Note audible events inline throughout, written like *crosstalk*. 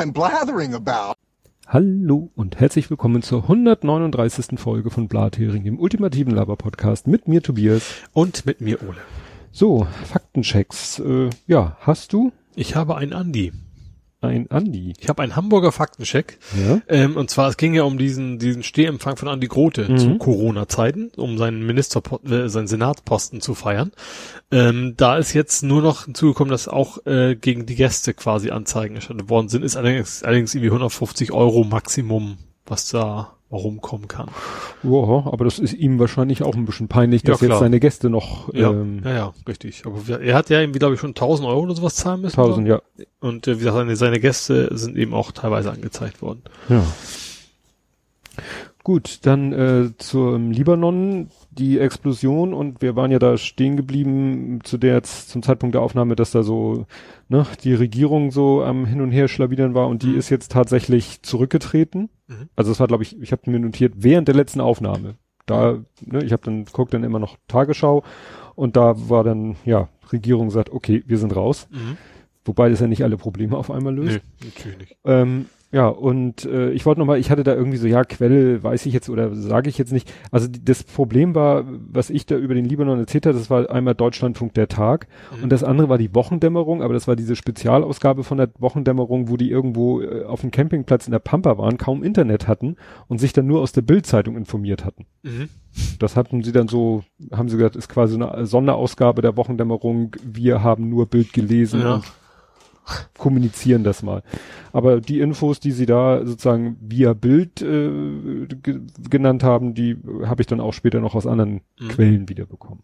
I'm blathering about. Hallo und herzlich willkommen zur 139. Folge von Blathering, dem ultimativen Laber-Podcast mit mir Tobias. Und mit mir Ole. So, Faktenchecks. Äh, ja, hast du Ich habe einen Andi. Ein Andi? Ich habe einen Hamburger Faktencheck. Ja. Ähm, und zwar, es ging ja um diesen, diesen Stehempfang von Andi Grote Mhm. zu Corona-Zeiten, um seinen Minister, äh, seinen Senatsposten zu feiern. Ähm, da ist jetzt nur noch hinzugekommen, dass auch äh, gegen die Gäste quasi Anzeigen erstattet worden sind. Ist allerdings, allerdings irgendwie 150 Euro Maximum, was da rumkommen kann. Ja, aber das ist ihm wahrscheinlich auch ein bisschen peinlich, Ja, dass jetzt klar. seine Gäste noch Ja, ähm, ja, ja, richtig. Aber er hat ja irgendwie, glaube ich, schon 1000 Euro oder sowas zahlen müssen. 1000, ja. Und äh, wie gesagt, seine, seine Gäste sind eben auch teilweise angezeigt worden. ja. Gut, dann äh, zum Libanon, die Explosion und wir waren ja da stehen geblieben zu der jetzt zum Zeitpunkt der Aufnahme, dass da so ne, die Regierung so am Hin und Her schlawinern war und die Mhm. ist jetzt tatsächlich zurückgetreten. Mhm. Also das war, glaube ich, ich habe mir notiert während der letzten Aufnahme. Da, ne, ich habe dann guckt dann immer noch Tagesschau und da war dann ja Regierung sagt, okay, wir sind raus, Mhm. wobei das ja nicht alle Probleme auf einmal löst. Nee, natürlich nicht. Ähm, ja, und äh, ich wollte nochmal, ich hatte da irgendwie so, ja, Quelle weiß ich jetzt oder sage ich jetzt nicht. Also die, das Problem war, was ich da über den Libanon erzählt habe, das war einmal Deutschlandfunk der Tag Mhm. und das andere war die Wochendämmerung, aber das war diese Spezialausgabe von der Wochendämmerung, wo die irgendwo äh, auf dem Campingplatz in der Pampa waren, kaum Internet hatten und sich dann nur aus der Bildzeitung informiert hatten. Mhm. Das hatten sie dann so, haben sie gesagt, ist quasi eine Sonderausgabe der Wochendämmerung. Wir haben nur Bild gelesen Ja. und kommunizieren das mal. Aber die Infos, die sie da sozusagen via Bild äh, ge genannt haben, die habe ich dann auch später noch aus anderen Mhm. Quellen wiederbekommen.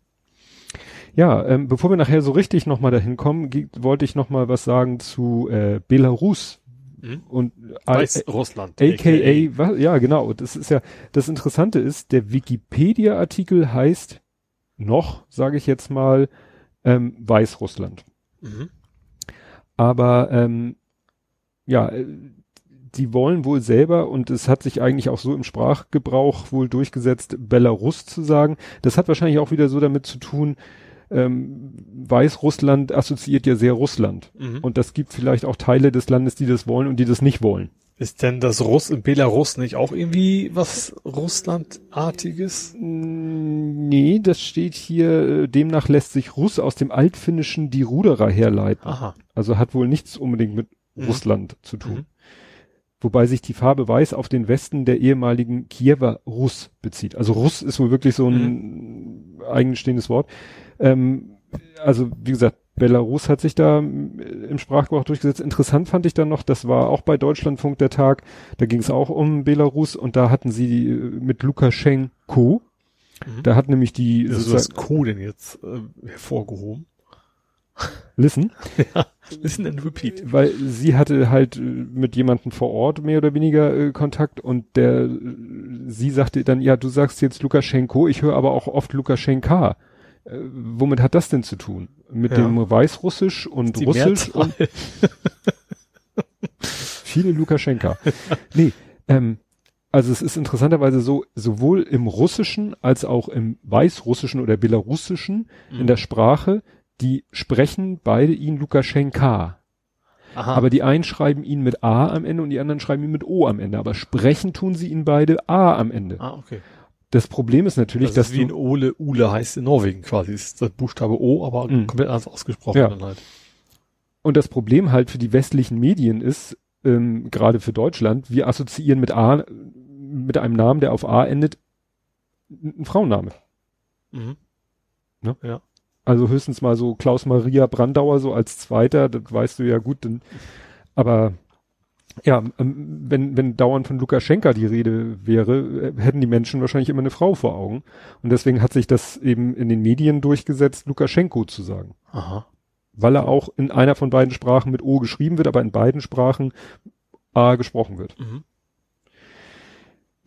Ja, ähm, bevor wir nachher so richtig nochmal dahin kommen, wollte ich nochmal was sagen zu äh, Belarus Mhm. und Weißrussland. AKA, was, ja genau, das ist ja, das Interessante ist, der Wikipedia-Artikel heißt noch, sage ich jetzt mal, ähm, Weißrussland. Mhm. Aber ähm, ja, äh, die wollen wohl selber, und es hat sich eigentlich auch so im Sprachgebrauch wohl durchgesetzt, Belarus zu sagen. Das hat wahrscheinlich auch wieder so damit zu tun, ähm, Weißrussland assoziiert ja sehr Russland. Mhm. Und das gibt vielleicht auch Teile des Landes, die das wollen und die das nicht wollen. Ist denn das Russ in Belarus nicht auch irgendwie was Russlandartiges? Mm, Nee, das steht hier, äh, demnach lässt sich Russ aus dem Altfinnischen die Ruderer herleiten. Aha. Also hat wohl nichts unbedingt mit Mhm. Russland zu tun. Mhm. Wobei sich die Farbe Weiß auf den Westen der ehemaligen Kiewer Russ bezieht. Also Russ ist wohl wirklich so ein eigenstehendes Wort. Ähm, also wie gesagt, Belarus hat sich da mm, im Sprachgebrauch durchgesetzt. Interessant fand ich dann noch, das war auch bei Deutschlandfunk der Tag, da ging es auch um Belarus und da hatten sie äh, mit Lukaschenko, Mhm. da hat nämlich die Also sozusagen- das Co denn jetzt äh, hervorgehoben. Listen, *laughs* Listen and repeat. weil sie hatte halt äh, mit jemandem vor Ort mehr oder weniger äh, Kontakt und der äh, sie sagte dann ja du sagst jetzt Lukaschenko ich höre aber auch oft Lukaschenka äh, womit hat das denn zu tun mit Ja. dem Weißrussisch und Russisch Mehrzahl. und *laughs* viele Lukaschenka nee ähm, also es ist interessanterweise so sowohl im Russischen als auch im Weißrussischen oder Belarussischen Mhm. in der Sprache die sprechen beide ihn Lukaschenka Aha. aber die einen schreiben ihn mit A am Ende und die anderen schreiben ihn mit O am Ende. Aber sprechen tun sie ihn beide A am Ende. ah, okay. Das Problem ist natürlich, Das dass ist wie in du, Ole, Ule heißt in Norwegen quasi. Ist das Buchstabe O, aber Mhm. komplett anders ausgesprochen Ja. dann halt. und das Problem halt für die westlichen Medien ist, ähm, gerade für Deutschland, wir assoziieren mit A, mit einem Namen, der auf A endet, ein Frauenname. Mhm. Ne? Ja. Also höchstens mal so Klaus Maria Brandauer so als Zweiter, das weißt du ja gut, denn, aber ja, ähm, wenn, wenn dauernd von Lukaschenka die Rede wäre, äh, hätten die Menschen wahrscheinlich immer eine Frau vor Augen. Und deswegen hat sich das eben in den Medien durchgesetzt, Lukaschenko zu sagen. Aha. Weil er auch in einer von beiden Sprachen mit O geschrieben wird, aber in beiden Sprachen A gesprochen wird. Mhm.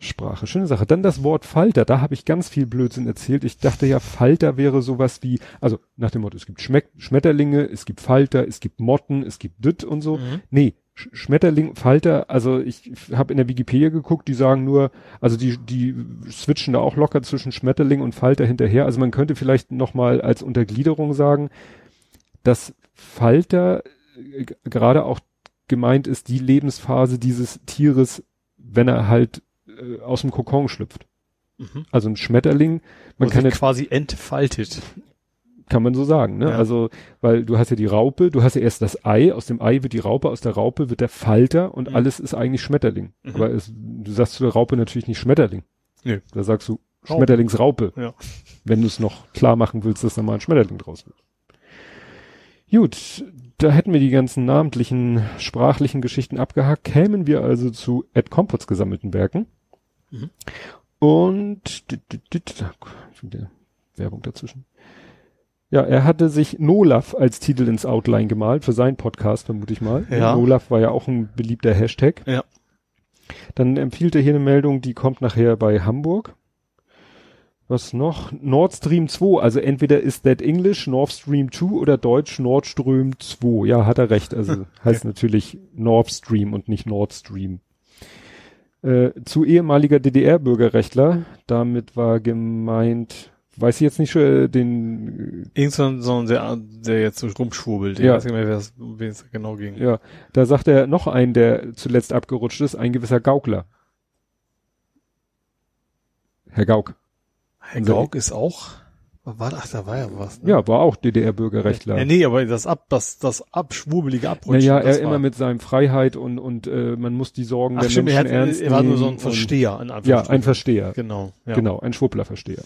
Sprache, schöne Sache. Dann das Wort Falter, da habe ich ganz viel Blödsinn erzählt. Ich dachte ja, Falter wäre sowas wie, also nach dem Motto, es gibt Schmeck Schmetterlinge, es gibt Falter, es gibt Motten, es gibt Dütt und so. Mhm. Nee, Schmetterling, Falter, also ich habe in der Wikipedia geguckt, die sagen nur, also die, die switchen da auch locker zwischen Schmetterling und Falter hinterher. Also man könnte vielleicht nochmal als Untergliederung sagen, dass Falter äh, gerade auch gemeint ist die Lebensphase dieses Tieres, wenn er halt äh, aus dem Kokon schlüpft. Mhm. Also ein Schmetterling, man Wo kann sich quasi entfaltet. Kann man so sagen, ne? Ja. Also, weil du hast ja die Raupe, du hast ja erst das Ei, aus dem Ei wird die Raupe, aus der Raupe wird der Falter und Mhm. alles ist eigentlich Schmetterling. Mhm. Aber es, du sagst zu der Raupe natürlich nicht Schmetterling. Nö. Da sagst du Raupe. Schmetterlingsraupe. Ja. Wenn du es noch klar machen willst, dass da mal ein Schmetterling draus wird. Gut, da hätten wir die ganzen namentlichen, sprachlichen Geschichten abgehakt, kämen wir also zu Ed Compots gesammelten Werken. Mhm. Und Werbung dazwischen. Ja, er hatte sich Nolaf als Titel ins Outline gemalt, für seinen Podcast, vermute ich mal. Ja. Nolaf war ja auch ein beliebter Hashtag. Ja. Dann empfiehlt er hier eine Meldung, die kommt nachher bei Hamburg. Was noch? Nord Stream 2, also entweder ist that English Nord Stream 2 oder Deutsch Nord Stream 2. Ja, hat er recht. Also *laughs* heißt natürlich Nord Stream und nicht Nord Stream. Äh, zu ehemaliger DDR-Bürgerrechtler, damit war gemeint, weiß ich jetzt nicht, äh, den, Irgend so ein, so ein der, der jetzt so rumschwurbelt. Ich Ja. weiß nicht mehr, wer es- wen es genau ging. äh, ja, da sagt er noch einen, der zuletzt abgerutscht ist, ein gewisser Gaukler. Herr Gauk. Herr Gauck ist auch, war, ach, da war ja was. Ne? Ja, war auch DDR-Bürgerrechtler. Ja, nee, aber das ab, das, das abschwurbelige Abrutschen. Naja, er war, immer mit seinem Freiheit und, und äh, man muss die Sorgen Ach der stimmt, er, Menschen hat, ernst er war nur so nehmen ein Versteher, in ja, ein Versteher. Genau, ja. Genau, ein Schwupplerversteher.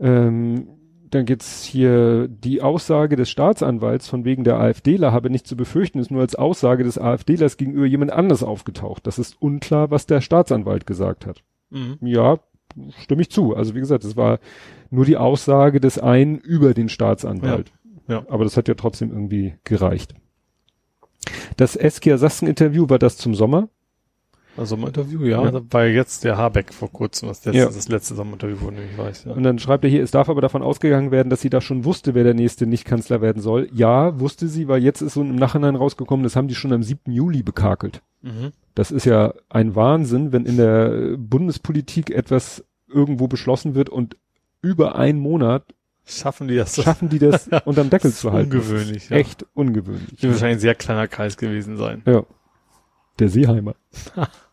Ähm, dann geht's hier die Aussage des Staatsanwalts von wegen der AfDler habe nicht zu befürchten, ist nur als Aussage des AfDlers gegenüber jemand anders aufgetaucht. Das ist unklar, was der Staatsanwalt gesagt hat. Mhm. Ja, stimme ich zu. Also wie gesagt, es war nur die Aussage des einen über den Staatsanwalt. Ja, ja. Aber das hat ja trotzdem irgendwie gereicht. Das Eskia Sassen Interview war das zum Sommer. Sommer-Interview, ja, Ja. war jetzt der Habeck vor kurzem, das letzte, Ja. das letzte Sommerinterview, von dem ich weiß, ja. Und dann schreibt er hier, es darf aber davon ausgegangen werden, dass sie da schon wusste, wer der nächste Nicht-Kanzler werden soll. Ja, wusste sie, weil jetzt ist so im Nachhinein rausgekommen, das haben die schon am 7. Juli bekakelt. Mhm. Das ist ja ein Wahnsinn, wenn in der Bundespolitik etwas irgendwo beschlossen wird und über einen Monat Schaffen die das? schaffen die das *laughs* unterm Deckel Das zu halten. ungewöhnlich, ja. Echt ungewöhnlich. Wird wahrscheinlich ein sehr kleiner Kreis gewesen sein. Ja. Der Seeheimer. *laughs*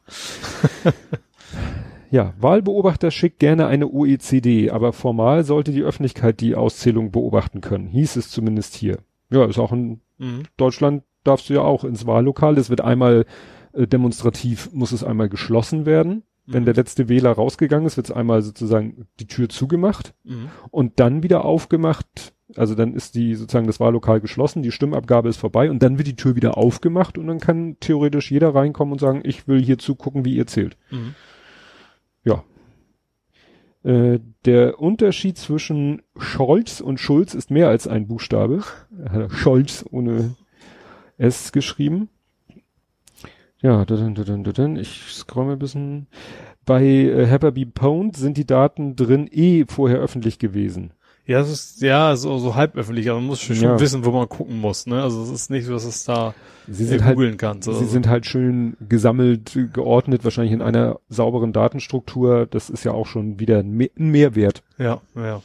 ja, Wahlbeobachter schickt gerne eine OECD, aber formal sollte die Öffentlichkeit die Auszählung beobachten können. Hieß es zumindest hier. Ja, ist auch in Mhm. Deutschland darfst du ja auch ins Wahllokal. Es wird einmal äh, demonstrativ, muss es einmal geschlossen werden. Wenn Mhm. der letzte Wähler rausgegangen ist, wird es einmal sozusagen die Tür zugemacht Mhm. und dann wieder aufgemacht. Also dann ist die sozusagen das Wahllokal geschlossen, die Stimmabgabe ist vorbei und dann wird die Tür wieder aufgemacht und dann kann theoretisch jeder reinkommen und sagen, ich will hier zugucken, wie ihr zählt. Mhm. Ja. Äh, der Unterschied zwischen Scholz und Schulz ist mehr als ein Buchstabe. Scholz ohne S geschrieben. Ja, da, da, da, da, da, ich scroll mal ein bisschen. Bei äh, Happy Pwned sind die Daten drin eh vorher öffentlich gewesen. Ja, es ist, ja, so, so halb öffentlich, aber man muss schon, Ja. wissen, wo man gucken muss, ne? Also es ist nicht so, dass es da Sie sind halt, googeln kannst. oder sie sind halt schön gesammelt, geordnet, wahrscheinlich in einer sauberen Datenstruktur. Das ist ja auch schon wieder ein Me- ein Mehrwert. ja, ja.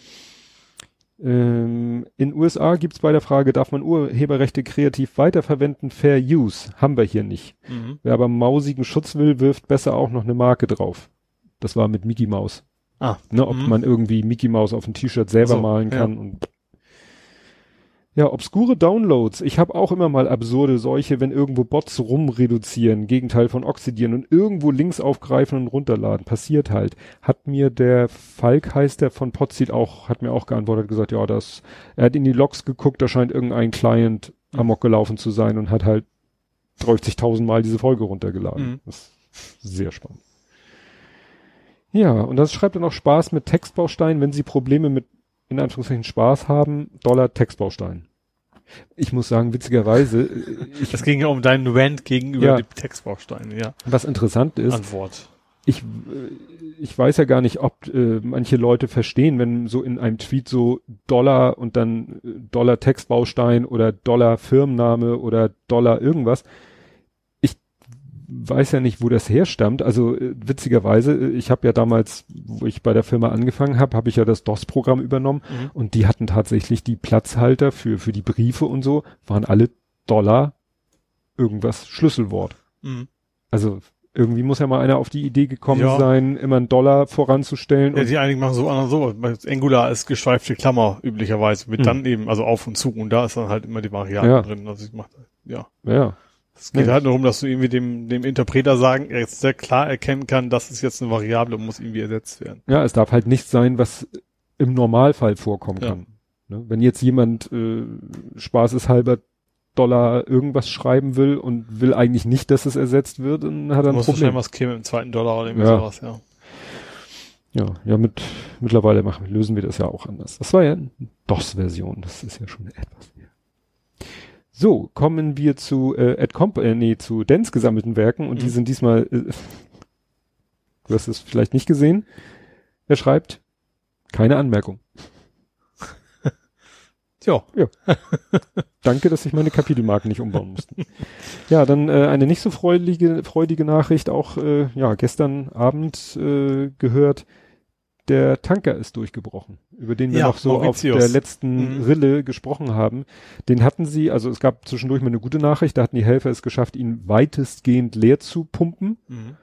Ähm, in USA gibt's bei der Frage, darf man Urheberrechte kreativ weiterverwenden? Fair Use. Haben wir hier nicht. Mhm. Wer aber mausigen Schutz will, wirft besser auch noch eine Marke drauf. Das war mit Mickey Mouse. Ah. Ne, ob Mhm. man irgendwie Mickey Mouse auf ein T-Shirt selber So, malen ja. kann und ja, obskure Downloads. Ich habe auch immer mal absurde solche, wenn irgendwo Bots rumreduzieren, Gegenteil von oxidieren und irgendwo Links aufgreifen und runterladen. Passiert halt. Hat mir der Falk heißt der von Potzit auch, hat mir auch geantwortet, gesagt, ja, das, er hat in die Logs geguckt, da scheint irgendein Client amok gelaufen zu sein und hat halt 30.000 Mal diese Folge runtergeladen. Mhm. Das ist sehr spannend. Ja, und das schreibt er noch Spaß mit Textbausteinen, wenn Sie Probleme mit, in Anführungszeichen Spaß haben, Dollar Textbaustein. Ich muss sagen, witzigerweise, äh, ich, Es ging ja um deinen Rant gegenüber Ja. die Textbausteine, ja. was interessant ist, Antwort. ich, äh, ich weiß ja gar nicht, ob äh, manche Leute verstehen, wenn so in einem Tweet so Dollar und dann äh, Dollar Textbaustein oder Dollar Firmenname oder Dollar irgendwas. Weiß ja nicht, wo das herstammt. Also äh, witzigerweise, äh, ich habe ja damals, wo ich bei der Firma angefangen habe, habe ich ja das DOS-Programm übernommen Mhm. und die hatten tatsächlich die Platzhalter für für die Briefe und so, waren alle Dollar irgendwas Schlüsselwort. Mhm. Also irgendwie muss ja mal einer auf die Idee gekommen Ja. sein, immer einen Dollar voranzustellen. Ja, die einigen machen so andere so. Angular ist geschweifte Klammer üblicherweise mit Mhm. dann eben, also auf und zu. Und da ist dann halt immer die Variable Ja. drin. Also ich mach, ja. ja, Es geht Ja. halt nur darum, dass du irgendwie dem, dem Interpreter sagen, er jetzt sehr klar erkennen kann, das ist jetzt eine Variable und muss irgendwie ersetzt werden. ja, es darf halt nichts sein, was im Normalfall vorkommen Ja. kann. Ne? Wenn jetzt jemand äh, spaßeshalber Dollar irgendwas schreiben will und will eigentlich nicht, dass es ersetzt wird, dann hat er ein muss Problem. wahrscheinlich was käme im zweiten Dollar oder irgendwie Ja. sowas, ja. Ja, ja, mit, mittlerweile machen, lösen wir das ja auch anders. Das war ja eine DOS-Version, das ist ja schon etwas. So, kommen wir zu, äh, Ed Comp äh, nee, zu Dens gesammelten Werken und die Mhm. sind diesmal, äh, du hast es vielleicht nicht gesehen. Er schreibt, keine Anmerkung. *laughs* Ja. Danke, dass ich meine Kapitelmarken nicht umbauen musste. *laughs* ja, dann äh, eine nicht so freudige, freudige Nachricht, auch äh, ja, gestern Abend äh, gehört, der Tanker ist durchgebrochen, über den wir Ja, noch so Mauritius. auf der letzten Mhm. Rille gesprochen haben. Den hatten sie, also es gab zwischendurch mal eine gute Nachricht, da hatten die Helfer es geschafft, ihn weitestgehend leer zu pumpen. Mhm.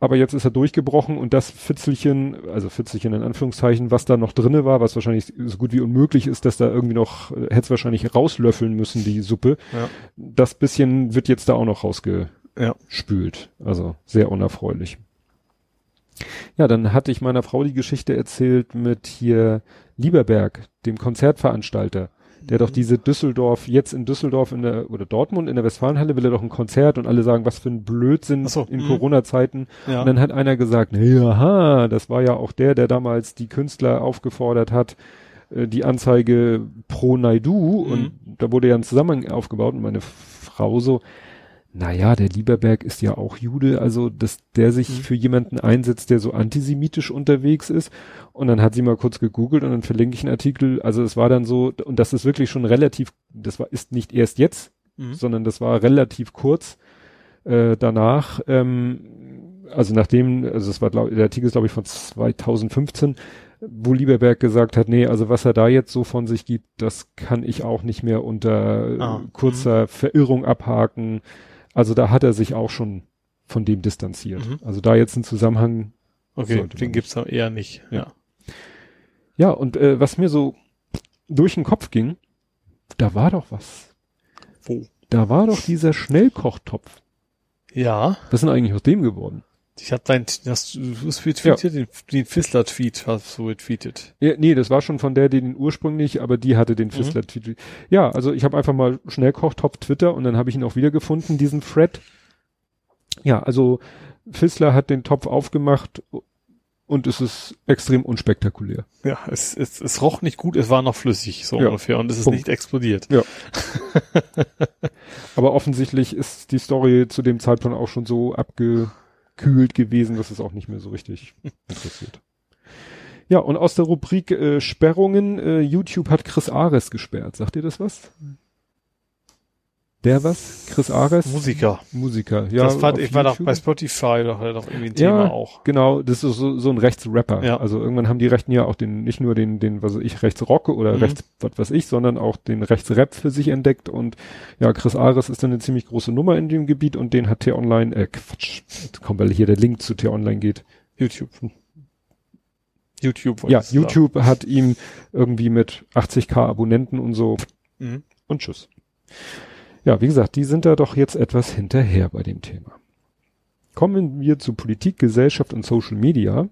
Aber jetzt ist er durchgebrochen und das Fitzelchen, also Fitzelchen in Anführungszeichen, was da noch drinne war, was wahrscheinlich so gut wie unmöglich ist, dass da irgendwie noch, äh, hätte es wahrscheinlich rauslöffeln müssen, die Suppe. Ja. Das bisschen wird jetzt da auch noch Ja. rausgespült. Also sehr unerfreulich. Ja, dann hatte ich meiner Frau die Geschichte erzählt mit hier Lieberberg, dem Konzertveranstalter, der doch diese Düsseldorf, jetzt in Düsseldorf in der, oder Dortmund in der Westfalenhalle will er doch ein Konzert und alle sagen, was für ein Blödsinn so, in mhm. Corona-Zeiten. Ja. Und dann hat einer gesagt, ja, aha, das war ja auch der, der damals die Künstler aufgefordert hat, äh, die Anzeige pro Naidu Mhm. und da wurde ja ein Zusammenhang aufgebaut und meine Frau so, naja, der Lieberberg ist ja auch Jude, also dass der sich Mhm. für jemanden einsetzt, der so antisemitisch unterwegs ist. Und dann hat sie mal kurz gegoogelt und dann verlinke ich einen Artikel. Also es war dann so, und das ist wirklich schon relativ, das war, ist nicht erst jetzt, Mhm. sondern das war relativ kurz äh, danach, ähm, also nachdem, also es war glaub, der Artikel ist glaube ich von 2015, wo Lieberberg gesagt hat, nee, also was er da jetzt so von sich gibt, das kann ich auch nicht mehr unter Ah, kurzer Verirrung abhaken. Also da hat er sich auch schon von dem distanziert. Mhm. Also da jetzt ein Zusammenhang. Okay, den gibt's da eher nicht. Ja. Ja. Ja, und äh, was mir so durch den Kopf ging, da war doch was. Wo? Da war doch dieser Schnellkochtopf. Ja. Was ist denn eigentlich aus dem geworden? Ich hab dein, hast du retweetet? Den, den Fissler-Tweet hast du retweetet. Ja, nee, das war schon von der, die den ursprünglich, aber die hatte den Fissler Tweet. Ja, also ich habe einfach mal Schnellkochtopf Twitter und dann habe ich ihn auch wiedergefunden, diesen Thread. Ja, also Fissler hat den Topf aufgemacht und es ist extrem unspektakulär. Ja, es, es, es roch nicht gut, es war noch flüssig, so Ja. ungefähr, und es ist Punkt. nicht explodiert. Ja. *laughs* Aber offensichtlich ist die Story zu dem Zeitpunkt auch schon so abgekühlt gewesen, dass es auch nicht mehr so richtig *laughs* interessiert. Ja, und aus der Rubrik äh, Sperrungen, äh, YouTube hat Chris Ares gesperrt. Sagt ihr das was? Der was? Chris Ares? Musiker. Musiker, ja. das auf ich war doch bei Spotify doch, doch irgendwie ein Ja. Thema auch. Genau, das ist so, so ein Rechtsrapper. Ja. Also irgendwann haben die Rechten ja auch den, nicht nur den, den, was weiß ich, Rechtsrock oder Mhm. Rechts, was weiß ich, sondern auch den Rechtsrap für sich entdeckt und ja, Chris Ares ist dann eine ziemlich große Nummer in dem Gebiet und den hat T-Online, äh, Quatsch, jetzt kommt, weil hier der Link zu T-Online geht. YouTube. YouTube. Ja, YouTube hat ihm irgendwie mit 80k Abonnenten und so sagen. Mhm. und tschüss. Ja, wie gesagt, die sind da doch jetzt etwas hinterher bei dem Thema. Kommen wir zu Politik, Gesellschaft und Social Media.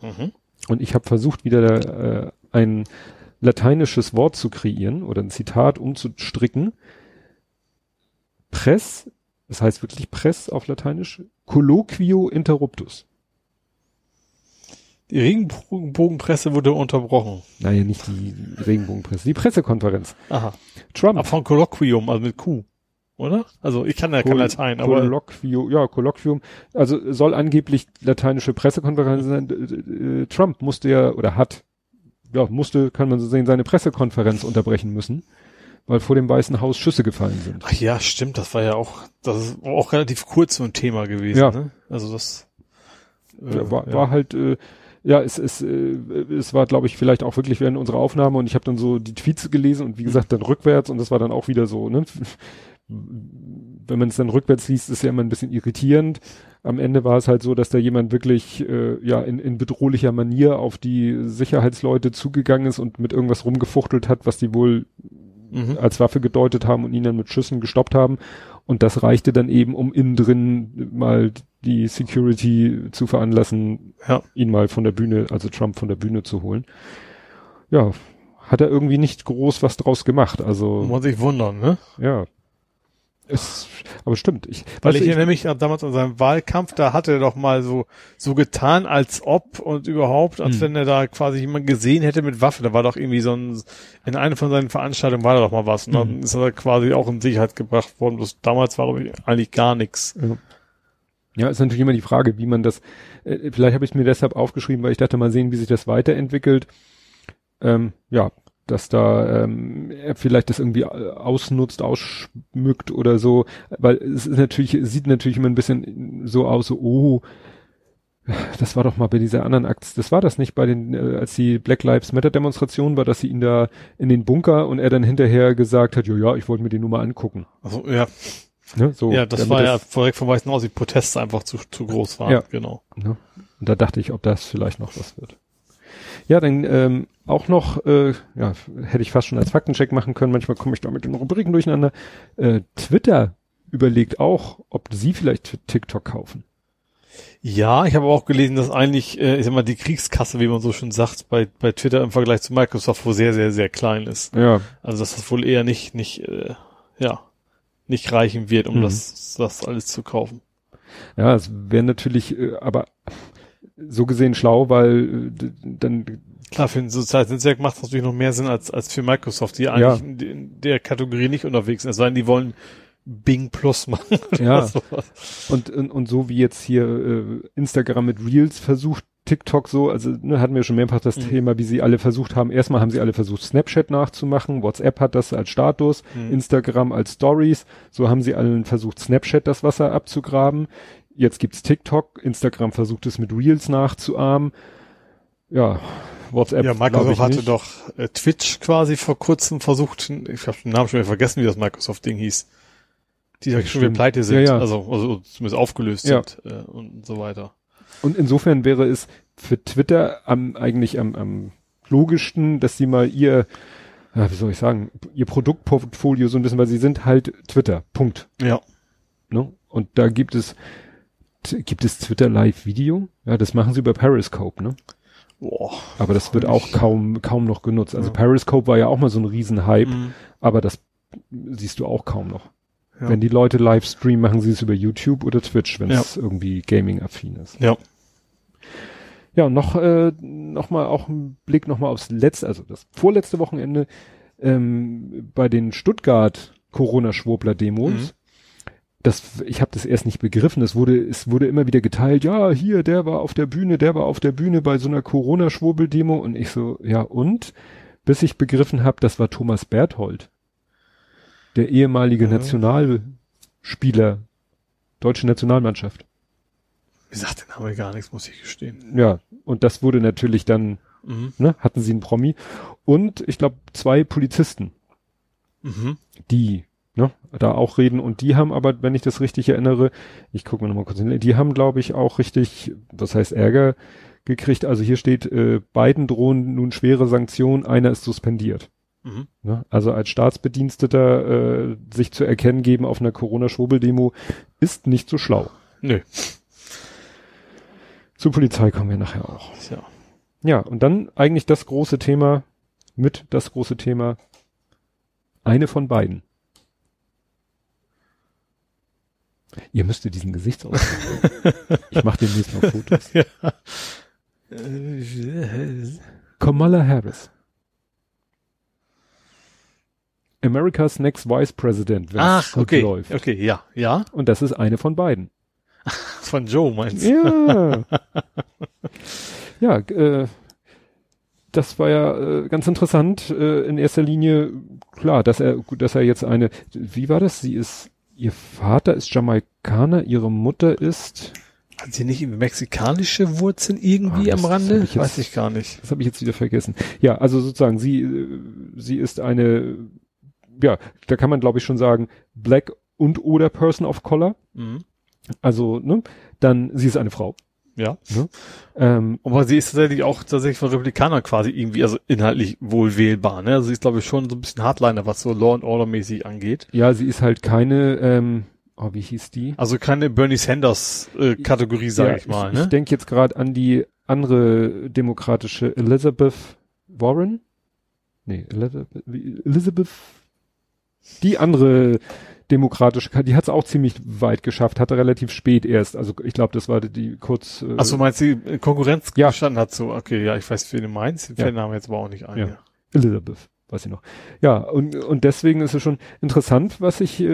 Mhm. Und ich habe versucht, wieder da, äh, ein lateinisches Wort zu kreieren oder ein Zitat umzustricken. Press, das heißt wirklich Press auf Lateinisch, colloquio interruptus. Die Regenbogenpresse wurde unterbrochen. Naja, nicht die Regenbogenpresse, die Pressekonferenz. Aha. Trump. Aber von Kolloquium, also mit Q. Oder? Also ich kann ja kein Latein, aber Colloquio, ja, Kolloquium. Also soll angeblich lateinische Pressekonferenz sein. Trump musste ja, oder hat, ja, musste, kann man so sehen, seine Pressekonferenz unterbrechen müssen, weil vor dem Weißen Haus Schüsse gefallen sind. Ach ja, stimmt, das war ja auch, das ist auch relativ kurz so ein Thema gewesen. Ja. Ne? Also das äh, war, ja. war halt, äh, ja, es, es, äh, es war, glaube ich, vielleicht auch wirklich während unserer Aufnahme und ich habe dann so die Tweets gelesen und wie gesagt dann rückwärts und das war dann auch wieder so, ne? wenn man es dann rückwärts liest, ist ja immer ein bisschen irritierend. Am Ende war es halt so, dass da jemand wirklich äh, ja in, in bedrohlicher Manier auf die Sicherheitsleute zugegangen ist und mit irgendwas rumgefuchtelt hat, was die wohl mhm. als Waffe gedeutet haben und ihn dann mit Schüssen gestoppt haben. Und das reichte dann eben, um innen drin mal die Security zu veranlassen, ja. ihn mal von der Bühne, also Trump von der Bühne zu holen. Ja, hat er irgendwie nicht groß was draus gemacht. Also muss sich wundern, ne? Ja. Es, aber stimmt. Ich, Weil ich, ich erinnere mich damals an seinem Wahlkampf, da hatte er doch mal so so getan, als ob und überhaupt, als hm. wenn er da quasi jemand gesehen hätte mit Waffe. Da war doch irgendwie so ein in einer von seinen Veranstaltungen war da doch mal was. Und dann hm. ist er quasi auch in Sicherheit gebracht worden. Bloß damals war eigentlich gar nichts. Ja. Ja, ist natürlich immer die Frage, wie man das, äh, vielleicht habe ich mir deshalb aufgeschrieben, weil ich dachte mal sehen, wie sich das weiterentwickelt. Ähm, ja, dass da ähm, er vielleicht das irgendwie ausnutzt, ausschmückt oder so, weil es ist natürlich, sieht natürlich immer ein bisschen so aus, so, oh, das war doch mal bei dieser anderen Aktion, das war das nicht bei den, äh, als die Black Lives Matter Demonstration war, dass sie ihn da in den Bunker und er dann hinterher gesagt hat, ja, ja, ich wollte mir die Nummer angucken. Also, ja. Ne, so, ja, das war ja direkt vom Weißen Haus, die Proteste einfach zu, zu groß waren, ja, genau. Ne? Und da dachte ich, ob das vielleicht noch was wird. Ja, dann ähm, auch noch, äh, ja, hätte ich fast schon als Faktencheck machen können. Manchmal komme ich da mit den Rubriken durcheinander. Äh, Twitter überlegt auch, ob sie vielleicht TikTok kaufen. Ja, ich habe auch gelesen, dass eigentlich, äh, ich sag mal, die Kriegskasse, wie man so schon sagt, bei, bei Twitter im Vergleich zu Microsoft wohl sehr, sehr, sehr klein ist. Ja. Also dass das wohl eher nicht, nicht, äh, ja, nicht reichen wird, um mhm. das, das alles zu kaufen. Ja, es wäre natürlich, äh, aber so gesehen schlau, weil äh, dann Klar, für ein soziales Netzwerk macht es natürlich noch mehr Sinn als, als für Microsoft, die eigentlich ja. in der Kategorie nicht unterwegs sind. Es sei denn, die wollen Bing Plus machen. ja. Und, und, und so wie jetzt hier äh, Instagram mit Reels versucht, TikTok so, also ne, hatten wir schon mehrfach das mhm. Thema, wie sie alle versucht haben. Erstmal haben sie alle versucht, Snapchat nachzumachen, WhatsApp hat das als Status, mhm. Instagram als Stories, so haben sie allen versucht, Snapchat das Wasser abzugraben. Jetzt gibt's TikTok, Instagram versucht es mit Reels nachzuahmen. Ja, WhatsApp. Ja, Microsoft hatte doch äh, Twitch quasi vor kurzem versucht, ich habe den Namen schon wieder vergessen, wie das Microsoft-Ding hieß. Die ja, schon wieder pleite sind, ja, ja. Also, also zumindest aufgelöst ja. sind äh, und so weiter. Und insofern wäre es für Twitter am eigentlich am, am logischsten, dass sie mal ihr, ja, wie soll ich sagen, ihr Produktportfolio so ein bisschen, weil sie sind halt Twitter. Punkt. Ja. Ne? Und da gibt es gibt es Twitter Live Video? Ja, das machen sie über Periscope, ne? Boah, aber das wird auch kaum kaum noch genutzt. Also ja. Periscope war ja auch mal so ein Riesenhype, mhm. aber das siehst du auch kaum noch. Ja. Wenn die Leute Livestream machen sie es über YouTube oder Twitch, wenn es ja. irgendwie Gaming-affin ist. Ja. Ja, und noch, äh, noch mal auch ein Blick noch mal aufs letzte, also das vorletzte Wochenende ähm, bei den Stuttgart Corona-Schwurbler-Demos. Mhm. Das, ich habe das erst nicht begriffen. Es wurde, es wurde immer wieder geteilt. Ja, hier, der war auf der Bühne, der war auf der Bühne bei so einer Corona-Schwurbel-Demo und ich so, ja und, bis ich begriffen habe, das war Thomas Berthold der ehemalige ja. Nationalspieler, deutsche Nationalmannschaft. Wie sagt den Name gar nichts, muss ich gestehen. Ja, und das wurde natürlich dann, mhm. ne, hatten sie einen Promi. Und ich glaube, zwei Polizisten, mhm. die ne, da auch reden. Und die haben aber, wenn ich das richtig erinnere, ich gucke mir nochmal kurz hin, die haben, glaube ich, auch richtig, was heißt Ärger gekriegt. Also hier steht, äh, beiden drohen nun schwere Sanktionen, einer ist suspendiert. Mhm. Ne? Also als Staatsbediensteter äh, sich zu erkennen geben auf einer Corona-Schwurbel-Demo ist nicht so schlau. Nö. Zur Polizei kommen wir nachher auch. Ja. Ja, und dann eigentlich das große Thema, mit das große Thema, eine von beiden. Ihr müsstet diesen Gesichtsausdruck. ich mache demnächst noch Fotos. *laughs* Ja. Kamala Harris. America's Next Vice President, wenn es gut okay. läuft. Okay, ja, ja. Und das ist eine von beiden. *laughs* von Joe meinst du? Ja. *laughs* ja, äh, das war ja äh, ganz interessant. Äh, in erster Linie, klar, dass er, dass er jetzt eine, wie war das? Sie ist, ihr Vater ist Jamaikaner, ihre Mutter ist. Hat sie nicht mexikanische Wurzeln irgendwie oh, am Rande? Ich jetzt, Weiß ich gar nicht. Das habe ich jetzt wieder vergessen. Ja, also sozusagen, sie, äh, sie ist eine ja, da kann man glaube ich schon sagen, Black und oder Person of Color. Mhm. Also, ne, dann sie ist eine Frau. Ja. Ne? Ähm, Aber sie ist tatsächlich auch tatsächlich von Republikanern quasi irgendwie, also inhaltlich wohl wählbar, ne? Also sie ist, glaube ich, schon so ein bisschen Hardliner, was so Law and Order mäßig angeht. ja, sie ist halt keine, ähm, oh, wie hieß die? Also keine Bernie Sanders äh, Kategorie, sage ja, ich mal, Ich, ne? ich denke jetzt gerade an die andere demokratische Elizabeth Warren. Nee, Elizabeth, Elizabeth, die andere demokratische, die hat es auch ziemlich weit geschafft, hatte relativ spät erst. Also ich glaube, das war die, die kurz. Äh, Ach so, meinst du, die Konkurrenz Ja. gestanden hat so, okay, ja, ich weiß, wen du meinst, den Ja. fällt der Name jetzt aber auch nicht ein. Ja. Ja. Elizabeth, weiß ich noch. Ja, und, und deswegen ist es schon interessant, was ich äh,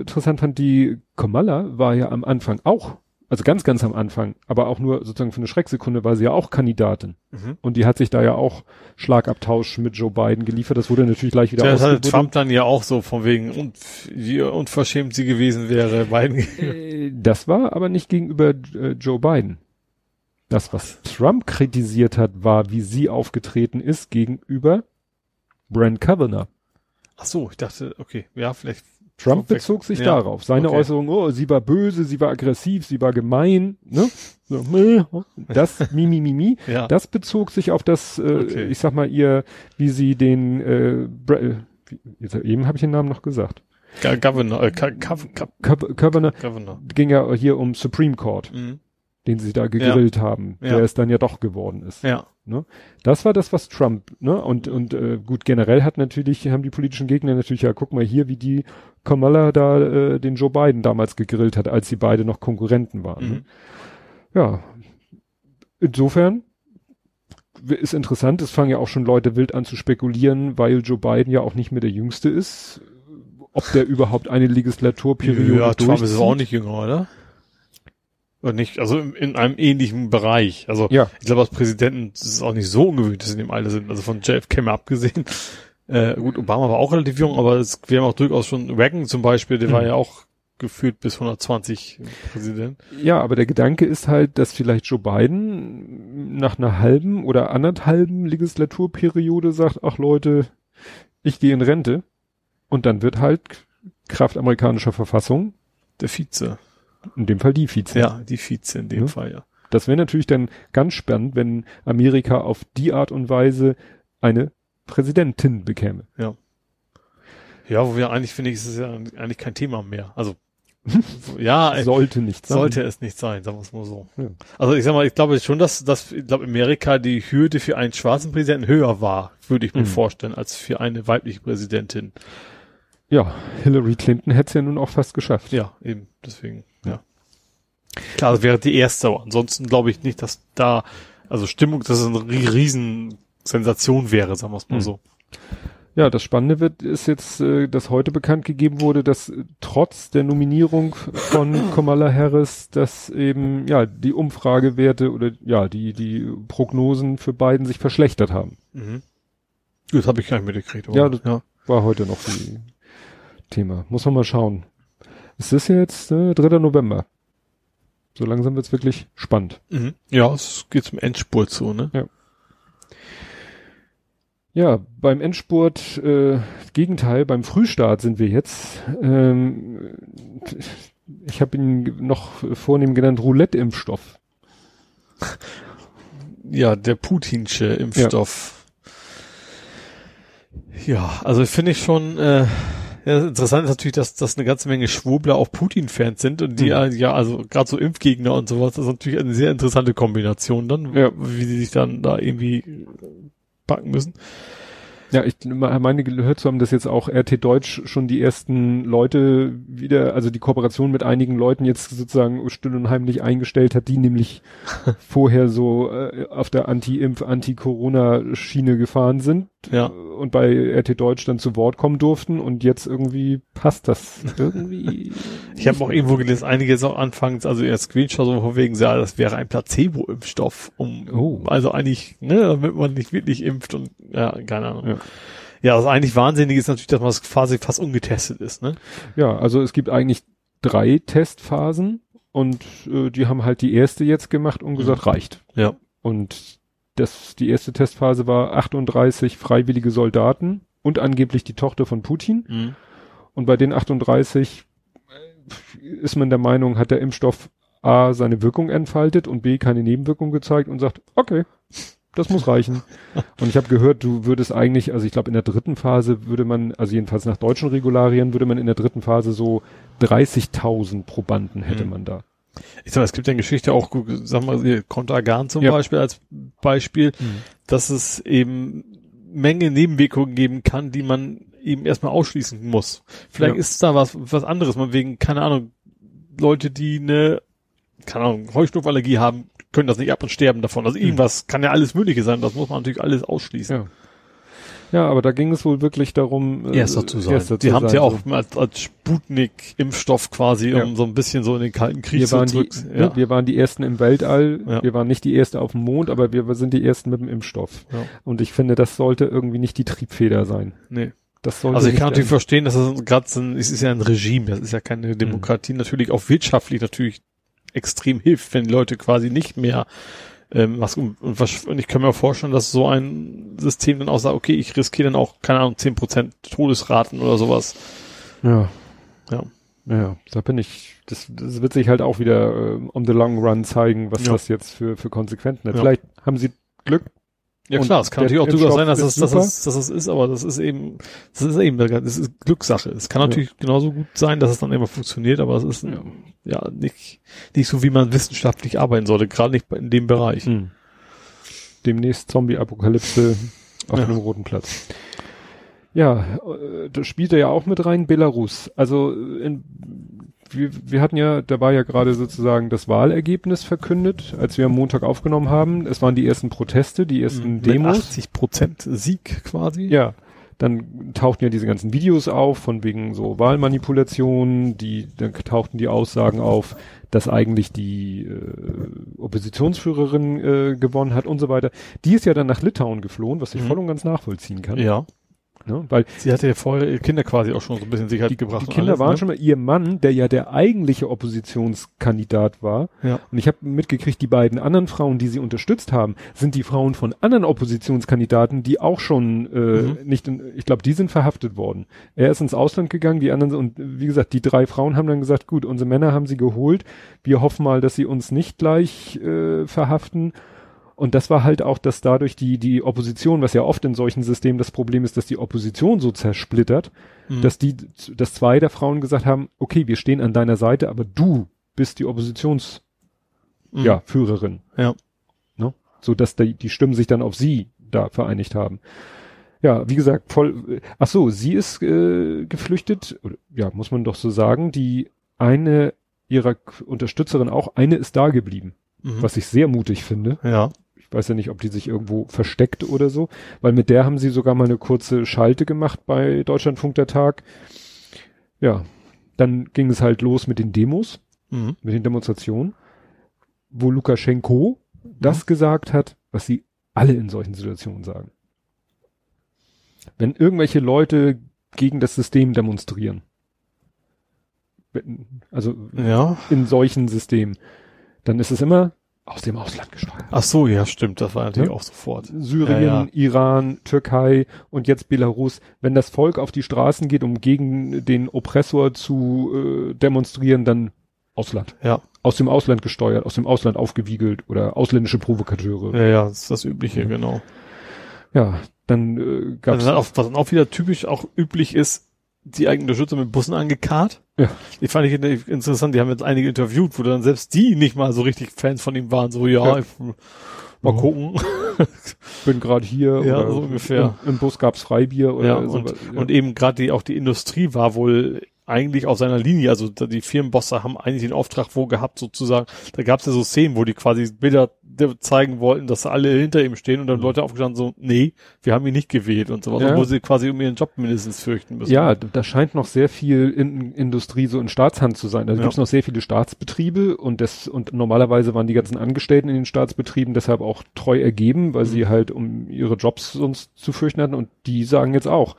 interessant fand, die Kamala war ja am Anfang auch, also ganz, ganz am Anfang, aber auch nur sozusagen für eine Schrecksekunde war sie ja auch Kandidatin. Mhm. Und die hat sich da ja auch Schlagabtausch mit Joe Biden geliefert. Das wurde natürlich gleich wieder Das hatte. Trump dann ja auch so von wegen, und, wie unverschämt sie gewesen wäre, *laughs* Biden. Äh, Das war aber nicht gegenüber äh, Joe Biden. Das, was Trump kritisiert hat, war, wie sie aufgetreten ist gegenüber Brent Kavanaugh. Ach so, ich dachte, okay, ja, vielleicht. Trump bezog sich ja, darauf. Seine okay. Äußerung, oh, sie war böse, sie war aggressiv, sie war gemein, ne? So, meh, das, mi, mi, mi, mi. Ja. Das bezog sich auf das, äh, Okay. ich sag mal, ihr, wie sie den, äh, äh, wie, jetzt, eben habe ich den Namen noch gesagt. Governor, äh, Kavanaugh Governor. ging ja hier um Supreme Court, Mhm. Den sie da gegrillt haben, Ja. der es dann ja doch geworden ist. Ja. Das war das, was Trump, ne? Und, und äh, gut, generell hat natürlich, haben die politischen Gegner natürlich, ja, guck mal hier, wie die Kamala da äh, den Joe Biden damals gegrillt hat, als sie beide noch Konkurrenten waren. Ne? Mhm. Ja. Insofern ist interessant, es fangen ja auch schon Leute wild an zu spekulieren, weil Joe Biden ja auch nicht mehr der Jüngste ist, ob der überhaupt eine Legislaturperiode Ja, Trump ist auch nicht jünger, oder? Oder nicht, also in, in einem ähnlichen Bereich. Also Ja, ich glaube, als Präsidenten ist es auch nicht so ungewöhnlich, dass sie in dem Alter sind. Also von JFK mal abgesehen. *laughs* Äh, gut, Obama war auch relativ jung, aber es, wir haben auch durchaus schon Reagan zum Beispiel, der war Mhm. ja auch geführt bis 120 Präsident. ja, aber der Gedanke ist halt, dass vielleicht Joe Biden nach einer halben oder anderthalben Legislaturperiode sagt, ach Leute, ich gehe in Rente. Und dann wird halt Kraft amerikanischer Verfassung, Der Vize. In dem Fall die Vize. Ja, die Vize in dem Ja. Fall, ja. Das wäre natürlich dann ganz spannend, wenn Amerika auf die Art und Weise eine Präsidentin bekäme. Ja, wo wir eigentlich, finde ich, ist es ja eigentlich kein Thema mehr. Also, *laughs* ja, Sollte nicht sein. sollte es nicht sein, sagen wir es mal so. Ja. Also ich sag mal, ich glaube schon, dass, dass ich glaube, Amerika die Hürde für einen schwarzen Präsidenten höher war, würde ich mir Mhm. vorstellen, als für eine weibliche Präsidentin. Ja, Hillary Clinton hätte es ja nun auch fast geschafft. Ja, eben, deswegen, ja. Klar, das wäre die erste, aber ansonsten glaube ich nicht, dass da, also Stimmung, dass es eine ri- riesen Sensation wäre, sagen wir es mal Mhm. so. Ja, das Spannende wird, ist jetzt, äh, dass heute bekannt gegeben wurde, dass äh, trotz der Nominierung von *coughs* Kamala Harris, dass eben, ja, die Umfragewerte oder, ja, die, die Prognosen für Biden sich verschlechtert haben. Mhm. Das habe ich gar nicht mitgekriegt. aber- Ja, das- ja. War heute noch die Thema. Muss man mal schauen. Es ist jetzt äh, 3. November. So langsam wird's wirklich spannend. Mhm. Ja, es geht zum Endspurt zu, ne? Ja, beim Endspurt, äh, Gegenteil, beim Frühstart sind wir jetzt. Ähm, ich habe ihn noch vornehm genannt Roulette-Impfstoff. *laughs* Ja, der Putinsche Impfstoff. Ja, also finde ich schon, äh, ja, interessant ist natürlich, dass, dass eine ganze Menge Schwurbler auch Putin-Fans sind und die Mhm. ja, ja, also gerade so Impfgegner und sowas, das ist natürlich eine sehr interessante Kombination dann, Ja. wie sie sich dann da irgendwie packen müssen. Ja, ich meine gehört zu haben, dass jetzt auch RT Deutsch schon die ersten Leute wieder, also die Kooperation mit einigen Leuten jetzt sozusagen still und heimlich eingestellt hat, die nämlich *laughs* vorher so äh, auf der Anti-Impf, Anti-Corona-Schiene gefahren sind Ja. und bei RT Deutsch dann zu Wort kommen durften und jetzt irgendwie passt das irgendwie. *laughs* Ich habe auch irgendwo gelesen, einige jetzt auch anfangs, also erst Screenshot so von wegen, ja, das wäre ein Placebo-Impfstoff, um, Oh. also eigentlich, ne, damit man nicht wirklich impft und, ja, keine Ahnung. Ja. Ja, das eigentlich Wahnsinnige ist natürlich, dass man quasi fast ungetestet ist, ne? Ja, also es gibt eigentlich drei Testphasen und äh, die haben halt die erste jetzt gemacht und gesagt, reicht. Ja. Und das, die erste Testphase war 38 freiwillige Soldaten und angeblich die Tochter von Putin. Und bei den 38 ist man der Meinung, hat der Impfstoff A seine Wirkung entfaltet und B keine Nebenwirkung gezeigt und sagt, okay, das muss reichen. *laughs* und ich habe gehört, du würdest eigentlich, also ich glaube in der dritten Phase würde man, also jedenfalls nach deutschen Regularien, würde man in der dritten Phase so 30.000 Probanden hätte Mhm. man da. Ich sag mal, es gibt ja eine Geschichte auch, sag mal, hier Contergan zum Ja. Beispiel als Beispiel, dass es eben Menge Nebenwirkungen geben kann, die man eben erstmal ausschließen muss. Vielleicht Ja. ist da was, was anderes, man wegen, keine Ahnung, Leute, die eine, keine Ahnung, Heuschnupfallergie haben, können das nicht ab und sterben davon. Also irgendwas kann ja alles Mögliche sein, das muss man natürlich alles ausschließen. Ja. Ja, aber da ging es wohl wirklich darum, äh, Erster zu sein. Erster die zu haben es ja auch so. als, als Sputnik-Impfstoff quasi, Ja. um so ein bisschen so in den Kalten Krieg Wir so waren, die, zurück. ne, wir waren die ersten im Weltall, Ja. wir waren nicht die erste auf dem Mond, aber wir sind die ersten mit dem Impfstoff. Ja. Und ich finde, das sollte irgendwie nicht die Triebfeder sein. nee. Das sollte Also ich kann natürlich verstehen, dass es gerade so ein, es ist ja ein Regime, das ist ja keine Demokratie, natürlich auch wirtschaftlich natürlich extrem hilft, wenn die Leute quasi nicht mehr ähm, was und, und, ich kann mir vorstellen, dass so ein System dann auch sagt, okay, ich riskiere dann auch, keine Ahnung, 10% Todesraten oder sowas. Ja. Ja. Ja, da bin ich, das, das wird sich halt auch wieder äh, on the long run zeigen, was Ja. das jetzt für, für Konsequenzen hat. Ja. Vielleicht haben sie Glück. Ja klar, es kann natürlich auch durchaus sein, dass das, dass, das, dass das ist, aber das ist eben, das ist eben, das ist Glückssache. Es kann natürlich genauso gut sein, dass es dann immer funktioniert, aber es ist Ja. ja, nicht, nicht so, wie man wissenschaftlich arbeiten sollte, gerade nicht in dem Bereich. Hm. Demnächst Zombie-Apokalypse auf Ja. einem roten Platz. Ja, äh, das spielt er ja auch mit rein, Belarus. Also in, wir, wir hatten ja, da war ja gerade sozusagen das Wahlergebnis verkündet, als wir am Montag aufgenommen haben. Es waren die ersten Proteste, die ersten Mit Demos. 80 Prozent Sieg quasi. Ja, dann tauchten ja diese ganzen Videos auf, von wegen so Wahlmanipulationen, die, dann tauchten die Aussagen auf, dass eigentlich die äh, Oppositionsführerin äh, gewonnen hat und so weiter. Die ist ja dann nach Litauen geflohen, was ich Mhm. voll und ganz nachvollziehen kann. Ja. Ne? Weil Sie hatte ja vorher ihre Kinder quasi auch schon so ein bisschen Sicherheit die, gebracht. die Kinder alles, waren ne? schon mal, ihr Mann, der ja der eigentliche Oppositionskandidat war, Ja. und ich habe mitgekriegt, die beiden anderen Frauen, die sie unterstützt haben, sind die Frauen von anderen Oppositionskandidaten, die auch schon äh, Mhm. nicht, in, ich glaube, die sind verhaftet worden. Er ist ins Ausland gegangen, die anderen und wie gesagt, die drei Frauen haben dann gesagt, gut, unsere Männer haben sie geholt, wir hoffen mal, dass sie uns nicht gleich äh, verhaften. Und das war halt auch, dass dadurch die, die Opposition, was ja oft in solchen Systemen das Problem ist, dass die Opposition so zersplittert, Mhm. dass die, dass zwei der Frauen gesagt haben, okay, wir stehen an deiner Seite, aber du bist die Oppositions, Mhm. ja, Führerin. Ja. Ne? So dass die, die Stimmen sich dann auf sie da vereinigt haben. Ja, wie gesagt, voll, ach so, sie ist äh, geflüchtet, oder, ja, muss man doch so sagen, die eine ihrer Unterstützerin auch, eine ist da geblieben, Mhm. was ich sehr mutig finde. Ja. Ich weiß ja nicht, ob die sich irgendwo versteckt oder so, weil mit der haben sie sogar mal eine kurze Schalte gemacht bei Deutschlandfunk der Tag. Ja, dann ging es halt los mit den Demos, Mhm. mit den Demonstrationen, wo Lukaschenko das gesagt hat, was sie alle in solchen Situationen sagen. Wenn irgendwelche Leute gegen das System demonstrieren, also Ja. in solchen Systemen, dann ist es immer aus dem Ausland gesteuert. Ach so, ja, stimmt. Das war natürlich Ja. auch sofort. Syrien, Ja, ja. Iran, Türkei und jetzt Belarus. Wenn das Volk auf die Straßen geht, um gegen den Oppressor zu äh, demonstrieren, dann Ausland. Ja. Aus dem Ausland gesteuert, aus dem Ausland aufgewiegelt oder ausländische Provokateure. Ja, ja, das ist das Übliche, genau. Ja, dann äh, Also dann auch, was dann auch wieder typisch auch üblich ist, die eigenen Unterstützer mit Bussen angekarrt. Ja. Die fand ich in- interessant, die haben jetzt einige interviewt, wo dann selbst die nicht mal so richtig Fans von ihm waren, so, ja, Ja. Ich, mal Ja. gucken. *laughs* bin gerade hier Ja, oder so ungefähr. Im, im Bus gab's Freibier oder Ja, und, sowas. Ja. und eben gerade die, auch die Industrie war wohl eigentlich auf seiner Linie, also die Firmenbosse haben eigentlich den Auftrag wo gehabt sozusagen, da gab es ja so Szenen, wo die quasi Bilder de- zeigen wollten, dass alle hinter ihm stehen und dann Leute aufgestanden so, nee, wir haben ihn nicht gewählt und sowas, Mhm. Ja. obwohl sie quasi um ihren Job mindestens fürchten müssen. Ja, da scheint noch sehr viel in, Industrie so in Staatshand zu sein. Da Ja. gibt's noch sehr viele Staatsbetriebe und das und normalerweise waren die ganzen Angestellten in den Staatsbetrieben deshalb auch treu ergeben, weil Mhm. sie halt um ihre Jobs sonst zu fürchten hatten und die sagen jetzt auch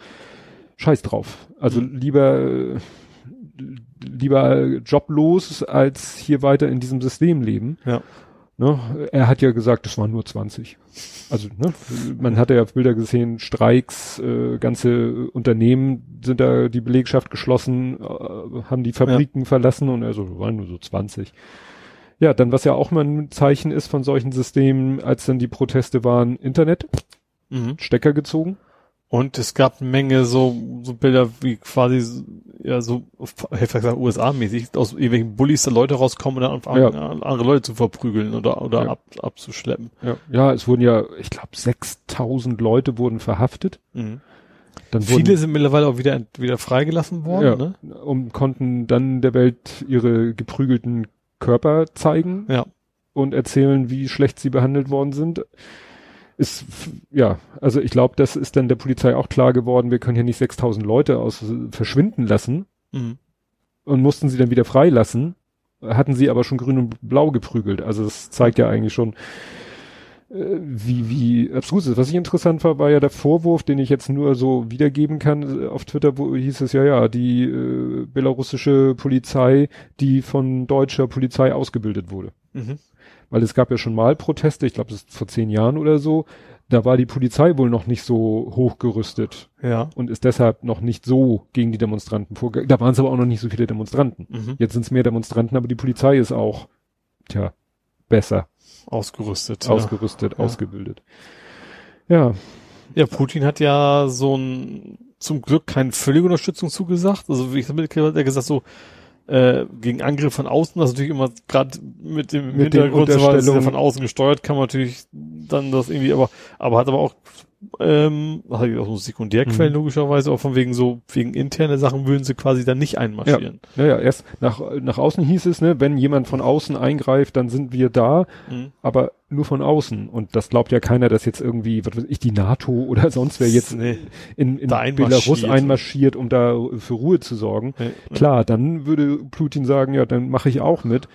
Scheiß drauf. Also Mhm. lieber lieber joblos als hier weiter in diesem System leben. Ja. Ne? Er hat ja gesagt, es waren nur 20. Also, ne? man hatte ja Bilder gesehen, Streiks, äh, ganze Unternehmen sind da die Belegschaft geschlossen, äh, haben die Fabriken ja. verlassen und also waren nur so 20. Ja, dann was ja auch mal ein Zeichen ist von solchen Systemen, als dann die Proteste waren, Internet, mhm. Stecker gezogen. Und es gab eine Menge so, so Bilder wie quasi, ja, so, ich gesagt, USA-mäßig, aus irgendwelchen Bullies da Leute rauskommen und dann anfangen, ja. andere Leute zu verprügeln oder, oder ja. ab, abzuschleppen. Ja. ja, es wurden ja, ich glaube, 6000 Leute wurden verhaftet. Mhm. Dann Viele wurden, sind mittlerweile auch wieder, wieder freigelassen worden, ja, ne? Und konnten dann der Welt ihre geprügelten Körper zeigen. Ja. Und erzählen, wie schlecht sie behandelt worden sind ist, ja, also ich glaube, das ist dann der Polizei auch klar geworden, wir können hier nicht 6000 Leute aus verschwinden lassen mhm. und mussten sie dann wieder freilassen, hatten sie aber schon grün und blau geprügelt. Also das zeigt ja eigentlich schon, äh, wie, wie abstrus ist. Was ich interessant war, war ja der Vorwurf, den ich jetzt nur so wiedergeben kann äh, auf Twitter, wo hieß es ja, ja, die äh, belarussische Polizei, die von deutscher Polizei ausgebildet wurde. Mhm weil es gab ja schon mal Proteste, ich glaube, das ist vor zehn Jahren oder so, da war die Polizei wohl noch nicht so hochgerüstet. Ja. Und ist deshalb noch nicht so gegen die Demonstranten vorgegangen. Da waren es aber auch noch nicht so viele Demonstranten. Mhm. Jetzt sind es mehr Demonstranten, aber die Polizei ist auch, tja, besser. Ausgerüstet. Ausgerüstet, ja. ausgebildet. Ja. Ja, Putin hat ja so ein, zum Glück keine völlige Unterstützung zugesagt. Also wie ich mitgekriegt hat er gesagt so, äh, gegen Angriff von außen, das ist natürlich immer gerade mit dem mit Hintergrund, so war, ja von außen gesteuert, kann man natürlich dann das irgendwie, aber aber hat aber auch ähm, ich auch so Sekundärquellen mhm. logischerweise, auch von wegen so, wegen interne Sachen würden sie quasi dann nicht einmarschieren. Ja, ja, ja erst nach, nach außen hieß es, ne, wenn jemand von außen eingreift, dann sind wir da, mhm. aber nur von außen. Und das glaubt ja keiner, dass jetzt irgendwie, was weiß ich, die NATO oder sonst wer jetzt nee, in, in Belarus einmarschiert, um da für Ruhe zu sorgen. Ja, Klar, dann würde Putin sagen, ja, dann mache ich auch mit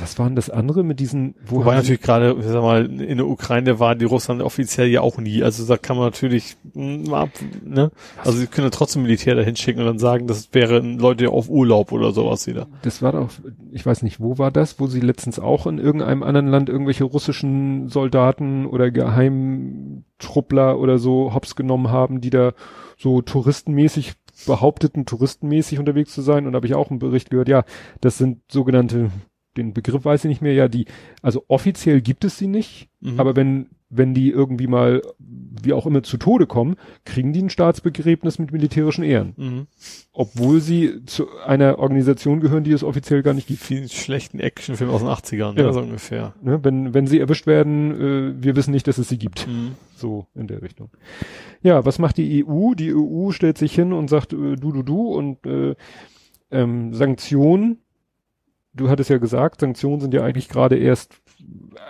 was waren das andere mit diesen, wo Wobei natürlich gerade, sag mal, in der Ukraine war die Russland offiziell ja auch nie. Also da kann man natürlich, hm, ab, ne? Also sie können ja trotzdem Militär dahin schicken und dann sagen, das wären Leute auf Urlaub oder sowas wieder. Das war doch, ich weiß nicht, wo war das, wo sie letztens auch in irgendeinem anderen Land irgendwelche russischen Soldaten oder Geheimtruppler oder so hops genommen haben, die da so touristenmäßig behaupteten, touristenmäßig unterwegs zu sein. Und da habe ich auch einen Bericht gehört, ja, das sind sogenannte den Begriff weiß ich nicht mehr, ja, die, also offiziell gibt es sie nicht, mhm. aber wenn, wenn die irgendwie mal, wie auch immer, zu Tode kommen, kriegen die ein Staatsbegräbnis mit militärischen Ehren. Mhm. Obwohl sie zu einer Organisation gehören, die es offiziell gar nicht gibt. Vielen schlechten Actionfilm aus den 80ern, ja. so ungefähr. Ne, wenn, wenn sie erwischt werden, äh, wir wissen nicht, dass es sie gibt. Mhm. So in der Richtung. Ja, was macht die EU? Die EU stellt sich hin und sagt, äh, du, du, du und äh, ähm, Sanktionen du hattest ja gesagt, Sanktionen sind ja eigentlich gerade erst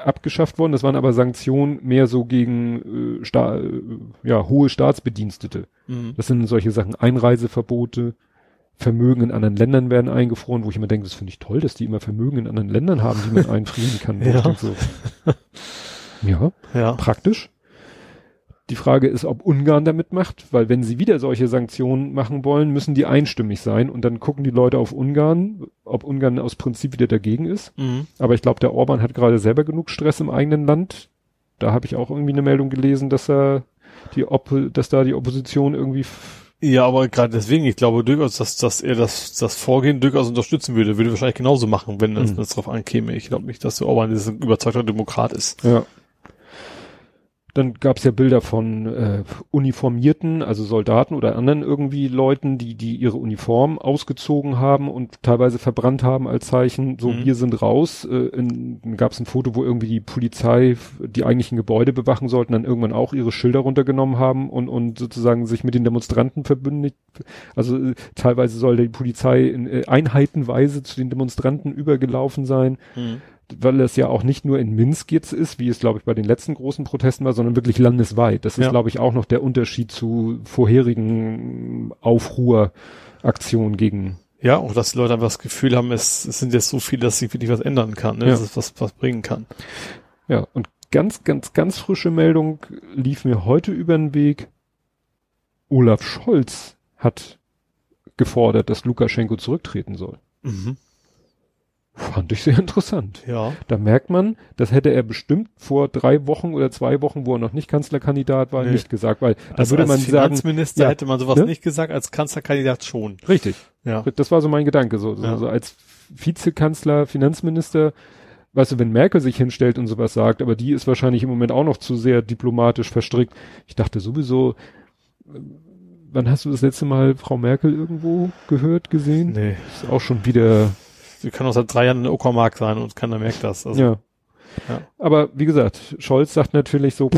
abgeschafft worden. Das waren aber Sanktionen mehr so gegen äh, Sta äh, ja, hohe Staatsbedienstete. Mhm. Das sind solche Sachen, Einreiseverbote, Vermögen in anderen Ländern werden eingefroren, wo ich immer denke, das finde ich toll, dass die immer Vermögen in anderen Ländern haben, die man *laughs* einfrieren kann. ja. So. *laughs* ja, ja, praktisch. Die Frage ist, ob Ungarn damit macht, weil wenn sie wieder solche Sanktionen machen wollen, müssen die einstimmig sein und dann gucken die Leute auf Ungarn, ob Ungarn aus Prinzip wieder dagegen ist. Mhm. Aber ich glaube, der Orban hat gerade selber genug Stress im eigenen Land. Da habe ich auch irgendwie eine Meldung gelesen, dass er die Op dass da die Opposition irgendwie ja, aber gerade deswegen, ich glaube durchaus, dass, dass er das, das Vorgehen durchaus unterstützen würde. Würde wahrscheinlich genauso machen, wenn es mhm. darauf ankäme. Ich glaube nicht, dass der Orban ein überzeugter Demokrat ist. Ja. Dann gab es ja Bilder von äh, Uniformierten, also Soldaten oder anderen irgendwie Leuten, die die ihre Uniform ausgezogen haben und teilweise verbrannt haben als Zeichen, so mhm. wir sind raus. Äh, in, gab es ein Foto, wo irgendwie die Polizei die eigentlichen Gebäude bewachen sollten, dann irgendwann auch ihre Schilder runtergenommen haben und und sozusagen sich mit den Demonstranten verbündet. Also äh, teilweise soll die Polizei in äh, einheitenweise zu den Demonstranten übergelaufen sein. Mhm weil es ja auch nicht nur in Minsk jetzt ist, wie es glaube ich bei den letzten großen Protesten war, sondern wirklich landesweit. Das ist ja. glaube ich auch noch der Unterschied zu vorherigen Aufruhraktionen gegen ja, auch dass die Leute einfach das Gefühl haben, es, es sind jetzt so viele, dass sich wirklich was ändern kann, ne? Ja. dass es was, was bringen kann. Ja, und ganz, ganz, ganz frische Meldung lief mir heute über den Weg. Olaf Scholz hat gefordert, dass Lukaschenko zurücktreten soll. Mhm. Fand ich sehr interessant. Ja. Da merkt man, das hätte er bestimmt vor drei Wochen oder zwei Wochen, wo er noch nicht Kanzlerkandidat war, Nee. nicht gesagt, weil da Also würde als man sagen, Finanzminister ja, hätte man sowas ne? nicht gesagt, als Kanzlerkandidat schon. richtig. Ja. Das war so mein Gedanke, so, so, Ja. so als Vizekanzler, Finanzminister, weißt du, wenn Merkel sich hinstellt und sowas sagt, aber die ist wahrscheinlich im Moment auch noch zu sehr diplomatisch verstrickt. Ich dachte sowieso, wann hast du das letzte Mal Frau Merkel irgendwo gehört, gesehen? Nee. Ist auch schon wieder, Sie kann auch seit drei Jahren in der Uckermark sein und keiner merkt das. Also, ja. Ja. Aber wie gesagt, Scholz sagt natürlich so,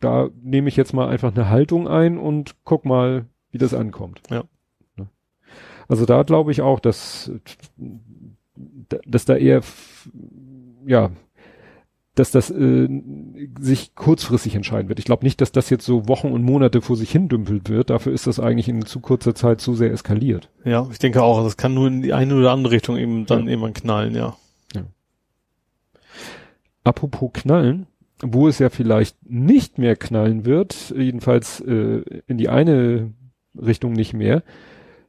da nehme ich jetzt mal einfach eine Haltung ein und guck mal, wie das ankommt. Ja. Ne? Also da glaube ich auch, dass, dass da eher, ja, dass das äh, sich kurzfristig entscheiden wird. Ich glaube nicht, dass das jetzt so Wochen und Monate vor sich hin dümpelt wird. Dafür ist das eigentlich in zu kurzer Zeit zu sehr eskaliert. ja, ich denke auch, das kann nur in die eine oder andere Richtung eben dann Ja. irgendwann knallen, ja. Apropos Knallen, wo es ja vielleicht nicht mehr knallen wird, jedenfalls äh, in die eine Richtung nicht mehr.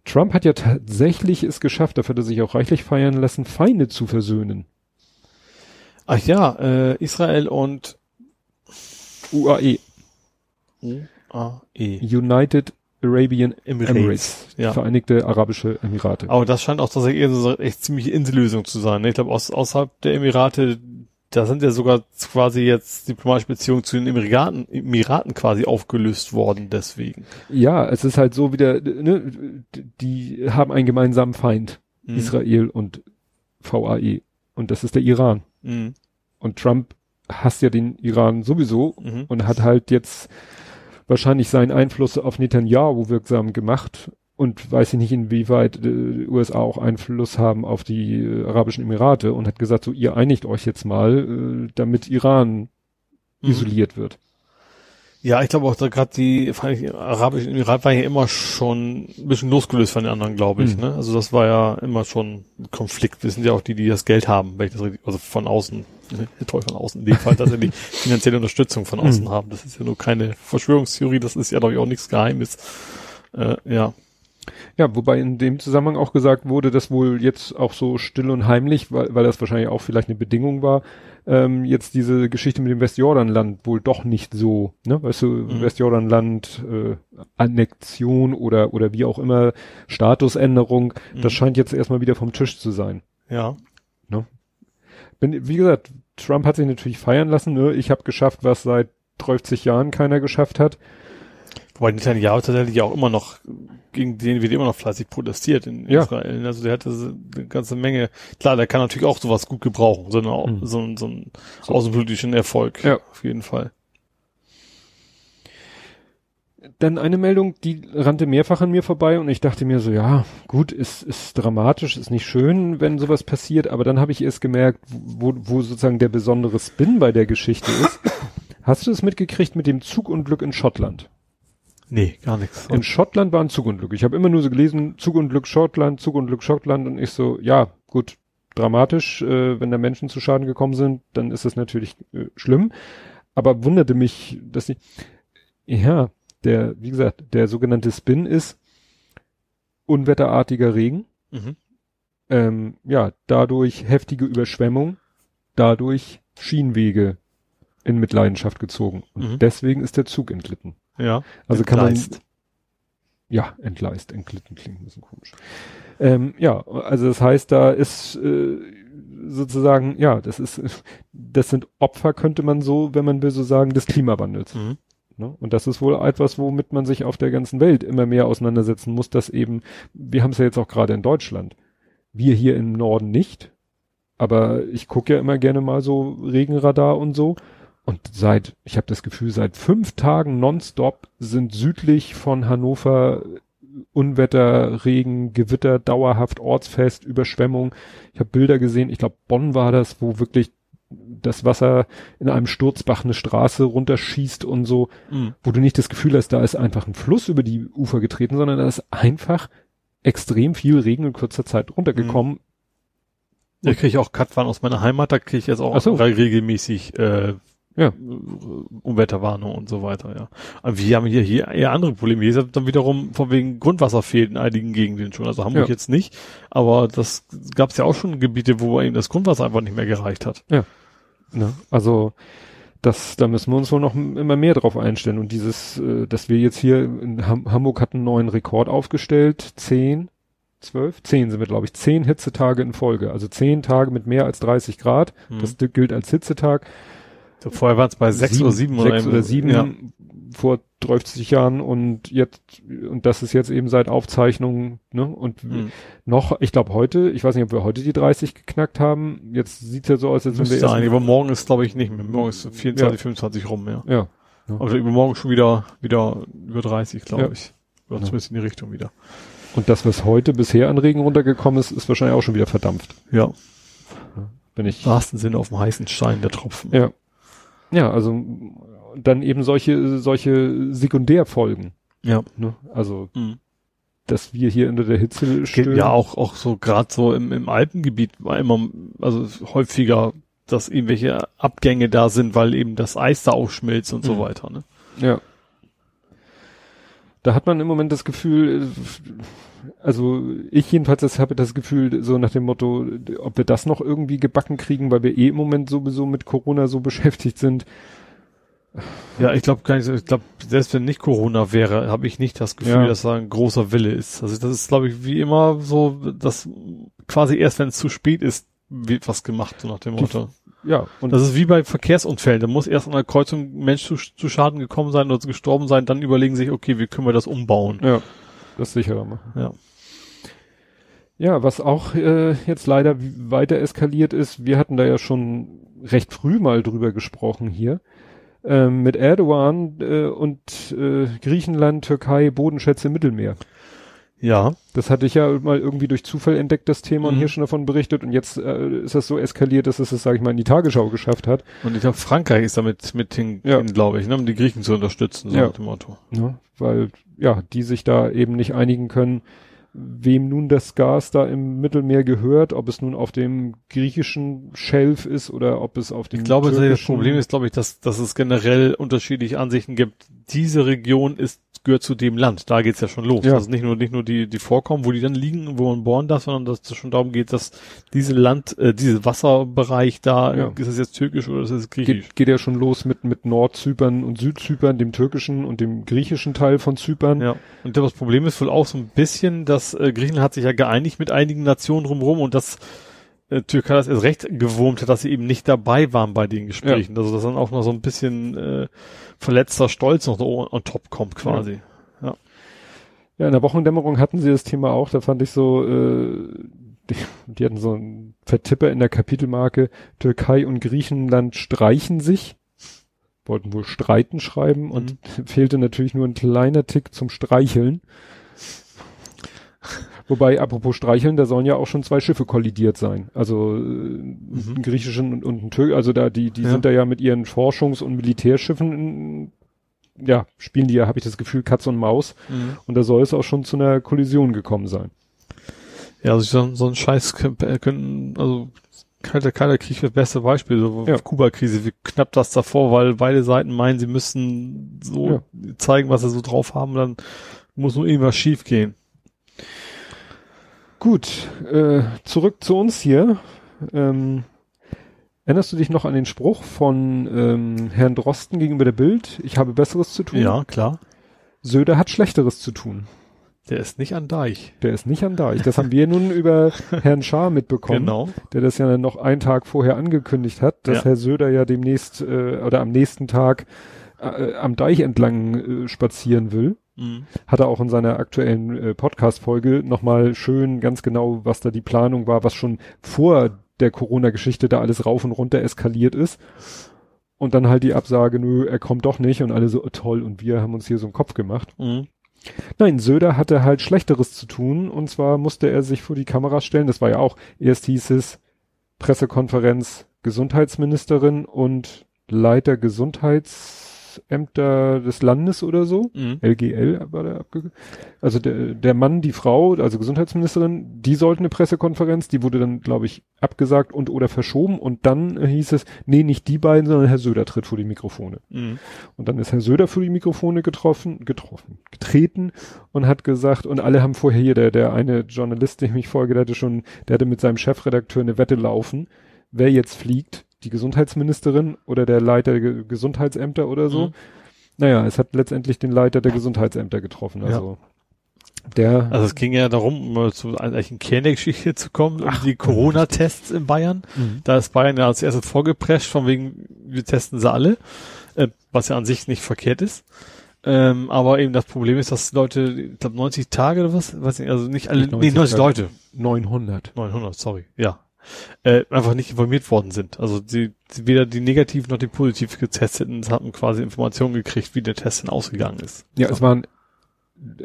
Trump hat ja tatsächlich es geschafft, dafür hat er sich auch reichlich feiern lassen, Feinde zu versöhnen. Ach ja, äh, Israel und UAE, UAE. United Arabian Emirates. Emirates, Ja. Vereinigte Arabische Emirate. Aber das scheint auch tatsächlich eher so eine echt ziemliche Insellösung zu sein. ne? Ich glaube, aus, außerhalb der Emirate, da sind ja sogar quasi jetzt diplomatische Beziehungen zu den Emiraten, Emiraten quasi aufgelöst worden deswegen. Ja, es ist halt so wieder, ne, die haben einen gemeinsamen Feind, Mhm. Israel und VAE. Und das ist der Iran. Mhm. Und Trump hasst ja den Iran sowieso Mhm. und hat halt jetzt wahrscheinlich seinen Einfluss auf Netanyahu wirksam gemacht und weiß ich nicht, inwieweit äh, USA auch Einfluss haben auf die äh, Arabischen Emirate und hat gesagt, so ihr einigt euch jetzt mal, äh, damit Iran Mhm. isoliert wird. Ja, ich glaube auch, da gerade die Arabischen Emirate waren ja immer schon ein bisschen losgelöst von den anderen, glaube ich. Mhm. Ne? Also das war ja immer schon ein Konflikt. Wir sind ja auch die, die das Geld haben, wenn ich das richtig, also von außen, ne, *laughs* toll von außen, in dem Fall tatsächlich finanzielle Unterstützung von außen Mhm. haben. Das ist ja nur keine Verschwörungstheorie, das ist ja, glaube ich, auch nichts Geheimes. Äh, ja. Ja, wobei in dem Zusammenhang auch gesagt wurde, dass wohl jetzt auch so still und heimlich, weil, weil das wahrscheinlich auch vielleicht eine Bedingung war, ähm, jetzt diese Geschichte mit dem Westjordanland wohl doch nicht so, ne, weißt du, Mhm. Westjordanland, äh, Annexion oder, oder wie auch immer, Statusänderung, das Mhm. scheint jetzt erstmal wieder vom Tisch zu sein. Ja. Bin, wie gesagt, Trump hat sich natürlich feiern lassen, ne, ich habe geschafft, was seit 30 Jahren keiner geschafft hat. Wobei Netanyahu tatsächlich auch immer noch, gegen den wird immer noch fleißig protestiert in Ja. Israel. Also der hatte eine ganze Menge, klar, der kann natürlich auch sowas gut gebrauchen, so, eine, Mhm. so, einen- so einen So. außenpolitischen Erfolg. Ja. Auf jeden Fall. dann eine Meldung, die rannte mehrfach an mir vorbei und ich dachte mir so, ja, gut, ist, ist dramatisch, ist nicht schön, wenn sowas passiert, aber dann habe ich erst gemerkt, wo, wo sozusagen der besondere Spin bei der Geschichte ist. Hast du es mitgekriegt mit dem Zugunglück in Schottland? Nee, gar nichts. In Schottland war ein Zugunglück. Ich habe immer nur so gelesen, Zugunglück Schottland, Zugunglück Schottland und ich so, ja, gut, dramatisch, äh, wenn da Menschen zu Schaden gekommen sind, dann ist das natürlich äh, schlimm. Aber wunderte mich, dass ich, ja, der, wie gesagt, der sogenannte Spin ist unwetterartiger Regen, Mhm. ähm, ja, dadurch heftige Überschwemmung, dadurch Schienwege in Mitleidenschaft gezogen. Und Mhm. deswegen ist der Zug entglitten. Ja. Also kann man, Entgleist. ja, entgleist, entglitten klingt ein bisschen komisch. Ähm, ja, also das heißt, da ist äh, sozusagen, ja, das ist, *laughs* das sind Opfer, könnte man so, wenn man will, so sagen, des Klimawandels. Mhm. Ne? Und das ist wohl etwas, womit man sich auf der ganzen Welt immer mehr auseinandersetzen muss, dass eben, wir haben es ja jetzt auch gerade in Deutschland. Wir hier im Norden nicht, aber ich gucke ja immer gerne mal so Regenradar und so. Und seit, ich habe das Gefühl, seit fünf Tagen nonstop sind südlich von Hannover Unwetter, Regen, Gewitter, dauerhaft, ortsfest, Überschwemmung. Ich habe Bilder gesehen, ich glaube Bonn war das, wo wirklich das Wasser in einem Sturzbach eine Straße runterschießt und so, Mhm. wo du nicht das Gefühl hast, da ist einfach ein Fluss über die Ufer getreten, sondern da ist einfach extrem viel Regen in kurzer Zeit runtergekommen. Da kriege ich auch Katwan aus meiner Heimat, da kriege ich jetzt auch so. regelmäßig äh, Ja. äh, Unwetterwarnung und so weiter, ja. Aber wir haben hier, hier eher andere Probleme. Hier ist dann wiederum von wegen Grundwasser fehlt in einigen Gegenden schon. Also Hamburg Ja. jetzt nicht, aber das gab es ja auch schon Gebiete, wo eben das Grundwasser einfach nicht mehr gereicht hat. Ne? Also das, da müssen wir uns wohl noch immer mehr drauf einstellen. Und dieses, äh, dass wir jetzt hier in Ham Hamburg hatten einen neuen Rekord aufgestellt, zehn, zwölf, zehn sind wir, glaube ich, zehn Hitzetage in Folge. Also zehn Tage mit mehr als 30 Grad. Hm. Das gilt als Hitzetag. So, vorher waren es bei sechs oder sieben sechs oder, oder sieben Ja. vor 30 Jahren und jetzt und das ist jetzt eben seit Aufzeichnung ne und Hm. noch ich glaube heute ich weiß nicht ob wir heute die 30 geknackt haben jetzt sieht's ja so aus als wenn wir eigentlich, aber morgen ist glaube ich nicht mehr. Morgen ist 24, 25 rum, ja. ja Aber übermorgen schon wieder, wieder über 30, glaube Ja. ich. Oder Ja. zumindest in die Richtung wieder. und das was heute bisher an Regen runtergekommen ist ist wahrscheinlich auch schon wieder verdampft Ja. wenn ich Im wahrsten Sinne auf dem heißen Stein der Tropfen. ja ja also dann eben solche solche Sekundärfolgen Ja. ne also Mhm. dass wir hier unter der Hitze stehen ja auch, auch so gerade so im, im Alpengebiet war immer, also häufiger, dass irgendwelche Abgänge da sind, weil eben das Eis da aufschmilzt und so Mhm. weiter. Ne? Ja. Da hat man im Moment das Gefühl, äh, also ich jedenfalls das habe das Gefühl, so nach dem Motto, ob wir das noch irgendwie gebacken kriegen, weil wir eh im Moment sowieso mit Corona so *laughs* beschäftigt sind. Ja, ich glaube gar nicht, so- ich glaube, selbst wenn nicht Corona wäre, habe ich nicht das Gefühl, Ja. dass da ein großer Wille ist. Also das ist, glaube ich, wie immer so, dass quasi erst, wenn es zu spät ist, wird was gemacht, so nach dem Die- Motto. Ja, und Das ist wie bei Verkehrsunfällen. Da muss erst an der Kreuzung ein Mensch zu, zu Schaden gekommen sein oder gestorben sein, dann überlegen sich, okay, wie können wir das umbauen? ja, das sicherer machen. Ja. Ja, was auch äh, jetzt leider weiter eskaliert ist, wir hatten da ja schon recht früh mal drüber gesprochen hier, ähm, mit Erdogan äh, und äh, Griechenland, Türkei, Bodenschätze im Mittelmeer. Ja. Das hatte ich ja mal irgendwie durch Zufall entdeckt, das Thema, und Mhm. hier schon davon berichtet. Und jetzt äh, ist das so eskaliert, dass es es, sag ich mal, in die Tagesschau geschafft hat. Und ich glaube, Frankreich ist damit mit hin, Ja. glaube ich, ne, um die Griechen zu unterstützen, so Ja. nach dem Motto. Ne? Weil, ja, die sich da eben nicht einigen können, wem nun das Gas da im Mittelmeer gehört, ob es nun auf dem griechischen Schelf ist oder ob es auf dem Ich glaube, das Problem ist, glaube ich, dass, dass es generell unterschiedliche Ansichten gibt. Diese Region ist, gehört zu dem Land. Da geht's ja schon los. Ja. Also nicht nur, nicht nur die, die Vorkommen, wo die dann liegen, wo man bohren darf, sondern dass es schon darum geht, dass diese Land, äh, diese Wasserbereich da, Ja. ist es jetzt türkisch oder ist es griechisch? geht, geht ja schon los mit, mit Nordzypern und Südzypern, dem türkischen und dem griechischen Teil von Zypern. Ja, und das Problem ist wohl auch so ein bisschen, dass äh, Griechenland hat sich ja geeinigt mit einigen Nationen drumherum und dass äh, Türkei das erst recht gewurmt hat, dass sie eben nicht dabei waren bei den Gesprächen. Also dass dann auch noch so ein bisschen äh, verletzter Stolz noch on, on top kommt quasi. Ja, in der Wochendämmerung hatten sie das Thema auch, da fand ich so, äh, die, die hatten so einen Vertipper in der Kapitelmarke, Türkei und Griechenland streichen sich, wollten wohl streiten schreiben und *laughs* fehlte natürlich nur ein kleiner Tick zum Streicheln. Wobei, apropos Streicheln, da sollen ja auch schon zwei Schiffe kollidiert sein. Also äh, ein griechischen und, und ein Türk, also da, die, die Ja. sind da ja mit ihren Forschungs- und Militärschiffen, in, ja, spielen die ja, habe ich das Gefühl, Katz und Maus. Und da soll es auch schon zu einer Kollision gekommen sein. Ja, also so, so ein Scheiß kö- äh, also kalter, kalter Krieg wäre das beste Beispiel, so Ja. Kuba-Krise, wie knapp das davor, weil beide Seiten meinen, sie müssen so zeigen, was sie so drauf haben, dann muss nur irgendwas schief gehen. Gut, äh, zurück zu uns hier. Ähm, erinnerst du dich noch an den Spruch von ähm, Herrn Drosten gegenüber der Bild? Ich habe Besseres zu tun. Ja, klar. Söder hat Schlechteres zu tun. Der ist nicht an Deich. Der ist nicht an Deich. Das haben wir nun über *laughs* Herrn Schaar mitbekommen, Genau. der das ja noch einen Tag vorher angekündigt hat, dass Ja. Herr Söder ja demnächst äh, oder am nächsten Tag äh, am Deich entlang äh, spazieren will. Mhm. hat er auch in seiner aktuellen äh, Podcast-Folge nochmal schön ganz genau, was da die Planung war, was schon vor der Corona-Geschichte da alles rauf und runter eskaliert ist. Und dann halt die Absage, nö, er kommt doch nicht und alle so, oh, toll, und wir haben uns hier so einen Kopf gemacht. Mhm. Nein, Söder hatte halt Schlechteres zu tun und zwar musste er sich vor die Kameras stellen. Das war ja auch, erst hieß es Pressekonferenz Gesundheitsministerin und Leiter Gesundheitsämter des Landes oder so. Mhm. LGL war der abge Also der, der Mann, die Frau, also Gesundheitsministerin, die sollten eine Pressekonferenz, die wurde dann, glaube ich, abgesagt und oder verschoben und dann äh, hieß es, nee, nicht die beiden, sondern Herr Söder tritt vor die Mikrofone. Mhm. Und dann ist Herr Söder vor die Mikrofone getroffen, getroffen, getreten und hat gesagt, und alle haben vorher hier, der, der eine Journalist, dem ich folge, der hatte schon, der hatte mit seinem Chefredakteur eine Wette laufen, wer jetzt fliegt, die Gesundheitsministerin oder der Leiter der Ge- Gesundheitsämter oder so. Mhm. Naja, es hat letztendlich den Leiter der Gesundheitsämter getroffen, also der, Also es ging ja darum, um mal zu einer eigentlichen Kern der Geschichte zu kommen, um die Corona-Tests in Bayern. Mhm. Da ist Bayern ja als erstes vorgeprescht, von wegen, wir testen sie alle, äh, was ja an sich nicht verkehrt ist. Ähm, aber eben das Problem ist, dass Leute, ich glaube 90 Tage oder was, weiß nicht, also nicht alle, Nicht nee, 90 90 Tage. Leute, 900. 900, sorry, ja, äh, einfach nicht informiert worden sind. Also sie, sie weder die negativ noch die positiv getesteten hatten quasi Informationen gekriegt, wie der Test denn ausgegangen ist. Ja, es waren,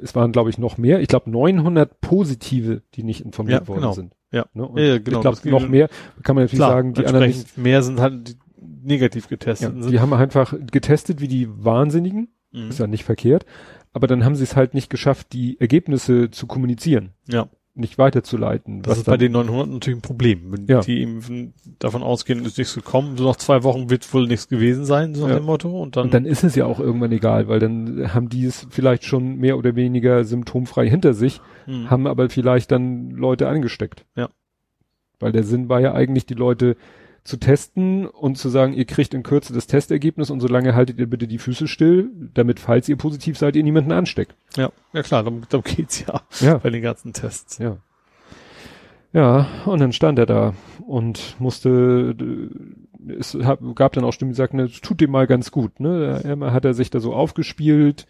es waren, glaube ich, noch mehr. Ich glaube 900 Positive, die nicht informiert Ja, worden genau. sind. Ja. Ne? Ja, genau, Ich glaube noch mehr, kann man natürlich Klar, sagen, die anderen nicht, mehr sind halt die negativ ja, getesteten sind. die haben einfach getestet wie die Wahnsinnigen. Mhm. Ist ja nicht verkehrt. Aber dann haben sie es halt nicht geschafft, die Ergebnisse zu kommunizieren, Ja, nicht weiterzuleiten. das ist bei den 900 natürlich ein Problem. Wenn Ja. die eben davon ausgehen, ist nichts gekommen, so nach zwei Wochen wird wohl nichts gewesen sein, so nach Ja. dem Motto. Und dann, Und dann ist es ja auch irgendwann egal, weil dann haben die es vielleicht schon mehr oder weniger symptomfrei hinter sich, Mhm. haben aber vielleicht dann Leute angesteckt. Ja. Weil der Sinn war ja eigentlich, die Leute zu testen und zu sagen, ihr kriegt in Kürze das Testergebnis und solange haltet ihr bitte die Füße still, damit, falls ihr positiv seid, ihr niemanden ansteckt. ja, ja klar, darum, darum geht's ja Ja. bei den ganzen Tests. Ja. Ja, und dann stand er da und musste, es gab dann auch Stimmen, die sagten, es tut dem mal ganz gut, ne? Einmal hat er sich da so aufgespielt,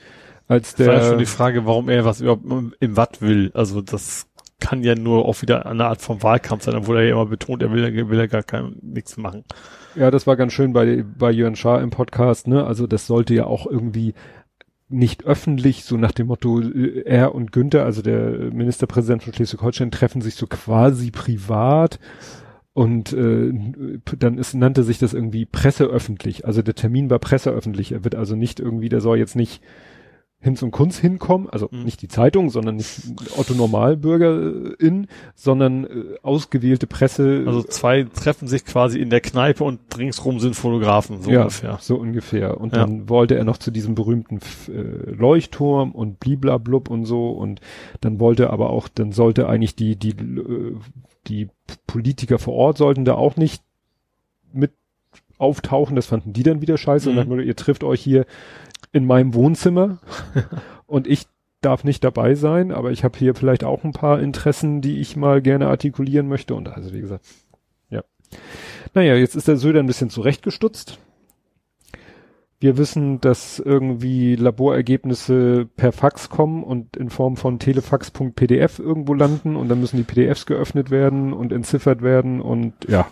als Das war ja der, schon die Frage, warum er was überhaupt im Watt will. Also das kann ja nur auch wieder eine Art von Wahlkampf sein, obwohl er ja immer betont, er will, will ja gar kein, nichts machen. ja, das war ganz schön bei, bei Jörn Schaar im Podcast, ne? Also das sollte ja auch irgendwie nicht öffentlich, so nach dem Motto, äh, er und Günther, also der Ministerpräsident von Schleswig-Holstein, treffen sich so quasi privat und äh, dann ist, nannte sich das irgendwie presseöffentlich. Also der Termin war presseöffentlich. Er wird also nicht irgendwie, der soll jetzt nicht Hinz und Kunz hinkommen, also Mhm. nicht die Zeitung, sondern nicht Otto Normalbürgerin, sondern äh, ausgewählte Presse. Also zwei treffen sich quasi in der Kneipe und ringsrum sind Fotografen, so ja, ungefähr. so ungefähr. Und Ja. dann wollte er noch zu diesem berühmten äh, Leuchtturm und bliblablub und so. Und dann wollte aber auch, dann sollte eigentlich die, die, äh, die Politiker vor Ort sollten da auch nicht mit auftauchen. Das fanden die dann wieder scheiße. Mhm. Und dann, ihr trifft euch hier in meinem Wohnzimmer *laughs* und ich darf nicht dabei sein, aber ich habe hier vielleicht auch ein paar Interessen, die ich mal gerne artikulieren möchte. Und also wie gesagt, ja. Naja, jetzt ist der Söder ein bisschen zurechtgestutzt. Wir wissen, dass irgendwie Laborergebnisse per Fax kommen und in Form von telefax.pdf irgendwo landen und dann müssen die PDFs geöffnet werden und entziffert werden und ja.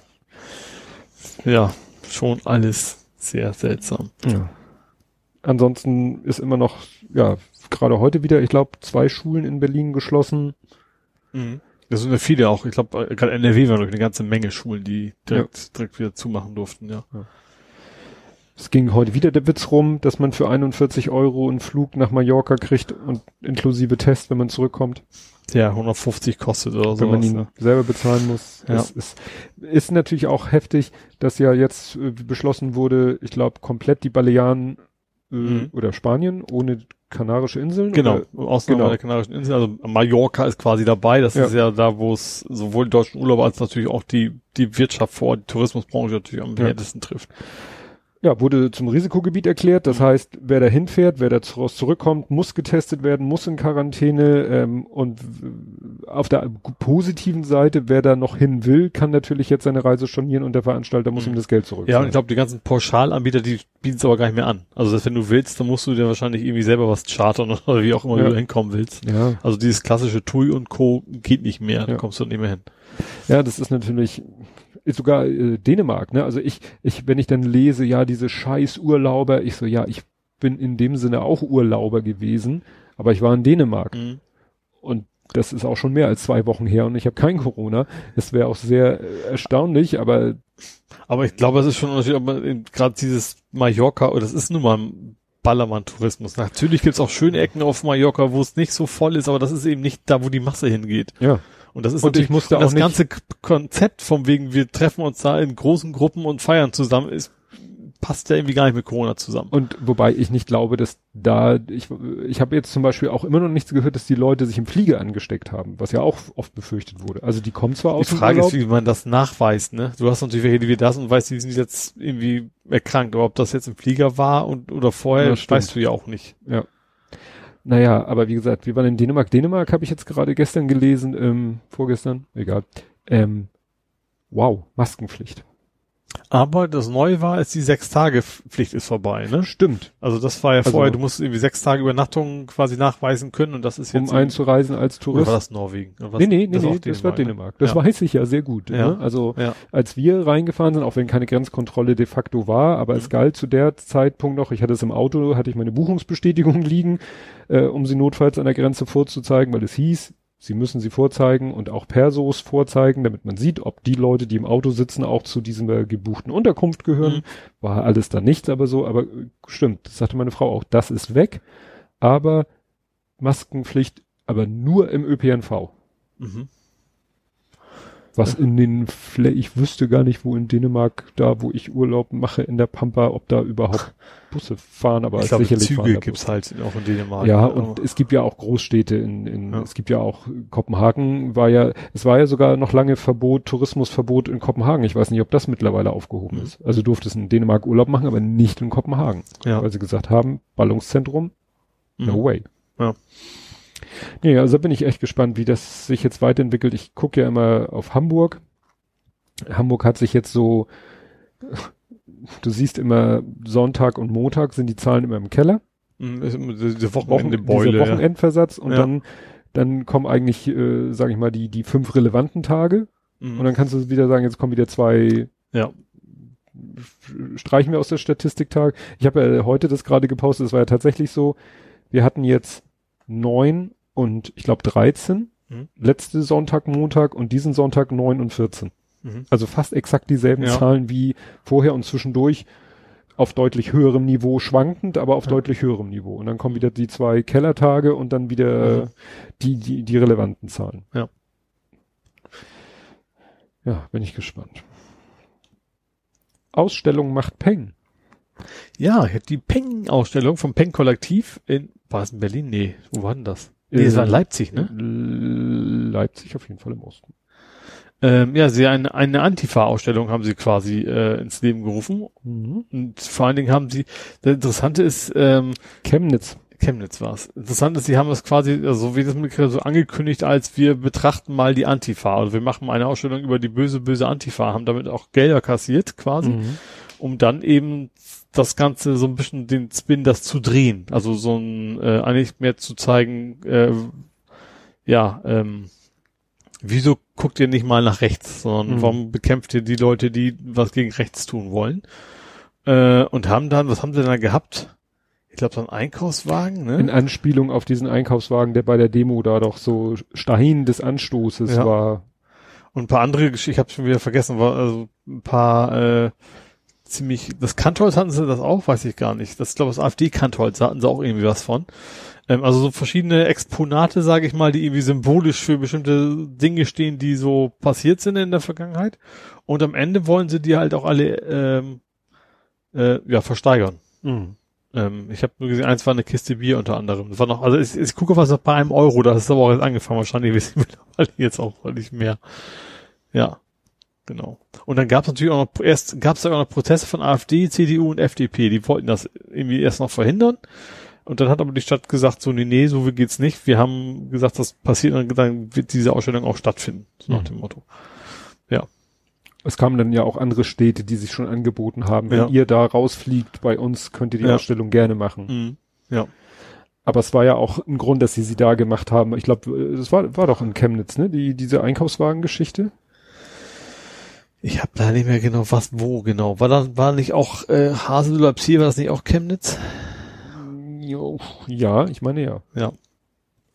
Ja, schon alles sehr seltsam. ja. Ansonsten ist immer noch, ja, gerade heute wieder, ich glaube, zwei Schulen in Berlin geschlossen. Mhm. Das sind ja viele auch. Ich glaube, gerade NRW waren eine ganze Menge Schulen, die direkt, direkt wieder zumachen durften, ja. Es ging heute wieder der Witz rum, dass man für 41 Euro einen Flug nach Mallorca kriegt und inklusive Test, wenn man zurückkommt. Ja, 150 kostet oder so. wenn man ihn selber bezahlen muss. Ja. Es ist, ist natürlich auch heftig, dass ja jetzt äh, beschlossen wurde, ich glaube, komplett die Balearen Mhm. oder Spanien ohne Kanarische Inseln. Genau, Oder, Ausnahme genau. der Kanarischen Inseln. Also Mallorca ist quasi dabei. Das Ja. ist ja da, wo es sowohl die deutschen Urlauber als natürlich auch die, die Wirtschaft vor Ort, die Tourismusbranche natürlich am Ja. härtesten trifft. Ja, wurde zum Risikogebiet erklärt. Das heißt, wer da hinfährt, wer da zu- zurückkommt, muss getestet werden, muss in Quarantäne. Ähm, und auf der positiven Seite, wer da noch hin will, kann natürlich jetzt seine Reise stornieren und der Veranstalter muss Mhm. ihm das Geld zurück. Ja, und ich glaube, die ganzen Pauschalanbieter, die bieten es aber gar nicht mehr an. Also, dass wenn du willst, dann musst du dir wahrscheinlich irgendwie selber was chartern *laughs* oder wie auch immer Ja. du hinkommen willst. ja. Also dieses klassische TUI und Co. geht nicht mehr, da Ja. kommst du nicht mehr hin. Ja, das ist natürlich ist sogar äh, Dänemark, ne? Also ich, ich, wenn ich dann lese, ja, diese scheiß Urlauber, ich so, ja, ich bin in dem Sinne auch Urlauber gewesen, aber ich war in Dänemark Mhm. und das ist auch schon mehr als zwei Wochen her und ich habe kein Corona. Es wäre auch sehr äh, erstaunlich, aber Aber ich glaube, es ist schon ob man gerade dieses Mallorca, oder das ist nun mal ein Ballermann-Tourismus. Natürlich gibt's auch schöne Ecken auf Mallorca, wo es nicht so voll ist, aber das ist eben nicht da, wo die Masse hingeht. ja. Und das ist Und ich natürlich- musste auch das nicht- ganze Konzept vom wegen, wir treffen uns da in großen Gruppen und feiern zusammen, ist, passt ja irgendwie gar nicht mit Corona zusammen. Und wobei ich nicht glaube, dass da, ich, ich habe jetzt zum Beispiel auch immer noch nichts gehört, dass die Leute sich im Flieger angesteckt haben, was ja auch oft befürchtet wurde. Also die kommen zwar Die aus dem Frage Urlaub, ist, wie man das nachweist, ne? Du hast natürlich welche, die wir das und weißt, die sind jetzt irgendwie erkrankt, aber ob das jetzt im Flieger war und oder vorher, Ja, weißt du ja auch nicht. Naja, aber wie gesagt, wir waren in Dänemark. Dänemark habe ich jetzt gerade gestern gelesen, ähm, vorgestern, egal. Ähm, wow, Maskenpflicht. Aber das Neue war, ist die Sechs-Tage-Pflicht ist vorbei, ne? Stimmt. Also das war ja Also- vorher, du musst irgendwie sechs Tage Übernachtung quasi nachweisen können und das ist Um jetzt einzureisen als oder Tourist. war das Norwegen? Oder was- nee, nee, nee, das nee, das war ne? Dänemark. Das Ja. weiß ich ja sehr gut. Ja. Ne? Also Ja. als wir reingefahren sind, auch wenn keine Grenzkontrolle de facto war, aber Mhm. es galt zu der Zeitpunkt noch, ich hatte es im Auto, hatte ich meine Buchungsbestätigung liegen, äh, um sie notfalls an der Grenze vorzuzeigen, weil es hieß, sie müssen sie vorzeigen und auch Persos vorzeigen, damit man sieht, ob die Leute, die im Auto sitzen, auch zu dieser gebuchten Unterkunft gehören. Mhm. War alles da nichts, aber so, aber äh, stimmt, das sagte meine Frau auch, das ist weg, aber Maskenpflicht, aber nur im ÖPNV. Mhm. Was in den, ich wüsste gar nicht, wo in Dänemark, da wo ich Urlaub mache in der Pampa, ob da überhaupt *laughs* Busse fahren, aber ich glaube, sicherlich Züge gibt's halt auch in Dänemark. Ja, ne? und es gibt ja auch Großstädte in, in Ja. es gibt ja auch Kopenhagen war ja, es war ja sogar noch lange Verbot, Tourismusverbot in Kopenhagen. Ich weiß nicht, ob das mittlerweile aufgehoben Mhm. ist. Also durfte es in Dänemark Urlaub machen, aber nicht in Kopenhagen. ja. Weil sie gesagt haben, Ballungszentrum, no Mhm. way. Ja. Nee, also da bin ich echt gespannt, wie das sich jetzt weiterentwickelt. Ich gucke ja immer auf Hamburg. Hamburg hat sich jetzt so, du siehst immer Sonntag und Montag sind die Zahlen immer im Keller. Mhm, Diese Wochen, Wochenende-Beule. dieser. Wochenendversatz und Ja. dann, dann kommen eigentlich, äh, sage ich mal, die, die fünf relevanten Tage Mhm. und dann kannst du wieder sagen, jetzt kommen wieder zwei Ja. streichen wir aus der Statistiktag. Ich habe ja heute das gerade gepostet, es war ja tatsächlich so, wir hatten jetzt neun und ich glaube 13, Mhm. letzte Sonntag, Montag und diesen Sonntag neun und 14. Mhm. Also fast exakt dieselben Ja. Zahlen wie vorher und zwischendurch auf deutlich höherem Niveau schwankend, aber auf Ja. deutlich höherem Niveau. Und dann kommen wieder die zwei Kellertage und dann wieder Mhm. die, die, die relevanten Zahlen. Ja. Ja, bin ich gespannt. Ausstellung macht Peng. Ja, die Peng-Ausstellung vom Peng-Kollektiv in, war es in Berlin? Nee, wo war denn das? Nee, es war in Leipzig, ne? Leipzig auf jeden Fall im Osten. Ähm, ja, sie eine, eine Antifa-Ausstellung haben sie quasi äh, ins Leben gerufen. Und vor allen Dingen haben sie, das Interessante ist, ähm, Chemnitz. Chemnitz war es. Interessant ist, sie haben das quasi, also so wie das mitgekriegt, so angekündigt, als wir betrachten mal die Antifa. Also wir machen eine Ausstellung über die böse, böse Antifa, haben damit auch Gelder kassiert quasi, Mhm. um dann eben das Ganze so ein bisschen den Spin, das zu drehen. Also so ein, äh, eigentlich mehr zu zeigen, äh, ja, ähm, wieso guckt ihr nicht mal nach rechts, sondern Mhm. warum bekämpft ihr die Leute, die was gegen rechts tun wollen? Äh, und haben dann, was haben sie da gehabt? Ich glaube, so ein Einkaufswagen, ne? In Anspielung auf diesen Einkaufswagen, der bei der Demo da doch so Stein des Anstoßes Ja. war. Und ein paar andere Geschichten, ich habe schon wieder vergessen, war also ein paar äh, ziemlich, das Kantholz hatten sie das auch, weiß ich gar nicht. Das glaube ich, das AfD-Kantholz, hatten sie auch irgendwie was von. Ähm, also so verschiedene Exponate, sage ich mal, die irgendwie symbolisch für bestimmte Dinge stehen, die so passiert sind in der Vergangenheit. Und am Ende wollen sie die halt auch alle ähm, äh, ja versteigern. Ähm, ich habe nur gesehen, eins war eine Kiste Bier unter anderem. Das war noch, also ich, ich gucke was noch bei einem Euro, das ist aber auch jetzt angefangen, wahrscheinlich wissen wir *laughs* jetzt auch nicht mehr. Ja, genau. Und dann gab es natürlich auch noch, erst gab es auch noch Proteste von AfD, CDU und FDP, die wollten das irgendwie erst noch verhindern. Und dann hat aber die Stadt gesagt, so, nee, nee, so geht's nicht. Wir haben gesagt, das passiert und dann wird diese Ausstellung auch stattfinden, so nach Mhm. dem Motto. Es kamen dann ja auch andere Städte, die sich schon angeboten haben. Wenn Ja. ihr da rausfliegt bei uns, könnt ihr die Ja. Ausstellung gerne machen. Mhm. Ja. Aber es war ja auch ein Grund, dass sie sie da gemacht haben. Ich glaube, es war, war doch in Chemnitz, ne? Die, diese Einkaufswagengeschichte. Ich habe da nicht mehr genau was, wo genau. War da, war nicht auch äh, Haselüller Psier, war das nicht auch Chemnitz? Ja, ich meine ja. Ja.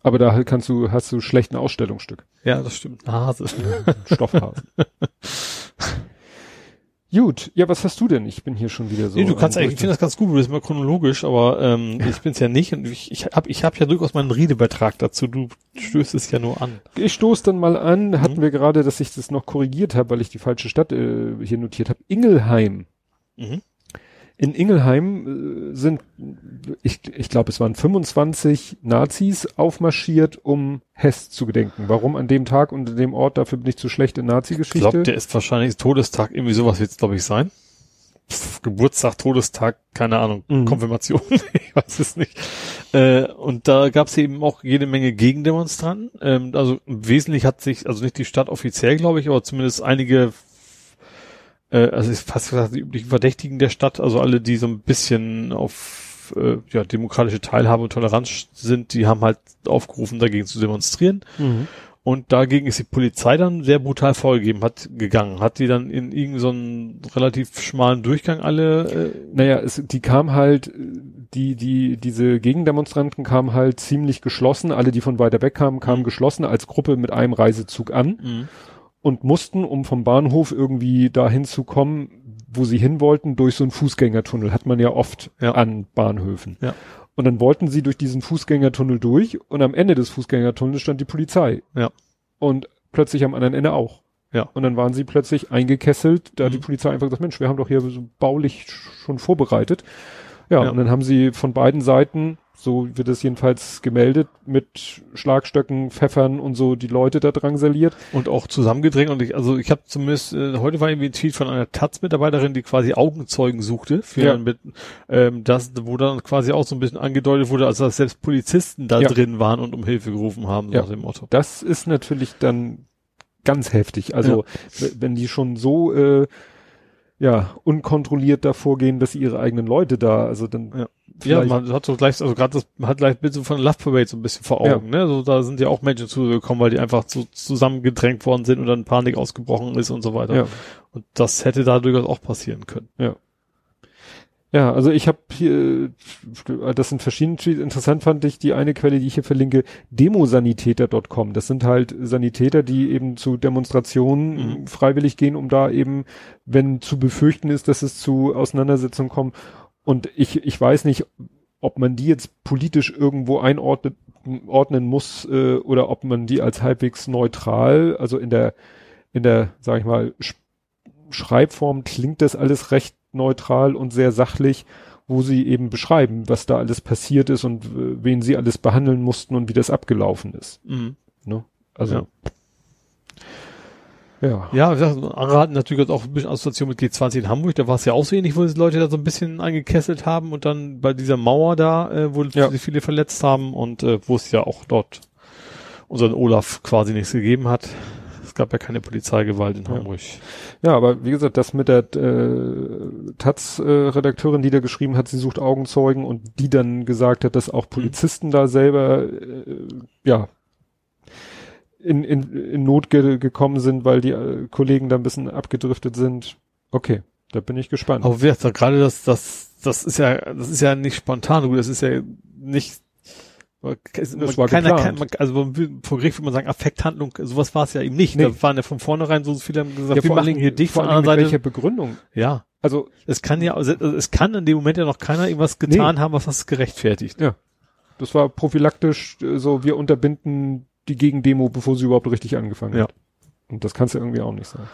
Aber da halt kannst du, hast du schlechten Ausstellungsstück. Ja, das stimmt. Hase. Stoffhasen. *laughs* Gut, ja, was hast du denn? Ich bin hier schon wieder so. nee, du kannst eigentlich, ich finde das ganz gut, du bist mal chronologisch, aber ähm, ich bin's ja nicht und ich, ich habe ich hab ja durchaus meinen Redebeitrag dazu, du stößt es ja nur an. Ich stoß dann mal an, hatten Mhm. wir gerade, dass ich das noch korrigiert habe, weil ich die falsche Stadt äh, hier notiert habe. Ingelheim. Mhm. In Ingelheim äh, sind, ich, ich glaube, es waren 25 Nazis aufmarschiert, um Hess zu gedenken. Warum an dem Tag und an dem Ort? Dafür bin ich zu schlecht in Ich Nazi-Geschichte. glaube, der ist wahrscheinlich Todestag, irgendwie sowas wird's glaube ich sein. Pff, Geburtstag, Todestag, keine Ahnung, Mhm. Konfirmation, *laughs* ich weiß es nicht. Äh, und da gab's eben auch jede Menge Gegendemonstranten. Ähm, also wesentlich hat sich, also nicht die Stadt offiziell, glaube ich, aber zumindest einige, äh, also ist fast gesagt, die üblichen Verdächtigen der Stadt, also alle, die so ein bisschen auf äh, ja, demokratische Teilhabe und Toleranz sind, die haben halt aufgerufen, dagegen zu demonstrieren. Mhm. Und dagegen ist die Polizei dann sehr brutal vorgegeben, hat gegangen, hat die dann in irgendeinen so relativ schmalen Durchgang alle, äh, Naja, es, die kam halt, die, die, diese Gegendemonstranten kamen halt ziemlich geschlossen. Alle, die von weiter weg kamen, kamen Mhm. geschlossen als Gruppe mit einem Reisezug an. Und mussten, um vom Bahnhof irgendwie dahin zu kommen, wo sie hin wollten, durch so einen Fußgängertunnel. Hat man ja oft Ja. an Bahnhöfen. Ja. Und dann wollten sie durch diesen Fußgängertunnel durch und am Ende des Fußgängertunnels stand die Polizei. Ja. Und plötzlich am anderen Ende auch. Ja. Und dann waren sie plötzlich eingekesselt, da Mhm. die Polizei einfach gesagt, Mensch, wir haben doch hier so baulich schon vorbereitet. Ja, Ja. und dann haben sie von beiden Seiten, so wird es jedenfalls gemeldet, mit Schlagstöcken, Pfeffern und so die Leute da drangsaliert. und auch zusammengedrängt. Und ich, also ich habe zumindest, äh, heute war irgendwie ein Tweet von einer Taz-Mitarbeiterin, die quasi Augenzeugen suchte, für Ja. mit, ähm, das, wo dann quasi auch so ein bisschen angedeutet wurde, also dass selbst Polizisten da Ja. drin waren und um Hilfe gerufen haben, so Ja. nach dem Motto. Das ist natürlich dann ganz heftig. Also w- wenn die schon so äh, ja unkontrolliert davor gehen, dass sie ihre eigenen Leute da, also dann Ja. Ja, man hat so gleich, also gerade das man hat gleich ein bisschen von Love Parade so ein bisschen vor Augen, ne? Also da sind ja auch Menschen zugekommen, weil die einfach so zusammengedrängt worden sind und dann Panik ausgebrochen ist und so weiter. ja. Und das hätte da durchaus auch passieren können. Ja, also ich habe hier, das sind verschiedene Tweets. Interessant fand ich die eine Quelle, die ich hier verlinke, demosanitäter.com. Das sind halt Sanitäter, die eben zu Demonstrationen Mhm. freiwillig gehen, um da eben, wenn zu befürchten ist, dass es zu Auseinandersetzungen kommt. Und ich, ich weiß nicht, ob man die jetzt politisch irgendwo einordnet, ordnen muss äh, oder ob man die als halbwegs neutral, also in der, in der, sag ich mal, Sch Schreibform klingt das alles recht neutral und sehr sachlich, wo sie eben beschreiben, was da alles passiert ist und äh, wen sie alles behandeln mussten und wie das abgelaufen ist. Mhm. Ne? Also Ja. ja. Ja, hatten natürlich auch ein bisschen Assoziation mit G20 in Hamburg, da war es ja auch so ähnlich, wo die Leute da so ein bisschen eingekesselt haben und dann bei dieser Mauer da, äh, wo Ja. sich viele verletzt haben und äh, wo es ja auch dort unseren Olaf quasi nichts gegeben hat. Es gab ja keine Polizeigewalt in. Hamburg. Ja, aber wie gesagt, das mit der äh, Taz-Redakteurin, die da geschrieben hat, sie sucht Augenzeugen und die dann gesagt hat, dass auch Polizisten da selber äh, ja in, in, in Not ge gekommen sind, weil die äh, Kollegen da ein bisschen abgedriftet sind. Okay, da bin ich gespannt. Aber gesagt, gerade das, das, das ist ja, das ist ja nicht spontan, das ist ja nicht, es, man, Das war keiner kann, man, also vor Gericht würde man sagen, Affekthandlung, sowas war es ja eben nicht. Nee. Da waren ja von vornherein so viele haben gesagt, ja, wir vor machen hier vor von der anderen Seite, welcher Begründung? ja. Also Es kann ja, also es kann in dem Moment ja noch keiner irgendwas getan haben, was das gerechtfertigt. das war prophylaktisch äh, so, wir unterbinden die Gegendemo, bevor sie überhaupt richtig angefangen Ja. hat. Und das kannst du irgendwie auch nicht sagen.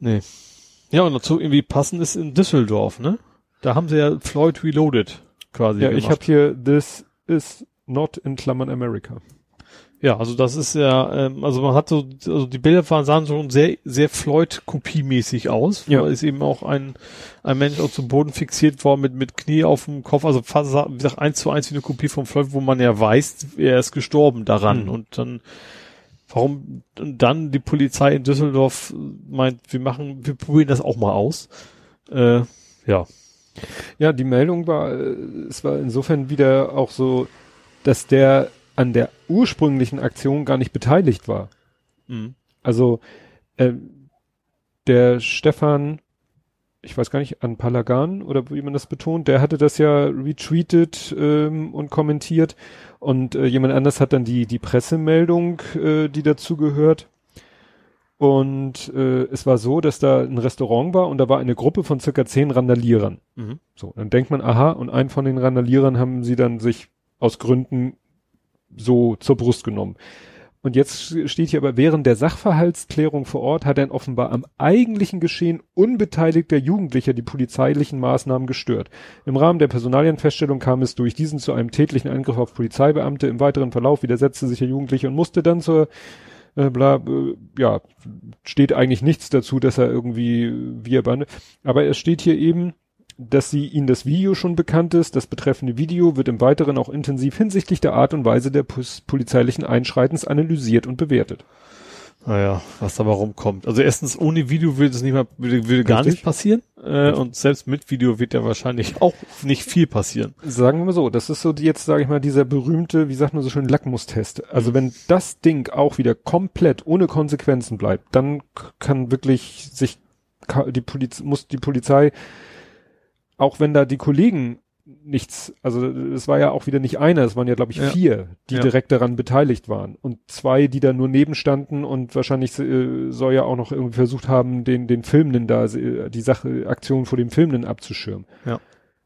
Nee. Ja, und dazu irgendwie passend ist in Düsseldorf, ne? Da haben sie ja Floyd Reloaded quasi Ja, gemacht. ich habe hier, this is not in Klammern America. Ja, also das ist ja, ähm, also man hat so, also die Bilder waren, sahen schon sehr, sehr Floyd-kopiemäßig aus. Ja. Da ist eben auch ein, ein Mensch auch zum Boden fixiert worden mit, mit Knie auf dem Kopf, also fast, wie gesagt, eins zu eins wie eine Kopie vom Floyd, wo man ja weiß, er ist gestorben daran. Mhm. Und dann, warum dann die Polizei in Düsseldorf meint, wir machen, wir probieren das auch mal aus. Äh, ja. Ja, die Meldung war, äh, es war insofern wieder auch so, dass der an der ursprünglichen Aktion gar nicht beteiligt war. Mhm. Also äh, der Stefan ich weiß gar nicht, an Palagan oder wie man das betont, der hatte das ja retweetet ähm, und kommentiert und äh, jemand anders hat dann die, die Pressemeldung, äh, die dazu gehört. Und äh, es war so, dass da ein Restaurant war und da war eine Gruppe von circa zehn Randalierern. Mhm. So, dann denkt man, aha, und einen von den Randalierern haben sie dann sich aus Gründen so zur Brust genommen. Und jetzt steht hier aber, während der Sachverhaltsklärung vor Ort hat ein offenbar am eigentlichen Geschehen unbeteiligter Jugendlicher die polizeilichen Maßnahmen gestört. Im Rahmen der Personalienfeststellung kam es durch diesen zu einem tätlichen Angriff auf Polizeibeamte. Im weiteren Verlauf widersetzte sich der Jugendliche und musste dann zur äh, bla, äh, ja, steht eigentlich nichts dazu, dass er irgendwie wir aber es steht hier eben, dass sie ihnen das Video schon bekannt ist. Das betreffende Video wird im Weiteren auch intensiv hinsichtlich der Art und Weise der polizeilichen Einschreitens analysiert und bewertet. Naja, was da warum kommt. Also erstens, ohne Video würde es nicht mal, würde, würde gar nichts passieren. Äh, und selbst mit Video wird ja wahrscheinlich *laughs* auch nicht viel passieren. Sagen wir so, das ist so jetzt, sage ich mal, dieser berühmte, wie sagt man so schön, Lackmustest. Also wenn das Ding auch wieder komplett ohne Konsequenzen bleibt, dann kann wirklich sich die Polizei, muss die Polizei auch wenn da die Kollegen nichts, also es war ja auch wieder nicht einer, es waren ja glaube ich ja. vier, die ja. direkt daran beteiligt waren und zwei, die da nur nebenstanden und wahrscheinlich äh, soll ja auch noch irgendwie versucht haben, den den Filmenden da äh, die Sache Aktion vor dem Filmenden abzuschirmen. Ja.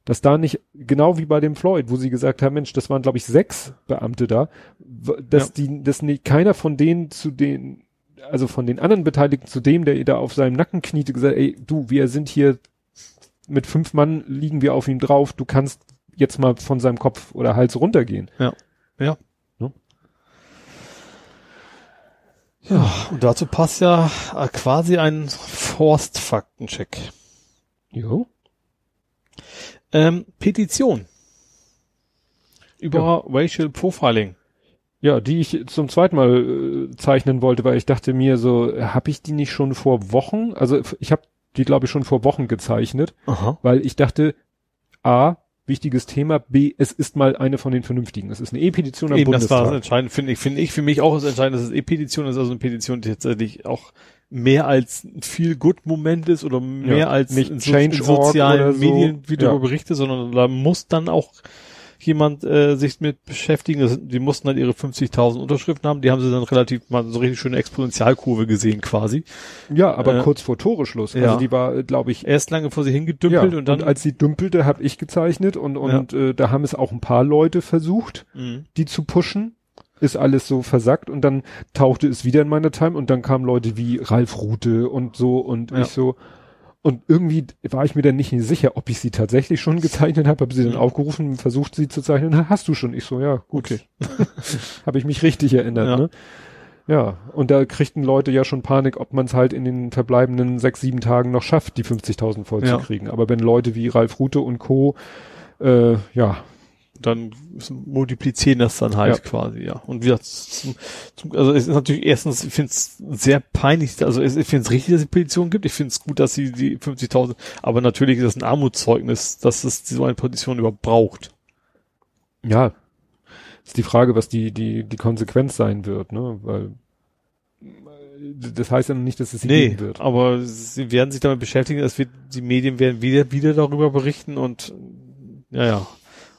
Dass da nicht genau wie bei dem Floyd, wo sie gesagt haben, Mensch, das waren glaube ich sechs Beamte da, dass ja. die dass nicht keiner von denen zu den also von den anderen Beteiligten zu dem, der da auf seinem Nacken kniete, gesagt, ey, du, wir sind hier mit fünf Mann liegen wir auf ihm drauf, du kannst jetzt mal von seinem Kopf oder Hals runtergehen. Ja. Ja. ja. Ja, und dazu passt ja äh, quasi ein Forst-Faktencheck. Jo. Ähm, Petition. Über ja. Racial Profiling. Ja, die ich zum zweiten Mal äh, zeichnen wollte, weil ich dachte mir so, habe ich die nicht schon vor Wochen? Also ich habe die, glaube ich, schon vor Wochen gezeichnet, Aha. weil ich dachte, A, wichtiges Thema, B, es ist mal eine von den vernünftigen. Es ist eine E-Petition am Eben, Bundestag. Das war entscheidend, finde ich, finde ich für mich auch das entscheidend, dass es E-Petition ist, also eine Petition, die tatsächlich auch mehr als ein viel good Moment ist oder mehr ja, als nicht in, so, in sozialen Medien so. wie ja. darüber berichte, sondern da muss dann auch jemand äh, sich mit beschäftigen. Das, die mussten dann ihre 50.000 Unterschriften haben. Die haben sie dann relativ mal so richtig schöne Exponentialkurve gesehen quasi. Ja, aber äh, kurz vor Toreschluss. Also ja. die war, glaube ich, erst lange vor sie hingedümpelt ja, und dann und als sie dümpelte, habe ich gezeichnet und und ja. äh, da haben es auch ein paar Leute versucht, mhm. die zu pushen. Ist alles so versackt und dann tauchte es wieder in meiner Time und dann kamen Leute wie Ralf Rute und so und ich so und irgendwie war ich mir dann nicht sicher, ob ich sie tatsächlich schon gezeichnet habe, habe sie dann mhm. aufgerufen, versucht sie zu zeichnen. Hast du schon? Ich so, ja, gut. Okay. *laughs* habe ich mich richtig erinnert, ja. ne? Ja, und da kriegten Leute ja schon Panik, ob man es halt in den verbleibenden sechs, sieben Tagen noch schafft, die 50.000 voll ja. zu kriegen. Aber wenn Leute wie Ralf Rute und Co., äh, ja, dann multiplizieren das dann halt ja. quasi, ja. Und wie zum, zum, also es ist natürlich erstens, ich finde es sehr peinlich, also ich finde es richtig, dass es Petition gibt. Ich finde es gut, dass sie die 50.000, aber natürlich ist das ein Armutszeugnis, dass es so eine Petition überhaupt braucht. Ja, ist die Frage, was die die die Konsequenz sein wird, ne? Weil das heißt ja nicht, dass es sie nee, geben wird. aber sie werden sich damit beschäftigen, dass wir die Medien werden wieder wieder darüber berichten und ja ja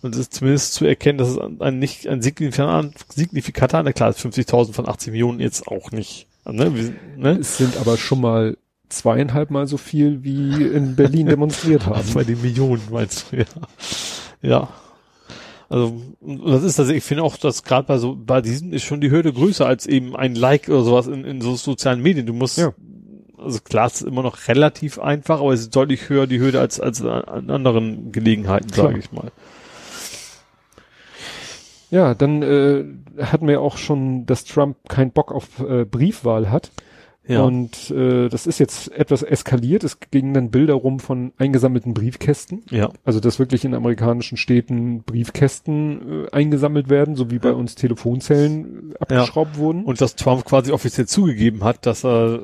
und es ist zumindest zu erkennen, dass es ein nicht ein signifikanter, na klar, 50.000 von 80 Millionen jetzt auch nicht. Ne? Wir, ne? Es sind aber schon mal zweieinhalb Mal so viel wie in Berlin demonstriert *laughs* haben. Bei den Millionen meinst du, ja. Ja. Also, das ist das, ich finde auch, dass gerade bei so, bei diesem ist schon die Hürde größer als eben ein Like oder sowas in, in so sozialen Medien. Du musst, ja. also klar, es ist immer noch relativ einfach, aber es ist deutlich höher die Hürde als, als an anderen Gelegenheiten, sage ich mal. Ja, dann äh, hatten wir auch schon, dass Trump keinen Bock auf äh, Briefwahl hat. Ja. Und äh, das ist jetzt etwas eskaliert. Es gingen dann Bilder rum von eingesammelten Briefkästen. Ja. Also dass wirklich in amerikanischen Städten Briefkästen äh, eingesammelt werden, so wie bei uns Telefonzellen äh, abgeschraubt ja. wurden. Und dass Trump quasi offiziell zugegeben hat, dass er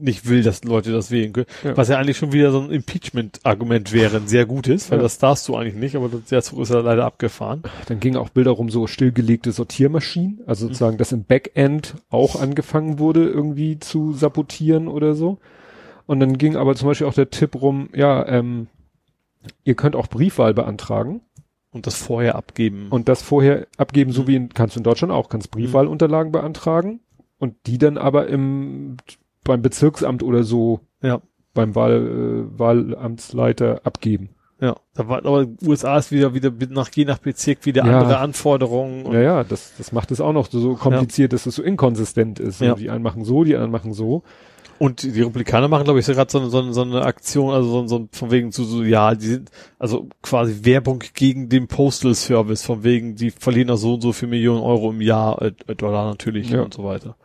nicht will, dass Leute das wählen können. Ja. Was ja eigentlich schon wieder so ein Impeachment-Argument wäre, ein sehr gutes, weil ja. das darfst du eigentlich nicht, aber der Zug ist ja leider abgefahren. Dann gingen auch Bilder rum so stillgelegte Sortiermaschinen, also mhm. sozusagen, dass im Backend auch angefangen wurde, irgendwie zu sabotieren oder so. Und dann ging aber zum Beispiel auch der Tipp rum, ja, ähm, ihr könnt auch Briefwahl beantragen. Und das vorher abgeben. Und das vorher abgeben, so wie in, kannst du in Deutschland auch, kannst Briefwahlunterlagen beantragen und die dann aber im, beim Bezirksamt oder so, ja. beim Wahl, äh, Wahlamtsleiter abgeben. Ja, da war, aber USA ist wieder, wieder nach, je nach Bezirk wieder Ja. andere Anforderungen. Ja, ja, das, das macht es auch noch so kompliziert, dass es so inkonsistent ist. Ja. Die einen machen so, die anderen machen so. Und die Republikaner machen, glaube ich, gerade so, eine- so, eine- so eine Aktion, also so, so von wegen zu so, ja, die sind, also quasi Werbung gegen den Postal Service, von wegen, die verlieren auch so und so viel Millionen Euro im Jahr, äh, äh, Dollar natürlich Ja. und so weiter.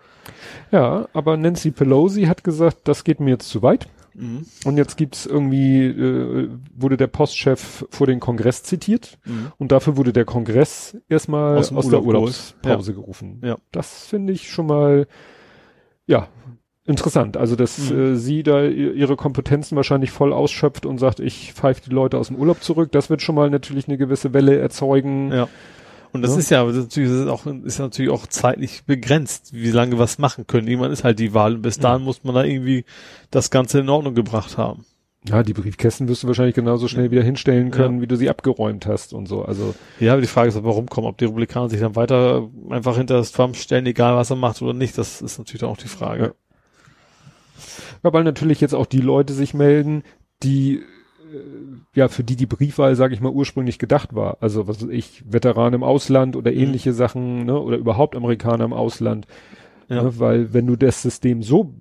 Ja, aber Nancy Pelosi hat gesagt, das geht mir jetzt zu weit. Mhm. Und jetzt gibt's irgendwie, äh, wurde der Postchef vor den Kongress zitiert Mhm. und dafür wurde der Kongress erstmal Aus aus, dem der Urlaub Urlaubspause gerufen. Ja. Das finde ich schon mal, ja, interessant. Also, dass Mhm. äh, sie da ihre Kompetenzen wahrscheinlich voll ausschöpft und sagt, ich pfeife die Leute aus dem Urlaub zurück. Das wird schon mal natürlich eine gewisse Welle erzeugen. Ja. Und das Ja. ist ja das ist natürlich, auch, ist natürlich auch zeitlich begrenzt, wie lange was machen können. Irgendwann ist halt die Wahl und bis dahin muss man da irgendwie das Ganze in Ordnung gebracht haben. Ja, die Briefkästen wirst du wahrscheinlich genauso schnell wieder hinstellen können, Ja. wie du sie abgeräumt hast und so. Also, Ja, aber die Frage ist, warum kommen, ob die Republikaner sich dann weiter einfach hinter das Trump stellen, egal was er macht oder nicht, das ist natürlich dann auch die Frage. Ja. Ja, weil natürlich jetzt auch die Leute sich melden, die ja für die die Briefwahl, sage ich mal, ursprünglich gedacht war. Also was weiß ich, Veteranen im Ausland oder ähnliche Sachen, ne, oder überhaupt Amerikaner im Ausland. Ja. Ne, weil wenn du das System so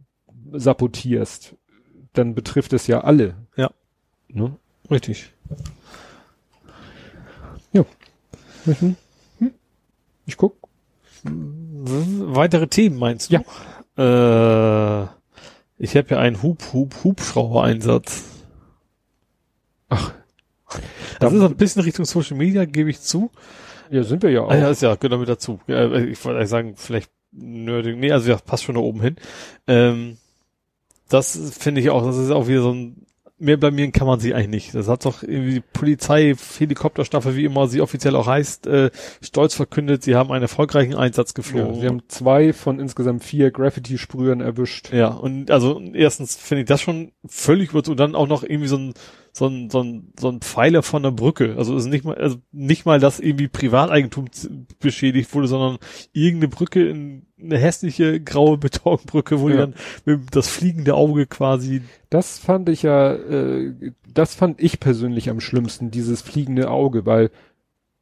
sabotierst, dann betrifft es ja alle. Ja. Ne? Richtig. Mhm. Hm? Ich guck. Weitere Themen meinst du? Ja. Äh, ich habe ja einen Hub, Hub, Hubschrauber-Einsatz. Ach. Das ist ein bisschen Richtung Social Media, gebe ich zu. Ja, sind wir ja auch. Ah, ja, ist ja, gehört damit dazu. Ja, ich wollte eigentlich sagen, vielleicht nerdig. Nee, also ja, passt schon da oben hin. Ähm, das finde ich auch, das ist auch wieder so ein, mehr blamieren kann man sie eigentlich nicht. Das hat doch irgendwie die Polizei, Helikopterstaffel, wie immer sie offiziell auch heißt, äh, stolz verkündet, sie haben einen erfolgreichen Einsatz ja, geflogen. sie haben zwei von insgesamt vier Graffiti-Sprühern erwischt. Ja, und also erstens finde ich das schon völlig überzogen. Und dann auch noch irgendwie so ein, so ein, so ein, so ein Pfeiler von der Brücke. Also ist nicht mal, also nicht mal, dass irgendwie Privateigentum beschädigt wurde, sondern irgendeine Brücke, in, eine hässliche graue Betonbrücke, wo Ja. dann mit das fliegende Auge quasi, Das fand ich ja, äh, das fand ich persönlich am schlimmsten, dieses fliegende Auge, weil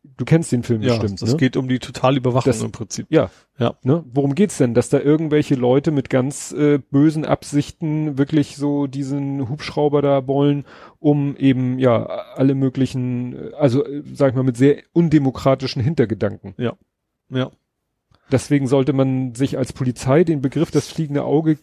du kennst den Film ja, bestimmt, das ne? geht um die Totalüberwachung Das- im Prinzip. Ja. Ja. Ne? Worum geht's denn? Dass da irgendwelche Leute mit ganz äh, bösen Absichten wirklich so diesen Hubschrauber da wollen, um eben ja alle möglichen, äh, also äh, sag ich mal mit sehr undemokratischen Hintergedanken. Ja. Deswegen sollte man sich als Polizei den Begriff das fliegende Auge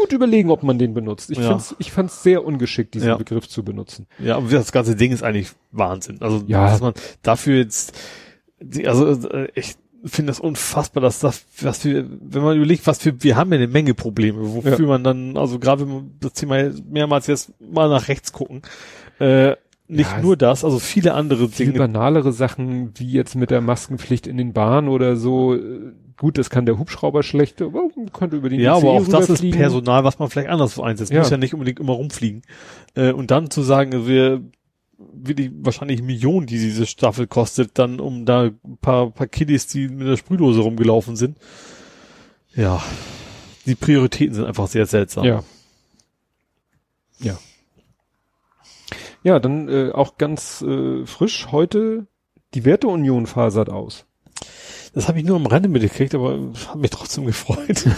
gut überlegen, ob man den benutzt. Ich Ja. find's, ich fand's sehr ungeschickt, diesen Ja. Begriff zu benutzen. Ja, aber das ganze Ding ist eigentlich Wahnsinn. Also, Ja. dass man dafür jetzt, also, äh, ich finde das unfassbar, dass das, was wir, wenn man überlegt, was wir, wir haben ja eine Menge Probleme, wofür Ja. man dann, also gerade wenn man das Thema mehrmals jetzt mal nach rechts gucken, äh, nicht Ja, nur das, also viele andere Viel Dinge. banalere Sachen, wie jetzt mit der Maskenpflicht in den Bahnen oder so. Gut, das kann der Hubschrauber schlecht, aber man könnte über den Ja, ICE aber auch das ist. Personal, was man vielleicht anders einsetzt. Ja. Muss ja nicht unbedingt immer rumfliegen. Äh, und dann zu sagen, wir wirklich wahrscheinlich Millionen, die diese Staffel kostet, dann um da ein paar, paar Kiddies, die mit der Sprühdose rumgelaufen sind. Ja, die Prioritäten sind einfach sehr seltsam. Ja. Ja. Ja, dann äh, auch ganz äh, frisch heute, die Werteunion fasert aus. Das habe ich nur am Rande mitgekriegt, aber hat mich trotzdem gefreut. *laughs*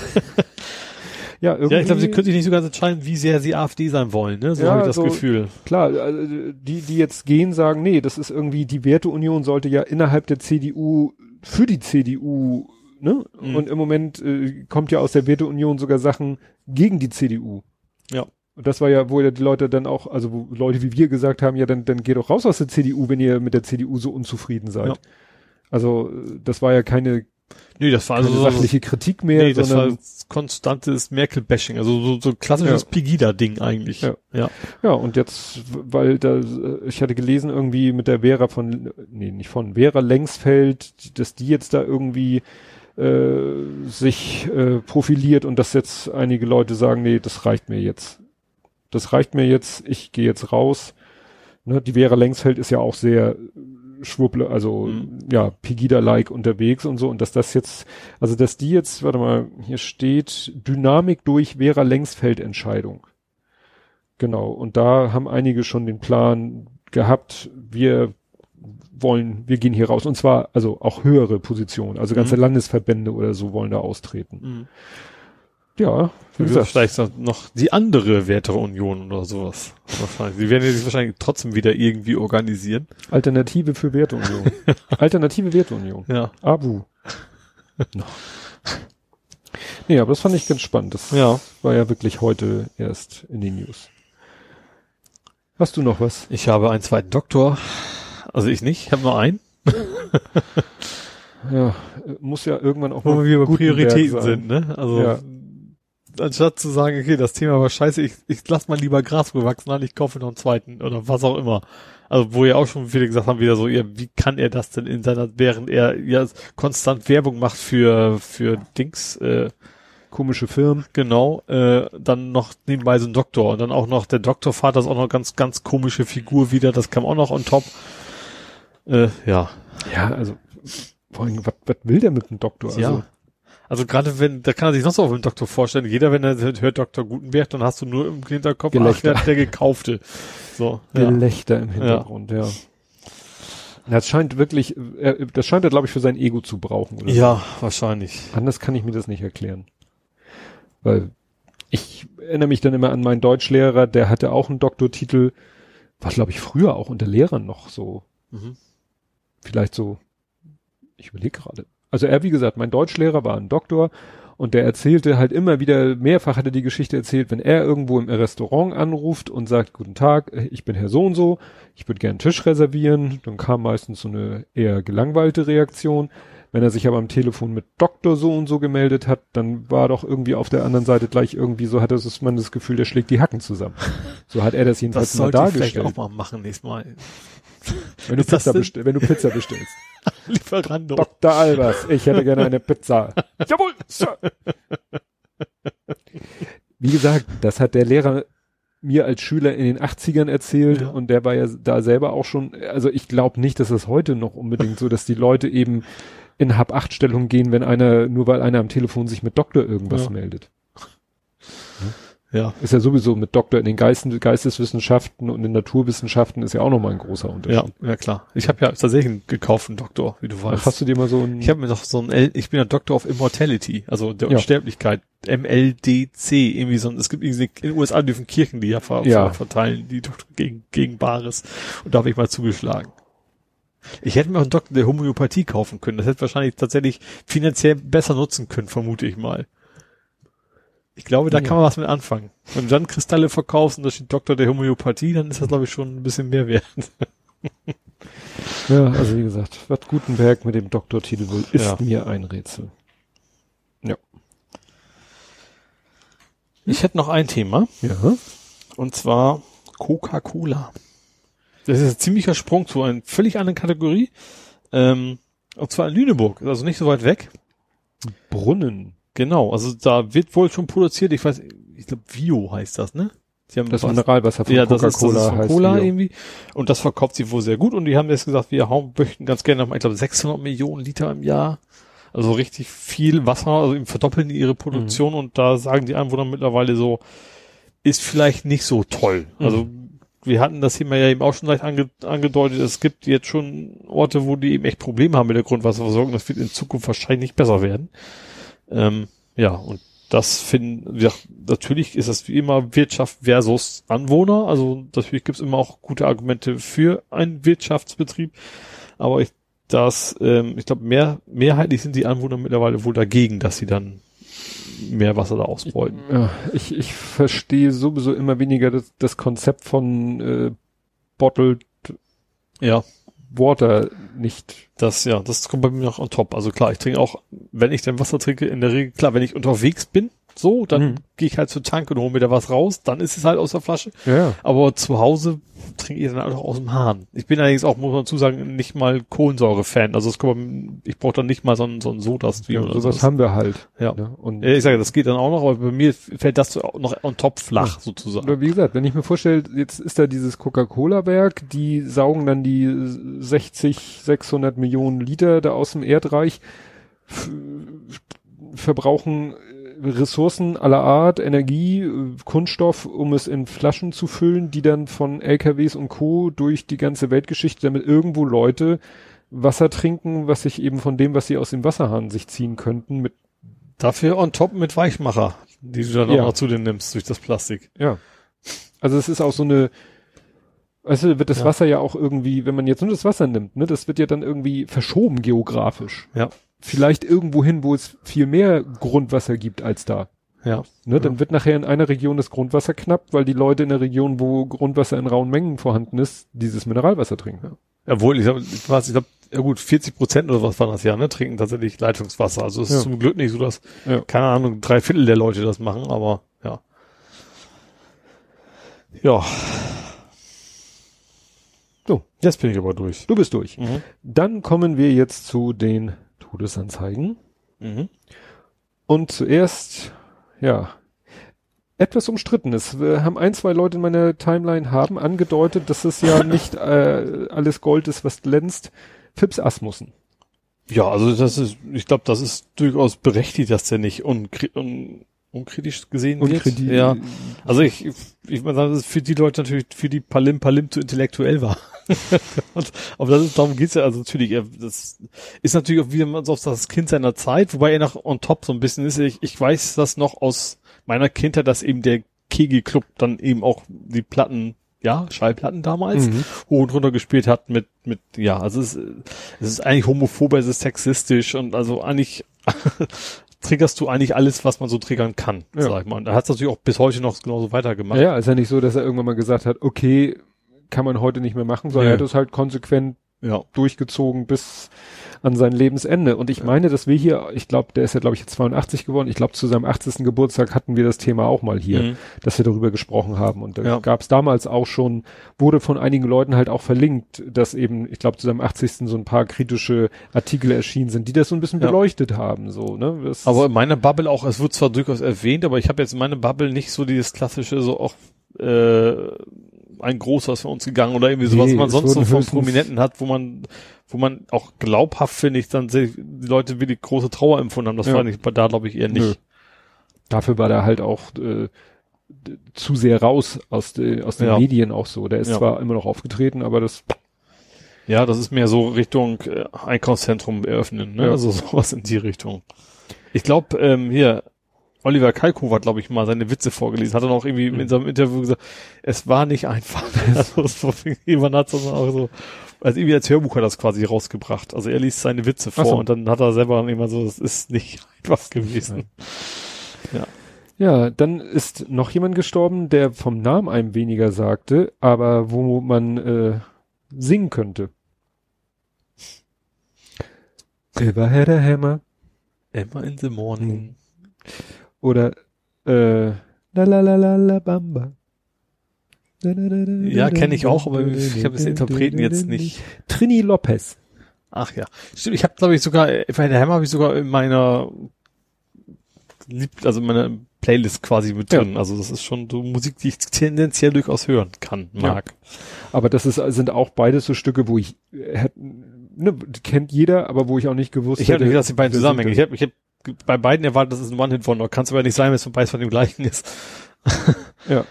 Ja, irgendwie, ja, ich glaube, sie können sich nicht so ganz entscheiden, wie sehr sie AfD sein wollen. Ne? So Ja, habe ich das so- Gefühl. klar, also die, die jetzt gehen, sagen, nee, das ist irgendwie, die Werteunion sollte ja innerhalb der CDU für die CDU, ne? Mhm. Und im Moment äh, kommt ja aus der Werteunion sogar Sachen gegen die CDU. Ja. Und das war ja, wo ja die Leute dann auch, also wo Leute wie wir gesagt haben, ja, dann, dann geht doch raus aus der CDU, wenn ihr mit der CDU so unzufrieden seid. Ja. Also das war ja keine, Nee, das war keine also so, sachliche Kritik mehr, nee, das war konstantes Merkel-Bashing, also so, so klassisches Ja. Pegida-Ding eigentlich. Ja. ja. Ja, und jetzt, weil da, ich hatte gelesen irgendwie mit der Vera von, nee, nicht von, Vera Lengsfeld, dass die jetzt da irgendwie äh, sich äh, profiliert und dass jetzt einige Leute sagen, nee, das reicht mir jetzt. Das reicht mir jetzt, ich gehe jetzt raus. Ne, die Vera Längsfeld ist ja auch sehr Schwuble, also mhm. ja, Pegida-like unterwegs und so. Und dass das jetzt, also dass die jetzt, warte mal, hier steht Dynamik durch Vera Längsfeld Entscheidung. Genau. Und da haben einige schon den Plan gehabt, wir wollen, wir gehen hier raus. Und zwar, also auch höhere Positionen, also ganze mhm. Landesverbände oder so wollen da austreten. Mhm. Ja, wie gesagt. Vielleicht noch die andere Werteunion oder sowas. Wahrscheinlich. Sie werden sich wahrscheinlich trotzdem wieder irgendwie organisieren. Alternative für Werteunion. *laughs* Alternative Werteunion. Ja. Abu. no. Nee, aber das fand ich ganz spannend. Das ja. war ja wirklich heute erst in den News. Hast du noch was? Ich habe einen zweiten Doktor. Also ich nicht, ich habe nur einen. *laughs* ja, muss ja irgendwann auch Wo mal wir über Prioritäten sind, ne? Also ja anstatt zu sagen, okay, das Thema war scheiße, ich, ich lass mal lieber Gras bewachsen an, ich kaufe noch einen zweiten oder was auch immer. Also wo ja auch schon viele gesagt haben, wieder so, ja, wie kann er das denn in seiner, während er ja konstant Werbung macht für, für Dings, äh, komische Firmen. Genau, äh, dann noch nebenbei so ein Doktor und dann auch noch der Doktorvater ist auch noch ganz, ganz komische Figur wieder, das kam auch noch on top. Äh, ja. Ja, also vor allem, was, was will der mit dem Doktor? Ja. Also gerade wenn, da kann er sich noch so auf den Doktor vorstellen. Jeder, wenn er hört Dr. Gutenberg, dann hast du nur im Hinterkopf, Gelächter. ach, der, gekaufte. So. Gelächter ja. im Hintergrund, ja. ja. Das scheint wirklich, das scheint er, glaube ich, für sein Ego zu brauchen. Oder ja, wahrscheinlich. Anders kann ich mir das nicht erklären. Weil ich erinnere mich dann immer an meinen Deutschlehrer, der hatte auch einen Doktortitel, war, glaube ich, früher auch unter Lehrern noch so. Mhm. Vielleicht so, ich überlege gerade, also er, wie gesagt, mein Deutschlehrer war ein Doktor und der erzählte halt immer wieder, mehrfach hat er die Geschichte erzählt, wenn er irgendwo im Restaurant anruft und sagt, guten Tag, ich bin Herr so und so, ich würde gern einen Tisch reservieren, dann kam meistens so eine eher gelangweilte Reaktion. Wenn er sich aber am Telefon mit Doktor so und so gemeldet hat, dann war doch irgendwie auf der anderen Seite gleich irgendwie so, hatte man das Gefühl, der schlägt die Hacken zusammen. So hat er das jedenfalls das mal dargestellt. Das vielleicht auch mal machen nächstes Mal. Wenn du, Pizza, bestell, wenn du Pizza bestellst. *laughs* Lieferando. Dr. Albers, ich hätte gerne eine Pizza. *laughs* Jawohl, Sir. Wie gesagt, das hat der Lehrer mir als Schüler in den 80ern erzählt ja. und der war ja da selber auch schon, also ich glaube nicht, dass es heute noch unbedingt so, dass die Leute eben in Hab-Acht-Stellung gehen, wenn einer, nur weil einer am Telefon sich mit Doktor irgendwas ja. meldet. Ja. Ist ja sowieso mit Doktor in den Geisten, Geisteswissenschaften und in Naturwissenschaften ist ja auch nochmal ein großer Unterschied. Ja, ja klar. Ich habe ja tatsächlich einen gekauften Doktor, wie du weißt. Ach, hast du dir mal so ein... Ich habe mir doch so ein, L ich bin ja Doktor of Immortality, also der ja. Unsterblichkeit, MLDC, irgendwie so ein, es gibt irgendwie, in den USA dürfen Kirchen die ja, ver ja. verteilen, die Doktor gegen, gegen Bares. Und da habe ich mal zugeschlagen. Ich hätte mir auch einen Doktor der Homöopathie kaufen können. Das hätte wahrscheinlich tatsächlich finanziell besser nutzen können, vermute ich mal. Ich glaube, da ja. kann man was mit anfangen. Wenn du dann Kristalle verkaufst und da steht Doktor der Homöopathie, dann ist das, glaube ich, schon ein bisschen mehr wert. ja, also wie gesagt, was Gutenberg mit dem Doktortitel wohl ist ja. mir ein Rätsel. Ja. Ich hätte noch ein Thema. Ja. Und zwar Coca-Cola. Das ist ein ziemlicher Sprung zu einer völlig anderen Kategorie. Ähm, und zwar in Lüneburg, also nicht so weit weg. Brunnen. Genau, also da wird wohl schon produziert, ich weiß, ich glaube Vio heißt das, ne? Sie haben das Mineralwasser von ja, Coca-Cola das ist, das ist von Cola Vio. irgendwie. Und das verkauft sie wohl sehr gut. Und die haben jetzt gesagt, wir hauen, möchten ganz gerne noch, ich glaube, 600 Millionen Liter im Jahr. Also richtig viel Wasser, also eben verdoppeln die ihre Produktion. Mhm. Und da sagen die Einwohner mittlerweile so, ist vielleicht nicht so toll. Mhm. Also wir hatten das Thema ja eben auch schon leicht ange angedeutet. Es gibt jetzt schon Orte, wo die eben echt Probleme haben mit der Grundwasserversorgung. Das wird in Zukunft wahrscheinlich nicht besser werden. Ähm, ja, und das finden wir, natürlich ist das wie immer Wirtschaft versus Anwohner. Also natürlich gibt es immer auch gute Argumente für einen Wirtschaftsbetrieb. Aber ich, das, ähm, ich glaube, mehr, mehrheitlich sind die Anwohner mittlerweile wohl dagegen, dass sie dann mehr Wasser da ausbeuten. Ja, ich, ich verstehe sowieso immer weniger das, das Konzept von äh, Bottled ja. Water nicht. Das, ja, das kommt bei mir noch on top. Also klar, ich trinke auch, wenn ich denn Wasser trinke, in der Regel, klar, wenn ich unterwegs bin, so, dann Mhm. gehe ich halt zur Tank und hole mir da was raus, dann ist es halt aus der Flasche. Ja. Aber zu Hause trinke ich dann halt auch aus dem Hahn. Ich bin allerdings auch, muss man dazu sagen, nicht mal Kohlensäure-Fan. Also es kommt, ich brauche dann nicht mal so einen, so einen Soda-Stream ja oder sowas haben wir halt. Ja. Ne? Und Ja, ich sage, das geht dann auch noch, aber bei mir fällt das noch on top flach, sozusagen. Oder wie gesagt, wenn ich mir vorstelle, jetzt ist da dieses Coca-Cola-Werk, die saugen dann die 60, 600 Millionen Liter da aus dem Erdreich, verbrauchen Ressourcen aller Art, Energie, Kunststoff, um es in Flaschen zu füllen, die dann von LKWs und Co. durch die ganze Weltgeschichte, damit irgendwo Leute Wasser trinken, was sich eben von dem, was sie aus dem Wasserhahn sich ziehen könnten, mit, Dafür on top mit Weichmacher, die du dann Ja. auch noch zu dir nimmst durch das Plastik. ja. Also es ist auch so eine, du, wird das Ja. Wasser ja auch irgendwie, wenn man jetzt nur das Wasser nimmt, ne, das wird ja dann irgendwie verschoben geografisch. Ja. Vielleicht irgendwo hin, wo es viel mehr Grundwasser gibt als da. Ja. Ne, Dann wird nachher in einer Region das Grundwasser knapp, weil die Leute in der Region, wo Grundwasser in rauen Mengen vorhanden ist, dieses Mineralwasser trinken. Obwohl, ich glaube, ich weiß, ich glaube, ja gut, 40 Prozent oder was war das ja, ne, trinken tatsächlich Leitungswasser. Also es ist Ja. zum Glück nicht so, dass, Ja. keine Ahnung, drei Viertel der Leute das machen, aber ja. Ja. So. Jetzt bin ich aber durch. Du bist durch. Mhm. Dann kommen wir jetzt zu den Todesanzeigen. Mhm. Und zuerst, ja, etwas umstritten ist. Wir haben ein, zwei Leute in meiner Timeline haben angedeutet, dass es ja *laughs* nicht äh, alles Gold ist, was glänzt. Fips Asmussen. Ja, also das ist, ich glaube, das ist durchaus berechtigt, dass der nicht unkri un unkritisch gesehen wird. Ja. Also ich, ich, ich meine, das ist für die Leute natürlich, für die Palim Palim zu intellektuell war. *laughs* Und, aber das ist, darum geht's ja, also natürlich, er- das ist natürlich auch wieder mal so auf das Kind seiner Zeit, wobei er noch on top so ein bisschen ist. Ich, ich weiß das noch aus meiner Kindheit, dass eben der Kegelclub dann eben auch die Platten, ja, Schallplatten damals Mhm. hoch und runter gespielt hat mit, mit, ja, also es, ist- es ist eigentlich homophob, es ist sexistisch und also eigentlich triggerst du eigentlich alles, was man so triggern kann, Ja. sag ich mal. Und er hat es natürlich auch bis heute noch genauso weitergemacht. Ja, ist ja nicht so, dass er irgendwann mal gesagt hat, okay, kann man heute nicht mehr machen, sondern Nee. er hat es halt konsequent ja. durchgezogen bis an sein Lebensende. Und ich meine, dass wir hier, ich glaube, der ist ja, glaube ich, jetzt 82 geworden. Ich glaube, zu seinem 80. Geburtstag hatten wir das Thema auch mal hier, Mhm. dass wir darüber gesprochen haben. Und da Ja. gab es damals auch schon, wurde von einigen Leuten halt auch verlinkt, dass eben, ich glaube, zu seinem 80. so ein paar kritische Artikel erschienen sind, die das so ein bisschen Ja. beleuchtet haben. So, ne? Das, Aber in meiner Bubble auch, es wird zwar durchaus erwähnt, aber ich habe jetzt in meiner Bubble nicht so dieses klassische, so auch äh, ein großer ist für uns gegangen oder irgendwie sowas, Nee, was man sonst so von Prominenten hat, wo man, wo man auch glaubhaft, finde ich, dann die Leute wirklich große Trauer empfunden haben. Das Ja. war nicht, da glaube ich eher Nö. nicht. dafür war der halt auch äh, zu sehr raus aus, de, aus den Ja. Medien auch so. Der ist Ja. zwar immer noch aufgetreten, aber das Ja, das ist mehr so Richtung äh, Einkaufszentrum eröffnen, ne? Ja. Also sowas in die Richtung. Ich glaube, ähm, hier, Oliver Kalkow hat, glaube ich, mal seine Witze vorgelesen, hat dann auch irgendwie Mhm. in seinem Interview gesagt, es war nicht einfach. *laughs* also es war, jemand hat das auch so, also irgendwie als Hörbuch hat er das quasi rausgebracht. Also er liest seine Witze vor so. und dann hat er selber immer so, es ist nicht *laughs* einfach gewesen. Ja, dann ist noch jemand gestorben, der vom Namen einem weniger sagte, aber wo man äh, singen könnte. A hammer. Emma in the morning. Oder äh, la la la la la bamba. Ja, kenne ich auch, aber ich habe das Interpreten jetzt nicht. Trini Lopez. Ach ja. Stimmt, ich habe glaube ich sogar, bei der Hammer habe ich sogar in meiner also in meiner Playlist quasi mit Ja. drin. Also das ist schon so Musik, die ich tendenziell durchaus hören kann, mag. Aber das ist, sind auch beides so Stücke, wo ich äh, ne, kennt jeder, aber wo ich auch nicht gewusst Ich habe hätte. nicht, dass die beiden zusammenhängen. Ich habe ich hab bei beiden erwartet, dass es ein One-Hit-Wonder. Kann es aber nicht sein, wenn es von beides von dem gleichen ist. *laughs* das?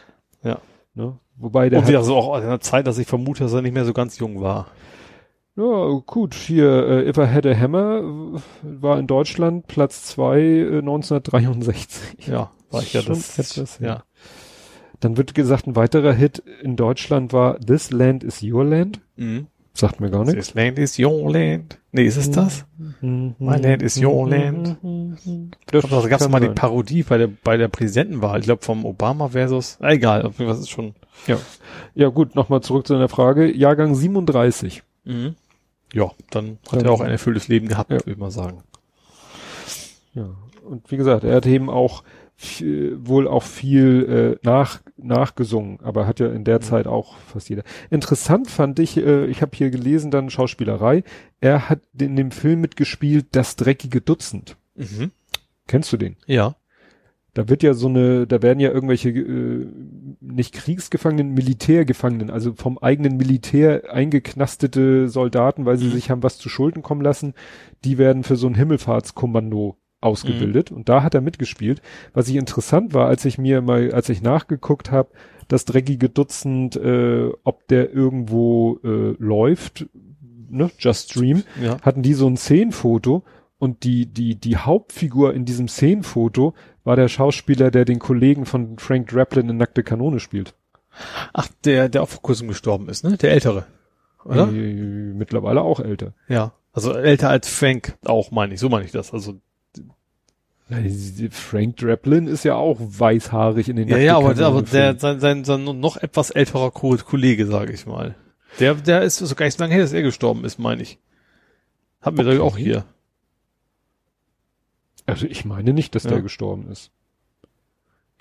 Ne? Wobei der Und wieder so auch in einer Zeit, dass ich vermute, dass er nicht mehr so ganz jung war. Ja, gut, hier, äh, If I Had a Hammer äh, war in Deutschland Platz zwei äh, 1963. Ja, war ich ja das. etwas, ja. ja. Dann wird gesagt, ein weiterer Hit in Deutschland war This Land is Your Land. Mhm. Sagt mir gar nichts. This land is your land. Nee, ist es das? My land is your land. Das Da gab es mal die. Parodie bei der bei der Präsidentenwahl. Ich glaube vom Obama versus. Ah, egal, auf jeden Fall ist es schon. Ja. ja gut, nochmal zurück zu deiner Frage. Jahrgang 37. Mhm. Ja, dann hat Ja. er auch ein erfülltes Leben gehabt, Ja. würde ich mal sagen. Ja. Und wie gesagt, er hat eben auch wohl auch viel äh, nach, nachgesungen, aber hat ja in der Mhm. Zeit auch fast jeder. Interessant fand ich, äh, ich habe hier gelesen, dann Schauspielerei, er hat in dem Film mitgespielt, Das dreckige Dutzend. Mhm. Kennst du den? Ja. Da wird ja so eine, da werden ja irgendwelche äh, nicht Kriegsgefangenen, Militärgefangenen, also vom eigenen Militär eingeknastete Soldaten, weil sie Mhm. sich haben was zu Schulden kommen lassen, die werden für so ein Himmelfahrtskommando ausgebildet und da hat er mitgespielt. Was ich interessant war, als ich mir mal, als ich nachgeguckt habe, das dreckige Dutzend, äh, ob der irgendwo äh, läuft, ne, Just Stream, Ja. hatten die so ein Szenenfoto und die, die, die Hauptfigur in diesem Szenenfoto war der Schauspieler, der den Kollegen von Frank Draplin in Nackte Kanone spielt. Ach, der, der auch vor kurzem gestorben ist, ne? Der Ältere. Oder? Äh, mittlerweile auch älter. Ja. Also älter als Frank auch, meine ich. So meine ich das. Also Frank Draplin ist ja auch weißhaarig in den Ja, ja, aber, aber der, sein, sein, sein noch etwas älterer Ko Kollege, sage ich mal. Der, der ist so gar nicht so lange her, dass er gestorben ist, meine ich. Haben wir Okay. doch auch hier. Also ich meine nicht, dass Ja. der gestorben ist.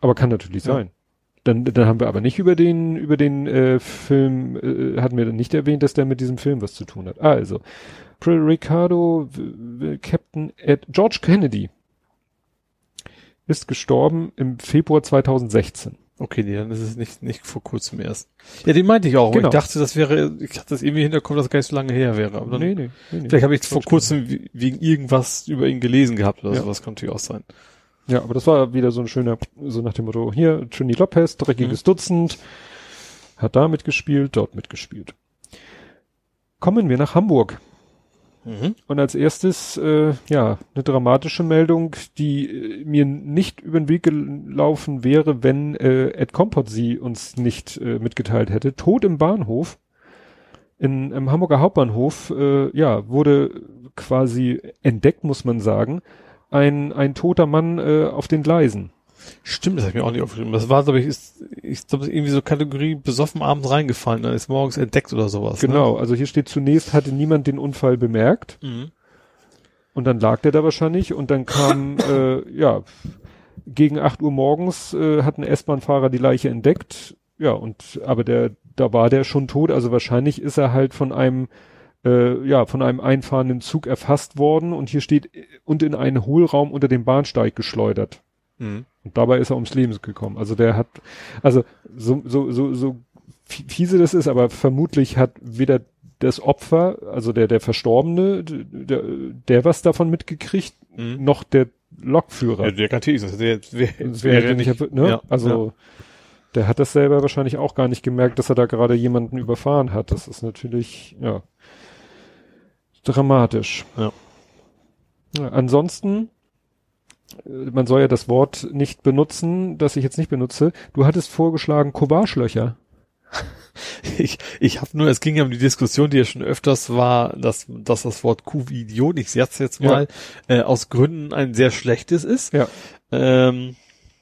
Aber kann natürlich Ja. sein. Dann, dann haben wir aber nicht über den, über den äh, Film, äh, hatten wir dann nicht erwähnt, dass der mit diesem Film was zu tun hat. Also, Ricardo, Captain Ed, George Kennedy ist gestorben im Februar 2016. Okay, nee, dann ist es nicht, nicht vor kurzem erst. Ja, den meinte ich auch. Genau. Ich dachte, das wäre, ich hatte das irgendwie hinterkommen, dass es gar nicht so lange her wäre. Aber dann, nee, nee, nee, nee. Vielleicht habe ich vor kurzem we- wegen irgendwas über ihn gelesen gehabt oder Ja. sowas, kann natürlich auch sein. Ja, aber das war wieder so ein schöner, so nach dem Motto, hier, Trini Lopez, dreckiges Dutzend, hat da mitgespielt, dort mitgespielt. Kommen wir nach Hamburg. Mhm. Und als erstes, äh, ja, eine dramatische Meldung, die äh, mir nicht über den Weg gelaufen wäre, wenn äh, Ed Kompott sie uns nicht äh, mitgeteilt hätte. Tod im Bahnhof. In, Im Hamburger Hauptbahnhof, äh, ja, wurde quasi entdeckt, muss man sagen, ein, ein toter Mann äh, auf den Gleisen. Stimmt, das habe ich mir auch nicht aufgeschrieben. Das war, glaube ich, ist, ich glaube, irgendwie so Kategorie besoffen abends reingefallen, dann ist morgens entdeckt oder sowas. Genau, also hier steht zunächst, hatte niemand den Unfall bemerkt. Ne? Mhm. Und dann lag der da wahrscheinlich und dann kam, *laughs* äh, ja, gegen 8 Uhr morgens äh, hat ein S-Bahn-Fahrer die Leiche entdeckt. Ja, und aber der, da war der schon tot, also wahrscheinlich ist er halt von einem, äh, ja, von einem einfahrenden Zug erfasst worden und hier steht und in einen Hohlraum unter dem Bahnsteig geschleudert. Mhm. Und dabei ist er ums Leben gekommen. Also der hat, also so, so, so, so fi- fiese das ist, aber vermutlich hat weder das Opfer, also der, der Verstorbene, der, der was davon mitgekriegt, Mhm. noch der Lokführer. Ja, der kann natürlich, das wäre, Das wäre wäre nicht, ne? ja, also der hat das selber wahrscheinlich auch gar nicht gemerkt, dass er da gerade jemanden überfahren hat. Das ist natürlich, ja, dramatisch. Ja. ja ansonsten, man soll ja das Wort nicht benutzen, das ich jetzt nicht benutze. Du hattest vorgeschlagen Courage-Löcher. *laughs* Ich, ich habe nur, es ging ja um die Diskussion, die ja schon öfters war, dass, dass das Wort Kuh-Idiot, ich sag's jetzt mal, äh, aus Gründen ein sehr schlechtes ist. Ja. Ähm,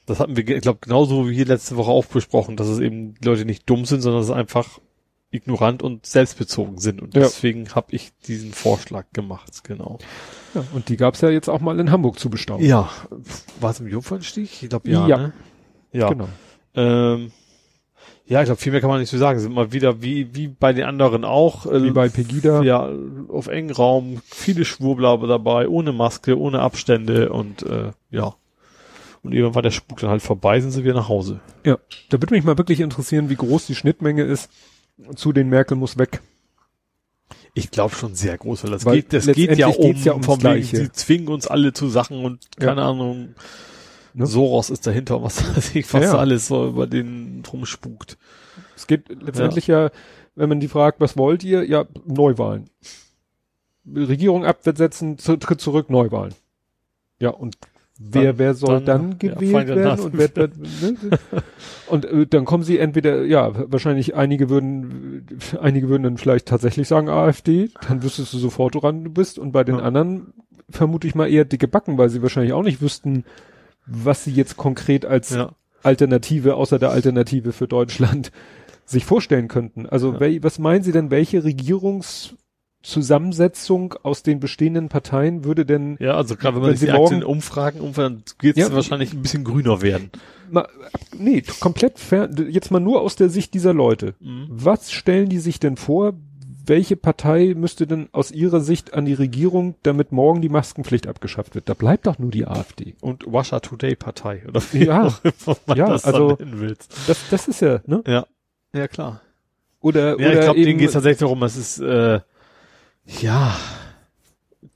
das hatten wir, ich glaube, genauso wie hier letzte Woche auch besprochen, dass es eben Leute nicht dumm sind, sondern dass es einfach ignorant und selbstbezogen sind. Und Ja. deswegen habe ich diesen Vorschlag gemacht, genau. ja. Und die gab's ja jetzt auch mal in Hamburg zu bestaunen. Ja, war es im Jungfernstich? Ich glaube ja. Ja. Ne? Ja. Genau. Ähm, ja, ich glaube, viel mehr kann man nicht so sagen. Sind mal wieder wie, wie bei den anderen auch. äh, Wie bei Pegida. Ja, auf engen Raum, viele Schwurbler dabei, ohne Maske, ohne Abstände und äh, ja. Und irgendwann war der Spuk dann halt vorbei, sind sie wieder nach Hause. Ja, da würde mich mal wirklich interessieren, wie groß die Schnittmenge ist zu den Merkel muss weg. Ich glaube schon sehr groß, weil das Weil geht, das geht ja um, ja ums vom Gleiche. sie zwingen uns alle zu Sachen und keine Ahnung, Ne? Soros ist dahinter und was *laughs* weiß ich, was Ja, ja. alles so über den drum spukt. Es geht letztendlich ja. wenn man die fragt, was wollt ihr? Ja, Neuwahlen. Regierung absetzen, tritt zurück, Neuwahlen. Ja, und wer, wer soll dann, dann, ja, gewählt dann werden? Und, wer, ne? *laughs* und äh, dann kommen sie entweder, ja, wahrscheinlich einige würden, einige würden dann vielleicht tatsächlich sagen AfD, dann wüsstest du sofort, woran du bist. Und bei den Ja. anderen vermute ich mal eher dicke Backen, weil sie wahrscheinlich auch nicht wüssten, was sie jetzt konkret als Ja. Alternative, außer der Alternative für Deutschland, *laughs* sich vorstellen könnten. Also Ja. wel, was meinen Sie denn, welche Regierungsform Zusammensetzung aus den bestehenden Parteien würde denn Ja, also gerade wenn man Wenn sich Sie die morgen- Aktien umfragen, umfragen geht es Ja. wahrscheinlich ein bisschen grüner werden. mal, nee, komplett fer jetzt mal nur aus der Sicht dieser Leute. Mhm. Was stellen die sich denn vor? Welche Partei müsste denn aus ihrer Sicht an die Regierung, damit morgen die Maskenpflicht abgeschafft wird? Da bleibt doch nur die AfD. Und Russia Today Partei oder wie Ja. *laughs* auch immer man Ja, das also-. Das, das ist ja, ne? Ja. Ja, klar. Oder, Ja, oder ich glaube, denen geht es tatsächlich darum, es ist, äh, ja,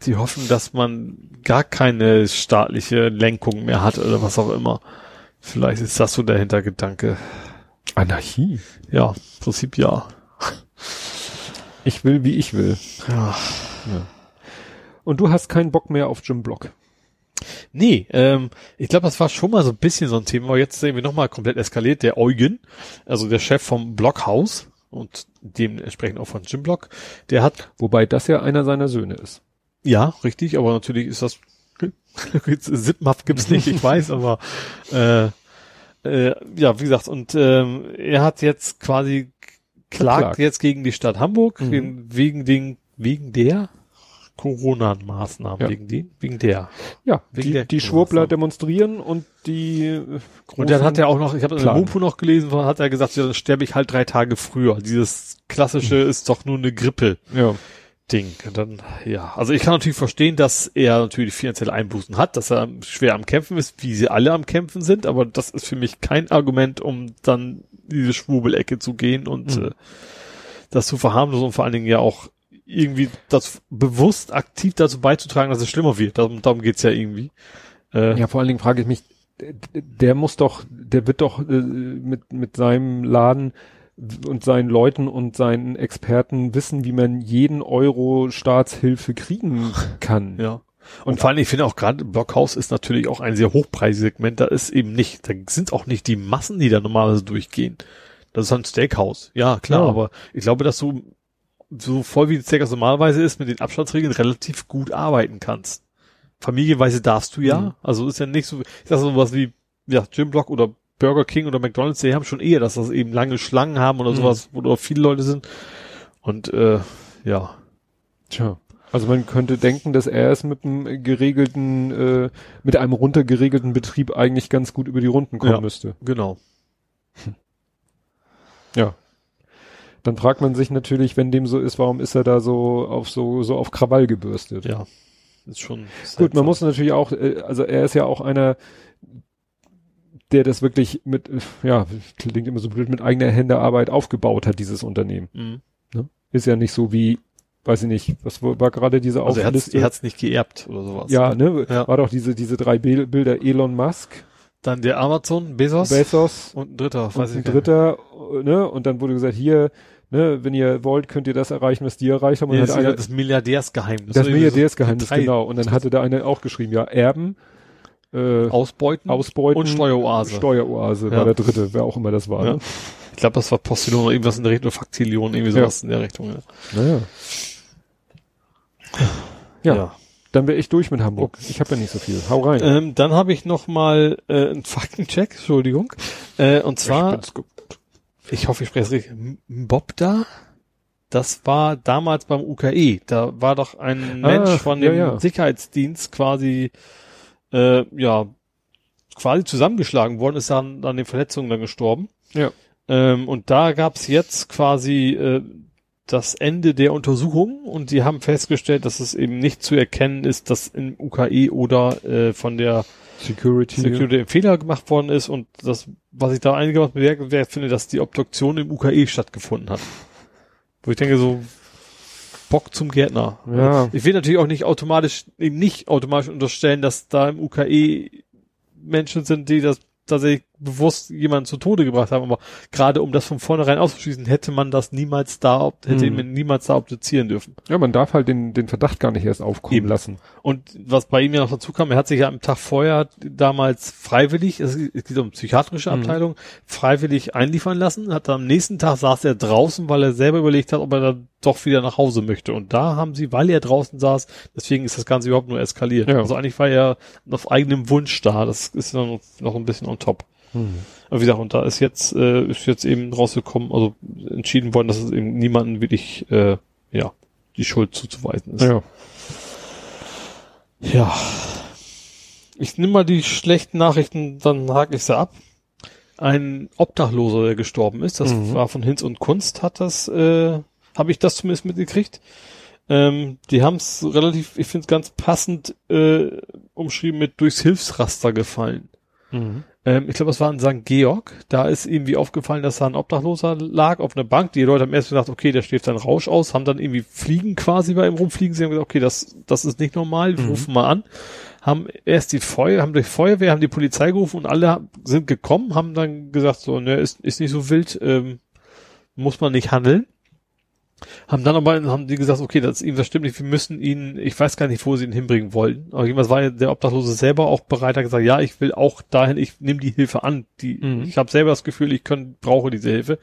die hoffen, dass man gar keine staatliche Lenkung mehr hat oder was auch immer. Vielleicht ist das so der Hintergedanke. Anarchie. Ja, im Prinzip ja. Ich will, wie ich will. ja. Und du hast keinen Bock mehr auf Jim Block. Nee, ähm, ich glaube, das war schon mal so ein bisschen so ein Thema, aber jetzt sehen wir nochmal komplett eskaliert. Der Eugen, also der Chef vom Blockhaus und dementsprechend auch von Jim Block, der hat Wobei das ja einer seiner Söhne ist. Ja, richtig, aber natürlich ist das *laughs* Zipmap gibt's nicht, ich weiß, aber äh, äh, ja, wie gesagt, und ähm, er hat jetzt quasi klagt Verklagt. jetzt gegen die Stadt Hamburg Mhm. wegen, wegen den wegen der Corona-Maßnahmen, Ja. wegen den, wegen der. Ja, Wegen die, der die Schwurbler demonstrieren und die äh, Und dann hat er auch noch, ich habe in der. Mopo noch gelesen, hat er gesagt, ja, dann sterbe ich halt drei Tage früher. Dieses klassische ist doch nur eine Grippe. ja, Ding. Und dann, ja, also ich kann natürlich verstehen, dass er natürlich finanzielle Einbußen hat, dass er schwer am Kämpfen ist, wie sie alle am Kämpfen sind, aber das ist für mich kein Argument, um dann diese Schwurbelecke zu gehen und Mhm. äh, das zu verharmlosen und vor allen Dingen ja auch irgendwie das bewusst aktiv dazu beizutragen, dass es schlimmer wird. Darum, darum geht's ja irgendwie. Äh, ja, vor allen Dingen frage ich mich, der, muss doch, der wird doch äh, mit, mit seinem Laden und seinen Leuten und seinen Experten wissen, wie man jeden Euro Staatshilfe kriegen kann. Ja. Und, vor allem, ich finde auch gerade Blockhaus ist natürlich auch ein sehr hochpreisiges Segment. Da ist eben nicht, da sind auch nicht die Massen, die da normalerweise durchgehen. Das ist ein Steakhouse. Ja, klar, Ja. aber ich glaube, dass du so voll wie ein Steakhouse normalerweise ist, mit den Abstandsregeln relativ gut arbeiten kannst. Familienweise darfst du ja. Mhm. Also ist ja nicht so, ich sag so was wie, ja, Jim Block oder Burger King oder McDonalds, die haben schon eher, dass das eben lange Schlangen haben oder Mhm. sowas, wo da viele Leute sind. Und äh, ja, Tja. Also man könnte denken, dass er es mit einem geregelten, äh, mit einem runtergeregelten Betrieb eigentlich ganz gut über die Runden kommen Ja. müsste. genau. Ja. Dann fragt man sich natürlich, wenn dem so ist, warum ist er da so auf so, so auf Krawall gebürstet? Ja. Ist schon. Gut, man muss natürlich auch, äh, also er ist ja auch einer, der das wirklich mit, äh, ja, klingt immer so blöd, mit eigener Hände Arbeit aufgebaut hat, dieses Unternehmen. Mhm. Ist ja nicht so wie, weiß ich nicht, was war gerade diese Also er Aufliste? er hat's nicht geerbt oder sowas. ja, ne, Ja. war doch diese, diese drei Bil- Bilder Elon Musk, Dann der Amazon, Bezos Bezos und ein dritter, und weiß ein ich gar dritter, ne, und dann wurde gesagt, hier, ne, wenn ihr wollt, könnt ihr das erreichen, was die erreicht haben. Und hat das, einer, ist das Milliardärsgeheimnis. das so Milliardärsgeheimnis, drei genau. Und dann hatte da einer auch geschrieben, ja, Erben, äh, Ausbeuten, Ausbeuten und Steueroase. Steueroase Ja. war der dritte, wer auch immer das war. Ja. Ne? ich glaube, das war Postillon oder irgendwas in der Richtung, Faktilion, irgendwie Ja. sowas in der Richtung. Ja. Naja. Ja, dann wäre ich durch mit Hamburg. Ich habe ja nicht so viel. Hau rein. Ähm, dann habe ich noch mal äh, einen Faktencheck, Entschuldigung. Äh, und zwar, bin's gut. Ich hoffe, ich spreche es richtig, Mbobda, das war damals beim UKE. Da war doch ein Mensch Ah, von ja, dem ja. Sicherheitsdienst quasi, äh, ja, quasi zusammengeschlagen worden, ist dann an den Verletzungen dann gestorben. Ja. Ähm, und da gab's jetzt quasi äh, das Ende der Untersuchung und die haben festgestellt, dass es eben nicht zu erkennen ist, dass im UKE oder äh, von der Security. Security ein Fehler gemacht worden ist und das, was ich da einigermaßen bemerkenswert finde, dass die Obduktion im UKE stattgefunden hat. Wo ich denke, so Bock zum Gärtner. Ja. Ich will natürlich auch nicht automatisch, eben nicht automatisch unterstellen, dass da im UKE Menschen sind, die das tatsächlich bewusst jemanden zu Tode gebracht haben, aber gerade um das von vornherein auszuschließen, hätte man das niemals da, hätte Hm. man niemals da obduzieren dürfen. Ja, man darf halt den, den Verdacht gar nicht erst aufkommen Eben. lassen. Und was bei ihm ja noch dazu kam, er hat sich ja am Tag vorher damals freiwillig, es geht um psychiatrische Mhm. Abteilung, freiwillig einliefern lassen, hat am nächsten Tag saß er draußen, weil er selber überlegt hat, ob er dann doch wieder nach Hause möchte. Und da haben sie, weil er draußen saß, deswegen ist das Ganze überhaupt nur eskaliert. Ja. Also eigentlich war er auf eigenem Wunsch da. Das ist dann noch ein bisschen on top. Aber wie gesagt, und da ist jetzt, äh, ist jetzt eben rausgekommen, also entschieden worden, dass es eben niemanden wirklich, äh, ja, die Schuld zuzuweisen ist. Ja. Ja. Ich nehme mal die schlechten Nachrichten, dann hake ich sie ab. Ein Obdachloser, der gestorben ist, das Mhm. war von Hinz und Kunst, hat das, äh, habe ich das zumindest mitgekriegt. Ähm, die haben es relativ, ich finde es ganz passend äh, umschrieben mit durchs Hilfsraster gefallen. Mhm. Ähm, ich glaube, es war in St. Georg. Da ist irgendwie aufgefallen, dass da ein Obdachloser lag auf einer Bank. Die Leute haben erst gedacht, okay, der schläft seinen Rausch aus, haben dann irgendwie Fliegen quasi bei ihm rumfliegen. Sie haben gesagt, okay, das, das ist nicht normal, wir Mhm. rufen mal an. Haben erst die Feuer, haben durch Feuerwehr, haben die Polizei gerufen und alle sind gekommen, haben dann gesagt, so, ne, ist, ist nicht so wild, ähm, muss man nicht handeln. Haben dann aber, haben die gesagt, okay, das ist ihm, das stimmt nicht, wir müssen ihn, ich weiß gar nicht, wo sie ihn hinbringen wollten. Aber irgendwas war ja der Obdachlose selber auch bereit, hat gesagt, ja, ich will auch dahin, ich nehme die Hilfe an. Die, Mhm. ich habe selber das Gefühl, ich kann, brauche diese Hilfe.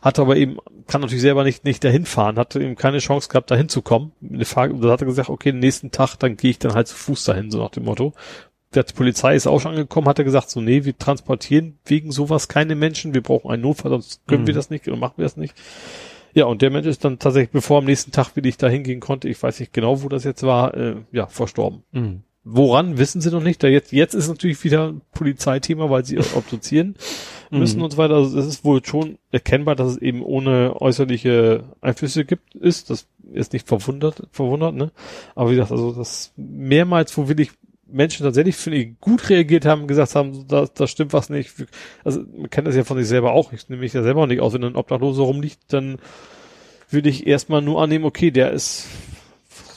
Hat aber eben, kann natürlich selber nicht, nicht dahin fahren, hatte eben keine Chance gehabt, dahin zu kommen. Eine Frage, da hat er gesagt, okay, den nächsten Tag, dann gehe ich dann halt zu Fuß dahin, so nach dem Motto. Der Polizei ist auch schon angekommen, hat er gesagt, so, nee, wir transportieren wegen sowas keine Menschen, wir brauchen einen Notfall, sonst können Mhm. wir das nicht oder machen wir das nicht. Ja, und der Mensch ist dann tatsächlich, bevor am nächsten Tag will ich da hingehen konnte, ich weiß nicht genau, wo das jetzt war, äh, ja, verstorben. Mhm. Woran, wissen sie noch nicht. Da jetzt, jetzt ist natürlich wieder ein Polizeithema, weil sie *laughs* obduzieren müssen Mhm. und so weiter. Also es ist wohl schon erkennbar, dass es eben ohne äußerliche Einflüsse gibt, ist. Das ist nicht verwundert, verwundert, ne? Aber wie gesagt, also das mehrmals, wo wirklich Menschen tatsächlich, finde ich, gut reagiert haben, gesagt haben, da, da stimmt was nicht. Also man kennt das ja von sich selber auch. Ich nehme mich ja selber auch nicht aus. Wenn ein Obdachloser rumliegt, dann würde ich erstmal nur annehmen, okay, der ist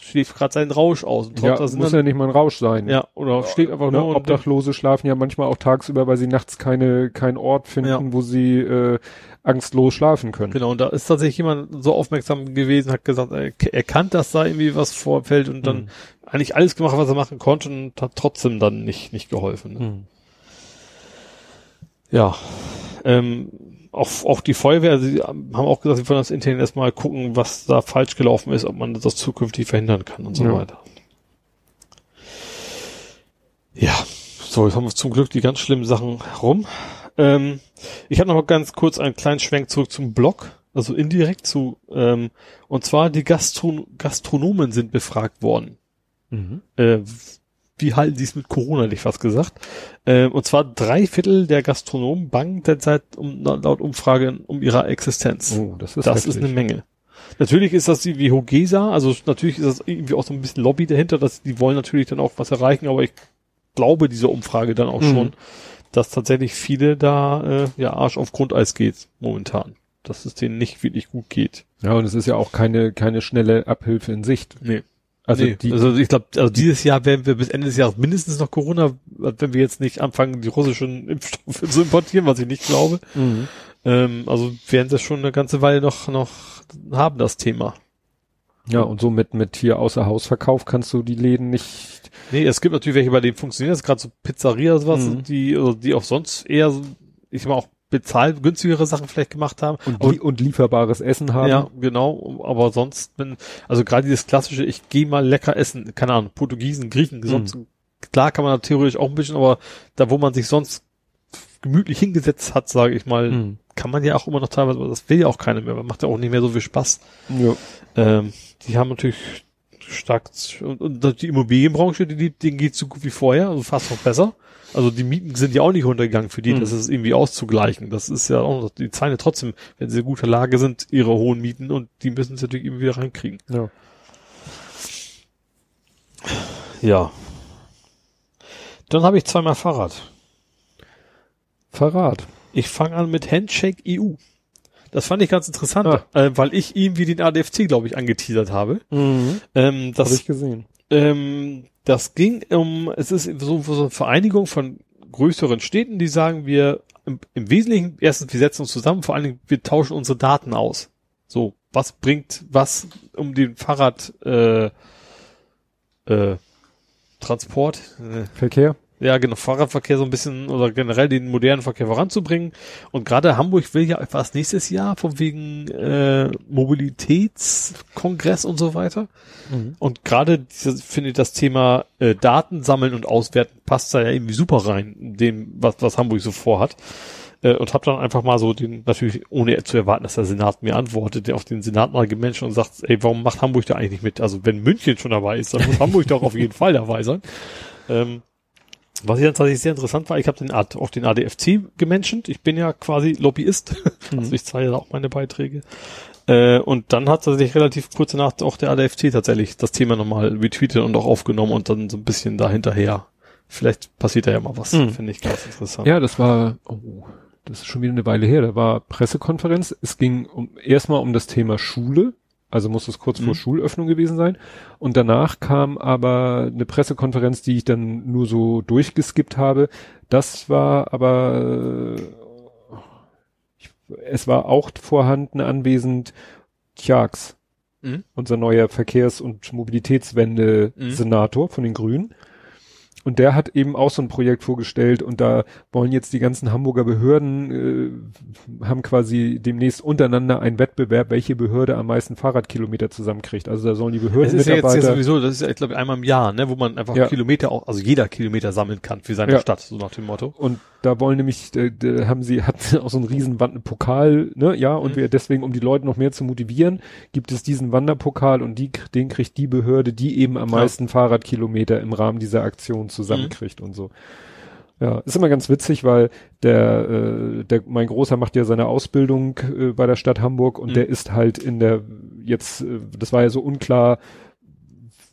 schläft gerade seinen Rausch aus. Und Ja, muss ja nicht mal ein Rausch sein. ja, oder schläft einfach Ne, nur Obdachlose schlafen ja manchmal auch tagsüber, weil sie nachts keine, keinen Ort finden, Ja. wo sie äh, angstlos schlafen können. Genau, und da ist tatsächlich jemand so aufmerksam gewesen, hat gesagt, er k- erkannt, dass da irgendwie was vorfällt und dann Mhm. Eigentlich alles gemacht, was er machen konnte und hat trotzdem dann nicht, nicht geholfen. Ne? Mhm. Ja. Ähm, auch, auch die Feuerwehr, also sie haben auch gesagt, sie wollen das intern erstmal gucken, was da falsch gelaufen ist, ob man das zukünftig verhindern kann und so Ja. weiter. Ja, so, jetzt haben wir zum Glück die ganz schlimmen Sachen rum. Ähm, ich habe noch mal ganz kurz einen kleinen Schwenk zurück zum Blog, also indirekt zu, ähm, und zwar die Gastron Gastronomen sind befragt worden. Mhm. Äh, wie halten sie es mit Corona, hätte ich fast gesagt. Ähm, und zwar drei Viertel der Gastronomen bangen derzeit um, laut Umfrage um ihre Existenz. Oh, das ist das heftig. ist eine Menge. Natürlich ist das wie Hogesa, also natürlich ist das irgendwie auch so ein bisschen Lobby dahinter, dass die wollen natürlich dann auch was erreichen, aber ich glaube diese Umfrage dann auch Mhm. schon, dass tatsächlich viele da äh, ja Arsch auf Grundeis geht momentan, dass es denen nicht wirklich gut geht. Ja, und es ist ja auch keine, keine schnelle Abhilfe in Sicht. Nee. Also nee, die, also ich glaube, also dieses Jahr werden wir bis Ende des Jahres mindestens noch Corona, wenn wir jetzt nicht anfangen, die russischen *laughs* Impfstoffe zu importieren, was ich nicht glaube. Mhm. Ähm, also werden sie schon eine ganze Weile noch noch haben das Thema. ja, und so mit, mit hier außer Hausverkauf kannst du die Läden nicht, Nee, es gibt natürlich welche, bei denen funktioniert das, gerade so Pizzeria oder sowas, Mhm. die, also die auch sonst eher, ich sag mal auch bezahlt günstigere Sachen vielleicht gemacht haben. und, li und lieferbares Essen haben. Ja, genau. Aber sonst, wenn, also gerade dieses klassische, ich gehe mal lecker essen, keine Ahnung, Portugiesen, Griechen, sonst, klar kann man da theoretisch auch ein bisschen, aber da, wo man sich sonst gemütlich hingesetzt hat, sage ich mal, Mhm. kann man ja auch immer noch teilweise, aber das will ja auch keiner mehr, man macht ja auch nicht mehr so viel Spaß. ja. Ähm, die haben natürlich stark, und, und die Immobilienbranche, die, denen geht so gut wie vorher, also fast noch besser. Also die Mieten sind ja auch nicht runtergegangen für die, Mhm. das ist irgendwie auszugleichen. Das ist ja auch, noch- die zahlen ja trotzdem, wenn sie in guter Lage sind, ihre hohen Mieten und die müssen es natürlich immer wieder reinkriegen. ja. Ja. Dann habe ich zweimal Fahrrad. Verrat. Ich fange an mit Handshake EU. Das fand ich ganz interessant, Ah. äh, weil ich irgendwie den ADFC, glaube ich, angeteasert habe. Mhm. Ähm, Das das habe ich gesehen. Ähm, das ging um, es ist so, so eine Vereinigung von größeren Städten, die sagen, wir im, im Wesentlichen, erstens, wir setzen uns zusammen, vor allen Dingen, wir tauschen unsere Daten aus. So, was bringt was um den Fahrrad äh, äh, Transport, äh, Verkehr? Ja genau, Fahrradverkehr so ein bisschen oder generell den modernen Verkehr voranzubringen. Und gerade Hamburg will ja etwas nächstes Jahr von wegen äh, Mobilitätskongress und so weiter. Mhm. Und gerade finde ich das Thema äh, Daten sammeln und auswerten passt da ja irgendwie super rein, in dem, was, was Hamburg so vorhat. äh, und habe dann einfach mal so den, natürlich ohne zu erwarten, dass der Senat mir antwortet, der auf den Senat mal gemenschen und sagt, ey, warum macht Hamburg da eigentlich nicht mit? Also wenn München schon dabei ist, dann muss Hamburg doch auf jeden Fall dabei sein. Ähm, was ich dann tatsächlich sehr interessant war, ich habe den Ad, auch den ADFC gemenschent. Ich bin ja quasi Lobbyist, *laughs* mhm. also ich zahle ja auch meine Beiträge. Äh, und dann hat tatsächlich relativ kurz danach auch der ADFC tatsächlich das Thema nochmal retweetet und auch aufgenommen und dann so ein bisschen dahinterher. Vielleicht passiert da ja mal was, mhm. finde ich ganz interessant. Ja, das war, oh, das ist schon wieder eine Weile her, da war Pressekonferenz. Es ging um, erstmal um das Thema Schule, also muss es kurz mhm. vor Schulöffnung gewesen sein. Und danach kam aber eine Pressekonferenz, die ich dann nur so durchgeskippt habe. Das war aber, ich, es war auch vorhanden anwesend Tjax, mhm. unser neuer Verkehrs- und Mobilitätswende-Senator mhm. von den Grünen. Und der hat eben auch so ein Projekt vorgestellt und da wollen jetzt die ganzen Hamburger Behörden, äh, haben quasi demnächst untereinander einen Wettbewerb, welche Behörde am meisten Fahrradkilometer zusammenkriegt. Also da sollen die Behörden. Das ist ja jetzt ja sowieso, das ist ja, ich glaube, einmal im Jahr, ne, wo man einfach ja. Kilometer auch, also jeder Kilometer sammeln kann für seine ja. Stadt, so nach dem Motto. Und da wollen nämlich, da haben sie, *laughs* hat auch so einen riesen Wanderpokal, ne, ja, und mhm. wir deswegen, um die Leute noch mehr zu motivieren, gibt es diesen Wanderpokal und die, den kriegt die Behörde, die eben am meisten Fahrradkilometer im Rahmen dieser Aktion zusammenkriegt mhm. und so. Ja, ist immer ganz witzig, weil der, äh, der mein Großer macht ja seine Ausbildung äh, bei der Stadt Hamburg und mhm. der ist halt in der jetzt, äh, das war ja so unklar,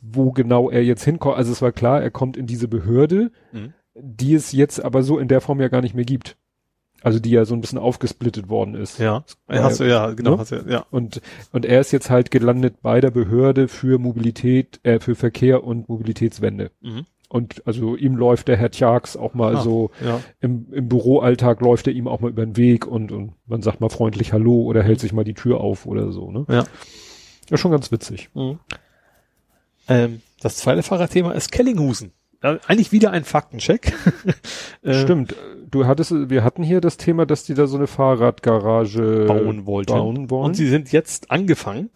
wo genau er jetzt hinkommt. Also es war klar, er kommt in diese Behörde, mhm. Die es jetzt aber so in der Form ja gar nicht mehr gibt. Also die ja so ein bisschen aufgesplittet worden ist. Ja, hast du ja, genau, ne? hast du, ja. Und und er ist jetzt halt gelandet bei der Behörde für Mobilität, äh, für Verkehr und Mobilitätswende. Mhm. Und also ihm läuft der Herr Tjax auch mal ah, so ja. im, im Büroalltag läuft er ihm auch mal über den Weg und, und man sagt mal freundlich Hallo oder hält sich mal die Tür auf oder so, ne? Ja. Ja, schon ganz witzig. Mhm. Ähm, das zweite Fahrradthema ist Kellinghusen. Eigentlich wieder ein Faktencheck. *laughs* äh, Stimmt. Du hattest, wir hatten hier das Thema, dass die da so eine Fahrradgarage bauen wollten. Bauen wollen. Und sie sind jetzt angefangen.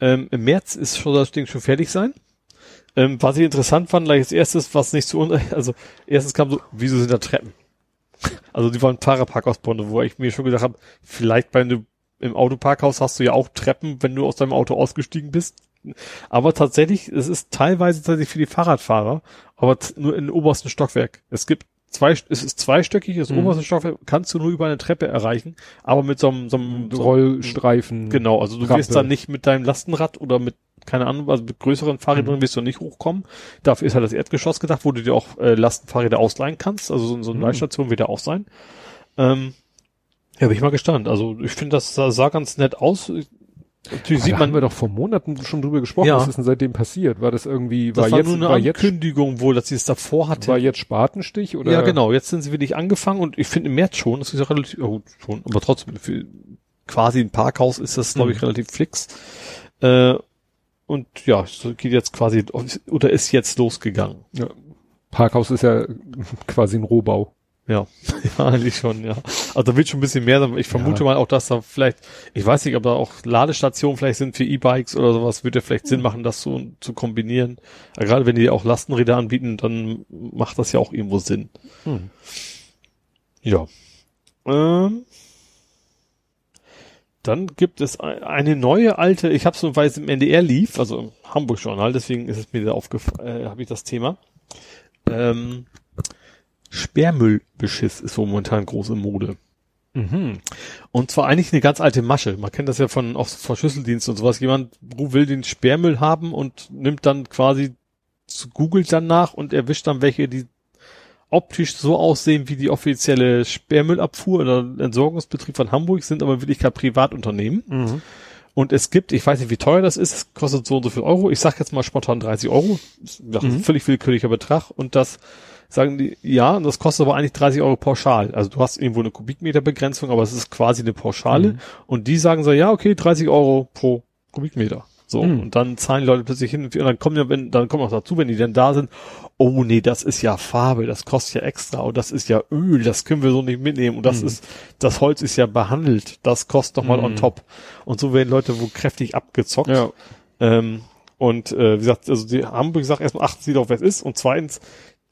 Ähm, Im März ist schon das Ding schon fertig sein. Ähm, was ich interessant fand, gleich als erstes, was nicht so, *laughs* also erstes kam so, wieso sind da Treppen? Also die waren Fahrerparkausbunde, wo ich mir schon gedacht habe, vielleicht bei einem im Autoparkhaus hast du ja auch Treppen, wenn du aus deinem Auto ausgestiegen bist. Aber tatsächlich, es ist teilweise tatsächlich für die Fahrradfahrer, aber nur im obersten Stockwerk. Es gibt zwei, es ist zweistöckig, das mhm. oberste Stockwerk kannst du nur über eine Treppe erreichen, aber mit so einem, so einem Rollstreifen. Genau, also du Rampe. wirst dann nicht mit deinem Lastenrad oder mit keine Ahnung, also mit größeren Fahrrädern mhm. wirst du nicht hochkommen. Dafür ist halt das Erdgeschoss gedacht, wo du dir auch äh, Lastenfahrräder ausleihen kannst. Also so, so eine mhm. Leihstation wird ja auch sein. Ähm, ja, bin ich mal gespannt. Also ich finde, das sah, sah ganz nett aus. Natürlich sieht man. haben wir doch vor Monaten schon drüber gesprochen. Ja. Was ist denn seitdem passiert? War das irgendwie, das war, war jetzt, nur eine war Ankündigung jetzt, wohl, dass sie es davor hatte. War jetzt Spatenstich oder? Ja, genau. Jetzt sind sie wirklich angefangen und ich finde im März schon, das ist ja relativ, oh, schon, aber trotzdem, für quasi ein Parkhaus ist das, glaube ich, mhm. relativ fix. Äh, und ja, so geht jetzt quasi, oder ist jetzt losgegangen. Ja. Parkhaus ist ja *laughs* quasi ein Rohbau. Ja, *laughs* ja, eigentlich schon, ja. Also da wird schon ein bisschen mehr, ich vermute ja. mal auch, dass da vielleicht, ich weiß nicht, ob da auch Ladestationen vielleicht sind für E-Bikes oder sowas, würde ja vielleicht Sinn machen, das so zu kombinieren. Aber gerade wenn die auch Lastenräder anbieten, dann macht das ja auch irgendwo Sinn. Hm. Ja. Ähm, dann gibt es eine neue alte, ich habe so, weil es im NDR lief, also im Hamburg Journal, deswegen ist es mir da aufgefallen, äh, habe ich das Thema. Ähm, Sperrmüllbeschiss ist momentan große Mode. Mhm. Und zwar eigentlich eine ganz alte Masche. Man kennt das ja von auch von Schlüsseldiensten und sowas. Jemand will den Sperrmüll haben und nimmt dann quasi googelt dann nach und erwischt dann welche, die optisch so aussehen wie die offizielle Sperrmüllabfuhr oder Entsorgungsbetrieb von Hamburg sind, aber wirklich kein Privatunternehmen. Mhm. Und es gibt, ich weiß nicht, wie teuer das ist, es kostet so und so viel Euro. Ich sag jetzt mal spontan 30 Euro. Das ist mhm. völlig willkürlicher Betrag. Und das sagen die, ja, das kostet aber eigentlich 30 Euro pauschal. Also du hast irgendwo eine Kubikmeterbegrenzung, aber es ist quasi eine Pauschale. Mhm. Und die sagen so, ja, okay, 30 Euro pro Kubikmeter. So, mhm. und dann zahlen die Leute plötzlich hin und dann kommen ja, wenn, dann kommt auch dazu, wenn die denn da sind, oh nee, das ist ja Farbe, das kostet ja extra und das ist ja Öl, das können wir so nicht mitnehmen und das mhm. ist, das Holz ist ja behandelt, das kostet doch mal mhm. on top. Und so werden Leute wo kräftig abgezockt. Ja. Ähm, und äh, wie gesagt, also die Hamburg sagt erstmal, achten Sie doch, wer es ist und zweitens,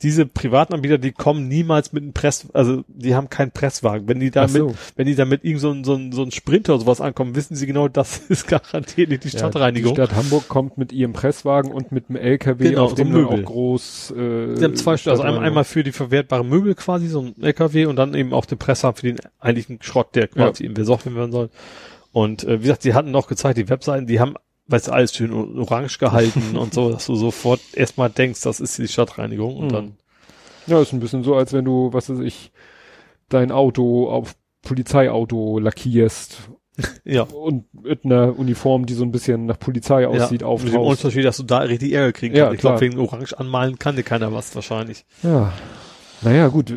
diese privaten Anbieter, die kommen niemals mit einem Press, also die haben keinen Presswagen. Wenn die da Ach so. wenn die da mit irgend so ein, so ein, so ein Sprinter oder sowas ankommen, wissen sie genau, das *laughs* ist garantiert nicht die Ja, Stadtreinigung. Die Stadt Hamburg kommt mit ihrem Presswagen und mit einem LKW, Genau, auf dem Möbel. auch groß. Äh, Sie haben zwei Stück, also einmal, für die verwertbaren Möbel quasi, so ein LKW und dann eben auch den Presser für den eigentlichen Schrott, der quasi eben besorgt werden soll. Und äh, wie gesagt, die hatten noch gezeigt, die Webseiten, die haben, weißt du, alles schön orange gehalten *laughs* und so, dass du sofort erstmal denkst, das ist die Stadtreinigung und Mhm. dann, Ja, ist ein bisschen so, als wenn du, was weiß ich, dein Auto auf Polizeiauto lackierst *laughs* ja. und mit einer Uniform, die so ein bisschen nach Polizei aussieht, ja, mit dem. Unterschied, dass du da richtig Ärger kriegen Ja, kannst. Ich glaube, wegen Orange anmalen kann dir keiner was wahrscheinlich. Ja. Naja, gut,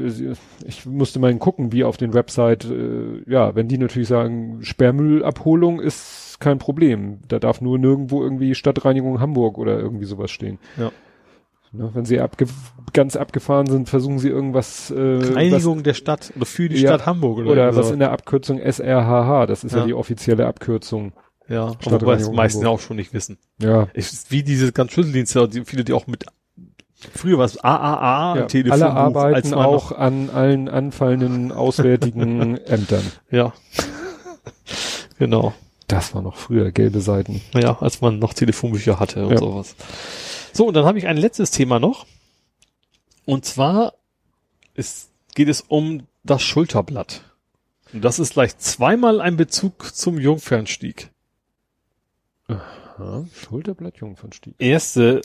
ich musste mal gucken, wie auf den Website, äh, ja, wenn die natürlich sagen, Sperrmüllabholung ist kein Problem. Da darf nur nirgendwo irgendwie Stadtreinigung Hamburg oder irgendwie sowas stehen. Ja. Ne, wenn sie abge ganz abgefahren sind, versuchen sie irgendwas, äh, Reinigung der Stadt oder für die Ja, Stadt Hamburg oder, was, oder was in der Abkürzung SRHH, das ist ja, Ja. die offizielle Abkürzung. Ja, wobei es die meisten ja auch schon nicht wissen. Ja. Ich, wie diese ganzen Schlüsseldienste, die, viele, die auch mit, früher war es AAA, ja. Telefonbuch, Alle arbeiten auch an allen anfallenden auswärtigen *laughs* Ämtern. Ja. *laughs* genau. Das war noch früher, gelbe Seiten. Ja, als man noch Telefonbücher hatte und Ja. sowas. So, und dann habe ich ein letztes Thema noch. Und zwar ist, geht es um das Schulterblatt. Und das ist gleich zweimal ein Bezug zum Jungfernstieg. Ja, Schulterblatt Jungfernstieg. Erste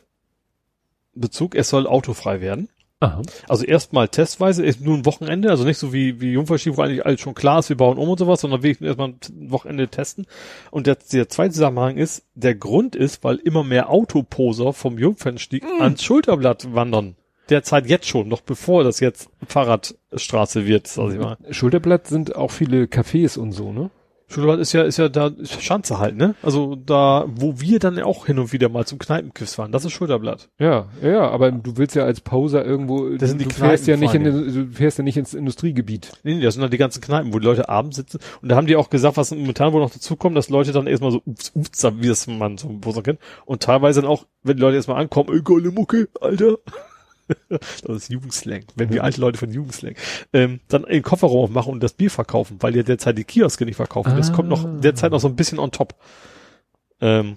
Bezug, es soll autofrei werden. Aha. Also erstmal testweise, ist nur ein Wochenende, also nicht so wie, wie Jungfernstieg, wo eigentlich alles schon klar ist, wir bauen um und sowas, sondern wirklich erstmal ein Wochenende testen. Und der, der zweite Zusammenhang ist, der Grund ist, weil immer mehr Autoposer vom Jungfernstieg ans Schulterblatt wandern. Derzeit jetzt schon, noch bevor das jetzt Fahrradstraße wird, sag ich mal. Schulterblatt sind auch viele Cafés und so, ne? Schulterblatt ist ja, ist ja da ist Schanze halt, ne? Also da, wo wir dann auch hin und wieder mal zum Kneipenquiz fahren, das ist Schulterblatt. Ja, ja, aber du willst ja als Poser irgendwo, Das sind du, die du fährst ja nicht in, du fährst ja nicht ins Industriegebiet. Nee, nee, das sind halt die ganzen Kneipen, wo die Leute abends sitzen. Und da haben die auch gesagt, was momentan wohl noch dazu kommt, dass Leute dann erstmal so, ups, ups, wie das man so wo so kennt. Und teilweise dann auch, wenn die Leute erstmal ankommen, ey, geile Mucke, Alter. Das ist Jugendslang, wenn wir alte Leute von Jugendslang, ähm, dann den Kofferraum aufmachen und das Bier verkaufen, weil die derzeit die Kioske nicht verkaufen. Das Ah. kommt noch derzeit noch so ein bisschen on top. Ähm,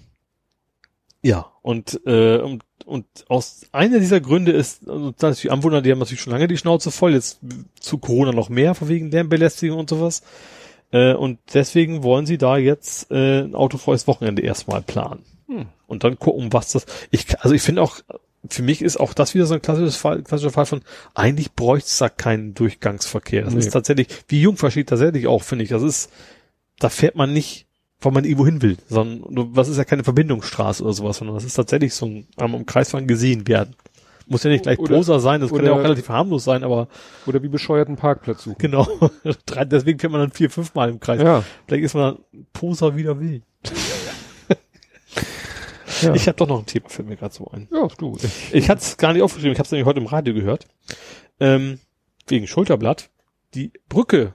ja, und, äh, und, und aus einer dieser Gründe ist, also das die Anwohner, die haben natürlich schon lange die Schnauze voll, jetzt zu Corona noch mehr, von wegen Lärmbelästigung und sowas. Äh, und deswegen wollen sie da jetzt äh, ein autofreies Wochenende erstmal planen. Hm. Und dann gucken, was das. Ich, also ich finde auch, für mich ist auch das wieder so ein klassisches Fall, klassischer Fall von, eigentlich bräuchte es da keinen Durchgangsverkehr. Das Nee. ist tatsächlich, wie Jungfernstieg tatsächlich auch, finde ich. Das ist, da fährt man nicht, weil man irgendwo hin will, sondern was ist ja keine Verbindungsstraße oder sowas, sondern das ist tatsächlich so ein am Kreisfahren gesehen werden. Muss ja nicht gleich Oder- Poser sein, das kann ja oder- auch relativ harmlos sein, aber Oder wie bescheuerten Parkplatz suchen. genau. *laughs* Deswegen fährt man dann vier, fünf Mal im Kreis. Ja. Vielleicht ist man dann Poser wieder will. Ja. Ich habe doch noch ein Thema, fällt mir gerade so ein. Ja, du. Ich, Ich hatte es gar nicht aufgeschrieben, ich habe es nämlich heute im Radio gehört. Ähm, wegen Schulterblatt. Die Brücke.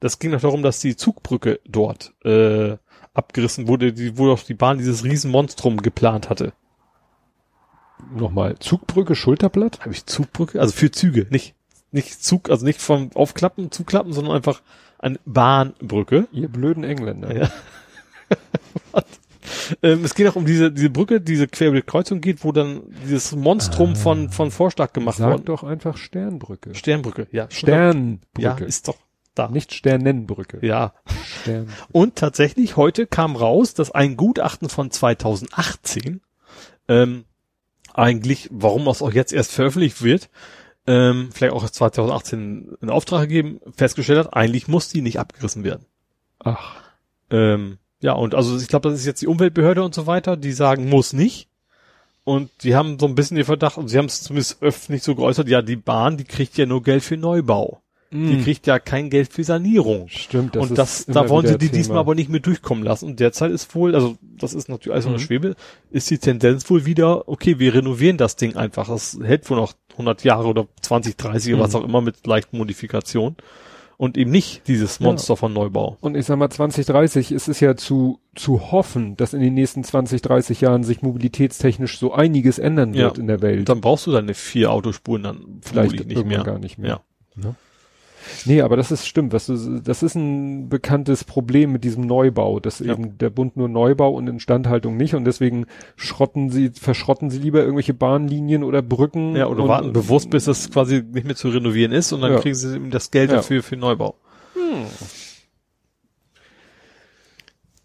Das ging noch darum, dass die Zugbrücke dort äh, abgerissen wurde, die, wo doch die Bahn dieses Riesenmonstrum geplant hatte. nochmal. Zugbrücke, Schulterblatt? Habe ich Zugbrücke? Also für Züge, nicht nicht Zug, also nicht vom Aufklappen, Zuklappen, sondern einfach eine Bahnbrücke. Ihr blöden Engländer. Ja. *laughs* Ähm, es geht auch um diese, diese Brücke, diese quer über die Kreuzung geht, wo dann dieses Monstrum von, von Vorschlag gemacht Sag worden. doch einfach Sternbrücke. Sternbrücke, ja. Sternbrücke. Ja, ist doch da. Nicht Sternenbrücke. Ja. Stern. Und tatsächlich, heute kam raus, dass ein Gutachten von 2018, ähm, eigentlich, warum das auch jetzt erst veröffentlicht wird, ähm, vielleicht auch erst 2018 in Auftrag gegeben, festgestellt hat, eigentlich muss die nicht abgerissen werden. Ach. Ähm, ja, und also ich glaube, das ist jetzt die Umweltbehörde und so weiter, die sagen, muss nicht. Und die haben so ein bisschen den Verdacht, und sie haben es zumindest öffentlich so geäußert, ja, die Bahn, die kriegt ja nur Geld für Neubau. Die kriegt ja kein Geld für Sanierung. Stimmt, das und ist das, immer da wollen sie die Thema. diesmal aber nicht mehr durchkommen lassen. Und derzeit ist wohl, also das ist natürlich alles Mhm. Schwebe, ist die Tendenz wohl wieder, okay, wir renovieren das Ding einfach. Das hält wohl noch 100 Jahre oder 20, 30 oder Mhm. was auch immer mit leichten Modifikationen. Und eben nicht dieses Monster ja. von Neubau. Und ich sag mal, 2030 ist es ja zu, zu hoffen, dass in den nächsten 20, 30 Jahren sich mobilitätstechnisch so einiges ändern wird ja. in der Welt. Und dann brauchst du deine vier Autospuren dann vielleicht nicht mehr. gar nicht mehr. Ja. Ne? Nee, aber das ist stimmt. Was du, das ist ein bekanntes Problem mit diesem Neubau, dass ja. eben der Bund nur Neubau und Instandhaltung nicht und deswegen schrotten sie, verschrotten sie lieber irgendwelche Bahnlinien oder Brücken. Ja, oder und, warten bewusst, bis das quasi nicht mehr zu renovieren ist und dann ja. kriegen sie eben das Geld dafür ja. für Neubau. Hm.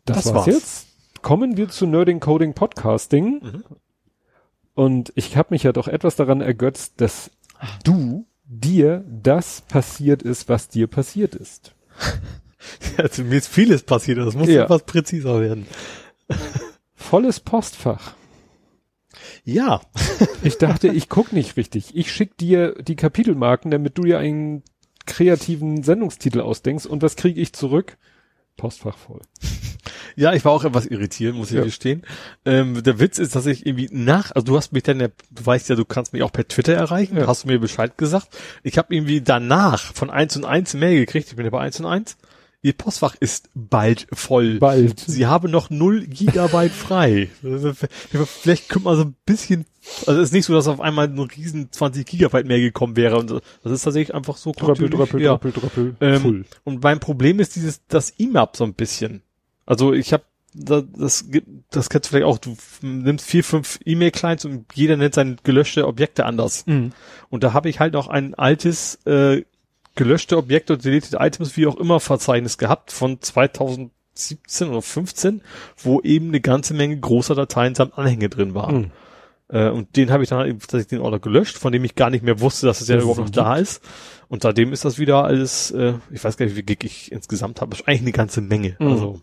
Das, das war's, war's jetzt. Kommen wir zu Nerding Coding Podcasting. Mhm. Und ich habe mich ja doch etwas daran ergötzt, dass du dir das passiert ist, was dir passiert ist. *laughs* Also mir ist vieles passiert, das muss ja. etwas präziser werden. Volles Postfach. Ja. *laughs* ich dachte, ich guck nicht richtig. Ich schick dir die Kapitelmarken, damit du dir einen kreativen Sendungstitel ausdenkst. Und was kriege ich zurück? Postfach voll. *laughs* Ja, ich war auch etwas irritiert, muss ich ja. gestehen. Ähm, der Witz ist, dass ich irgendwie nach, also du hast mich dann ja, du weißt ja, du kannst mich auch per Twitter erreichen, ja. hast du mir Bescheid gesagt. Ich habe irgendwie danach von eins und eins Mail gekriegt, ich bin ja bei eins und eins. Ihr Postfach ist bald voll. Bald. Sie haben noch null Gigabyte frei. *laughs* Vielleicht könnte man so ein bisschen, also es ist nicht so, dass auf einmal ein riesen 20 Gigabyte mehr gekommen wäre. Und das ist tatsächlich einfach so. Dröppel, dröppel, ja. dröppel, dröppel, ähm, Und mein Problem ist dieses, das IMAP so ein bisschen. Also ich habe das, das kennst du vielleicht auch, du nimmst vier, fünf E-Mail-Clients und jeder nennt seine gelöschte Objekte anders. Mhm. Und da habe ich halt noch ein altes äh, gelöschte Objekte und deleted Items, wie auch immer, Verzeichnis gehabt von 2017 oder 15, wo eben eine ganze Menge großer Dateien samt Anhänge drin waren. Mhm. Äh, und den habe ich dann halt, tatsächlich den Order gelöscht, von dem ich gar nicht mehr wusste, dass es ja überhaupt noch da ist. Und seitdem ist das wieder alles, äh, ich weiß gar nicht, wie Gig ich insgesamt habe, eigentlich eine ganze Menge. Mhm. Also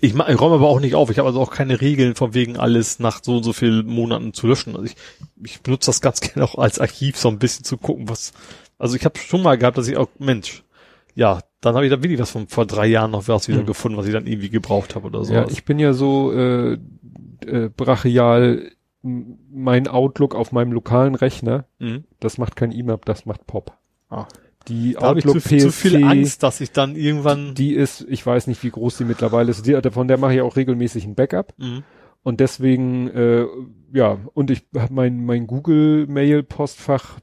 ich, ich räume aber auch nicht auf. Ich habe also auch keine Regeln von wegen alles nach so und so vielen Monaten zu löschen. Also ich, ich benutze das ganz *laughs* gerne auch als Archiv, so ein bisschen zu gucken, was. Also ich habe schon mal gehabt, dass ich auch, Mensch, ja, dann habe ich da wirklich was von vor drei Jahren noch was wieder mhm. gefunden, was ich dann irgendwie gebraucht habe oder so. Ja, ich bin ja so äh, äh, brachial mein Outlook auf meinem lokalen Rechner. Mhm. Das macht kein IMAP, das macht Pop. Ah. Die da Outlook zu, PSC, zu viel Angst, dass ich dann irgendwann. Die ist, ich weiß nicht, wie groß die mittlerweile ist. Die, von der mache ich auch regelmäßig ein Backup. Mhm. Und deswegen, äh, ja, und ich habe mein, mein Google-Mail-Postfach,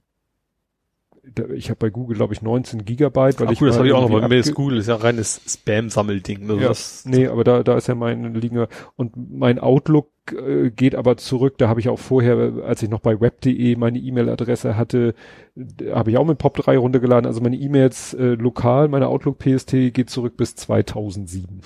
ich habe bei Google, glaube ich, 19 Gigabyte. Weil Ach, ich cool, das habe ich auch noch, bei Mail Google ist ja reines Spam-Sammelding. Also ja, nee, aber da, da ist ja mein Liegen. Und mein Outlook äh, geht aber zurück. Da habe ich auch vorher, als ich noch bei web.de meine E-Mail-Adresse hatte, habe ich auch mit Pop3 runtergeladen. Also meine E-Mails äh, lokal, meine Outlook PST geht zurück bis 2007.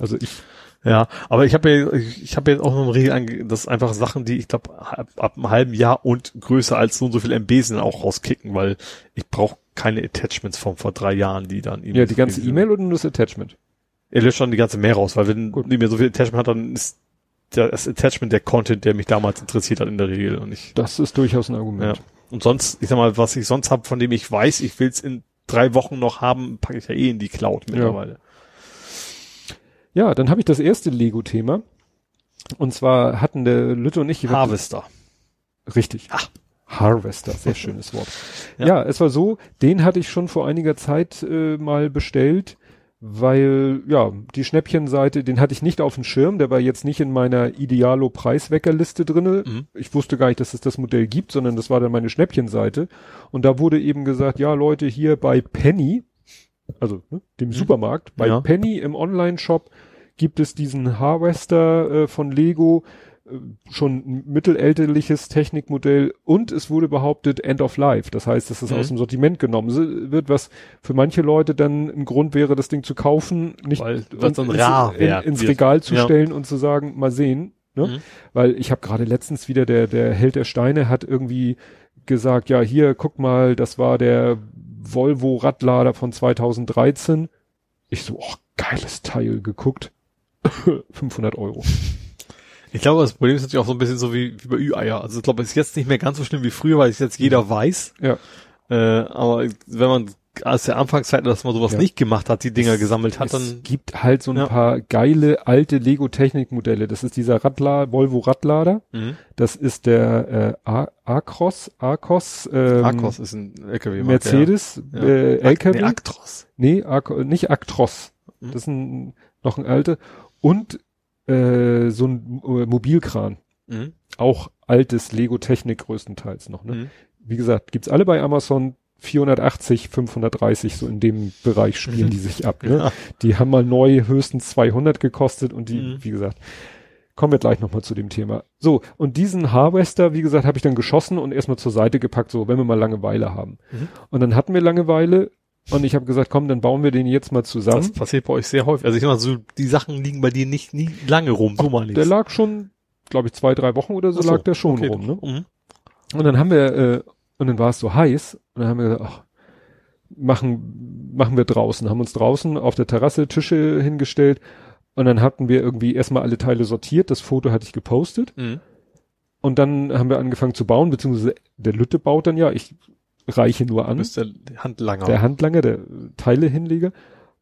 Also ich ja, aber ich habe ja, ich, habe jetzt auch noch eine Regel, das einfach Sachen, die ich glaube ab, ab einem halben Jahr und größer als so und so viel MB sind auch rauskicken, weil ich brauche keine Attachments von vor drei Jahren, die dann Ja, die ganze E-Mail oder nur das Attachment? Er löscht dann die ganze Mail raus, weil wenn Gut. nicht mehr so viel Attachment hat, dann ist das Attachment der Content, der mich damals interessiert hat in der Regel und ich. Das ist durchaus ein Argument. Ja. Und sonst, ich sag mal, was ich sonst habe, von dem ich weiß, ich will es in drei Wochen noch haben, packe ich ja eh in die Cloud mittlerweile. Ja. Ja, dann habe ich das erste Lego-Thema. Und zwar hatten der Lütte und ich... Harvester. Richtig. Ach. Harvester, sehr schönes Wort. Ja. ja. es war so, den hatte ich schon vor einiger Zeit äh, mal bestellt, weil, ja, die Schnäppchenseite, den hatte ich nicht auf dem Schirm, der war jetzt nicht in meiner Idealo-Preisweckerliste drinne. Mhm. Ich wusste gar nicht, dass es das Modell gibt, sondern das war dann meine Schnäppchenseite. Und da wurde eben gesagt, ja Leute, hier bei Penny, also ne, dem mhm. Supermarkt, bei ja. Penny im Online-Shop gibt es diesen Harvester äh, von Lego, äh, schon ein mittelälterliches Technikmodell und es wurde behauptet End of Life. Das heißt, dass es mhm. aus dem Sortiment genommen wird, was für manche Leute dann ein Grund wäre, das Ding zu kaufen, nicht Weil, ins, in, ins Regal zu ja. stellen und zu sagen, mal sehen. Ne? Mhm. Weil ich habe gerade letztens wieder der der Held der Steine hat irgendwie gesagt, ja hier guck mal, das war der Volvo Radlader von 2013. Ich so, oh, geiles Teil geguckt *laughs* 500 Euro. Ich glaube, das Problem ist natürlich auch so ein bisschen so wie, wie bei Ü-Eier. Also ich glaube, es ist jetzt nicht mehr ganz so schlimm wie früher, weil es jetzt jeder weiß. Ja. Äh, aber wenn man aus der Anfangszeit, dass man sowas Ja. nicht gemacht hat, die Dinger Es- gesammelt hat, es dann gibt halt so ein Ja. paar geile alte Lego-Technik-Modelle. Das ist dieser Radlader, Volvo Radlader. mhm. Das ist der äh, Acros, Acos, ähm, Arcos ist ein LKW. Mercedes, Ja. äh, Nee, LKW. Actros. Nee, Ac nicht Actros. Mhm. Das ist ein, noch ein alter. Und äh, so ein äh, Mobilkran. Mhm. Auch altes Lego-Technik größtenteils noch. Ne? Mhm. Wie gesagt, gibt's alle bei Amazon 480, 530, so in dem Bereich spielen Mhm. die sich ab. Ne? Ja. Die haben mal neu höchstens 200 gekostet und die, Mhm. wie gesagt, kommen wir gleich nochmal zu dem Thema. So, und diesen Harvester, wie gesagt, habe ich dann geschossen und erstmal zur Seite gepackt, so, wenn wir mal Langeweile haben. Mhm. Und dann hatten wir Langeweile und ich habe gesagt, komm, dann bauen wir den jetzt mal Das zusammen. passiert bei euch sehr häufig. Also ich sag mal so, die Sachen liegen bei dir nicht nie lange rum, so mal Der lag schon, glaube ich, zwei, drei Wochen oder so, so, lag der schon okay. rum. Ne? Mhm. Und dann haben wir, äh, und dann war es so heiß, und dann haben wir gesagt, ach, machen, machen wir draußen, haben uns draußen auf der Terrasse Tische hingestellt und dann hatten wir irgendwie erstmal alle Teile sortiert, das Foto hatte ich gepostet Mhm. und dann haben wir angefangen zu bauen, beziehungsweise der Lütte baut dann ja, ich reiche nur Du an, bist der Handlanger. der Handlanger, der Teile hinlege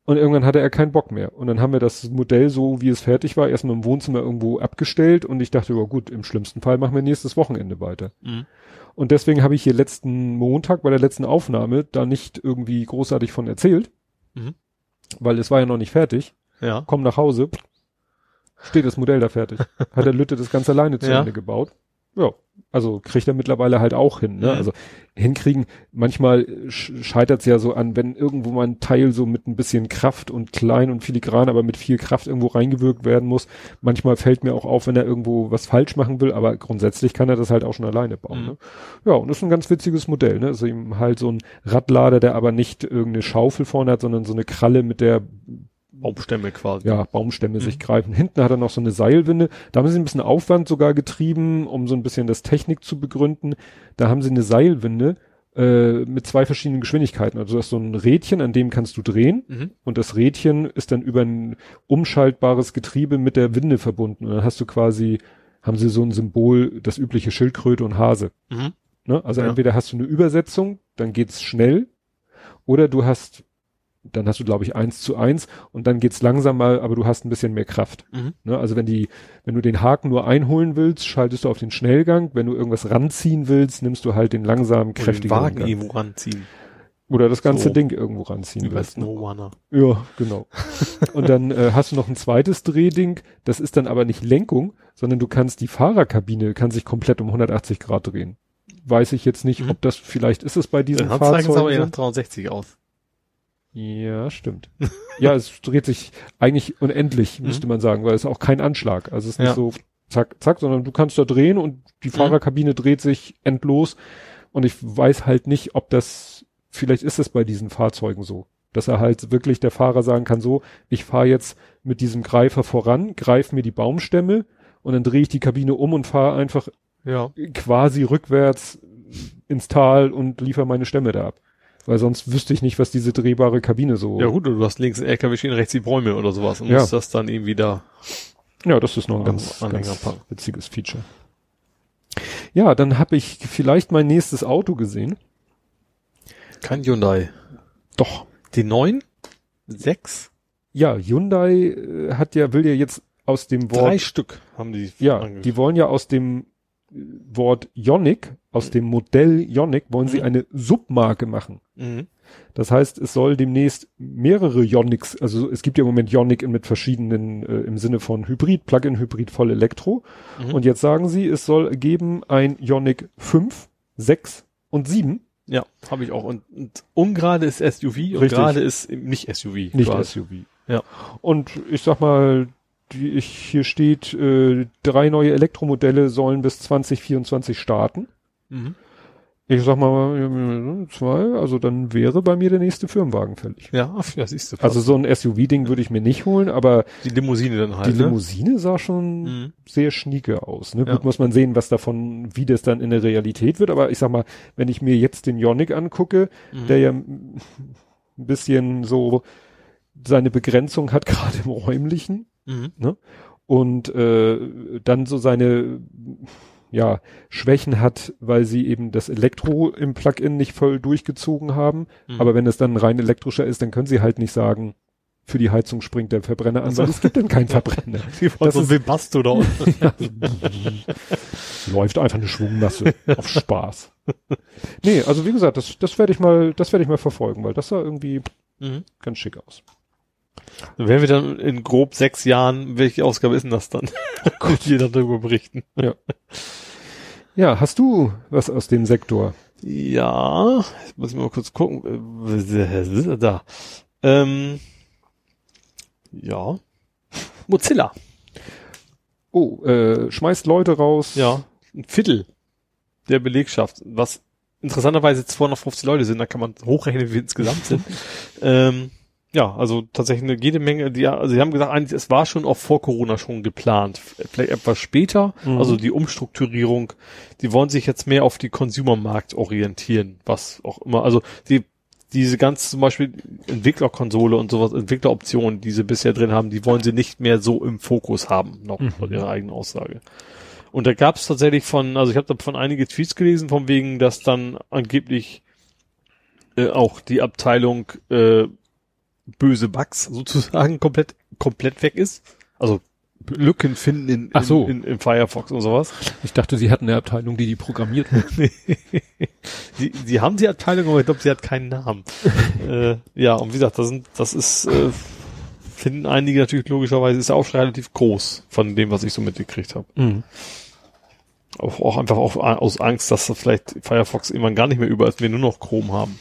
und irgendwann hatte er keinen Bock mehr und dann haben wir das Modell so, wie es fertig war, erstmal im Wohnzimmer irgendwo abgestellt und ich dachte, ja gut, im schlimmsten Fall machen wir nächstes Wochenende weiter. Mhm. Und deswegen habe ich hier letzten Montag bei der letzten Aufnahme da nicht irgendwie großartig von erzählt, Mhm. weil es war ja noch nicht fertig. Ja. Komm nach Hause, steht das Modell da fertig. Hat der Lütte das ganz alleine zu Ja. Ende gebaut. Ja, also kriegt er mittlerweile halt auch hin. Ne? Mhm. Also hinkriegen, manchmal scheitert es ja so an, wenn irgendwo mal ein Teil so mit ein bisschen Kraft und klein und filigran, aber mit viel Kraft irgendwo reingewirkt werden muss. Manchmal fällt mir auch auf, wenn er irgendwo was falsch machen will, aber grundsätzlich kann er das halt auch schon alleine bauen. Mhm. Ne? Ja, und das ist ein ganz witziges Modell. Ne? Also eben halt so ein Radlader, der aber nicht irgendeine Schaufel vorne hat, sondern so eine Kralle, mit der Baumstämme quasi. ja, Baumstämme Mhm. sich greifen. Hinten hat er noch so eine Seilwinde. Da haben sie ein bisschen Aufwand sogar getrieben, um so ein bisschen das Technik zu begründen. Da haben sie eine Seilwinde äh, mit zwei verschiedenen Geschwindigkeiten. Also du hast so ein Rädchen, an dem kannst du drehen Mhm. und das Rädchen ist dann über ein umschaltbares Getriebe mit der Winde verbunden. Und dann hast du quasi, haben sie so ein Symbol, das übliche Schildkröte und Hase. Mhm. Ne? Also Ja. entweder hast du eine Übersetzung, dann geht's schnell, oder du hast, dann hast du glaube ich eins zu eins und dann geht's langsamer, aber du hast ein bisschen mehr Kraft. Mhm. Ne? Also wenn die, wenn du den Haken nur einholen willst, schaltest du auf den Schnellgang. Wenn du irgendwas ranziehen willst, nimmst du halt den langsamen, Oder den kräftigen Wagen Gang. irgendwo ranziehen. Oder das ganze So. Ding irgendwo ranziehen bei willst. Ne? Snowrunner. Ja, genau. und dann äh, hast du noch ein zweites Drehding, das ist dann aber nicht Lenkung, sondern du kannst die Fahrerkabine, kann sich komplett um 180 Grad drehen. Weiß ich jetzt nicht, Mhm. ob das, vielleicht ist es bei diesen Dann zeigen es aber eher nach Fahrzeugen. 360 aus. Ja, stimmt. ja, es dreht sich eigentlich unendlich, Mhm. müsste man sagen, weil es ist auch kein Anschlag. Also es ist nicht Ja. so zack, zack, sondern du kannst da drehen und die Fahrerkabine dreht sich endlos. Und ich weiß halt nicht, ob das, vielleicht ist es bei diesen Fahrzeugen so, dass er halt wirklich der Fahrer sagen kann, so, ich fahre jetzt mit diesem Greifer voran, greif mir die Baumstämme und dann drehe ich die Kabine um und fahre einfach Ja. quasi rückwärts ins Tal und liefere meine Stämme da ab. Weil sonst wüsste ich nicht, was diese drehbare Kabine so. Ja gut, du hast links einen LKW stehen, rechts die Bäume oder sowas und Ja. musst das dann irgendwie da. Ja, das ist noch ein ganz, ganz witziges Feature. Ja, dann habe ich vielleicht mein nächstes Auto gesehen. Kein Hyundai. Doch. Die neun? Sechs? Ja, Hyundai äh, hat ja, will ja jetzt aus dem Wort, Drei Stück haben die. ja, ange- die wollen ja aus dem Wort Ionic, aus dem Modell Ionic, wollen sie Mhm. eine Submarke machen. Mhm. Das heißt, es soll demnächst mehrere Ionics, also es gibt ja im Moment Ionic mit verschiedenen, äh, im Sinne von Hybrid, Plug-in-Hybrid, voll Elektro. Mhm. Und jetzt sagen sie, es soll geben ein Ionic 5, 6 und 7. Ja, habe ich auch. Und, und ungerade ist SUV und Richtig. gerade ist nicht SUV. Nicht quasi. SUV. Ja. Und ich sag mal, die, ich, hier steht, äh, drei neue Elektromodelle sollen bis 2024 starten. Mhm. Ich sag mal, zwei, also dann wäre bei mir der nächste Firmenwagen fällig. Ja, *laughs* ja, siehst du. Also so ein SUV-Ding würde ich mir nicht holen, aber die Limousine dann halt. die ne? Limousine sah schon Mhm. sehr schnieke aus. Ne? Ja. Gut, muss man sehen, was davon, wie das dann in der Realität wird. Aber ich sag mal, wenn ich mir jetzt den Ionic angucke, Mhm. der ja ein bisschen so seine Begrenzung hat, *laughs* gerade im räumlichen, Mhm. und äh, dann so seine ja, Schwächen hat, weil sie eben das Elektro im Plugin nicht voll durchgezogen haben. Mhm. Aber wenn es dann rein elektrischer ist, dann können sie halt nicht sagen, für die Heizung springt der Verbrenner an, Also- weil es gibt dann keinen Verbrenner. *laughs* Die Das so ist- Webasto da. *laughs* Ja. Läuft einfach eine Schwungmasse auf Spaß. Nee, also wie gesagt, das, das werde ich mal, das werde ich mal verfolgen, weil das sah irgendwie Mhm. ganz schick aus. Werden wir dann in grob sechs Jahren, welche Ausgabe ist denn das dann? *laughs* Gut, jeder darüber berichten. Ja, hast du was aus dem Sektor? Ja, jetzt muss ich mal kurz gucken. Äh, Da. Ähm, ja. Mozilla. Oh, äh, schmeißt Leute raus. Ja. Ein Viertel der Belegschaft, was interessanterweise jetzt 250 Leute sind, da kann man hochrechnen, wie wir insgesamt sind. *laughs* ähm, ja, also tatsächlich eine jede Menge, die, also sie haben gesagt, eigentlich, es war schon auch vor Corona schon geplant. Vielleicht etwas später, Mhm. also die Umstrukturierung, die wollen sich jetzt mehr auf die Consumermarkt orientieren, was auch immer, also die, diese ganz zum Beispiel Entwicklerkonsole und sowas, Entwickleroptionen, die sie bisher drin haben, die wollen sie nicht mehr so im Fokus haben, noch Mhm. laut ihrer eigenen Aussage. Und da gab es tatsächlich von, also ich habe da von einige Tweets gelesen, von wegen, dass dann angeblich äh, auch die Abteilung äh, böse Bugs sozusagen *laughs* komplett komplett weg ist. Also Lücken finden in, Ach so. in, in, Firefox und sowas. Ich dachte, sie hatten eine Abteilung, die die programmiert. *laughs* Sie, sie haben die Abteilung, aber ich glaube, sie hat keinen Namen. *laughs* äh, ja, und wie gesagt, das, sind, das ist, äh, finden einige natürlich logischerweise, ist der Aufschrei relativ groß von dem, was ich so mitgekriegt habe. mhm. Auch, auch einfach auch a- aus Angst, dass da vielleicht Firefox irgendwann gar nicht mehr über ist, wir nur noch Chrome haben.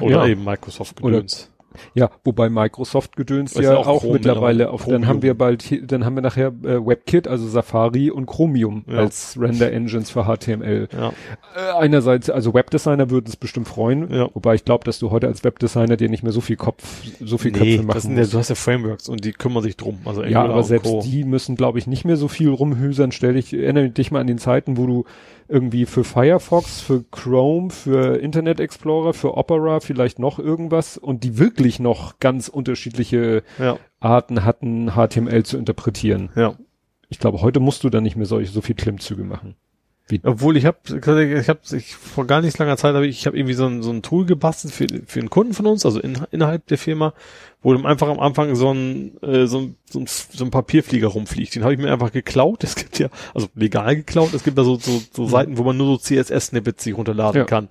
Oder Ja. eben Microsoft Gedöns. Ja, wobei Microsoft gedöns Ist ja ja auch, auch mittlerweile mittlerweile. auf, dann haben wir bald, hier- dann haben wir nachher äh, WebKit, also Safari und Chromium Ja. als Render-Engines für HTML. Ja. Äh, einerseits, also Webdesigner würden es bestimmt freuen, Ja. wobei ich glaube, dass du heute als Webdesigner dir nicht mehr so viel Kopf, so viel Köpfe Nee, machen das sind ja, musst. du hast ja Frameworks und die kümmern sich drum. Also Ja, aber selbst Co. die müssen, glaube ich, nicht mehr so viel rumhüsern. Stell dich, erinnere dich mal an den Zeiten, wo du irgendwie für Firefox, für Chrome, für Internet Explorer, für Opera, vielleicht noch irgendwas und die wirklich noch ganz unterschiedliche Ja, Arten hatten, HTML zu interpretieren. ja. Ich glaube, heute musst du da nicht mehr solche, so viel Klimmzüge machen. Obwohl ich habe, ich habe, ich vor gar nicht langer Zeit habe ich, ich habe irgendwie so ein, so ein Tool gebastelt für, für einen Kunden von uns, also in, innerhalb der Firma, wo dann einfach am Anfang so ein, äh, so ein, so ein, so ein Papierflieger rumfliegt. Den habe ich mir einfach geklaut. *laughs* Es gibt ja, also legal geklaut. Es gibt da so, so, so Seiten, wo man nur so CSS-Snippets sich runterladen Ja. kann.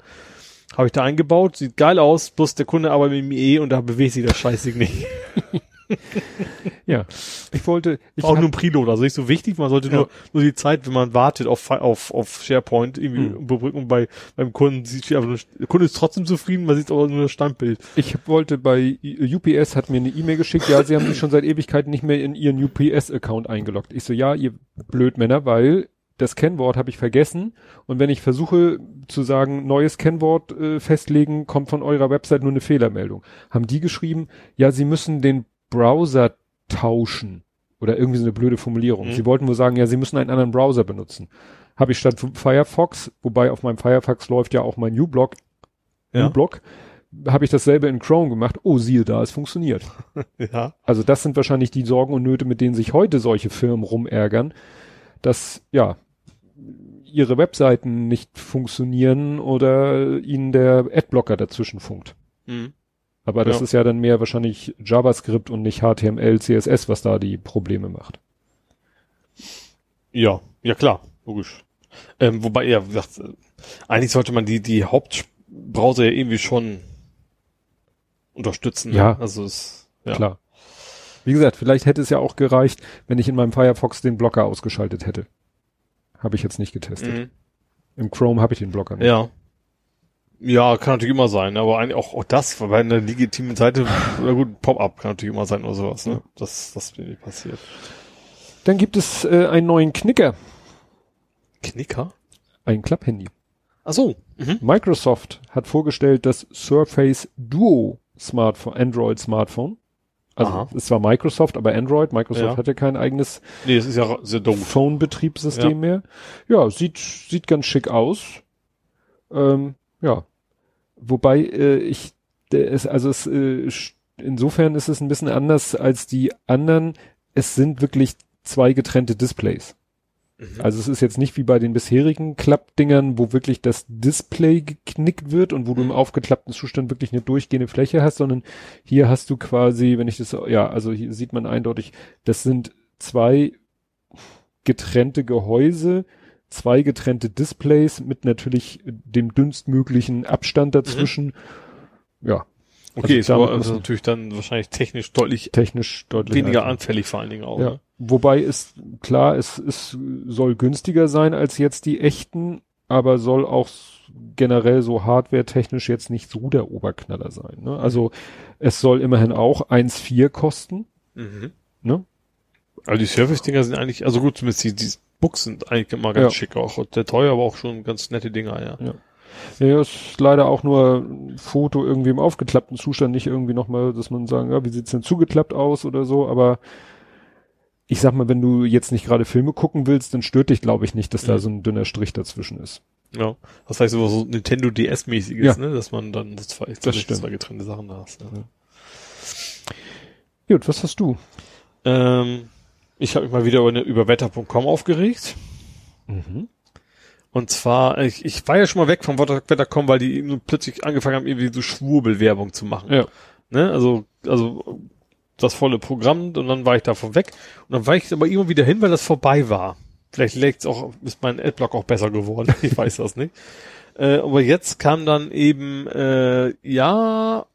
Habe ich da eingebaut, sieht geil aus, bloß der Kunde arbeitet mit dem IE und da bewegt sich das Scheißding nicht. *laughs* Ja. Ich wollte, ich auch nur ein Preloader, also nicht so wichtig, man sollte Ja. nur, nur die Zeit, wenn man wartet auf, auf, auf SharePoint irgendwie Mhm. überbrücken und bei, beim Kunden sieht einfach nur, der Kunde ist trotzdem zufrieden, man sieht aber nur das Standbild. Ich wollte bei UPS hat mir eine E-Mail geschickt, ja, sie haben sich schon seit Ewigkeiten nicht mehr in ihren UPS-Account eingeloggt. Ich so, ja, ihr Blödmänner, weil das Kennwort habe ich vergessen und wenn ich versuche zu sagen, neues Kennwort äh, festlegen, kommt von eurer Website nur eine Fehlermeldung. Haben die geschrieben, ja, sie müssen den Browser tauschen oder irgendwie so eine blöde Formulierung. Mhm. Sie wollten nur sagen, ja, sie müssen einen anderen Browser benutzen. Habe ich statt Firefox, wobei auf meinem Firefox läuft ja auch mein uBlock, Ja. uBlock, habe ich dasselbe in Chrome gemacht. Oh, siehe da, es funktioniert. *laughs* Ja. Also das sind wahrscheinlich die Sorgen und Nöte, mit denen sich heute solche Firmen rumärgern, dass ja ihre Webseiten nicht funktionieren oder ihnen der Adblocker dazwischen funkt. Mhm. Aber das Ja. ist ja dann mehr wahrscheinlich JavaScript und nicht HTML, CSS, was da die Probleme macht. Ja, ja klar, logisch. Ähm, wobei, ja, wie gesagt, eigentlich sollte man die, die Hauptbrowser ja irgendwie schon unterstützen. ne? Ja. Also es, ja. Klar. Wie gesagt, vielleicht hätte es ja auch gereicht, wenn ich in meinem Firefox den Blocker ausgeschaltet hätte. Habe ich jetzt nicht getestet. Mhm. Im Chrome habe ich den Blocker nicht. Ja. Ja, kann natürlich immer sein, aber eigentlich auch, auch das, bei einer legitimen Seite, oder gut, Pop-up kann natürlich immer sein oder sowas, ne? Ja. Das, das bin nicht passiert. Dann gibt es äh, einen neuen Knicker, Knicker? ein Klapphandy. Ach so. Mhm. Microsoft hat vorgestellt das Surface Duo Smartphone, Android Smartphone. Also Aha. es war Microsoft, aber Android. Microsoft Ja. hatte kein eigenes Nee, das ist ja sehr doof. Phone-Betriebssystem Ja. mehr. Ja, sieht sieht ganz schick aus. Ähm, ja, wobei äh, ich ist also es äh, insofern ist es ein bisschen anders als die anderen. Es sind wirklich zwei getrennte Displays. Mhm. Also es ist jetzt nicht wie bei den bisherigen Klappdingern, wo wirklich das Display geknickt wird und wo du im mhm. aufgeklappten Zustand wirklich eine durchgehende Fläche hast, sondern hier hast du quasi, wenn ich das, ja, also hier sieht man eindeutig, das sind zwei getrennte Gehäuse, zwei getrennte Displays mit natürlich dem dünnstmöglichen Abstand dazwischen. Mhm. Ja. Okay, also ist aber also natürlich dann wahrscheinlich technisch deutlich, technisch deutlich weniger alter. anfällig vor allen Dingen auch. Ja. Ne? Wobei ist klar, es, es soll günstiger sein als jetzt die echten, aber soll auch generell so hardware-technisch jetzt nicht so der Oberknaller sein. Ne? Also es soll immerhin auch 1,4 kosten. Mhm. Ne? Also die Surface-Dinger sind eigentlich, also gut, zumindest die, die Books sind eigentlich immer ganz ja. schick auch. Und der teuer, aber auch schon ganz nette Dinger, ja. ja. Ja, ist leider auch nur ein Foto irgendwie im aufgeklappten Zustand, nicht irgendwie nochmal, dass man sagen, ja, wie sieht's denn zugeklappt aus oder so, aber ich sag mal, wenn du jetzt nicht gerade Filme gucken willst, dann stört dich, glaube ich, nicht, dass mhm. da so ein dünner Strich dazwischen ist. Ja, das heißt so, so Nintendo DS-mäßiges, ja. ne, dass man dann zwei, das zwei getrennte Sachen da hast. Ja. ja. Gut, was hast du? Ähm, ich habe mich mal wieder über, über wetter.com aufgeregt. Mhm. Und zwar, ich, ich war ja schon mal weg vom wetter.com, weil die eben plötzlich angefangen haben, irgendwie so Schwurbelwerbung zu machen. Ja. Ne? Also, also das volle Programm und dann war ich davon weg. Und dann war ich aber immer wieder hin, weil das vorbei war. Vielleicht legt's auch, ist mein Adblock auch besser geworden. *laughs* ich weiß das nicht. Äh, aber jetzt kam dann eben, äh, ja,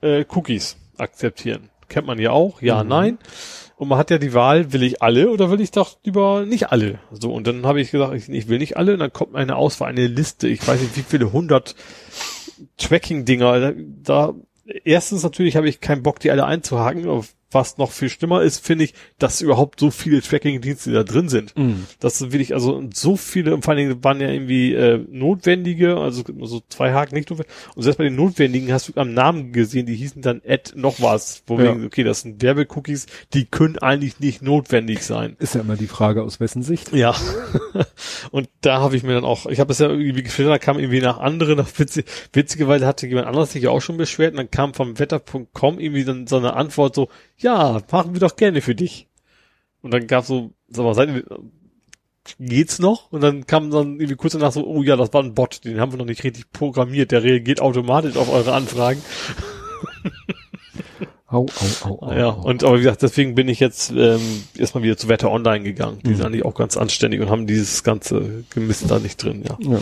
äh, Cookies akzeptieren. Kennt man ja auch, ja, mhm. nein. Und man hat ja die Wahl, will ich alle oder will ich doch lieber nicht alle? So, und dann habe ich gesagt, ich, ich will nicht alle. Und dann kommt eine Auswahl, eine Liste. Ich weiß nicht, wie viele hundert Tracking-Dinger. Da, da, erstens natürlich habe ich keinen Bock, die alle einzuhaken was noch viel schlimmer ist, finde ich, dass überhaupt so viele Tracking-Dienste da drin sind. Mm. Das ist wirklich, also so viele, vor allen Dingen waren ja irgendwie äh, notwendige, also so zwei Haken nicht notwendig. Und selbst bei den notwendigen hast du am Namen gesehen, die hießen dann Add noch was, wo ja. wir, okay, das sind Werbecookies, die können eigentlich nicht notwendig sein. Ist ja immer die Frage, aus wessen Sicht. Ja. *laughs* und da habe ich mir dann auch, ich habe es ja irgendwie gefiltert, da kam irgendwie nach anderen, nach witzig, witzigerweise hatte jemand anderes sich ja auch schon beschwert und dann kam vom Wetter.com irgendwie dann so eine Antwort so, ja, machen wir doch gerne für dich. Und dann gab so, sag mal, seid geht's noch? Und dann kam dann irgendwie kurz danach so, oh ja, das war ein Bot, den haben wir noch nicht richtig programmiert, der reagiert automatisch auf eure Anfragen. *laughs* Au, au, au, au. Ja, und aber wie gesagt, deswegen bin ich jetzt ähm, erstmal wieder zu Wetter Online gegangen. Die mhm. sind eigentlich auch ganz anständig und haben dieses ganze Gemist da nicht drin, ja. Ja,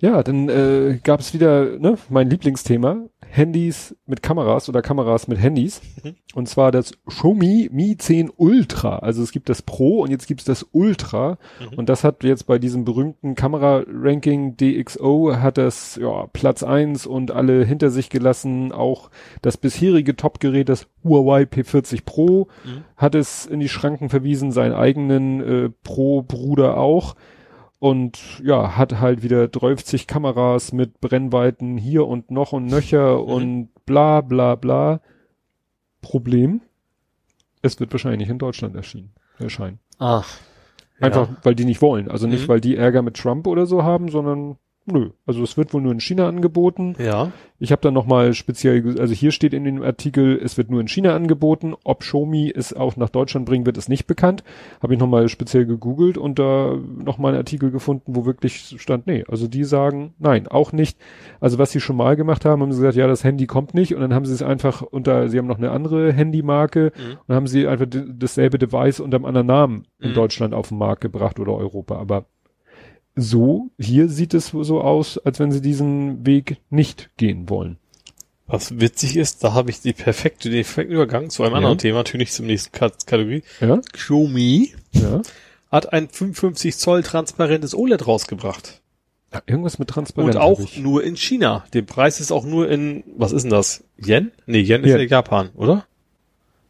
ja dann äh, gab es wieder ne, mein Lieblingsthema, Handys mit Kameras oder Kameras mit Handys. Mhm. Und zwar das Xiaomi Mi 10 Ultra. Also es gibt das Pro und jetzt gibt es das Ultra. Mhm. Und das hat jetzt bei diesem berühmten Kamera-Ranking DxO hat das ja, Platz eins und alle hinter sich gelassen. Auch das bisherige Top-Gerät, das Huawei P40 Pro, mhm. hat es in die Schranken verwiesen, seinen eigenen äh, Pro-Bruder auch und ja, hat halt wieder 30 Kameras mit Brennweiten hier und noch und nöcher mhm. und bla bla bla. Problem, es wird wahrscheinlich nicht in Deutschland erschienen, erscheinen. Ach. Einfach, ja. weil die nicht wollen. Also nicht, mhm. weil die Ärger mit Trump oder so haben, sondern Nö, also es wird wohl nur in China angeboten. Ja. Ich habe dann nochmal speziell, also hier steht in dem Artikel, es wird nur in China angeboten. Ob Xiaomi es auch nach Deutschland bringen wird, ist nicht bekannt. Habe ich nochmal speziell gegoogelt und da nochmal einen Artikel gefunden, wo wirklich stand, nee, also die sagen, nein, auch nicht. Also was sie schon mal gemacht haben, haben sie gesagt, ja, das Handy kommt nicht und dann haben sie es einfach unter, sie haben noch eine andere Handymarke mhm. und haben sie einfach dasselbe Device unter einem anderen Namen in mhm. Deutschland auf den Markt gebracht oder Europa. Aber so, hier sieht es so aus, als wenn sie diesen Weg nicht gehen wollen. Was witzig ist, da habe ich die perfekte, den perfekten Übergang zu einem ja. anderen Thema, natürlich zum nächsten Kategorie. Ja. Xiaomi ja. hat ein 55 Zoll transparentes OLED rausgebracht. Ja, irgendwas mit transparent. Und auch nur in China. Der Preis ist auch nur in, was ist denn das? Yen? Nee, Yen ist ja Japan, oder?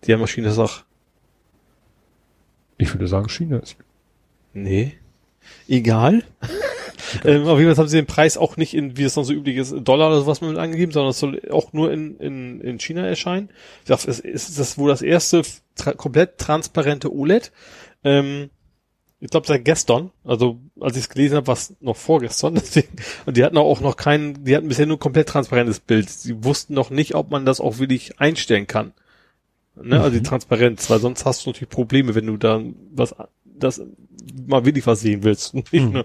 Die Maschine ist auch. Ich würde sagen, China ist. Nee egal. *laughs* ähm, auf jeden Fall haben sie den Preis auch nicht in, wie es noch so üblich ist, Dollar oder sowas mit angegeben, sondern es soll auch nur in, in, in China erscheinen. Ich dachte, es ist das wohl das erste tra komplett transparente OLED. Ähm, ich glaube seit gestern, also als ich es gelesen habe, war es noch vorgestern, *laughs* deswegen, und die hatten auch noch keinen, die hatten bisher nur komplett transparentes Bild. Sie wussten noch nicht, ob man das auch wirklich einstellen kann. Ne? Mhm. Also die mhm. Transparenz, weil sonst hast du natürlich Probleme, wenn du da was das mal wirklich was sehen willst. *laughs* Mhm.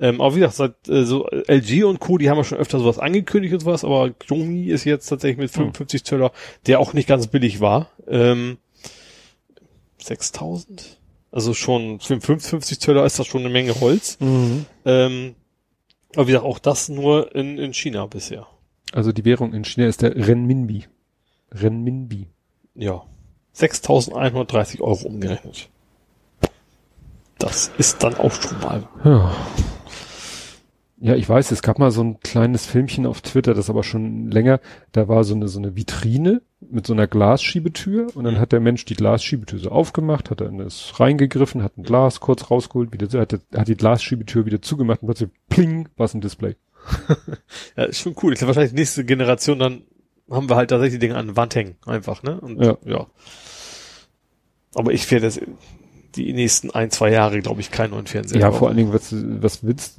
ähm, aber wie gesagt, seit, äh, so LG und Co., die haben ja schon öfter sowas angekündigt und sowas, aber Xiaomi ist jetzt tatsächlich mit 55 Zöller, der auch nicht ganz billig war. Ähm, 6000? Also schon für 55 Zöller ist das schon eine Menge Holz. Mhm. Ähm, aber wie gesagt, auch das nur in, in China bisher. Also die Währung in China ist der Renminbi. Renminbi. Ja. 6.130 Euro umgerechnet. Das ist dann auch schon mal. Ja. Ja, ich weiß, es gab mal so ein kleines Filmchen auf Twitter, das aber schon länger. Da war so eine, so eine Vitrine mit so einer Glasschiebetür und dann Mhm. hat der Mensch die Glasschiebetür so aufgemacht, hat dann das reingegriffen, hat ein Glas kurz rausgeholt, wieder, so, hat, hat die Glasschiebetür wieder zugemacht und plötzlich pling, war es ein Display. *laughs* Ja, ist schon cool. Ich glaube, wahrscheinlich die nächste Generation, dann haben wir halt tatsächlich die Dinge an Wand hängen. Einfach, ne? Und, Ja. ja. Aber ich werde das die nächsten ein, zwei Jahre, glaube ich, keinen neuen Fernseher Ja, vor allen Dingen, was, was willst,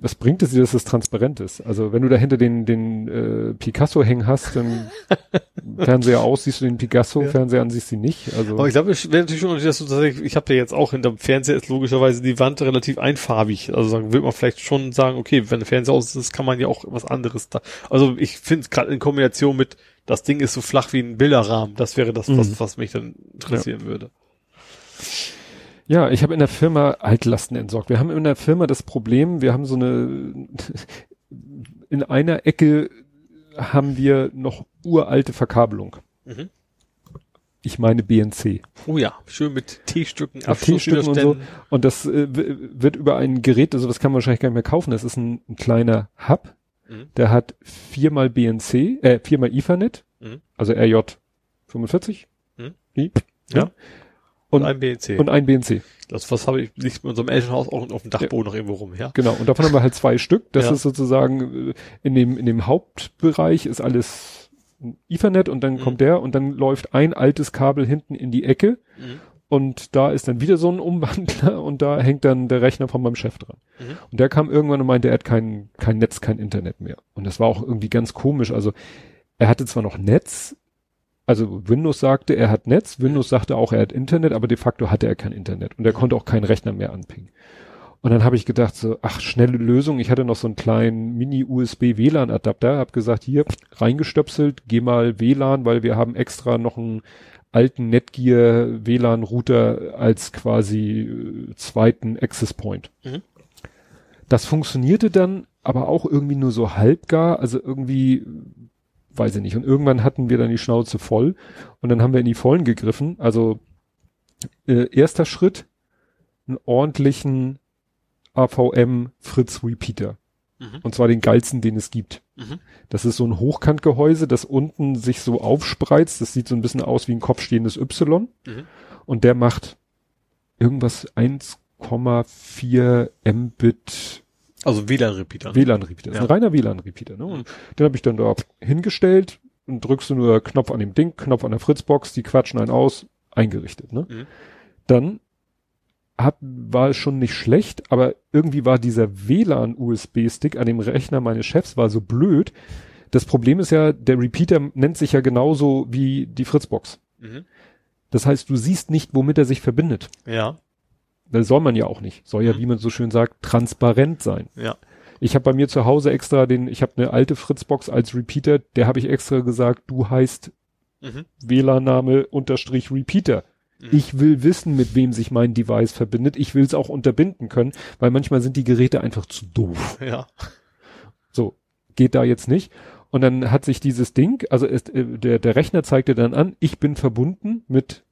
was bringt es dir, dass es transparent ist? Also wenn du dahinter den, den äh, Picasso hängen hast, dann *laughs* Fernseher aus, siehst du den Picasso, Ja. Fernseher an siehst du ihn nicht. Also Aber ich glaube, es wäre natürlich schon, dass du tatsächlich, ich habe ja jetzt auch hinterm Fernseher ist logischerweise die Wand relativ einfarbig. Also sagen, will man vielleicht schon sagen, okay, wenn der Fernseher aus ist, kann man ja auch was anderes da. Also ich finde es gerade in Kombination mit, das Ding ist so flach wie ein Bilderrahmen, das wäre das, Mhm. was, was mich dann interessieren würde. Ja, ich habe in der Firma Altlasten entsorgt. Wir haben in der Firma das Problem, wir haben so eine, in einer Ecke haben wir noch uralte Verkabelung. Mhm. Ich meine BNC. Oh ja, schön mit T-Stücken, T-Stücken und so. Und das äh, wird über ein Gerät, also das kann man wahrscheinlich gar nicht mehr kaufen. Das ist ein, ein kleiner Hub, Mhm. der hat viermal BNC, äh, viermal Ethernet, Mhm. also RJ 45. Mhm. I, Ja. Und, Und ein BNC. und ein BNC. das was habe ich liegt in unserem Elternhaus auch auf dem Dachboden noch irgendwo rum, ja? Genau, und davon haben wir halt zwei *laughs* Stück. Das Ja. ist sozusagen äh, in dem, in dem Hauptbereich ist alles Ethernet und dann Mhm. kommt der und dann läuft ein altes Kabel hinten in die Ecke Mhm. und da ist dann wieder so ein Umwandler und da hängt dann der Rechner von meinem Chef dran. Mhm. Und der kam irgendwann und meinte, er hat kein, kein Netz, kein Internet mehr. Und das war auch irgendwie ganz komisch. Also er hatte zwar noch Netz, also Windows sagte, er hat Netz, Windows sagte auch, er hat Internet, aber de facto hatte er kein Internet und er konnte auch keinen Rechner mehr anpingen. Und dann habe ich gedacht, so, ach, schnelle Lösung. Ich hatte noch so einen kleinen Mini-USB-WLAN-Adapter, habe gesagt, hier, reingestöpselt, geh mal WLAN, weil wir haben extra noch einen alten Netgear WLAN-Router als quasi äh, zweiten Access Point. Mhm. Das funktionierte dann aber auch irgendwie nur so halbgar, also irgendwie, weiß ich nicht. Und irgendwann hatten wir dann die Schnauze voll und dann haben wir in die Vollen gegriffen. Also äh, erster Schritt, einen ordentlichen AVM Fritz Repeater. Mhm. Und zwar den geilsten, den es gibt. Mhm. Das ist so ein Hochkantgehäuse, das unten sich so aufspreizt. Das sieht so ein bisschen aus wie ein kopfstehendes Y. Mhm. Und der macht irgendwas 1,4 Mbit Also WLAN-Repeater. WLAN-Repeater. Das ist Ja. ein reiner WLAN-Repeater. Ne? Und den habe ich dann da hingestellt und drückst du nur Knopf an dem Ding, Knopf an der Fritzbox, die quatschen einen aus, eingerichtet. Ne? Mhm. Dann hat, war es schon nicht schlecht, aber irgendwie war dieser WLAN-USB-Stick an dem Rechner meines Chefs war so blöd. Das Problem ist ja, der Repeater nennt sich ja genauso wie die Fritzbox. Mhm. Das heißt, du siehst nicht, womit er sich verbindet. Ja, Das soll man ja auch nicht. Soll ja, Mhm. wie man so schön sagt, transparent sein. ja. Ich habe bei mir zu Hause extra den, ich habe eine alte Fritzbox als Repeater, der habe ich extra gesagt, du heißt Mhm. WLAN-Name unterstrich Repeater. Mhm. Ich will wissen, mit wem sich mein Device verbindet. Ich will es auch unterbinden können, weil manchmal sind die Geräte einfach zu doof. *laughs* Ja. So, geht da jetzt nicht. Und dann hat sich dieses Ding, also ist, äh, der, der Rechner zeigte dann an, ich bin verbunden mit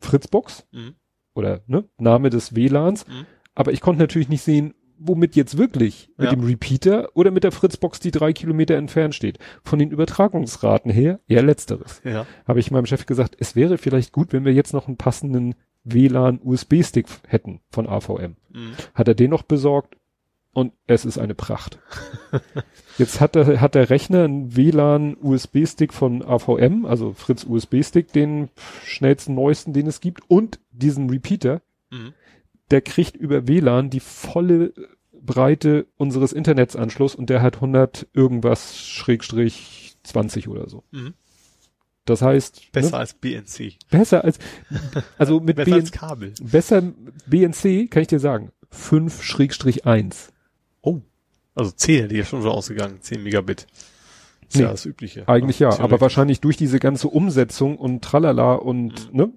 Fritzbox Mhm. Oder ne, Name des WLANs, Mhm. aber ich konnte natürlich nicht sehen, womit jetzt wirklich, mit Ja. dem Repeater oder mit der Fritzbox, die drei Kilometer entfernt steht. Von den Übertragungsraten her eher letzteres. Ja. Habe ich meinem Chef gesagt, es wäre vielleicht gut, wenn wir jetzt noch einen passenden WLAN-USB-Stick hätten von AVM. Mhm. Hat er den noch besorgt und es ist eine Pracht. Jetzt hat der, hat der Rechner einen WLAN-USB-Stick von AVM, also Fritz USB-Stick, den schnellsten, neuesten, den es gibt und diesen Repeater Mhm. der kriegt über WLAN die volle Breite unseres Internetsanschluss und der hat 100 irgendwas Schrägstrich 20 oder so. Mhm. Das heißt, Besser ne, als BNC. besser als, also *laughs* mit Besser BN, als Kabel. besser BNC kann ich dir sagen. 5-1. Oh. Also 10 hätte ich ja schon so ausgegangen. 10 Megabit. Ist Nee. ja das Übliche. Eigentlich ja, aber wahrscheinlich durch diese ganze Umsetzung und Tralala und ne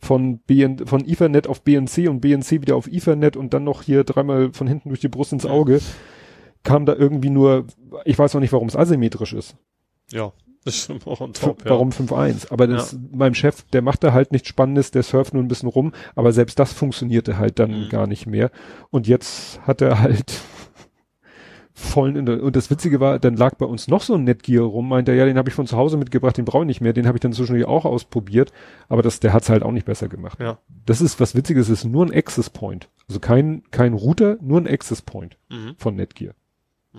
von BN, von Ethernet auf BNC und BNC wieder auf Ethernet und dann noch hier dreimal von hinten durch die Brust ins Auge kam da irgendwie nur, ich weiß noch nicht, warum es asymmetrisch ist. Ja. Das ist schon auch on top, ja. Warum 5.1? Aber das, meinem Chef, der macht da halt nichts Spannendes, der surft nur ein bisschen rum, aber selbst das funktionierte halt dann Mhm. gar nicht mehr. Und jetzt hat er halt vollen in der, und das Witzige war, dann lag bei uns noch so ein Netgear rum, meinte er, ja, den habe ich von zu Hause mitgebracht, den brauche ich nicht mehr, den habe ich dann zwischendurch auch ausprobiert, aber das, der hat's halt auch nicht besser gemacht. Ja. Das ist was Witziges, es ist nur ein Access Point. Also kein, kein Router, nur ein Access Point Mhm. von Netgear.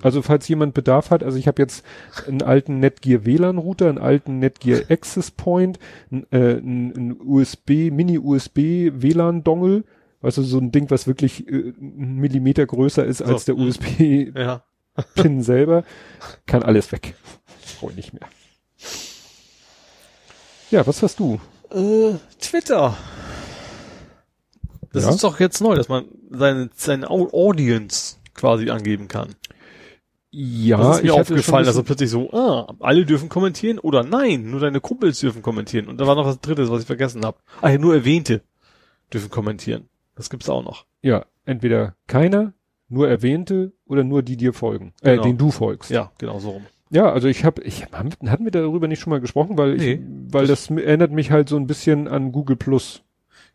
Also falls jemand Bedarf hat, also ich habe jetzt einen alten Netgear WLAN Router, einen alten Netgear Access Point, einen, äh, einen, USB, Mini USB WLAN Dongle, weißt du, so ein Ding, was wirklich äh, einen Millimeter größer ist als So, der mhm. USB Ja. *laughs* Pin selber, kann alles weg. Brauche ich nicht mehr. Ja, was hast du? Äh, Twitter. Das Ja? ist doch jetzt neu, dass man seine, seine Au- Audience quasi angeben kann. Ja, das ist mir aufgefallen, dass er plötzlich so, ah, alle dürfen kommentieren oder nein, nur deine Kumpels dürfen kommentieren. Und da war noch was drittes, was ich vergessen habe. Ah, ja, nur Erwähnte dürfen kommentieren. Das gibt's auch noch. ja, entweder keiner, nur Erwähnte oder nur die dir folgen, äh, Genau. den du folgst. Ja, genau so rum. Ja, also ich habe, ich hatten wir darüber nicht schon mal gesprochen, weil ich, Nee. weil das, erinnert mich halt so ein bisschen an Google Plus.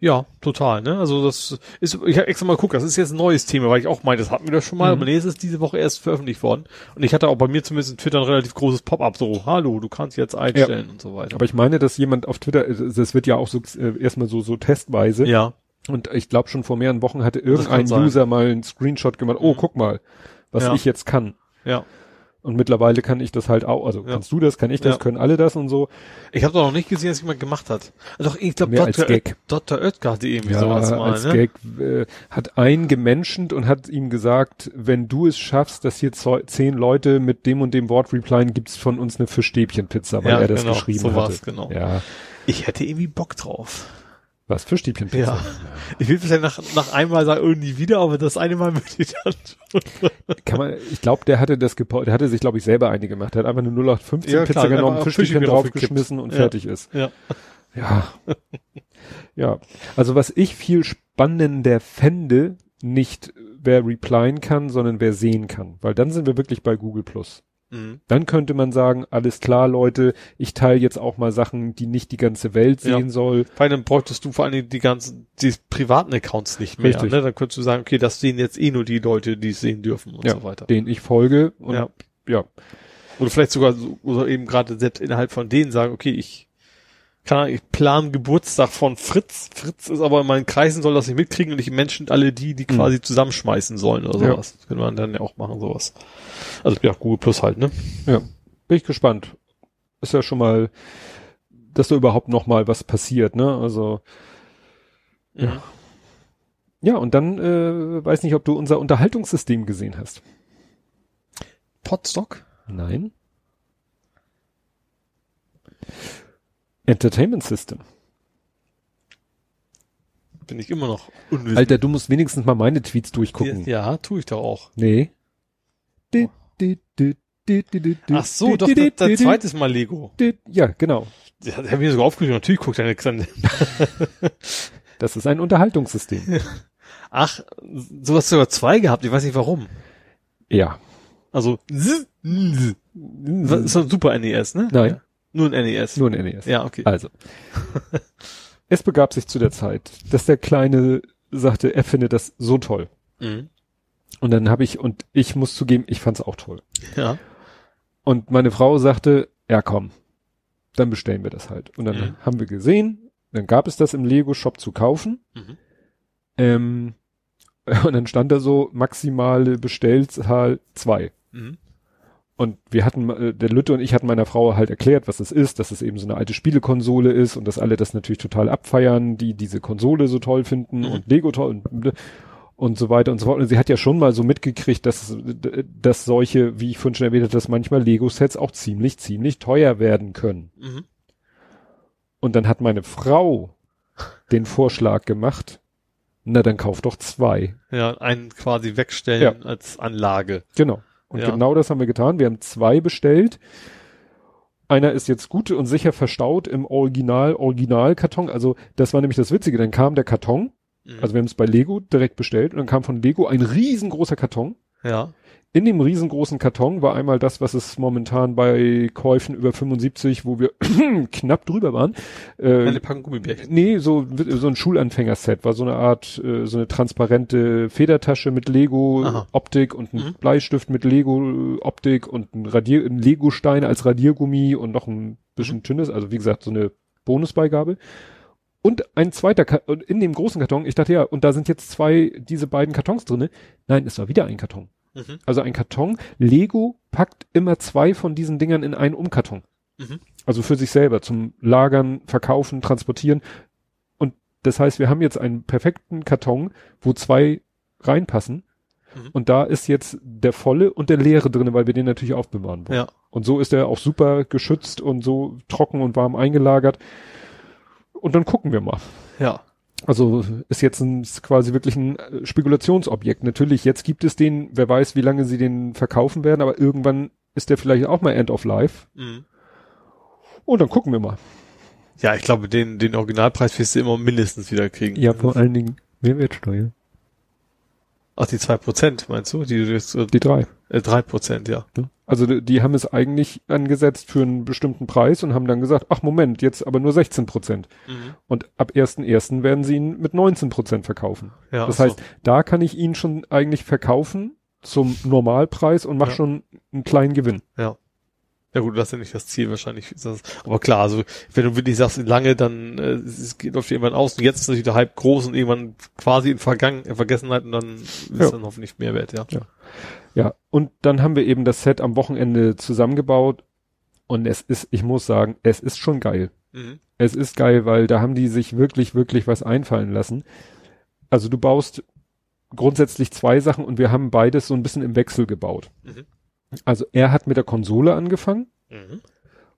Ja, total, ne? Also das ist, ich habe extra mal geguckt, das ist jetzt ein neues Thema, weil ich auch meinte, das hatten wir das schon mal, Mhm. aber nee, es ist diese Woche erst veröffentlicht worden. Und ich hatte auch bei mir zumindest in Twitter ein relativ großes Pop-up, so, hallo, du kannst jetzt einstellen und so weiter. Aber ich meine, dass jemand auf Twitter, äh, das wird ja auch so äh, erstmal so so testweise. ja, Und ich glaube schon vor mehreren Wochen hatte irgendein. User mal einen Screenshot gemacht. Oh, Mhm. guck mal, was Ja. ich jetzt kann. ja. Und mittlerweile kann ich das halt auch. Also Ja. kannst du das, kann ich das, Ja. können alle das und so. Ich habe doch noch nicht gesehen, dass jemand gemacht hat. Also doch, ich glaube, Dr. Gag. Dr. Oetker hatte irgendwie sowas mal, als ne? Gag äh, hat einen gemenschent und hat ihm gesagt, wenn du es schaffst, dass hier zehn Leute mit dem und dem Wort replyen, gibt's von uns eine Fischstäbchenpizza, weil Ja, er das genau, geschrieben so hatte. genau. Ja, Ich hätte irgendwie Bock drauf. Was Fischstäbchenpizza? Ja. *laughs* Ich will vielleicht nach, nach einmal sagen, irgendwie wieder, aber das eine Mal *laughs* würde ich dann schon. Kann man, ich glaube, der hatte das gepo- der hatte sich, glaube ich, selber eine gemacht. Der hat einfach eine 0815 Ja, Pizza klar, genommen, Fischstäbchen draufgeschmissen und Ja. fertig ist. Ja. Ja. ja. Also was ich viel spannender fände, nicht wer replyen kann, sondern wer sehen kann. Weil dann sind wir wirklich bei Google Plus. Mhm. Dann könnte man sagen, alles klar, Leute, ich teile jetzt auch mal Sachen, die nicht die ganze Welt Ja. sehen soll. Vor allem bräuchtest du vor allen Dingen die ganzen, die privaten Accounts nicht mehr. Richtig. Ne? Dann könntest du sagen, okay, das sehen jetzt eh nur die Leute, die es sehen dürfen und Ja, so weiter. Den ich folge. Und Ja. ja. Oder vielleicht sogar so, oder eben gerade selbst innerhalb von denen sagen, okay, ich kann ich plan Geburtstag von Fritz. Fritz ist aber in meinen Kreisen soll das nicht mitkriegen und ich Menschen alle die, die Mhm. quasi zusammenschmeißen sollen oder Ja. sowas. Das könnte man dann ja auch machen, sowas. Also ja, Google Plus halt, ne? Ja. Bin ich gespannt. Ist ja schon mal, dass da überhaupt noch mal was passiert, ne? Also, Ja. Mhm. ja, und dann, äh, weiß nicht, ob du unser Unterhaltungssystem gesehen hast. Podstock? Nein. Entertainment System. Bin ich immer noch unwissend. Alter, du musst wenigstens mal meine Tweets durchgucken. Ja, tue ich doch auch. Nee. Di- Ach so, doch, das, zweite ist mal Lego. Ja, genau. Ja, da habe ich sogar aufgeschrieben. Natürlich guckt er nichts an. *laughs* Das ist ein Unterhaltungssystem. *laughs* Ach, so hast du sogar zwei gehabt. Ich weiß nicht warum. Ja. Also, das ist ein Super NES, ne? Nein. Nur ein NES. Nur ein NES. Ja, okay. Also. es begab sich zu der Zeit, dass der Kleine sagte, er findet das so toll. Mhm. Und dann habe ich, und ich muss zugeben, ich fand's auch toll. Ja. Und meine Frau sagte, ja komm, dann bestellen wir das halt. Und dann Mhm. haben wir gesehen, dann gab es das im Lego-Shop zu kaufen. Mhm. Ähm, *laughs* und dann stand da so maximale Bestellzahl zwei. Mhm. Und wir hatten, äh, der Lütte und ich hatten meiner Frau halt erklärt, was das ist, dass es eben so eine alte Spielekonsole ist und dass alle das natürlich total abfeiern, die diese Konsole so toll finden Mhm. und Lego toll und, und so weiter und so fort. Und sie hat ja schon mal so mitgekriegt, dass, dass solche, wie ich vorhin schon erwähnt habe, dass manchmal Lego-Sets auch ziemlich, ziemlich teuer werden können. Mhm. Und dann hat meine Frau den Vorschlag gemacht, na dann kauf doch zwei. Ja, einen quasi wegstellen Ja. als Anlage. Genau. Und Ja. genau das haben wir getan. Wir haben zwei bestellt. Einer ist jetzt gut und sicher verstaut im Original, Originalkarton. Also das war nämlich das Witzige. Dann kam der Karton, Mhm. also wir haben es bei Lego direkt bestellt und dann kam von Lego ein riesengroßer Karton. ja. In dem riesengroßen Karton war einmal das, was es momentan bei Käufen über 75, wo wir *clears throat* knapp drüber waren. Äh, Eine Packung Gummibärchen. Nee, so, so ein Schulanfängerset, war so eine Art, äh, so eine transparente Federtasche mit Lego Aha. Optik und ein Mhm. Bleistift mit Lego äh, und ein Radier, ein Lego-Stein als Radiergummi und noch ein bisschen Mhm. dünnes, also wie gesagt, so eine Bonusbeigabe. Und ein zweiter, Ka und in dem großen Karton, ich dachte ja, und da sind jetzt zwei, diese beiden Kartons drinne. Nein, es war wieder ein Karton. Mhm. Also ein Karton. Lego packt immer zwei von diesen Dingern in einen Umkarton. Mhm. Also für sich selber zum Lagern, Verkaufen, Transportieren. Und das heißt, wir haben jetzt einen perfekten Karton, wo zwei reinpassen. Mhm. Und da ist jetzt der volle und der leere drinne, weil wir den natürlich aufbewahren wollen. Ja. Und so ist er auch super geschützt und so trocken und warm eingelagert. Und dann gucken wir mal. Ja. Also ist jetzt ein, ist quasi wirklich ein äh, Spekulationsobjekt. Natürlich, jetzt gibt es den, wer weiß, wie lange sie den verkaufen werden, aber irgendwann ist der vielleicht auch mal End of Life. Mhm. Und dann gucken wir mal. Ja, ich glaube, den, den Originalpreis wirst du immer mindestens wieder kriegen. allen Dingen Mehrwertsteuer. Ach, die zwei Prozent, meinst du? Die, jetzt, äh, Die drei. drei Prozent, ja. Ne? Also die, haben es eigentlich angesetzt für einen bestimmten Preis und haben dann gesagt, ach Moment, jetzt aber nur 16 Prozent. Mhm. Und ab 1.1. werden sie ihn mit 19 Prozent verkaufen. Ja, das heißt, so. da kann ich ihn schon eigentlich verkaufen zum Normalpreis und mache Ja. schon einen kleinen Gewinn. Ja. Ja gut, das ist ja nicht das Ziel wahrscheinlich. Das, aber klar, also wenn du wirklich sagst, lange, dann äh, es geht läuft irgendwann aus und jetzt ist natürlich der Hype groß und irgendwann quasi in, Vergangen, in Vergessenheit und dann ist Ja. dann hoffentlich Mehrwert, ja. Ja. Ja, und dann haben wir eben das Set am Wochenende zusammengebaut und es ist, ich muss sagen, es ist schon geil. Mhm. Es ist geil, weil da haben die sich wirklich, wirklich was einfallen lassen. Also du baust grundsätzlich zwei Sachen und wir haben beides so ein bisschen im Wechsel gebaut. Mhm. Also er hat mit der Konsole angefangen Mhm.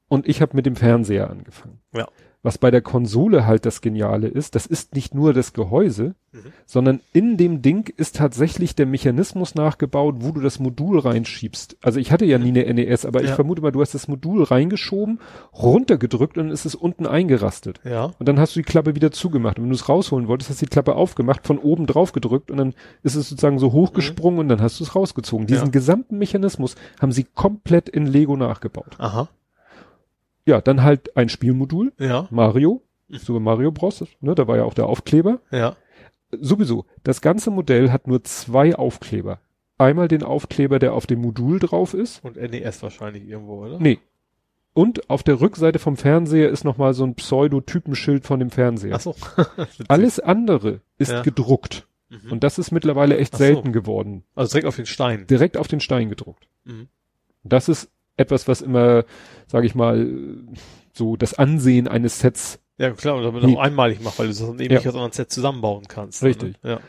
und ich habe mit dem Fernseher angefangen. Ja. Was bei der Konsole halt das Geniale ist, das ist nicht nur das Gehäuse, Mhm. sondern in dem Ding ist tatsächlich der Mechanismus nachgebaut, wo du das Modul reinschiebst. Also ich hatte ja nie eine NES, aber ich Ja. vermute mal, du hast das Modul reingeschoben, runtergedrückt und es ist unten eingerastet. Ja. Und dann hast du die Klappe wieder zugemacht. Und wenn du es rausholen wolltest, hast du die Klappe aufgemacht, von oben drauf gedrückt und dann ist es sozusagen so hochgesprungen und dann hast du es rausgezogen. Diesen Ja. gesamten Mechanismus haben sie komplett in Lego nachgebaut. Aha. Ja, dann halt ein Spielmodul, Ja. Mario. Super Mario Bros. Ne, da war ja auch der Aufkleber. Ja. Sowieso, das ganze Modell hat nur zwei Aufkleber. Einmal den Aufkleber, der auf dem Modul drauf ist. Und NES wahrscheinlich irgendwo, oder? Nee. Und auf der Rückseite vom Fernseher ist nochmal so ein Pseudotypenschild von dem Fernseher. Ach so. *laughs* Alles andere ist Ja. gedruckt. Mhm. Und das ist mittlerweile echt so. selten geworden. Also direkt auf den Stein. Direkt auf den Stein gedruckt. Mhm. Das ist etwas, was immer, sage ich mal, so das Ansehen eines Sets Ja, klar, und damit auch einmalig macht, weil du das dann eben Ja. nicht aus anderen Set zusammenbauen kannst. Richtig. Ne? Ja.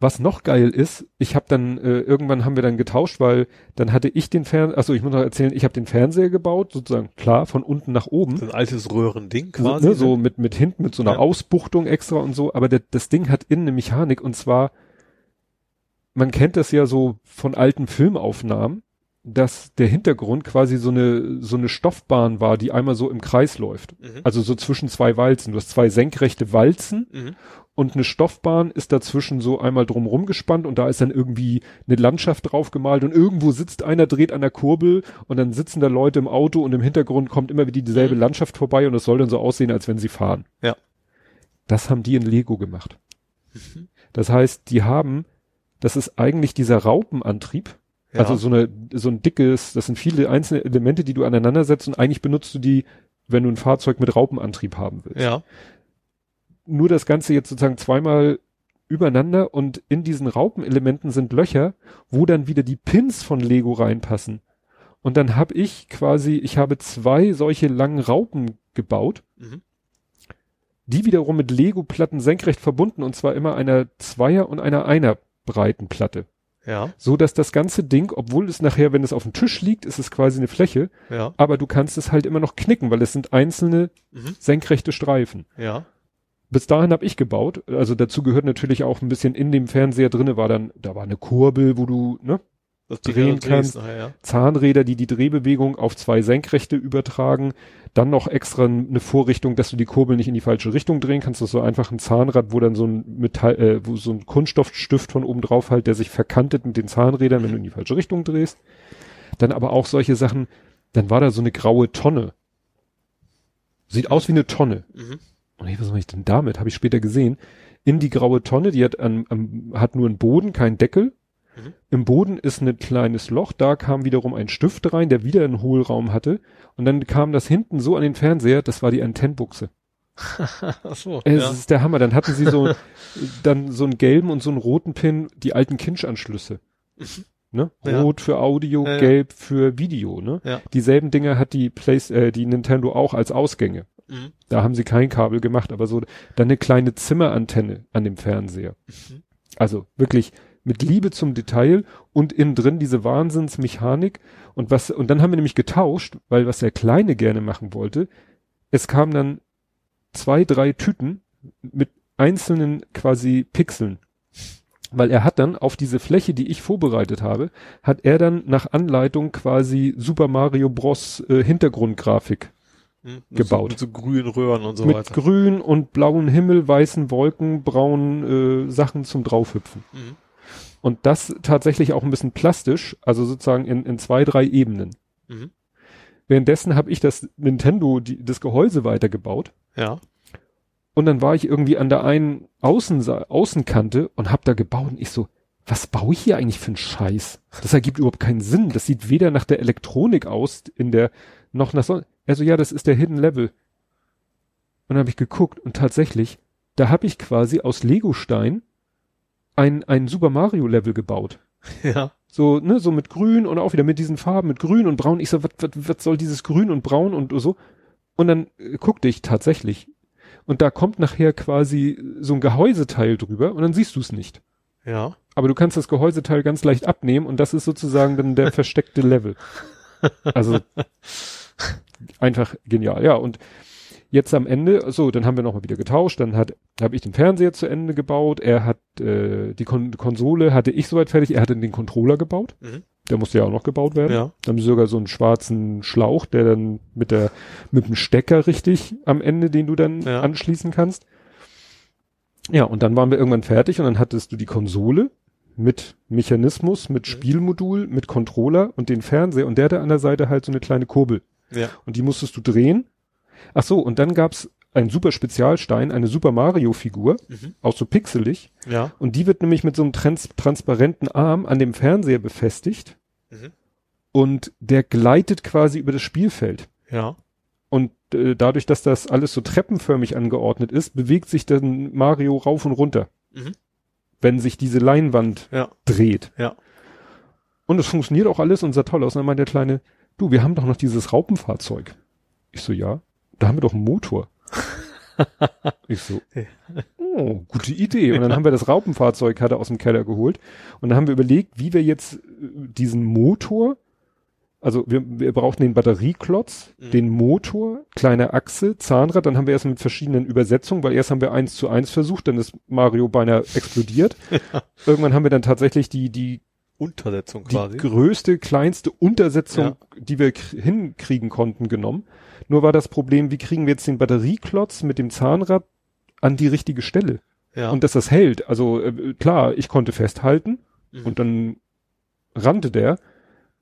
Was noch geil ist, ich habe dann äh, irgendwann haben wir dann getauscht, weil dann hatte ich den Fernseher, achso, ich muss noch erzählen, ich habe den Fernseher gebaut, sozusagen klar von unten nach oben, So ein altes Röhrending so, quasi. ne, so mit mit hinten mit so einer Ja. Ausbuchtung extra und so, aber der, das Ding hat innen eine Mechanik und zwar man kennt das ja so von alten Filmaufnahmen, dass der Hintergrund quasi so eine so eine Stoffbahn war, die einmal so im Kreis läuft. Mhm. Also so zwischen zwei Walzen. Du hast zwei senkrechte Walzen Mhm. und eine Stoffbahn ist dazwischen so einmal drumrum gespannt und da ist dann irgendwie eine Landschaft drauf gemalt und irgendwo sitzt einer, dreht an der Kurbel und dann sitzen da Leute im Auto und im Hintergrund kommt immer wieder dieselbe Mhm. Landschaft vorbei und es soll dann so aussehen, als wenn sie fahren. Ja. Das haben die in Lego gemacht. Mhm. Das heißt, die haben, das ist eigentlich dieser Raupenantrieb, Ja. also so eine, so ein dickes, das sind viele einzelne Elemente, die du aneinander setzt und eigentlich benutzt du die, wenn du ein Fahrzeug mit Raupenantrieb haben willst ja. nur das Ganze jetzt sozusagen zweimal übereinander und in diesen Raupenelementen sind Löcher, wo dann wieder die Pins von Lego reinpassen. Und dann habe ich quasi, ich habe zwei solche langen Raupen gebaut, Mhm. die wiederum mit Lego-Platten senkrecht verbunden und zwar immer einer Zweier- und einer Einer breiten Platte. Ja. So dass das ganze Ding, obwohl es nachher, wenn es auf dem Tisch liegt, ist es quasi eine Fläche, Ja. aber du kannst es halt immer noch knicken, weil es sind einzelne Mhm. senkrechte Streifen. Ja. Bis dahin habe ich gebaut, also dazu gehört natürlich auch ein bisschen in dem Fernseher drinne war dann, da war eine Kurbel, wo du, ne, Das Drehen kannst. nachher, ja. Zahnräder, die die Drehbewegung auf zwei Senkrechte übertragen, dann noch extra eine Vorrichtung, dass du die Kurbel nicht in die falsche Richtung drehen kannst. Das ist so einfach ein Zahnrad, wo dann so ein Metall, äh, wo so ein Kunststoffstift von oben drauf halt, der sich verkantet mit den Zahnrädern, wenn du in die falsche Richtung drehst. Dann aber auch solche Sachen, dann war da so eine graue Tonne. Sieht aus wie eine Tonne. Mhm. Und ich, was mache ich denn damit? Habe ich später gesehen. In die graue Tonne, die hat, an, am, hat nur einen Boden, keinen Deckel. Mhm. Im Boden ist ein kleines Loch, da kam wiederum ein Stift rein, der wieder einen Hohlraum hatte. Und dann kam das hinten so an den Fernseher, das war die Antennbuchse. *laughs* Ach so. Es ja. ist der Hammer. Dann hatten sie so, *laughs* dann so einen gelben und so einen roten Pin, die alten Kinch-Anschlüsse. Ne? Ja. Rot für Audio, Ja, gelb für Video, ne? Ja. Dieselben Dinger hat die Play äh, die Nintendo auch als Ausgänge. Mhm. Da haben sie kein Kabel gemacht, aber so dann eine kleine Zimmerantenne an dem Fernseher. Mhm. Also wirklich mit Liebe zum Detail und innen drin diese Wahnsinnsmechanik und was und dann haben wir nämlich getauscht, weil was der Kleine gerne machen wollte, es kamen dann zwei, drei Tüten mit einzelnen quasi Pixeln. Weil er hat dann auf diese Fläche, die ich vorbereitet habe, hat er dann nach Anleitung quasi Super Mario Bros. Äh, Hintergrundgrafik. Mit Gebaut. So, mit so grünen Röhren und so mit weiter. grün und blauen Himmel, weißen Wolken, braunen äh, Sachen zum draufhüpfen. Mhm. Und das tatsächlich auch ein bisschen plastisch, also sozusagen in, in zwei, drei Ebenen. Mhm. Währenddessen habe ich das Nintendo, die, das Gehäuse weitergebaut. Ja. Und dann war ich irgendwie an der einen Außensa Außenkante und hab da gebaut und ich so, was baue ich hier eigentlich für einen Scheiß? Das ergibt überhaupt keinen Sinn. Das sieht weder nach der Elektronik aus, in der, noch nach so, also ja, das ist der Hidden Level. Und dann habe ich geguckt und tatsächlich, da habe ich quasi aus Legostein ein, ein Super Mario Level gebaut. *laughs* Ja. So, ne, so mit grün und auch wieder mit diesen Farben, mit grün und braun. Ich so, was, was, was soll dieses grün und braun und so? Und dann äh, guckte ich tatsächlich. Und da kommt nachher quasi so ein Gehäuseteil drüber und dann siehst du es nicht. Ja. Aber du kannst das Gehäuseteil ganz leicht abnehmen und das ist sozusagen dann der *laughs* versteckte Level. Also einfach genial. Ja, und jetzt am Ende, so, dann haben wir nochmal wieder getauscht, dann hat habe ich den Fernseher zu Ende gebaut, er hat äh, die Kon Konsole hatte ich soweit fertig, er hatte den Controller gebaut. Mhm. Der musste ja auch noch gebaut werden. Ja. Dann sogar so einen schwarzen Schlauch, der dann mit der mit dem Stecker richtig am Ende, den du dann Ja. anschließen kannst. Ja, und dann waren wir irgendwann fertig und dann hattest du die Konsole mit Mechanismus, mit Mhm. Spielmodul, mit Controller und den Fernseher und der hatte an der Seite halt so eine kleine Kurbel Ja. und die musstest du drehen. Ach so, und dann gab's einen super Spezialstein, eine Super Mario Figur, Mhm. auch so pixelig Ja. und die wird nämlich mit so einem trans transparenten Arm an dem Fernseher befestigt Mhm. und der gleitet quasi über das Spielfeld. Ja. Und äh, dadurch, dass das alles so treppenförmig angeordnet ist, bewegt sich dann Mario rauf und runter, Mhm. wenn sich diese Leinwand Ja. dreht. Ja. Und es funktioniert auch alles und sah toll aus. Und dann meint der Kleine, du, wir haben doch noch dieses Raupenfahrzeug. Ich so, ja, da haben wir doch einen Motor. *laughs* ich so, oh, gute Idee. Und dann haben wir das Raupenfahrzeug hatte aus dem Keller geholt. Und dann haben wir überlegt, wie wir jetzt äh, diesen Motor, also wir, wir brauchten den Batterieklotz, Mhm. den Motor, kleine Achse, Zahnrad. Dann haben wir erst mit verschiedenen Übersetzungen, weil erst haben wir eins zu eins versucht, dann ist Mario beinahe explodiert. *laughs* Irgendwann haben wir dann tatsächlich die, die Untersetzung die quasi. größte, kleinste Untersetzung, Ja. die wir hinkriegen konnten, genommen. Nur war das Problem, wie kriegen wir jetzt den Batterieklotz mit dem Zahnrad an die richtige Stelle? Ja. Und dass das hält. Also äh, klar, ich konnte festhalten Mhm. und dann rannte der,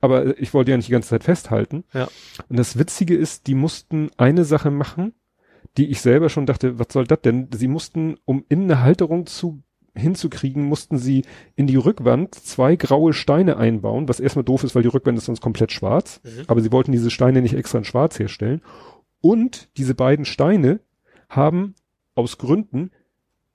aber äh, ich wollte ja nicht die ganze Zeit festhalten. Ja. Und das Witzige ist, die mussten eine Sache machen, die ich selber schon dachte, was soll das denn? Sie mussten, um in eine Halterung zu hinzukriegen, mussten sie in die Rückwand zwei graue Steine einbauen, was erstmal doof ist, weil die Rückwand ist sonst komplett schwarz. Mhm. Aber sie wollten diese Steine nicht extra in schwarz herstellen. Und diese beiden Steine haben aus Gründen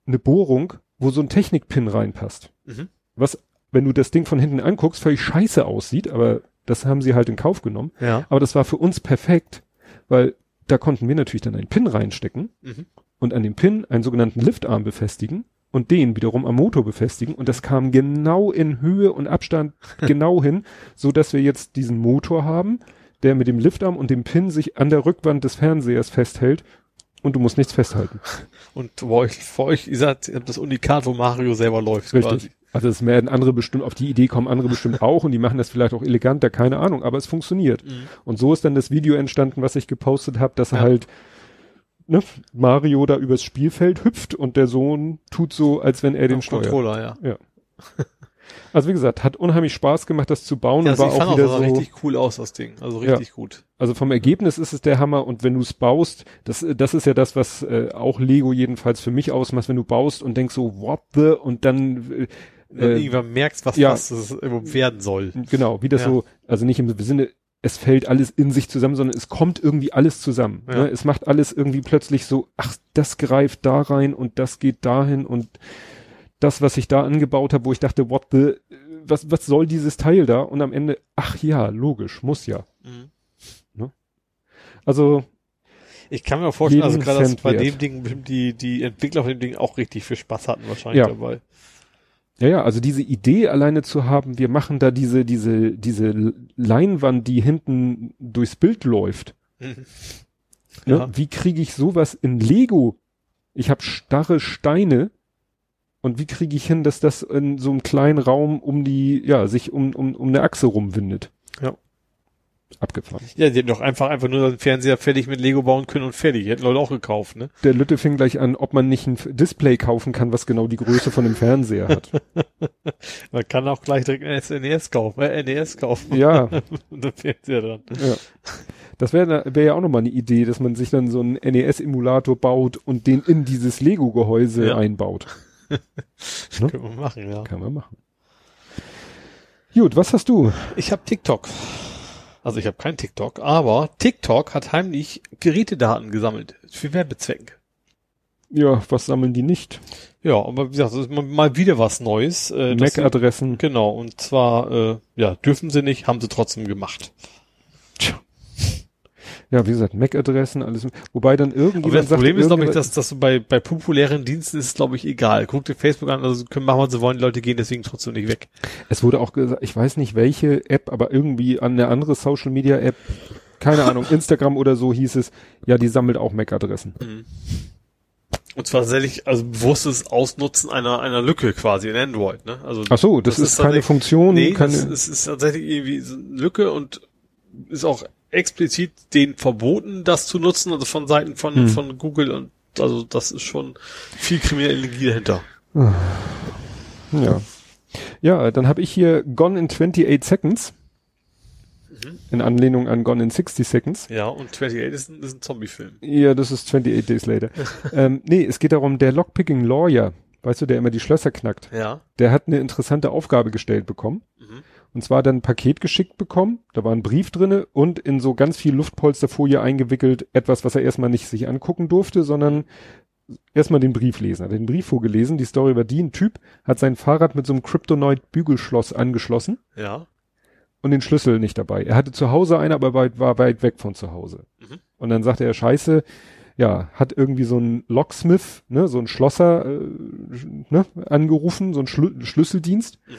eine Bohrung, wo so ein Technikpin reinpasst. Mhm. Was, wenn du das Ding von hinten anguckst, völlig scheiße aussieht, aber das haben sie halt in Kauf genommen. Ja. Aber das war für uns perfekt, weil da konnten wir natürlich dann einen Pin reinstecken Mhm. und an dem Pin einen sogenannten Liftarm befestigen und den wiederum am Motor befestigen und das kam genau in Höhe und Abstand *laughs* genau hin, so dass wir jetzt diesen Motor haben, der mit dem Liftarm und dem Pin sich an der Rückwand des Fernsehers festhält und du musst nichts festhalten. *laughs* Und bei euch, für euch, ihr sagt, ihr habt das Unikat, wo Mario selber läuft. Richtig. Quasi. Also es werden andere bestimmt, auf die Idee kommen andere bestimmt *laughs* auch und die machen das vielleicht auch eleganter, keine Ahnung, aber es funktioniert. Mhm. Und so ist dann das Video entstanden, was ich gepostet habe, dass Ja. halt ne, Mario da übers Spielfeld hüpft und der Sohn tut so, als wenn er den Am steuert. Controller, ja. *laughs* Also wie gesagt, hat unheimlich Spaß gemacht, das zu bauen Ja, und also war ich fand auch auch, wieder sah so. richtig cool aus, das Ding. Also richtig gut. Also vom Ergebnis ist es der Hammer und wenn du es baust, das, das ist ja das, was äh, auch Lego jedenfalls für mich ausmacht, wenn du baust und denkst so, what the, und dann äh, Wenn du äh, irgendwann merkst, was, ja. was das werden soll. Genau, wie das Ja. so, also nicht im Sinne, es fällt alles in sich zusammen, sondern es kommt irgendwie alles zusammen. Ja. Ne? Es macht alles irgendwie plötzlich so, ach, das greift da rein und das geht dahin und das, was ich da angebaut habe, wo ich dachte, what the, was, was soll dieses Teil da? Und am Ende, ach ja, logisch, muss ja. Mhm. Also, Ich kann mir vorstellen, also gerade bei dem Ding die, die Entwickler von dem Ding auch richtig viel Spaß hatten wahrscheinlich Ja. dabei. Ja, ja, also diese Idee alleine zu haben, wir machen da diese, diese, diese Leinwand, die hinten durchs Bild läuft. Mhm. Ne? Ja. Wie kriege ich sowas in Lego? Ich habe starre Steine und wie kriege ich hin, dass das in so einem kleinen Raum um die, ja, sich um, um, um eine Achse rumwindet? Abgefahren. Ja, die hätten doch einfach, einfach nur den Fernseher fertig mit Lego bauen können und fertig. Die hätten Leute auch gekauft, ne? Der Lütte fing gleich an, ob man nicht ein Display kaufen kann, was genau die Größe von dem Fernseher hat. *laughs* Man kann auch gleich direkt ein SNES kaufen, äh, NES kaufen. ja, *laughs* Und dann Fernseher dran. ja. Das wäre wär ja auch nochmal eine Idee, dass man sich dann so einen NES-Emulator baut und den in dieses Lego-Gehäuse Ja. einbaut. *laughs* Ne? Können wir machen, ja. Kann man machen. Gut, was hast du? Ich habe TikTok. Also ich habe kein TikTok, aber TikTok hat heimlich Gerätedaten gesammelt für Werbezwecken. Ja, was sammeln die nicht? Ja, aber wie gesagt, das ist mal- wieder was Neues. Äh, MAC-Adressen. Genau, und zwar, äh, ja, dürfen sie nicht, haben sie trotzdem gemacht. Ja, wie gesagt, MAC-Adressen, alles. Wobei dann Aber irgendjemand das Problem ist, glaube ich, dass, dass bei, bei populären Diensten ist es, glaube ich, egal. Guck dir Facebook an, also können machen, was sie wollen, die Leute gehen deswegen trotzdem nicht weg. es wurde auch gesagt, ich weiß nicht welche App, aber irgendwie an eine andere Social-Media-App, keine Ahnung, *laughs* Instagram oder so hieß es, ja, die sammelt auch MAC-Adressen. Und zwar tatsächlich, also bewusstes Ausnutzen einer, einer Lücke quasi in Android, ne? Also, Ach so, das, ist, keine Funktion, Nee, keine, das, es ist tatsächlich irgendwie so eine Lücke und ist auch explizit denen verboten, das zu nutzen, also von Seiten von, Hm. von Google und also das ist schon viel kriminelle Energie dahinter. ja. Ja, dann habe ich hier Gone in 28 Seconds. Mhm. In Anlehnung an Gone in 60 Seconds. Ja, und 28 ist ein, ist ein Zombie-Film. Ja, das ist 28 Days Later. *laughs* ähm, nee, es geht darum, der Lockpicking Lawyer, weißt du, der immer die Schlösser knackt, Ja. der hat eine interessante Aufgabe gestellt bekommen. Mhm. Und zwar dann ein Paket geschickt bekommen, da war ein Brief drinne und in so ganz viel Luftpolsterfolie eingewickelt, etwas, was er erstmal nicht sich angucken durfte, sondern erstmal den Brief lesen. Er hat den Brief vorgelesen, die Story war die, ein Typ hat sein Fahrrad mit so einem Kryptonite-Bügelschloss angeschlossen Ja. und den Schlüssel nicht dabei. Er hatte zu Hause einen, aber weit, war weit weg von zu Hause. Mhm. Und dann sagte er, scheiße, ja, hat irgendwie so ein Locksmith, ne, so ein Schlosser, äh, ne, angerufen, so ein Schlü Schlüsseldienst. Mhm.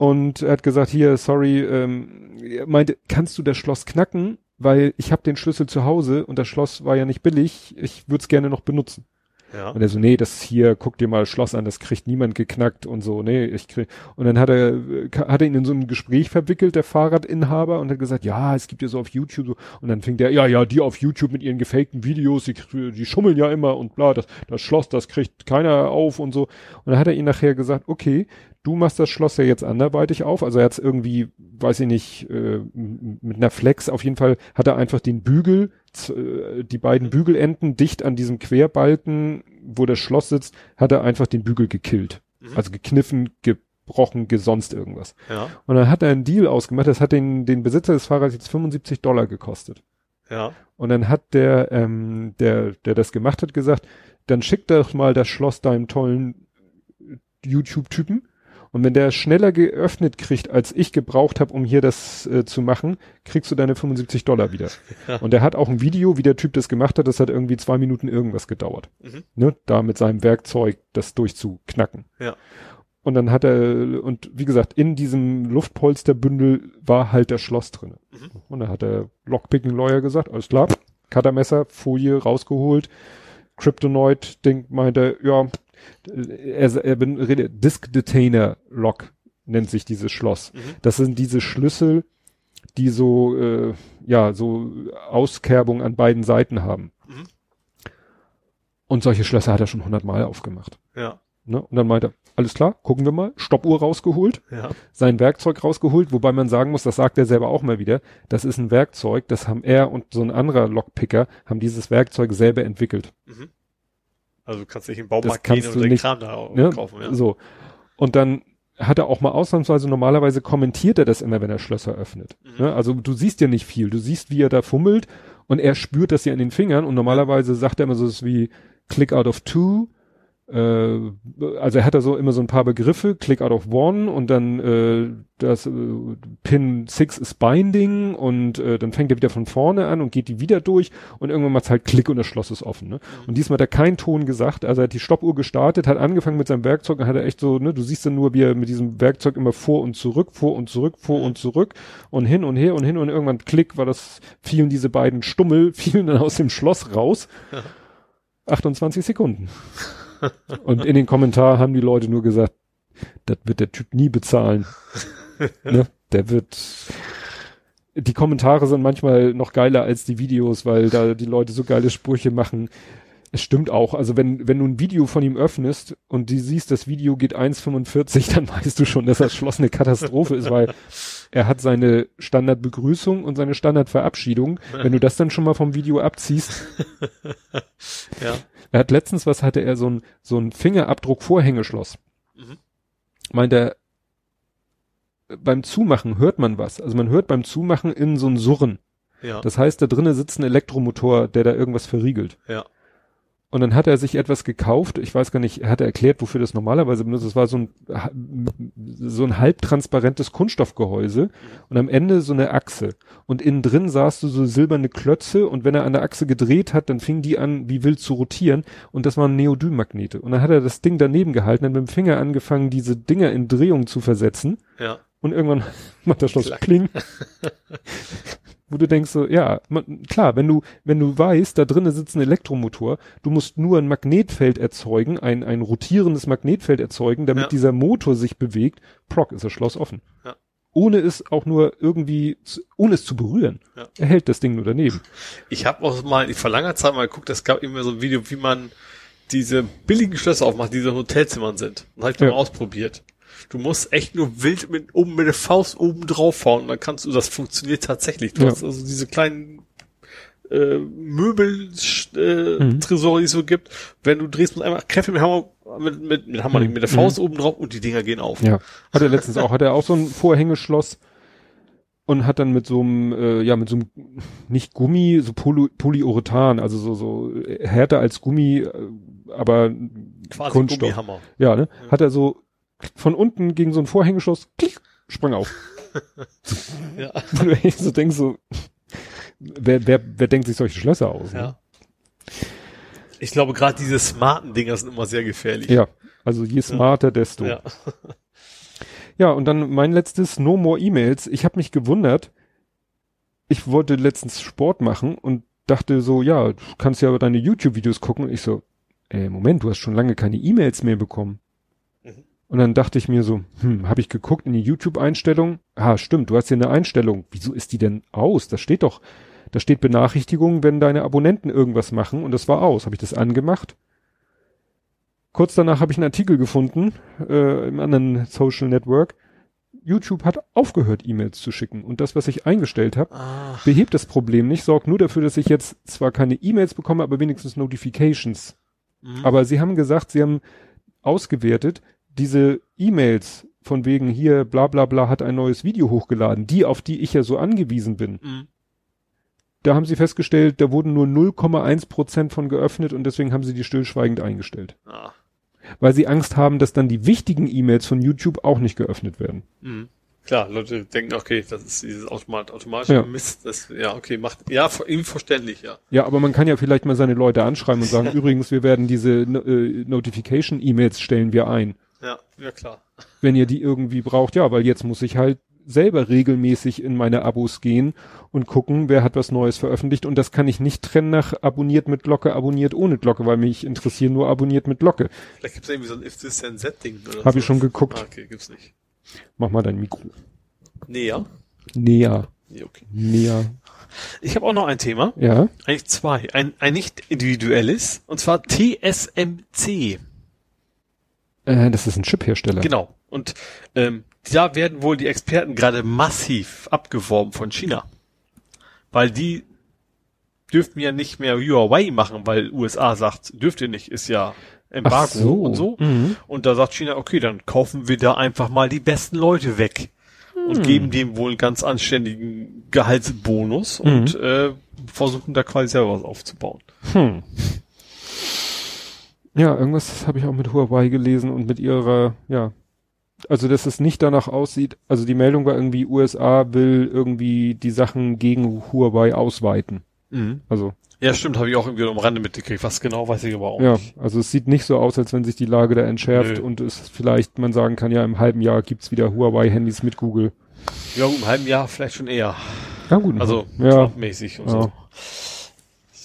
Und er hat gesagt, hier, sorry, ähm, er meinte, kannst du das Schloss knacken? Weil ich habe den Schlüssel zu Hause und das Schloss war ja nicht billig, ich würde es gerne noch benutzen. Ja. Und er so, nee, das hier, guck dir mal Schloss an, das kriegt niemand geknackt und so, nee, ich krieg. Und dann hat er, äh, hat er ihn in so ein Gespräch verwickelt, der Fahrradinhaber, und hat gesagt, ja, es gibt ja so auf YouTube. Und dann fing der, ja, ja, die auf YouTube mit ihren gefakten Videos, die, die schummeln ja immer und bla, das, das Schloss, das kriegt keiner auf und so. Und dann hat er ihn nachher gesagt, okay, du machst das Schloss ja jetzt anderweitig auf. Also er hat es irgendwie, weiß ich nicht, äh, mit einer Flex, auf jeden Fall hat er einfach den Bügel, die beiden Bügelenden dicht an diesem Querbalken, wo das Schloss sitzt, hat er einfach den Bügel gekillt. Mhm. Also gekniffen, gebrochen, gesonst irgendwas. Ja. Und dann hat er einen Deal ausgemacht, das hat den, den Besitzer des Fahrrads jetzt 75 Dollar gekostet. Ja. Und dann hat der, ähm, der, der das gemacht hat, gesagt, dann schick doch mal das Schloss deinem tollen YouTube-Typen Und wenn der schneller geöffnet kriegt, als ich gebraucht habe, um hier das äh, zu machen, kriegst du deine 75 Dollar wieder. Ja. Und er hat auch ein Video, wie der Typ das gemacht hat, das hat irgendwie zwei Minuten irgendwas gedauert. Mhm. Ne? Da mit seinem Werkzeug das durchzuknacken. Ja. Und dann hat er, und wie gesagt, in diesem Luftpolsterbündel war halt das Schloss drin. Mhm. Und dann hat der Lockpicking-Lawyer gesagt, alles klar, Cuttermesser, Folie rausgeholt, Kryptonoid-Ding meinte, ja, er, er redet, Disk Detainer Lock nennt sich dieses Schloss. Mhm. Das sind diese Schlüssel, die so, äh, ja, so Auskerbung an beiden Seiten haben. Mhm. Und solche Schlösser hat er schon hundertmal aufgemacht. Ja. Ne? Und dann meinte er, alles klar, gucken wir mal, Stoppuhr rausgeholt, Ja. sein Werkzeug rausgeholt, wobei man sagen muss, das sagt er selber auch mal wieder, das ist ein Werkzeug, das haben er und so ein anderer Lockpicker, haben dieses Werkzeug selber entwickelt. Mhm. Also du kannst nicht im Baumarkt Das kannst gehen und den nicht, Kram da Ne? kaufen, ja. So. Und dann hat er auch mal ausnahmsweise, normalerweise kommentiert er das immer, wenn er Schlösser öffnet. Mhm. Ne? Also du siehst ja nicht viel, du siehst, wie er da fummelt und er spürt das ja an den Fingern und normalerweise sagt er immer so was wie Click out of two, also er hat da so immer so ein paar Begriffe, Click out of one und dann äh, das äh, Pin 6 ist Binding und äh, dann fängt er wieder von vorne an und geht die wieder durch und irgendwann macht's halt Klick und das Schloss ist offen. Ne? Und diesmal hat er keinen Ton gesagt, also er hat die Stoppuhr gestartet, hat angefangen mit seinem Werkzeug und hat er echt so, ne, du siehst dann nur, wie er mit diesem Werkzeug immer vor und zurück, vor und zurück, vor und zurück und hin und her und hin und irgendwann Klick war das, fielen diese beiden Stummel, *laughs* fielen dann aus dem Schloss raus. *laughs* 28 Sekunden. *laughs* Und in den Kommentaren haben die Leute nur gesagt, das wird der Typ nie bezahlen. *laughs* ne? Der wird. Die Kommentare sind manchmal noch geiler als die Videos, weil da die Leute so geile Sprüche machen. Es stimmt auch. Also wenn, wenn du ein Video von ihm öffnest und du siehst, das Video geht 1,45, dann weißt du schon, dass das Schloss eine Katastrophe ist, weil er hat seine Standardbegrüßung und seine Standardverabschiedung. Wenn du das dann schon mal vom Video abziehst, *laughs* ja. Er hat letztens was hatte er so ein so ein Fingerabdruck Vorhängeschloss. Mhm. Meint er beim Zumachen hört man was. Also man hört beim Zumachen in so ein Surren. Ja. Das heißt, da drinnen sitzt ein Elektromotor, der da irgendwas verriegelt. ja. Und dann hat er sich etwas gekauft. Ich weiß gar nicht, er hat erklärt, wofür das normalerweise benutzt. Das war so ein, so ein halbtransparentes Kunststoffgehäuse und am Ende so eine Achse. Und innen drin sahst du so silberne Klötze und wenn er an der Achse gedreht hat, dann fing die an, wie wild zu rotieren und das waren Neodym-Magnete. Und dann hat er das Ding daneben gehalten, dann mit dem Finger angefangen, diese Dinger in Drehung zu versetzen Ja. und irgendwann *laughs* macht das Schloss Klack. Kling. *laughs* Wo du denkst so, ja, man, klar, wenn du, wenn du weißt, da drinnen sitzt ein Elektromotor, du musst nur ein Magnetfeld erzeugen, ein, ein rotierendes Magnetfeld erzeugen, damit Ja. dieser Motor sich bewegt, prock, ist das Schloss offen. Ja. Ohne es auch nur irgendwie, ohne es zu berühren. Ja. Er hält das Ding nur daneben. *laughs* Ich habe auch mal vor langer Zeit mal geguckt, es gab immer so ein Video, wie man diese billigen Schlösser aufmacht, die so in Hotelzimmern sind. Und habe ich dann Ja. mal ausprobiert. Du musst echt nur wild mit oben mit der Faust oben drauf hauen und dann kannst du, das funktioniert tatsächlich. Du Ja. hast also diese kleinen äh, Möbel äh, Mhm. Die es so gibt. Wenn du drehst, musst einmal kräftig mit Hammer mit, mit, mit Hammer, Mhm. mit der Faust oben drauf und die Dinger gehen auf. Ja. Hat er letztens auch, hat er auch so ein Vorhängeschloss und hat dann mit so einem, äh, ja, mit so einem, nicht Gummi, so Poly Polyurethan, also so, so äh, härter als Gummi, äh, aber Quasi Kunststoff. Gummihammer. Ja, ne? Hat er so von unten gegen so ein Vorhängeschloss, klick, sprang auf. *laughs* Ja. Du echt so denkst so, wer, wer, wer denkt sich solche Schlösser aus? Ne? ja. Ich glaube, gerade diese smarten Dinger sind immer sehr gefährlich. Ja, also je smarter, desto. Ja. Ja, und dann mein letztes No More E-Mails. Ich habe mich gewundert. Ich wollte letztens Sport machen und dachte so, ja, du kannst ja deine YouTube-Videos gucken. Und ich so, äh, Moment, du hast schon lange keine E-Mails mehr bekommen. Und dann dachte ich mir so, hm, habe ich geguckt in die YouTube-Einstellung? Ah, stimmt, du hast hier eine Einstellung. Wieso ist die denn aus? Da steht doch, da steht Benachrichtigung, wenn deine Abonnenten irgendwas machen und das war aus. Habe ich das angemacht? Kurz danach habe ich einen Artikel gefunden äh, im anderen Social Network. YouTube hat aufgehört, E-Mails zu schicken. Und das, was ich eingestellt habe, behebt das Problem nicht, sorgt nur dafür, dass ich jetzt zwar keine E-Mails bekomme, aber wenigstens Notifications. mhm. Aber sie haben gesagt, sie haben ausgewertet, diese E-Mails von wegen hier bla bla bla hat ein neues Video hochgeladen, die, auf die ich ja so angewiesen bin. Mhm. Da haben sie festgestellt, da wurden nur 0,1 Prozent von geöffnet und deswegen haben sie die stillschweigend eingestellt. Ah. weil sie Angst haben, dass dann die wichtigen E-Mails von YouTube auch nicht geöffnet werden. Mhm. Klar, Leute denken, okay, das ist dieses Automat, automatische Ja. Mist, das, ja, okay, macht, ja, ihm verständlich, ja. Ja, aber man kann ja vielleicht mal seine Leute anschreiben und sagen, *laughs* übrigens, wir werden diese no- äh, Notification-E-Mails stellen wir ein. Ja, ja klar. Wenn ihr die irgendwie braucht, ja, weil jetzt muss ich halt selber regelmäßig in meine Abos gehen und gucken, wer hat was Neues veröffentlicht und das kann ich nicht trennen nach abonniert mit Glocke, abonniert ohne Glocke, weil mich interessieren nur abonniert mit Glocke. Vielleicht gibt's irgendwie so ein If This Then That Ding oder Hab ich schon geguckt. Ah, okay, gibt's nicht. Mach mal dein Mikro. Ja. Näher, Nee, okay. näher. Ich habe auch noch ein Thema, Ja, eigentlich zwei. Ein, ein nicht individuelles, und zwar TSMC. Äh, das ist ein Chiphersteller. Genau. Und ähm, da werden wohl die Experten gerade massiv abgeworben von China. Weil die dürften ja nicht mehr Huawei machen, weil USA sagt, dürft ihr nicht, ist ja Embargo so. und so. Mhm. Und da sagt China, okay, dann kaufen wir da einfach mal die besten Leute weg. Hm. Und geben dem wohl einen ganz anständigen Gehaltsbonus und Mhm. äh, versuchen da quasi selber was aufzubauen. Hm. Ja, irgendwas habe ich auch mit Huawei gelesen und mit ihrer, ja, also dass es nicht danach aussieht, also die Meldung war irgendwie, USA will irgendwie die Sachen gegen Huawei ausweiten. Also, Ja, stimmt, habe ich auch irgendwie am Rande mitgekriegt. Was genau, weiß ich aber auch ja, nicht. also es sieht nicht so aus, als wenn sich die Lage da entschärft Nö. und es vielleicht man sagen kann, ja, im halben Jahr gibt's wieder Huawei-Handys mit Google. Ja, im halben Jahr vielleicht schon eher. Ja, gut. Also ja, Trump-mäßig und Ja. so.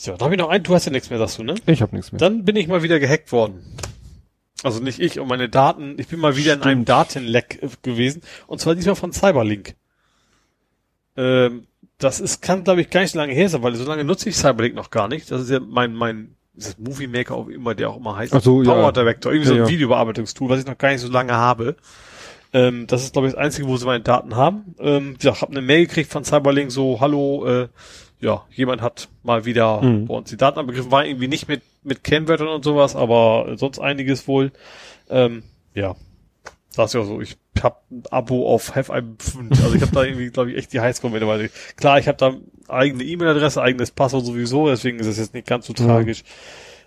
So, da habe ich noch einen, du hast ja nichts mehr, sagst du, ne? ich habe nichts mehr. Dann bin ich mal wieder gehackt worden. Also nicht ich und meine Daten, ich bin mal wieder in einem Datenleck gewesen. Und zwar diesmal von Cyberlink. Ähm, das ist, kann glaube ich gar nicht so lange her sein, weil so lange nutze ich Cyberlink noch gar nicht. Das ist ja mein, mein, ist das Movie Maker auch immer, der auch immer heißt. Ach so, ja. Power Director, irgendwie so Ja, ein ja. Videobearbeitungstool, was ich noch gar nicht so lange habe. Ähm, das ist glaube ich das Einzige, wo sie meine Daten haben. Ähm, ja, habe eine Mail gekriegt von Cyberlink, so, hallo, äh, ja, jemand hat mal wieder Mhm. bei uns die Daten abgegriffen, war irgendwie nicht mit, mit Kennwörtern und sowas, aber sonst einiges wohl. Ähm, ja, das ist ja so, ich habe ein Abo auf Have Pfund. Also ich habe da irgendwie, glaube ich, echt die Highscore mittlerweile. Klar, ich habe da eigene E-Mail-Adresse, eigenes Passwort sowieso, deswegen ist es jetzt nicht ganz so Ja. tragisch.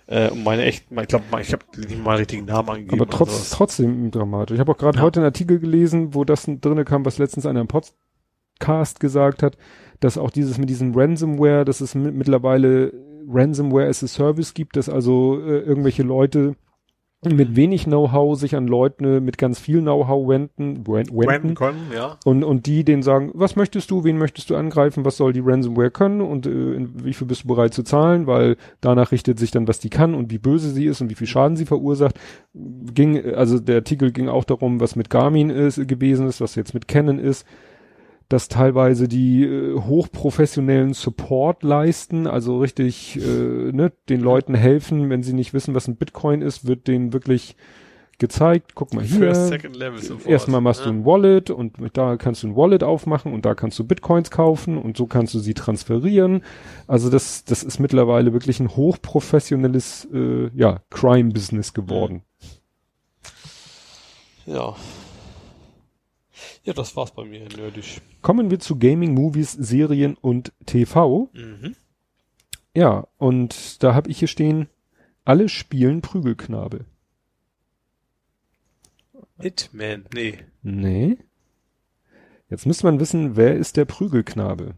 Äh, und meine echten, ich glaube, ich habe nicht mal richtigen Namen angegeben. Aber trotz, trotzdem dramatisch. Ich habe auch gerade Ja. heute einen Artikel gelesen, wo das drinne kam, was letztens einer im Podcast gesagt hat, dass auch dieses mit diesem Ransomware, dass es mi- mittlerweile Ransomware as a Service gibt, dass also äh, irgendwelche Leute mit wenig Know-how sich an Leute mit ganz viel Know-how wenden, wen- Wenden. Können, ja. und, und die denen sagen, was möchtest du, wen möchtest du angreifen, was soll die Ransomware können? Und äh, wie viel bist du bereit zu zahlen, weil danach richtet sich dann, was die kann und wie böse sie ist und wie viel Schaden sie verursacht. Ging, äh, also der Artikel ging auch darum, was mit Garmin ist, gewesen ist, was jetzt mit Canon ist, dass teilweise die äh, hochprofessionellen Support leisten, also richtig äh, ne, den Leuten helfen, wenn sie nicht wissen, was ein Bitcoin ist, wird denen wirklich gezeigt, guck mal hier, First, Second Level sofort. Erstmal machst du ja. ein Wallet und mit da kannst du ein Wallet aufmachen und da kannst du Bitcoins kaufen und so kannst du sie transferieren. Also das, das ist mittlerweile wirklich ein hochprofessionelles äh, ja, Crime-Business geworden. Ja. Ja, das war's bei mir, nerdisch. Kommen wir zu Gaming, Movies, Serien und TV. Mhm. Ja, und da habe ich hier stehen, alle spielen Prügelknabe. Hitman, nee. Nee. Jetzt müsste man wissen, wer ist der Prügelknabe?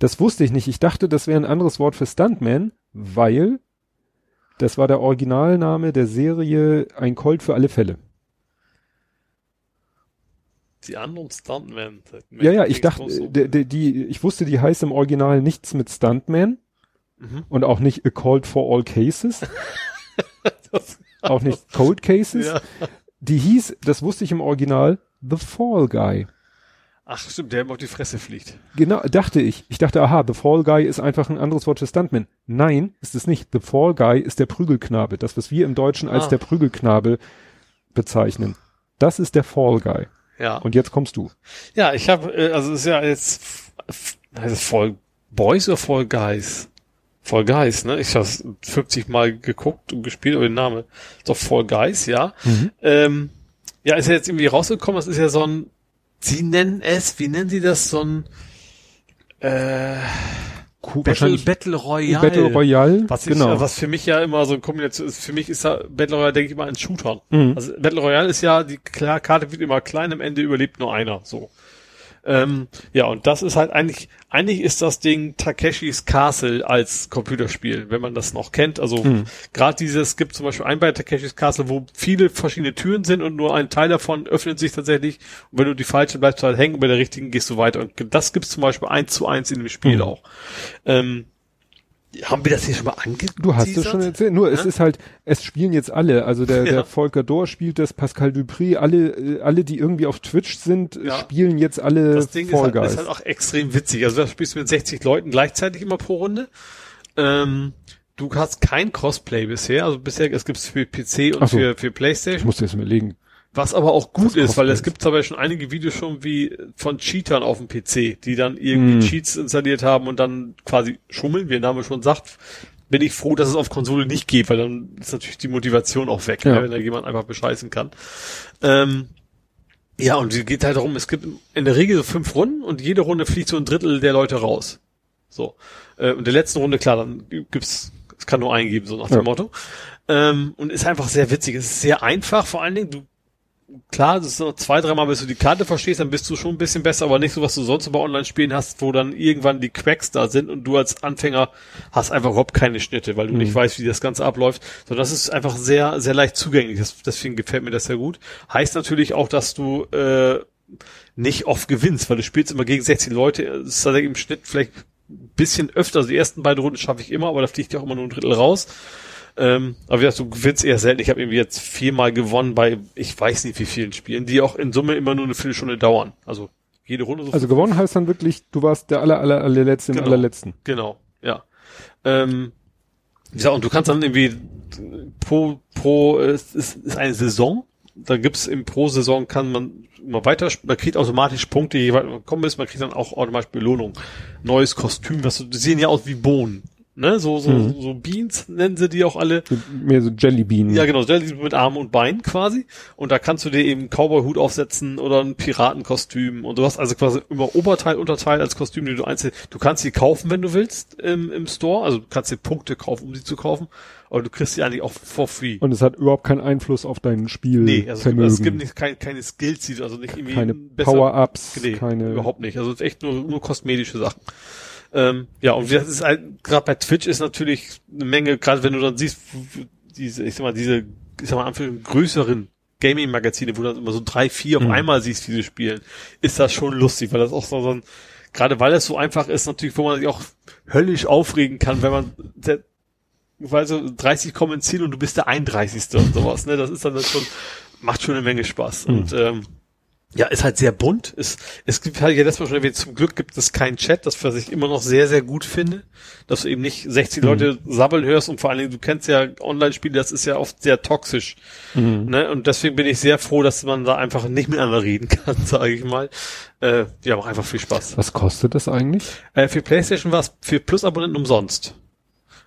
Das wusste ich nicht. Ich dachte, das wäre ein anderes Wort für Stuntman, weil das war der Originalname der Serie Ein Colt für alle Fälle. Die anderen Stuntmen. Ja, ja, ich dachte, der, der, die, ich wusste, die heißt im Original nichts mit Stuntman Mhm. und auch nicht A Colt for All Cases, *laughs* auch nicht Cold Cases. ja. Die hieß, das wusste ich im Original, The Fall Guy. Ach, stimmt, der ihm auf die Fresse fliegt. Genau, dachte ich. Ich dachte, aha, The Fall Guy ist einfach ein anderes Wort für Stuntman. Nein, ist es nicht. The Fall Guy ist der Prügelknabe. Das, was wir im Deutschen als Ah. der Prügelknabe bezeichnen. Das ist der Fall Guy. Ja. Und jetzt kommst du. Ja, ich habe, äh, also es ist ja jetzt, heißt es Fall Boys oder Fall Guys? Fall Guys, ne? Ich habe 50 Mal geguckt und gespielt, aber den Name ist doch Fall Guys, ja. Ähm, ja, ist ja jetzt irgendwie rausgekommen, das ist ja so ein, sie nennen es, wie nennen sie das, so ein, äh, Cool, Battle, Battle Royale. Battle Royale, Was, ich, genau. was für mich ja immer so eine Kombination ist, für mich ist ja Battle Royale, denke ich mal, ein Shooter. Mhm. Also Battle Royale ist ja, die Karte wird immer klein, am Ende überlebt nur einer, so. Ähm, ja, und das ist halt eigentlich, eigentlich ist das Ding Takeshis Castle als Computerspiel, wenn man das noch kennt. Also Mhm. gerade dieses, es gibt zum Beispiel ein bei Takeshis Castle, wo viele verschiedene Türen sind und nur ein Teil davon öffnet sich tatsächlich. Und wenn du die falsche bleibst du halt hängen, bei der richtigen gehst du weiter. Und das gibt's zum Beispiel eins zu eins in dem Spiel Mhm. auch. Ähm, haben wir das hier schon mal angeteasert? Du hast es schon erzählt. Nur es Ja? ist halt, es spielen jetzt alle. Also der, Ja. der Volker Dohr spielt das, Pascal Dupri, alle, äh, alle, die irgendwie auf Twitch sind, Ja. spielen jetzt alle Das Ding ist halt, ist halt auch extrem witzig. Also da spielst du mit 60 Leuten gleichzeitig immer pro Runde. Ähm, du hast kein Crossplay bisher. Also bisher, es gibt's für PC und so. für, für ich Playstation. musste jetzt überlegen. Was aber auch gut ist, weil es gibt aber schon einige Videos schon wie von Cheatern auf dem PC, die dann irgendwie Mm. Cheats installiert haben und dann quasi schummeln, wie der Name schon sagt. Bin ich froh, dass es auf Konsole nicht geht, weil dann ist natürlich die Motivation auch weg, Ja. ne, wenn da jemand einfach bescheißen kann. Ähm, ja, und es geht halt darum, es gibt in der Regel so fünf Runden und jede Runde fliegt so ein Drittel der Leute raus. So. Äh, und der letzten Runde, klar, dann gibt's, es kann nur einen geben, so nach dem Ja. Motto. Ähm, und ist einfach sehr witzig. Es ist sehr einfach, vor allen Dingen, du klar, das ist noch zwei, dreimal, bis du die Karte verstehst, dann bist du schon ein bisschen besser, aber nicht so, was du sonst bei Online-Spielen hast, wo dann irgendwann die Quacks da sind und du als Anfänger hast einfach überhaupt keine Schnitte, weil du Mhm. nicht weißt, wie das Ganze abläuft. So, das ist einfach sehr, sehr leicht zugänglich. Das, deswegen gefällt mir das sehr gut. Heißt natürlich auch, dass du äh, nicht oft gewinnst, weil du spielst immer gegen 16 Leute. Das ist tatsächlich im Schnitt vielleicht ein bisschen öfter. Also die ersten beiden Runden schaffe ich immer, aber da fliegt ja auch immer nur ein Drittel raus. Ähm, aber wie gesagt, du gewinnst eher selten. Ich habe irgendwie jetzt viermal gewonnen bei, ich weiß nicht wie vielen Spielen, die auch in Summe immer nur eine Viertelstunde dauern. Also jede Runde so. Also gewonnen heißt dann wirklich, du warst der aller, aller, allerletzte im Genau. allerletzten. Genau, ja. Ähm, wie gesagt, und du kannst dann irgendwie pro, pro, es ist, ist eine Saison. Da gibt's im pro Saison kann man immer weiter, man kriegt automatisch Punkte, je weiter man kommen ist, man kriegt dann auch automatisch Belohnung. Neues Kostüm, was, die sehen ja aus wie Bohnen. Ne, so, so, Mhm. so Beans nennen sie die auch alle. Mehr so Jellybean. Ja, genau, Jelly mit Armen und Beinen quasi. Und da kannst du dir eben einen Cowboy-Hut aufsetzen oder ein Piratenkostüm. Und du hast also quasi immer Oberteil, Unterteil als Kostüm, die du einzeln, du kannst sie kaufen, wenn du willst, im, im Store. Also du kannst dir Punkte kaufen, um sie zu kaufen. Aber du kriegst sie eigentlich auch for free. Und es hat überhaupt keinen Einfluss auf dein Spiel. nee, also es gibt, Vermögen. es gibt nicht, kein, keine Skills, also nicht irgendwie keine Power-Ups, Nee, keine. überhaupt nicht. Also es ist echt nur, nur kosmetische Sachen. Ähm, ja, und das ist halt, gerade bei Twitch ist natürlich eine Menge, gerade wenn du dann siehst, diese, ich sag mal, diese, ich sag mal, Anführungszeichen größeren Gaming-Magazine, wo du dann immer so drei, vier Mhm. auf einmal siehst, wie sie spielen, ist das schon lustig, weil das auch so, so ein, gerade weil es so einfach ist, natürlich, wo man sich auch höllisch aufregen kann, wenn man, der, weil so 30 kommen ins Ziel und du bist der 31. und sowas, ne, das ist dann schon, macht schon eine Menge Spaß Mhm. und, ähm, ja, ist halt sehr bunt. Es, es gibt halt ja letztes Mal schon erwähnt, zum Glück gibt es keinen Chat, das was ich immer noch sehr, sehr gut finde. Dass du eben nicht 60 Mhm. Leute sabbeln hörst und vor allen Dingen, du kennst ja Online-Spiele, das ist ja oft sehr toxisch. Mhm. Ne? Und deswegen bin ich sehr froh, dass man da einfach nicht miteinander reden *laughs* kann, sage ich mal. Äh, ja, macht einfach viel Spaß. Was kostet das eigentlich? Äh, für PlayStation war es für Plus-Abonnenten umsonst.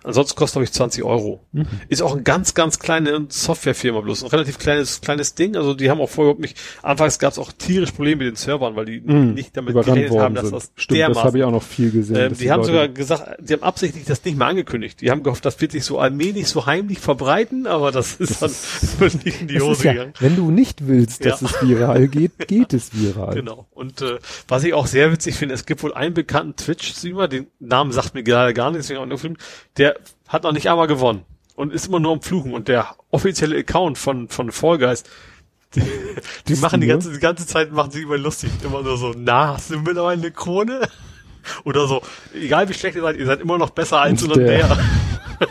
Ansonsten kostet, glaube ich, 20 Euro. Mhm. Ist auch ein ganz, ganz kleine Softwarefirma bloß. Ein relativ kleines, kleines Ding. Also die haben auch vorher überhaupt nicht, anfangs gab es auch tierisch Probleme mit den Servern, weil die Mhm. nicht damit Überrannt gerechnet haben, dass sind. das Stimmt, das dermaßen habe ich auch noch viel gesehen. ähm, dass die, haben Leute- sogar gesagt, die haben absichtlich das nicht mehr angekündigt. Die haben gehofft, das wird sich so allmählich, so heimlich verbreiten, aber das ist dann völlig *laughs* in die Das Hose ja, gegangen. wenn du nicht willst, dass Ja. es viral geht, *laughs* geht es viral. Genau. Und äh, was ich auch sehr witzig finde, es gibt wohl einen bekannten Twitch-Streamer, den Namen sagt mir gerade gar nichts, deswegen auch nicht gefilmt, der hat noch nicht einmal gewonnen und ist immer nur am Fluchen. Und der offizielle Account von von Fall Guys, *laughs* die, die machen die ganze die ganze Zeit machen sie immer lustig, immer nur so, na, hast du mittlerweile eine Krone? *laughs* Oder so, egal wie schlecht ihr seid, ihr seid immer noch besser als oder der- der. *laughs*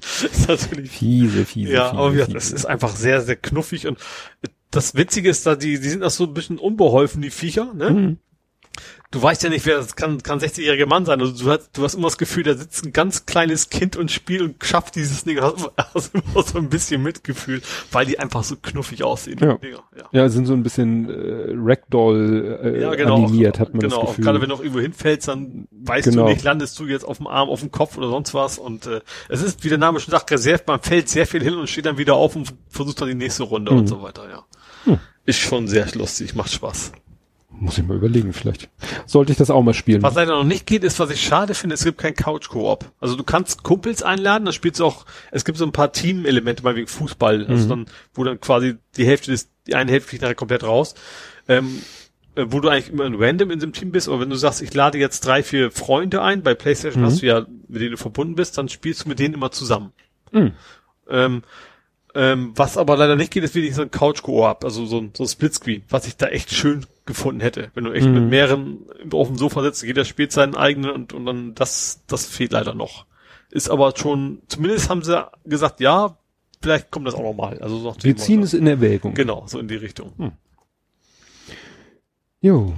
ist natürlich Fiese, fiese, ja, fiese, aber fiese. das ist einfach sehr, sehr knuffig und das Witzige ist, da die, die sind auch so ein bisschen unbeholfen, die Viecher, ne? Mhm. Du weißt ja nicht, wer das kann, kann 60-jähriger Mann sein. Also du hast, du hast immer das Gefühl, da sitzt ein ganz kleines Kind und spielt und schafft dieses Ding. Hast immer, hast immer so ein bisschen Mitgefühl, weil die einfach so knuffig aussehen. Ja. ja. Ja, sind so ein bisschen äh, Ragdoll äh, Ja, genau. animiert, hat man genau, das Gefühl. gerade wenn du auch irgendwo hinfällst, dann weißt Genau. du nicht, landest du jetzt auf dem Arm, auf dem Kopf oder sonst was. Und äh, es ist, wie der Name schon sagt, reserviert, man fällt sehr viel hin und steht dann wieder auf und versucht dann die nächste Runde Mhm. und so weiter, ja. Hm. Ist schon sehr lustig, macht Spaß. Muss ich mal überlegen, vielleicht. Sollte ich das auch mal spielen. Was leider noch nicht geht, ist, was ich schade finde, es gibt kein Couch-Koop. Also du kannst Kumpels einladen, dann spielst du auch, es gibt so ein paar Team-Elemente, mal wegen Fußball, also Mhm. dann, wo dann quasi die Hälfte ist, die eine Hälfte fliegt nachher komplett raus. Ähm, äh, wo du eigentlich immer ein random in diesem Team bist, aber wenn du sagst, ich lade jetzt drei, vier Freunde ein, bei PlayStation Mhm. hast du ja, mit denen du verbunden bist, dann spielst du mit denen immer zusammen. Mhm. Ähm, ähm, was aber leider nicht geht, ist wirklich so ein Couch-Koop, also so ein, so ein Splitscreen, was ich da echt schön gefunden hätte. Wenn du echt Mhm. mit mehreren auf dem Sofa sitzt, jeder spielt seinen eigenen und, und dann das, das fehlt leider noch. Ist aber schon, zumindest haben sie gesagt, ja, vielleicht kommt das auch noch mal. Also so Wir ziehen es in Erwägung. Genau, so in die Richtung. Jo.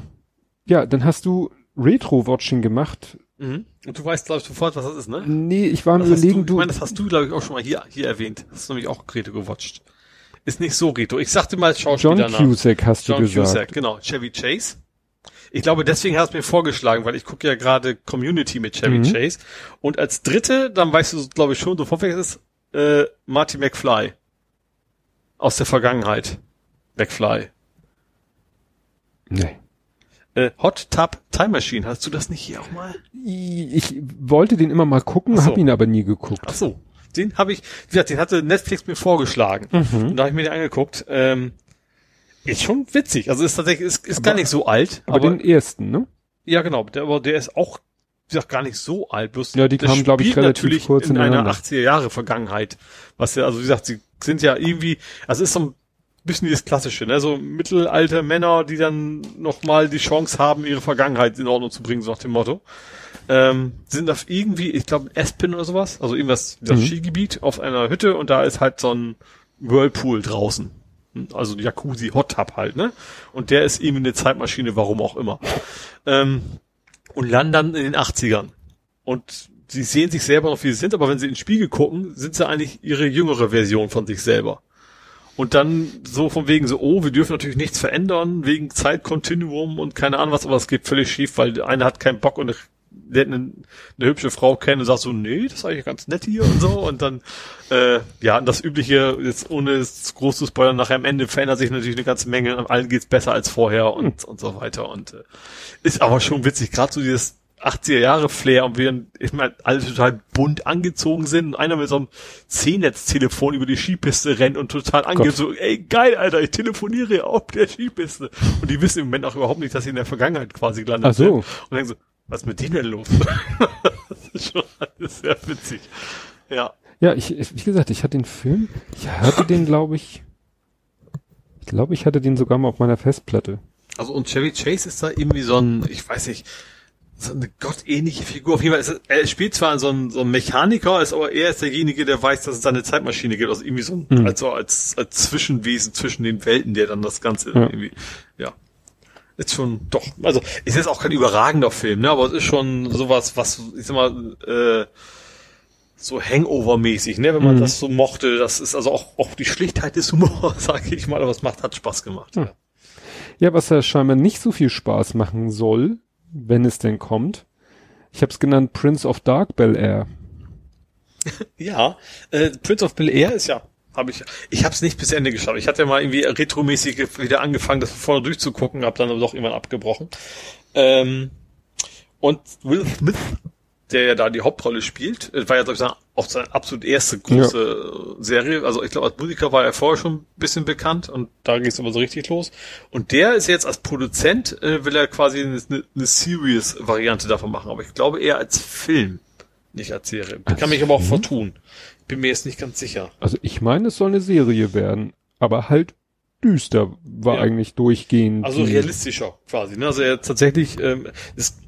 Ja, dann hast du Retro-Watching gemacht. Mhm. Und du weißt, glaube ich, sofort, was das ist, ne? Nee, ich war am hast überlegen, du, du, ich meine, das hast du, glaube ich, auch schon mal hier, hier erwähnt. Das ist nämlich auch Reto gewatcht. Ist nicht so Reto. Ich sagte mal Schauspieler John nach. Cusack hast du John gesagt. Cusack, genau. Chevy Chase. Ich glaube, deswegen hast du mir vorgeschlagen, weil ich gucke ja gerade Community mit Chevy Mhm. Chase. Und als dritte, dann weißt du, glaube ich, schon, sofort wer es ist, äh, Marty McFly. Aus der Vergangenheit. McFly. Nee. Äh, Hot Tub Time Machine, hast du das nicht hier auch mal? Ich wollte den immer mal gucken, so. hab ihn aber nie geguckt. Ach so. Den habe ich, wie gesagt, den hatte Netflix mir vorgeschlagen. Mhm. Und da habe ich mir den angeguckt. Ähm, ist schon witzig. Also ist tatsächlich, ist, ist gar nicht so alt. Aber, den ersten, ne? Ja, genau, der, aber der ist auch, wie gesagt, gar nicht so alt. Bloß Ja, die kamen, glaub ich, relativ natürlich kurz in einer ineinander. 80er Jahre Vergangenheit. Was ja, also wie gesagt, sie sind ja irgendwie, also ist so ein bisschen dieses Klassische, ne? So mittelalte Männer, die dann nochmal die Chance haben, ihre Vergangenheit in Ordnung zu bringen, so nach dem Motto. Ähm, sind auf irgendwie, ich glaube, Aspen oder sowas, also irgendwas, das Mhm. Skigebiet auf einer Hütte und da ist halt so ein Whirlpool draußen. Also ein Jacuzzi, Hot Tub halt, ne? Und der ist irgendwie eine Zeitmaschine, warum auch immer. Ähm, und landen dann in den 80ern. Und sie sehen sich selber noch, wie sie sind, aber wenn sie in den Spiegel gucken, sind sie eigentlich ihre jüngere Version von sich selber. Und dann so von wegen so, oh, wir dürfen natürlich nichts verändern, wegen Zeitkontinuum und keine Ahnung was, aber es geht völlig schief, weil der eine hat keinen Bock und der eine, eine hübsche Frau kennen und sagt so, nee, das ist eigentlich ganz nett hier und so. Und dann, äh, ja, und das übliche, jetzt ohne es groß zu spoilern, nachher am Ende verändert sich natürlich eine ganze Menge, und allen geht's besser als vorher und, und so weiter. Und äh, ist aber schon witzig, gerade so dieses 80er Jahre Flair und wir ich meine, alle total bunt angezogen sind und einer mit so einem C-Netz-Telefon über die Skipiste rennt und total angeht, so, ey, geil, Alter, ich telefoniere auf der Skipiste. Und die wissen im Moment auch überhaupt nicht, dass sie in der Vergangenheit quasi gelandet Ach so. sind. Und denken so, was ist mit denen denn los? *laughs* das ist schon alles sehr witzig. Ja. Ja, ich, wie gesagt, ich hatte den Film, ich hatte den, glaube ich, ich glaube, ich hatte den sogar mal auf meiner Festplatte. Also und Chevy Chase ist da irgendwie so ein, ich weiß nicht, so eine gottähnliche Figur. Auf jeden Fall ist er, spielt zwar so ein, so ein Mechaniker, ist aber er ist derjenige, der weiß, dass es da eine Zeitmaschine gibt. Also irgendwie so ein, Hm. also als, als Zwischenwesen zwischen den Welten, der dann das Ganze Ja. irgendwie, ja. Ist schon, doch, also ist jetzt auch kein überragender Film, ne, aber es ist schon sowas, was, ich sag mal, äh, so Hangover-mäßig, ne, wenn man Mhm. das so mochte, das ist also auch, auch die Schlichtheit des Humors, *laughs* sage ich mal, aber es macht, hat Spaß gemacht. Hm. Ja, was ja scheinbar nicht so viel Spaß machen soll, wenn es denn kommt. Ich habe es genannt Prince of Dark Bel Air. *laughs* Ja, äh, Prince of Bel Air ist ja, habe ich, ich habe es nicht bis Ende geschaut. Ich hatte ja mal irgendwie retromäßig wieder angefangen, das vorne durchzugucken, habe dann aber doch irgendwann abgebrochen. Ähm, und Will Smith, der ja da die Hauptrolle spielt, äh, war ja glaube ich seine- auch seine absolut erste große äh, Serie. Also ich glaube, als Musiker war er vorher schon ein bisschen bekannt und da ging es aber so richtig los. Und der ist jetzt als Produzent, äh, will er quasi eine, eine Series-Variante davon machen, aber ich glaube eher als Film, nicht als Serie. Ich kann mich aber auch vertun. Bin mir jetzt nicht ganz sicher. Also ich meine, es soll eine Serie werden, aber halt düster war Ja. eigentlich durchgehend. Also realistischer quasi. Ne? Also er tatsächlich ähm, ist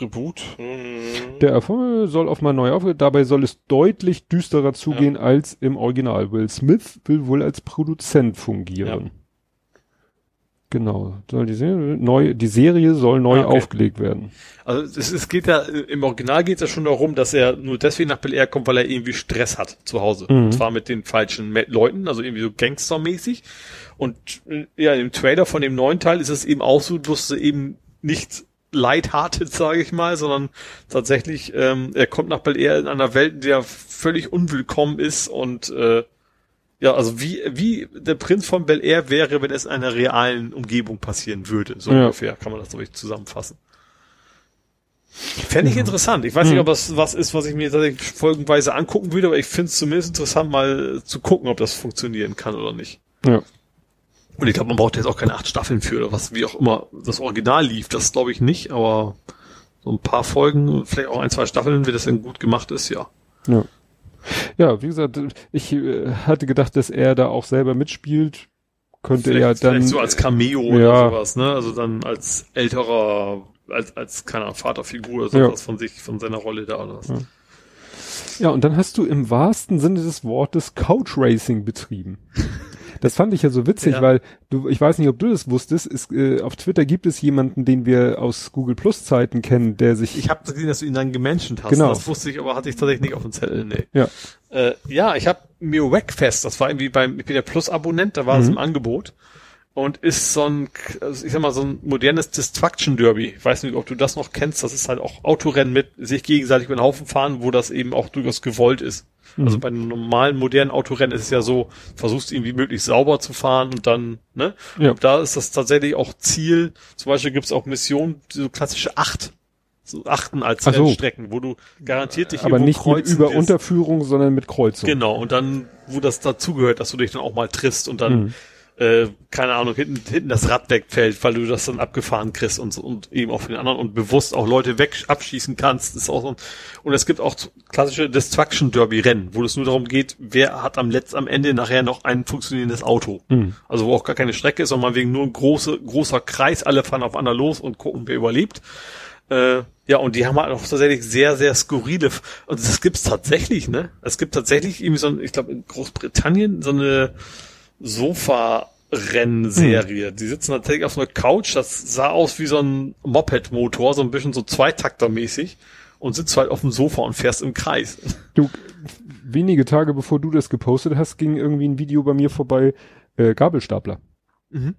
Reboot. hm, Der Erfolg soll auf mal neu auf, dabei soll es deutlich düsterer zugehen als im Original. Will Smith will wohl als Produzent fungieren. Genau. Soll die Serie neu, die Serie soll neu Ah, okay. aufgelegt werden. Also es, es geht ja, im Original geht es ja schon darum, dass er nur deswegen nach Bel Air kommt, weil er irgendwie Stress hat zu Hause. Mhm. Und zwar mit den falschen Leuten, also irgendwie so gangstermäßig. Und äh, ja, im Trailer von dem neuen Teil ist es eben auch so, dass er eben nicht lighthearted, sage ich mal, sondern tatsächlich, ähm, er kommt nach Bel Air in einer Welt, in der völlig unwillkommen ist und äh, Ja, also wie, wie der Prinz von Bel Air wäre, wenn es in einer realen Umgebung passieren würde. So Ja. ungefähr kann man das, glaube ich, zusammenfassen. Fände ich interessant. Ich weiß nicht, ob das was ist, was ich mir tatsächlich folgenweise angucken würde, aber ich finde es zumindest interessant, mal zu gucken, ob das funktionieren kann oder nicht. Ja. Und ich glaube, man braucht jetzt auch keine acht Staffeln für oder was, wie auch immer das Original lief. Das glaube ich nicht, aber so ein paar Folgen, vielleicht auch ein, zwei Staffeln, wie das denn gut gemacht ist, ja. Ja. Ja, wie gesagt, ich äh, hatte gedacht, dass er da auch selber mitspielt. Könnte Vielleicht, ja dann. vielleicht so als Cameo Ja. oder sowas, ne? Also dann als älterer, als, als, keine Ahnung, Vaterfigur oder Ja. sowas von sich, von seiner Rolle da oder was. Ja. Ja, und dann hast du im wahrsten Sinne des Wortes Couch Racing betrieben. *laughs* Das fand ich ja so witzig, Ja. weil du, ich weiß nicht, ob du das wusstest, ist, äh, auf Twitter gibt es jemanden, den wir aus Google Plus Zeiten kennen, der sich, Ich habe gesehen, dass du ihn dann gemenschent hast. Genau. Das wusste ich, aber hatte ich tatsächlich nicht auf dem Zettel. Nee. ja, Äh, ja, ich habe mir Wackfest, das war irgendwie beim, ich bin der Plus-Abonnent, da war Mhm. es im Angebot. Und ist so ein, also ich sag mal, so ein modernes Destruction Derby. Ich weiß nicht, ob du das noch kennst. Das ist halt auch Autorennen mit sich gegenseitig über den Haufen fahren, wo das eben auch durchaus gewollt ist. Mhm. Also bei einem normalen modernen Autorennen ist es ja so, versuchst irgendwie möglichst sauber zu fahren und dann, ne? Ja. Und da ist das tatsächlich auch Ziel. Zum Beispiel gibt's auch Missionen, so klassische Acht. So Achten als so. Rennstrecken, wo du garantiert dich aber nicht mit Über- wirst. Unterführung, sondern mit Kreuzung. Genau, und dann, wo das dazugehört, dass du dich dann auch mal triffst und dann, Mhm. Äh, keine Ahnung, hinten, hinten das Rad wegfällt, weil du das dann abgefahren kriegst und, und eben auch für den anderen und bewusst auch Leute weg abschießen kannst. ist auch so ein, und es gibt auch klassische Destruction Derby Rennen, wo es nur darum geht, wer hat am Letzt, am Ende nachher noch ein funktionierendes Auto. Mhm. Also wo auch gar keine Strecke ist, sondern wegen nur ein große, großer Kreis, alle fahren aufeinander los und gucken, wer überlebt. Äh, ja, und die haben halt auch tatsächlich sehr, sehr skurrile, und das gibt's tatsächlich, ne? Es gibt tatsächlich irgendwie so ein, ich glaube in Großbritannien so eine Sofa-Rennserie. Die sitzen tatsächlich auf so einer Couch, das sah aus wie so ein Moped-Motor, so ein bisschen so Zweitakter-mäßig und sitzt halt auf dem Sofa und fährst im Kreis. Du, wenige Tage bevor du das gepostet hast, ging irgendwie ein Video bei mir vorbei, äh, Gabelstapler. Mhm.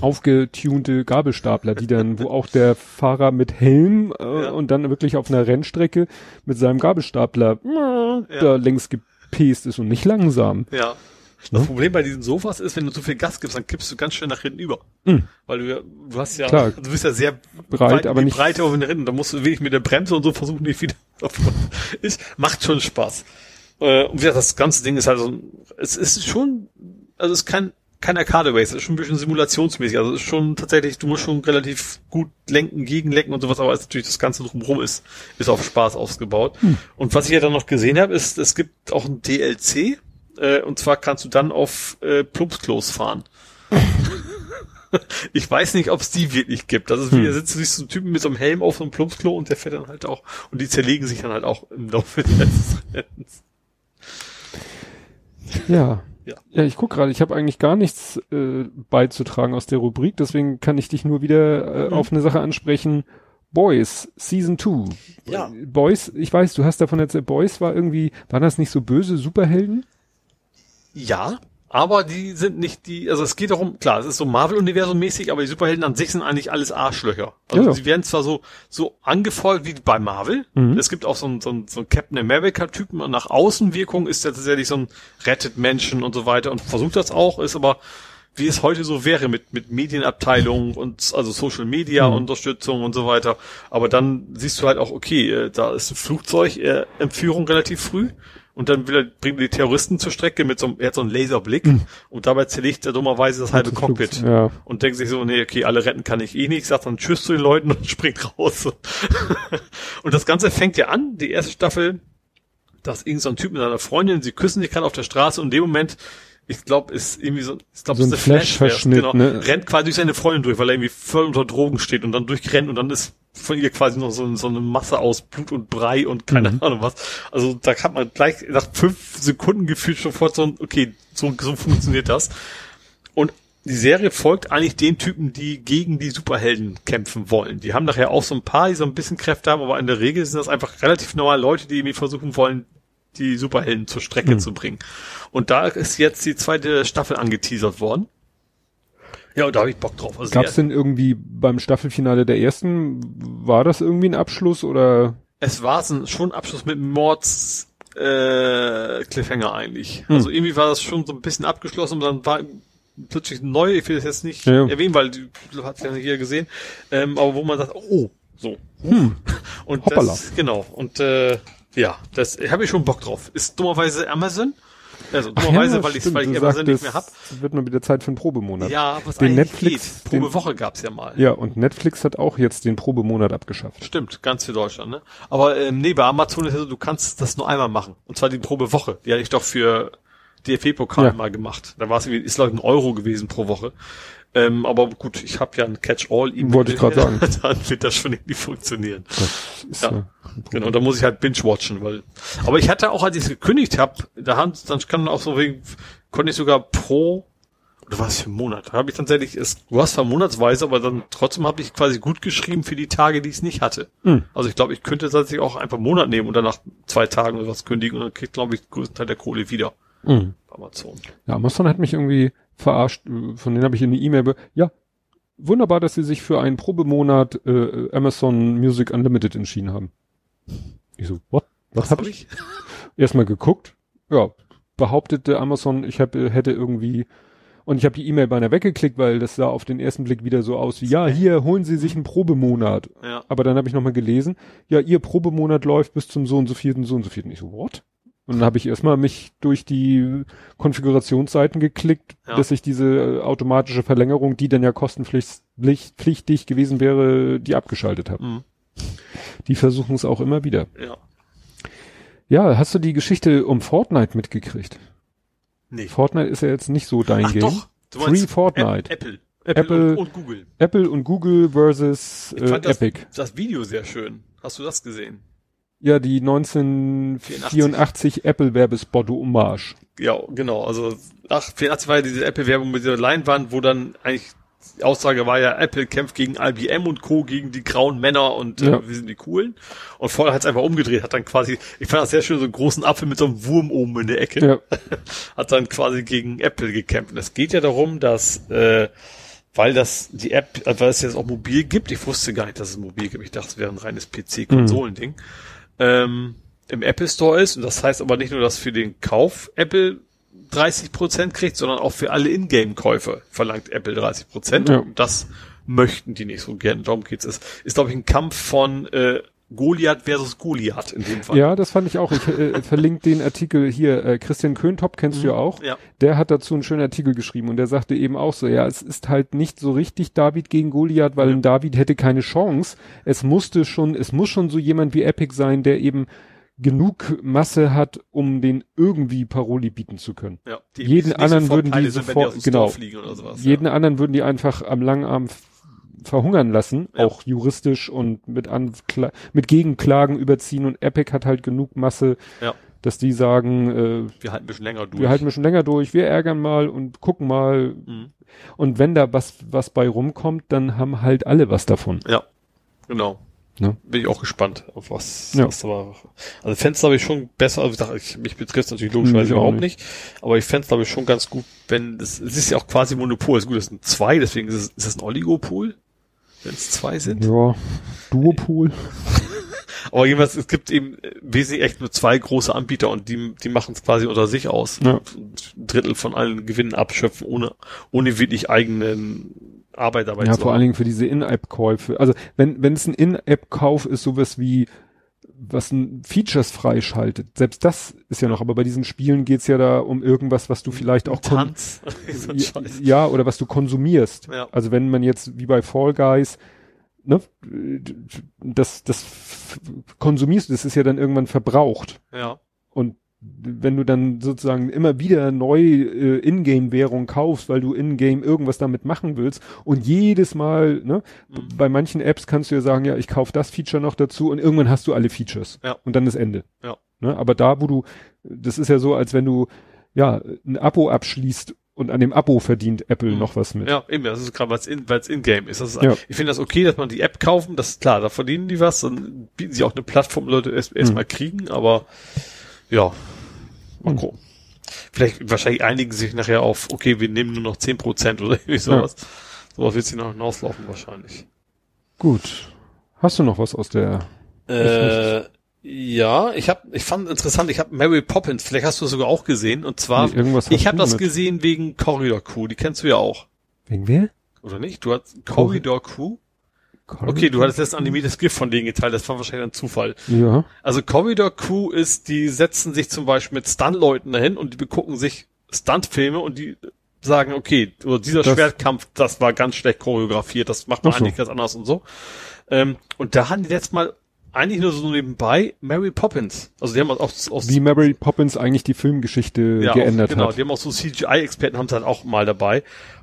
Aufgetunte Gabelstapler, die dann, wo auch der Fahrer mit Helm äh, Ja. und dann wirklich auf einer Rennstrecke mit seinem Gabelstapler da längs gepest ist und nicht langsam. Ja. Das Problem bei diesen Sofas ist, wenn du zu viel Gas gibst, dann kippst du ganz schnell nach hinten über. Mhm. Weil du ja, du hast ja, Klar. du bist ja sehr Breit, weit aber die nicht- Breite auf den Rinnen. Da musst du wirklich mit der Bremse und so versuchen, dich wieder *laughs* ist, macht schon Spaß. Äh, und wie gesagt, das ganze Ding ist halt so, es ist schon, also es ist kein, kein Arcade Race, es ist schon ein bisschen simulationsmäßig. Also es ist schon tatsächlich, du musst schon relativ gut lenken, gegenlenken und sowas, aber es ist natürlich das Ganze drumherum ist, ist auf Spaß ausgebaut. Und was ich ja dann noch gesehen habe, ist, es gibt auch ein DLC, äh, und zwar kannst du dann auf äh, Plumpsklos fahren. *laughs* Ich weiß nicht, ob es die wirklich gibt. Das ist wie, da sitzt sich so ein Typen mit so einem Helm auf so einem Plumpsklo und der fährt dann halt auch, und die zerlegen sich dann halt auch im Laufe des Rennens. Ja. Ja. Ja, ich guck gerade, ich habe eigentlich gar nichts äh, beizutragen aus der Rubrik, deswegen kann ich dich nur wieder äh, Mhm. auf eine Sache ansprechen. Boys, Season 2. Ja. Boys, ich weiß, du hast davon erzählt, Boys war irgendwie, waren das nicht so böse Superhelden? Ja, aber die sind nicht die, also es geht darum, klar, es ist so Marvel-Universum mäßig, aber die Superhelden an sich sind eigentlich alles Arschlöcher. Also Ja. sie werden zwar so, so angefeuert wie bei Marvel. Mhm. Es gibt auch so einen, so einen, so einen Captain America-Typen und nach Außenwirkung ist er tatsächlich so ein rettet Menschen und so weiter und versucht das auch, ist aber wie es heute so wäre mit, mit Medienabteilung und also Social Media Mhm. Unterstützung und so weiter. Aber dann siehst du halt auch, okay, äh, da ist ein Flugzeug, äh, Entführung relativ früh. Und dann will er, bringen die Terroristen zur Strecke mit so einem, er hat so einen Laserblick und dabei zerlegt er dummerweise das halbe Cockpit. Ja. Und denkt sich so, nee, okay, alle retten kann ich eh nicht, sagt dann Tschüss zu den Leuten und *laughs* springt raus. und das Ganze fängt ja an, die erste Staffel, dass irgend so Typ mit seiner Freundin, sie küssen sich gerade auf der Straße und in dem Moment, ich glaube, ist irgendwie so, ich glaube, So ein ist der Flash, Flash-Verschnitt, genau, ne? rennt quasi durch seine Freundin durch, weil er irgendwie voll unter Drogen steht und dann durchrennt und dann ist von ihr quasi noch so, so eine Masse aus Blut und Brei und keine Mhm. Ahnung was. Also da kann man gleich nach fünf Sekunden gefühlt sofort so, ein, okay, so, so funktioniert das. Und die Serie folgt eigentlich den Typen, die gegen die Superhelden kämpfen wollen. Die haben nachher auch so ein paar, die so ein bisschen Kräfte haben, aber in der Regel sind das einfach relativ normale Leute, die irgendwie versuchen wollen, die Superhelden zur Strecke Mhm. zu bringen. Und da ist jetzt die zweite Staffel angeteasert worden. Ja, und da habe ich Bock drauf. Also Gab es denn irgendwie beim Staffelfinale der ersten, war das irgendwie ein Abschluss oder? es war schon ein Abschluss mit äh, Cliffhanger eigentlich. Hm. Also irgendwie war das schon so ein bisschen abgeschlossen und dann war plötzlich neu, ich will das jetzt nicht ja. erwähnen, weil du, du hast ja hier gesehen, ähm, aber wo man sagt, oh, so. Hm. *laughs* Und Hoppala. das, genau. Und äh, ja, das habe ich schon Bock drauf. Ist dummerweise Amazon. Also dummerweise, weil, ich's, weil ich Amazon nicht sagtest, mehr hab. Es wird mal wieder Zeit für einen Probemonat. Ja, was Den Netflix- geht. Probewoche gab's ja mal. Ja, und Netflix hat auch jetzt den Probemonat abgeschafft. Stimmt, ganz für Deutschland, ne? Aber ähm, nee, bei Amazon ist es so, du kannst das nur einmal machen. Und zwar die Probewoche. Die hatte ich doch für DFB-Pokal Ja. mal gemacht. Da war es irgendwie, ist glaube ich ein Euro gewesen pro Woche. Ähm, aber gut, ich habe ja ein Catch-all-E-Mail. Wollte ich grad sagen. *laughs* Dann wird das schon irgendwie funktionieren. Ja. Genau, da muss ich halt binge-watchen, weil. Aber ich hatte auch, als ich es gekündigt habe, da haben dann kann auch so wegen, konnte ich sogar pro oder was für einen Monat? Da habe ich tatsächlich, es, du hast zwar monatsweise, aber dann trotzdem habe ich quasi gut geschrieben für die Tage, die ich es nicht hatte. Hm. Also ich glaube, ich könnte tatsächlich auch einfach einen Monat nehmen und dann nach zwei Tagen oder was kündigen und dann kriegt, glaube ich, den größten Teil der Kohle wieder. mh. bei Amazon. Ja, Amazon hat mich irgendwie verarscht. äh, Von denen habe ich eine E-Mail. be- Ja, wunderbar, dass sie sich für einen Probemonat äh, Amazon Music Unlimited entschieden haben. Ich so, what? Was, habe hab ich? *laughs* Erstmal geguckt. Ja, behauptete Amazon, ich hab, äh, hätte irgendwie und ich habe die E-Mail beinahe weggeklickt, weil das sah auf den ersten Blick wieder so aus wie, ja, hier holen Sie sich einen Probemonat. Ja. Aber dann habe ich nochmal gelesen, ja, Ihr Probemonat läuft bis zum so und so vierten, so und so vierten. Ich so, what? Und dann habe ich erstmal mich durch die Konfigurationsseiten geklickt, Ja. dass ich diese äh, automatische Verlängerung, die dann ja kostenpflichtig pflichtig gewesen wäre, die abgeschaltet habe. Mhm. Die versuchen es auch immer wieder. Ja. Ja, hast du die Geschichte um Fortnite mitgekriegt? Nee. Fortnite ist ja jetzt nicht so dein Ach Game. doch. Du Free Fortnite. App- Apple. Apple, Apple- und, und Google. Apple und Google versus Ich äh, fand das, Epic. das Video sehr schön. Hast du das gesehen? Ja, die 1984 Apple Werbespot Hommage. Ja, genau. Also, ach, 84 war ja diese Apple-Werbung mit dieser Leinwand, wo dann eigentlich die Aussage war ja, Apple kämpft gegen IBM und Co., gegen die grauen Männer und äh, Ja. wir sind die coolen. Und vorher hat es einfach umgedreht, hat dann quasi, ich fand das sehr schön, so einen großen Apfel mit so einem Wurm oben in der Ecke, Ja. *laughs* hat dann quasi gegen Apple gekämpft. Und es geht ja darum, dass, äh, weil das die App, weil es jetzt auch mobil gibt, ich wusste gar nicht, dass es mobil gibt, ich dachte, es wäre ein reines PC-Konsolending, ähm, im Apple Store ist. Und das heißt aber nicht nur, dass für den Kauf Apple 30% kriegt, sondern auch für alle Ingame-Käufe verlangt Apple 30%. Ja. Und das möchten die nicht so gerne. Darum geht's. Es ist, glaube ich, ein Kampf von äh, Goliath versus Goliath in dem Fall. Ja, das fand ich auch. Ich äh, verlinke den Artikel hier. Äh, Christian Köntop kennst du ja auch. Ja. Der hat dazu einen schönen Artikel geschrieben und der sagte eben auch so, ja, es ist halt nicht so richtig David gegen Goliath, weil Ja. ein David hätte keine Chance. Es musste schon, es muss schon so jemand wie Epic sein, der eben genug Masse hat, um den irgendwie Paroli bieten zu können. Ja. Jeden anderen würden die sofort- genau. Jeden anderen würden die einfach am langen Arm verhungern lassen, Ja. auch juristisch und mit, Ankla mit Gegenklagen überziehen und Epic hat halt genug Masse, Ja. dass die sagen, äh. Wir halten ein bisschen länger durch. wir halten wir schon länger durch, wir ärgern mal und gucken mal. Mhm. Und wenn da was, was bei rumkommt, dann haben halt alle was davon. Ja, genau. Ne? Bin ich auch gespannt, auf was, Ja. was da war. Also Fenster habe ich schon besser, also ich dachte, ich, mich betrifft natürlich logischerweise Mich auch überhaupt nicht. aber ich fände glaube ich schon ganz gut, wenn, das, es ist ja auch quasi Monopol, ist gut, das sind zwei, deswegen ist es, ist das ein Oligopol, wenn es zwei sind. Ja, Duopool. *laughs* Aber jedenfalls, es gibt eben äh, wesentlich echt nur zwei große Anbieter und die, die machen es quasi unter sich aus. Ja. Ein Drittel von allen Gewinnen abschöpfen, ohne, ohne wirklich eigenen Arbeit dabei Ja, zu vor allen. Dingen für diese In-App-Käufe. Also wenn wenn es ein In-App-Kauf ist, sowas wie was ein Features freischaltet. Selbst das ist ja noch, aber bei diesen Spielen geht's ja da um irgendwas, was du vielleicht auch Tanz. *laughs* so ja, oder was du konsumierst. Ja. Also wenn man jetzt wie bei Fall Guys, ne, das, das konsumierst, das ist ja dann irgendwann verbraucht. Ja. Und wenn du dann sozusagen immer wieder neu äh, Ingame-Währung kaufst, weil du Ingame irgendwas damit machen willst und jedes Mal, ne, Mhm. bei manchen Apps kannst du ja sagen, ja, ich kauf das Feature noch dazu und irgendwann hast du alle Features. Ja. Und dann ist Ende. Ja. Ne, aber da, wo du, das ist ja so, als wenn du, ja, ein Abo abschließt und an dem Abo verdient Apple Mhm. noch was mit. Ja, eben, das ist gerade, weil es in, weil's in-game ist. Ist Ja. Ich finde das okay, dass man die App kaufen, das ist klar, da verdienen die was, dann bieten sie auch eine Plattform, Leute erst, erst Mhm. mal kriegen, aber ja, mal Mhm. gucken. Vielleicht, wahrscheinlich einigen sich nachher auf, okay, wir nehmen nur noch 10% oder *laughs* irgendwie sowas. Sowas wird sich noch hinauslaufen wahrscheinlich. Gut. Hast du noch was aus der, Äh, Ja, ich habe, ich fand interessant, ich habe Mary Poppins, vielleicht hast du es sogar auch gesehen, und zwar, Nee, irgendwas ich habe das mit. gesehen wegen Corridor Crew, die kennst du ja auch, Wegen wer? oder nicht? Du hast Corridor Crew? Corridor? Okay, du hattest jetzt ein animiertes Gift von denen geteilt, das war wahrscheinlich ein Zufall. Ja. Also Corridor Crew ist, die setzen sich zum Beispiel mit Stuntleuten dahin und die begucken sich Stuntfilme und die sagen, okay, oder dieser Das- Schwertkampf, das war ganz schlecht choreografiert, das macht man so. eigentlich ganz anders und so. Ähm, und da hatten die jetzt mal eigentlich nur so nebenbei Mary Poppins. Also die haben aus, aus Wie Mary Poppins eigentlich die Filmgeschichte ja, geändert auch, genau, hat. die haben auch so CGI-Experten haben sie halt auch mal dabei.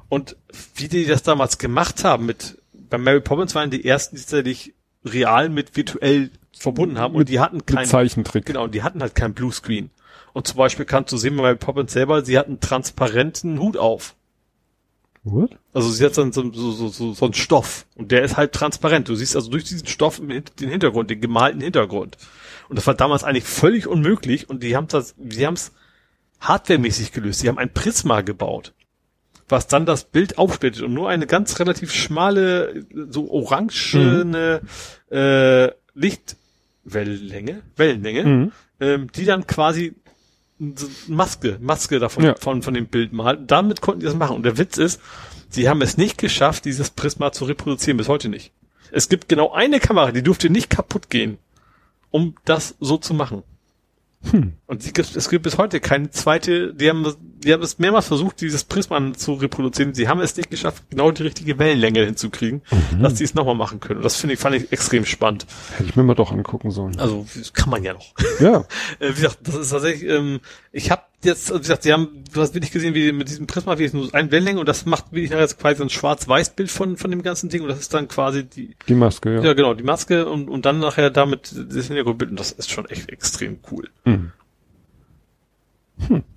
Und wie die das damals gemacht haben mit, bei Mary Poppins waren die ersten, die tatsächlich real mit virtuell verbunden haben und die hatten Mit kein, Zeichentrick. genau, und die hatten halt kein Bluescreen. Und zum Beispiel kannst du sehen bei Mary Poppins selber, sie hat einen transparenten Hut auf. What? Also sie hat so, so, so, so, so einen Stoff und der ist halt transparent. Du siehst also durch diesen Stoff den Hintergrund, den gemalten Hintergrund. Und das war damals eigentlich völlig unmöglich und die haben das, die haben es hardwaremäßig gelöst. Sie haben ein Prisma gebaut, was dann das Bild aufsplittet und nur eine ganz relativ schmale, so orangene äh, Lichtwellenlänge, Wellenlänge, Mhm. ähm, die dann quasi Maske, Maske davon Ja. von, von dem Bild malen. Damit konnten die das machen. Und der Witz ist, sie haben es nicht geschafft, dieses Prisma zu reproduzieren, bis heute nicht. Es gibt genau eine Kamera, die durfte nicht kaputt gehen, um das so zu machen. Hm. Und gibt, es gibt bis heute keine zweite, die haben, die haben es mehrmals versucht, dieses Prisma zu reproduzieren. Sie haben es nicht geschafft, genau die richtige Wellenlänge hinzukriegen, Mhm. dass sie es nochmal machen können. Und das finde ich, fand ich extrem spannend. Hätte ich mir mal doch angucken sollen. Also, kann man ja noch. Ja. *laughs* Äh, wie gesagt, das ist tatsächlich, ähm, ich habe jetzt, also wie gesagt, sie haben, du hast wirklich gesehen, wie mit diesem Prisma, wie es nur eine Wellenlänge und das macht wirklich nachher jetzt quasi ein Schwarz-Weiß-Bild von, von dem ganzen Ding und das ist dann quasi die, Die Maske, ja. ja, genau, die Maske und, und dann nachher damit das Hintergrundbild und das ist schon echt extrem cool. Mhm.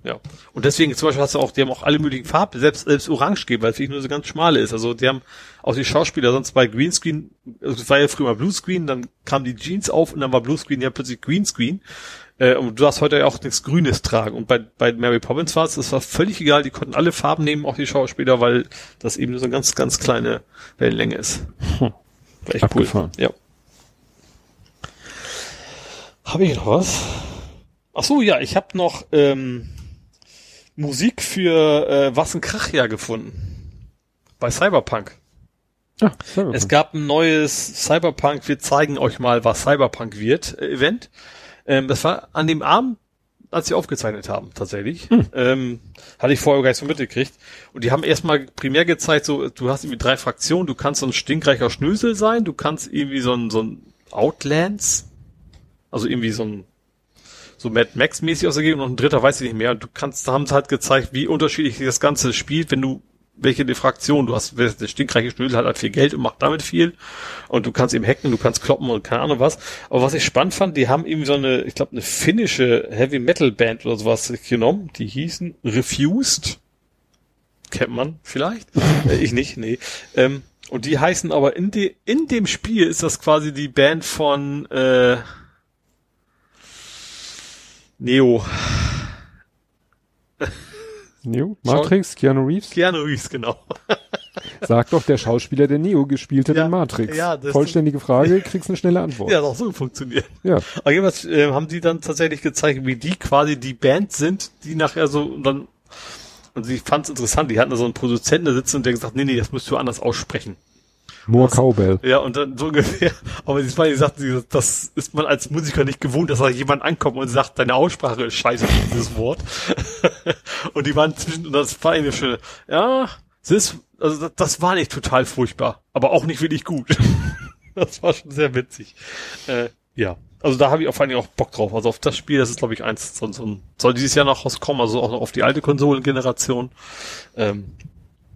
Ja. Und deswegen zum Beispiel hast du auch, die haben auch alle möglichen Farben, selbst, selbst Orange gegeben, weil es wirklich nur so ganz schmale ist. Also die haben auch die Schauspieler sonst bei Greenscreen, also es war ja früher mal Bluescreen, dann kam die Jeans auf und dann war Bluescreen ja plötzlich Greenscreen. Äh, und du darfst heute ja auch nichts Grünes tragen. Und bei, bei Mary Poppins war es, das war völlig egal, die konnten alle Farben nehmen, auch die Schauspieler, weil das eben nur so eine ganz, ganz kleine Wellenlänge ist. Hm. War echt Abgefahren. cool. Ja. Habe ich noch was? Ach so, ja, ich habe noch ähm, Musik für äh, Was ein Krach ja gefunden. Bei Cyberpunk. Ah, Cyberpunk. Es gab ein neues Cyberpunk, wir zeigen euch mal, was Cyberpunk wird, äh, Event. Ähm, das war an dem Abend, als sie aufgezeichnet haben, tatsächlich. Ähm, hatte ich vorher gar nicht so mitgekriegt. Und die haben erstmal primär gezeigt, so, du hast irgendwie drei Fraktionen, du kannst so ein stinkreicher Schnösel sein, du kannst irgendwie so ein, so ein Outlands, also irgendwie so ein so Mad Max mäßig aus der Gegend und ein dritter weiß ich nicht mehr. Und du kannst, da haben sie halt gezeigt, wie unterschiedlich das Ganze spielt, wenn du welche die Fraktion, du hast, der stinkreiche Schnösel hat halt viel Geld und macht damit viel und du kannst eben hacken, du kannst kloppen und keine Ahnung was. Aber was ich spannend fand, die haben irgendwie so eine, ich glaube, eine finnische Heavy Metal Band oder sowas genommen, die hießen Refused. Kennt man vielleicht? *laughs* äh, ich nicht, nee. Ähm, und die heißen aber in, de, in dem Spiel ist das quasi die Band von äh, Neo. Neo? Matrix? Keanu Reeves? Keanu Reeves, genau. *laughs* Sag doch der Schauspieler, der Neo gespielt hat Ja, in Matrix. ja, Vollständige Frage, *laughs* kriegst eine schnelle Antwort. Ja, auch so funktioniert. Ja. Aber jedenfalls äh, haben die dann tatsächlich gezeigt, wie die quasi die Band sind, die nachher so und dann und sie fand es interessant, die hatten da so einen Produzenten da sitzen und der gesagt, nee, nee, das müsst du anders aussprechen. More Cowbell. Ja, und dann so *laughs* ungefähr, aber sie die sagten, sie, das ist man als Musiker nicht gewohnt, dass da jemand ankommt und sagt, deine Aussprache ist scheiße, dieses Wort. *laughs* und die waren zwischen, und das war eine schöne, ja, ist, also das, das war nicht total furchtbar, aber auch nicht wirklich gut. *laughs* das war schon sehr witzig. Äh, ja. Also da habe ich auf allen Dingen auch Bock drauf. Also auf das Spiel, das ist glaube ich eins, so, so soll dieses Jahr noch rauskommen, also auch noch auf die alte Konsolengeneration. Ähm,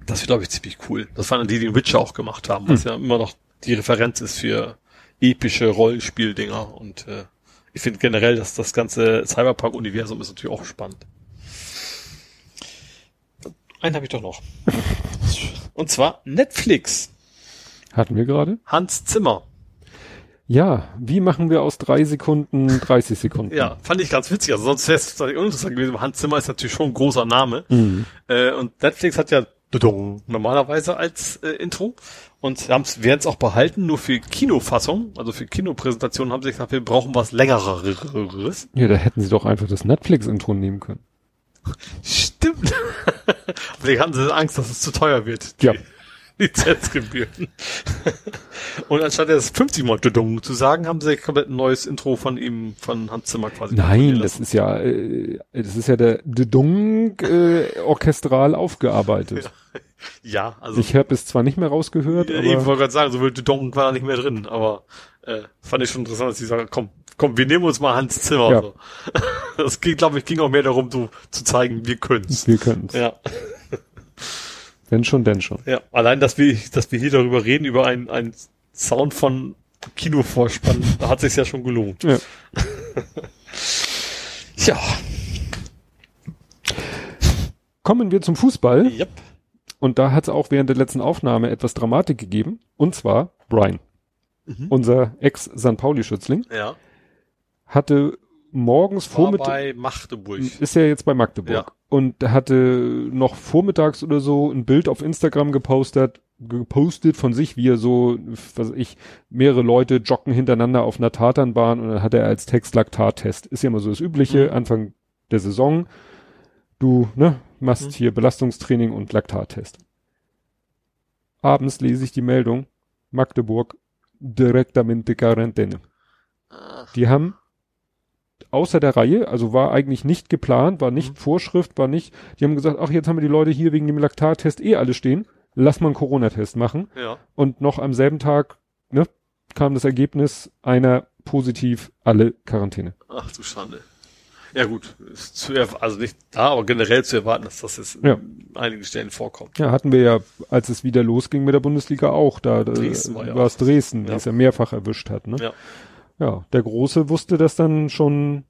das wird glaube ich ziemlich cool. Das waren die, die den Witcher auch gemacht haben, was ja immer noch die Referenz ist für epische Rollenspieldinger und äh, ich finde generell, dass das ganze Cyberpunk-Universum ist natürlich auch spannend. Einen habe ich doch noch. *laughs* Und zwar Netflix. Hatten wir gerade? Hans Zimmer. Ja, wie machen wir aus drei Sekunden 30 Sekunden? Ja, fand ich ganz witzig. Also sonst wäre es uninteressant gewesen. aber Hans Zimmer ist natürlich schon ein großer Name. Mhm. Äh, und Netflix hat ja normalerweise als äh, Intro und werden es auch behalten, nur für Kinofassung, also für Kinopräsentationen haben sie gesagt, wir brauchen was längeres. Ja, da hätten sie doch einfach das Netflix-Intro nehmen können. *laughs* Stimmt. *laughs* Vielleicht hatten sie Angst, dass es zu teuer wird. Ja. *laughs* Lizenzgebühren. *laughs* Und anstatt das 50 Mal Dudung zu sagen, haben sie komplett ein neues Intro von ihm, von Hans Zimmer quasi. Nein, das ist ja, äh, das ist ja der Dung äh, orchestral aufgearbeitet. *laughs* Ja, also Ich habe es zwar nicht mehr rausgehört, Ja, ich aber wollte gerade sagen, so viel Dudong war da nicht mehr drin, aber äh, fand ich schon interessant, dass sie sagen, komm, komm, wir nehmen uns mal Hans Zimmer. Ja. So. *laughs* Das ging, glaube ich, ging auch mehr darum, so, zu zeigen, wir können's. wir können's. Ja, Wenn schon, denn schon. ja. Allein, dass wir, dass wir hier darüber reden, über einen, einen Sound von Kinovorspann, da hat sich's ja schon gelohnt. Ja. *laughs* Ja, Kommen wir zum Fußball. yep. Und da hat es auch während der letzten Aufnahme etwas Dramatik gegeben. Und zwar Brian, Mhm. unser Ex-San Pauli-Schützling, Ja. hatte morgens War Vormittag, bei Magdeburg. ist er jetzt bei Magdeburg. Ja. Und hatte noch vormittags oder so ein Bild auf Instagram gepostet, gepostet von sich, wie er so, was ich, mehrere Leute joggen hintereinander auf einer Tatanbahn und dann hat er als Text Laktattest. Ist ja immer so das Übliche, Mhm. Anfang der Saison. Du, ne, machst Mhm. hier Belastungstraining und Laktattest. Abends lese ich die Meldung, Magdeburg, directamente Quarantäne. Die haben außer der Reihe, also war eigentlich nicht geplant, war nicht Mhm. Vorschrift, war nicht, die haben gesagt, ach, jetzt haben wir die Leute hier wegen dem Laktattest eh alle stehen, lass mal einen Corona-Test machen. ja. Und noch am selben Tag, ne, kam das Ergebnis, einer positiv, alle Quarantäne. Ach du Schande. Ja gut, zu also nicht da, aber generell zu erwarten, dass das jetzt Ja. in einigen Stellen vorkommt. Ja, hatten wir ja, als es wieder losging mit der Bundesliga auch, da, da Dresden war ja war es auch- Dresden, die ja. es ja mehrfach erwischt hat, ne? Ja. Ja, der Große wusste das dann schon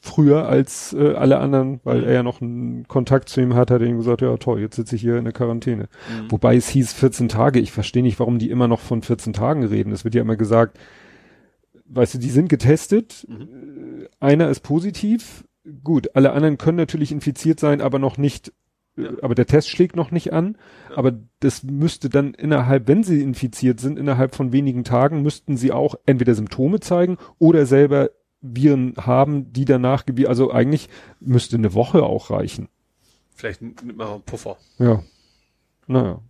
früher als äh, alle anderen, weil Mhm. er ja noch einen Kontakt zu ihm hat, hat er ihm gesagt, ja toll, jetzt sitze ich hier in der Quarantäne. Mhm. Wobei es hieß 14 Tage. Ich verstehe nicht, warum die immer noch von 14 Tagen reden. Es wird ja immer gesagt, weißt du, die sind getestet, Mhm. äh, einer ist positiv. Gut, alle anderen können natürlich infiziert sein, aber noch nicht, Ja. aber der Test schlägt noch nicht an. Ja. Aber das müsste dann innerhalb, wenn sie infiziert sind, innerhalb von wenigen Tagen, müssten sie auch entweder Symptome zeigen oder selber Viren haben, die danach, also eigentlich müsste eine Woche auch reichen. Vielleicht nimmt man mal einen Puffer. Ja. Naja.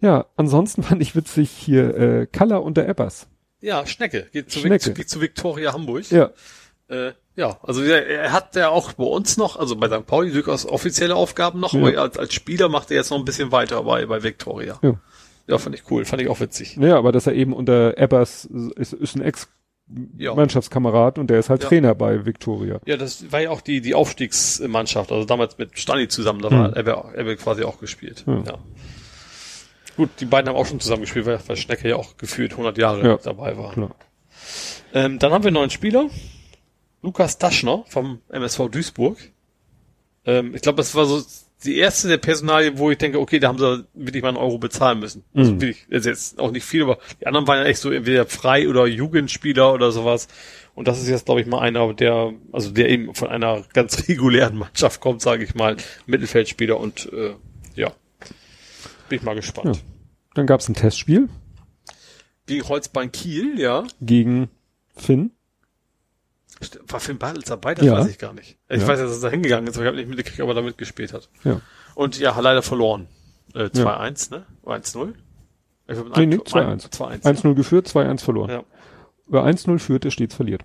Ja, ansonsten *laughs* fand ich witzig hier äh, Kalla und der Ebbers. Ja, Schnecke. Geht zu, Schnecke. Vic- zu, zu Victoria Hamburg. Ja, Äh, ja, also er, hat ja auch bei uns noch, also bei St. Pauli durchaus offizielle Aufgaben noch, Ja. aber als, als Spieler macht er jetzt noch ein bisschen weiter bei, bei Victoria. Ja. Ja, fand ich cool, fand ich auch witzig. naja, aber dass er eben unter Ebbers ist, ist ein Ja. Ex-Mannschaftskamerad und der ist halt Ja. Trainer bei Victoria. Ja, das war ja auch die, die Aufstiegsmannschaft, also damals mit Stani zusammen, da Hm. war er, er quasi auch gespielt. Ja. Ja. Gut, die beiden haben auch schon zusammen gespielt, weil, weil Schnecke ja auch gefühlt 100 Jahre Ja. dabei war. Klar. Ähm, dann haben wir einen neuen Spieler, Lukas Daschner vom MSV Duisburg. Ähm, ich glaube, das war so die erste der Personalie, wo ich denke, okay, da haben sie wirklich mal einen Euro bezahlen müssen. Also Mhm. wirklich, ist jetzt auch nicht viel, aber die anderen waren ja echt so entweder Frei- oder Jugendspieler oder sowas. Und das ist jetzt, glaube ich, mal einer, der, also der eben von einer ganz *laughs* regulären Mannschaft kommt, sage ich mal, Mittelfeldspieler und äh, ja, bin ich mal gespannt. Ja. Dann gab's ein Testspiel Gegen Holzbein Kiel, ja. gegen Finn. War Finn Bartels dabei? Das Ja. weiß ich gar nicht. Ich Ja. weiß, dass er da hingegangen ist, aber ich habe nicht mitgekriegt, ob er da mitgespielt hat. Ja. Und ja, hat leider verloren. Äh, 2-1, ne? Oder 1-0? Ich glaub, Nee, nee, ein- 2-1. 2-1. 1-0 geführt, 2-1 verloren. Ja. Wer 1-0 führt, der stets verliert.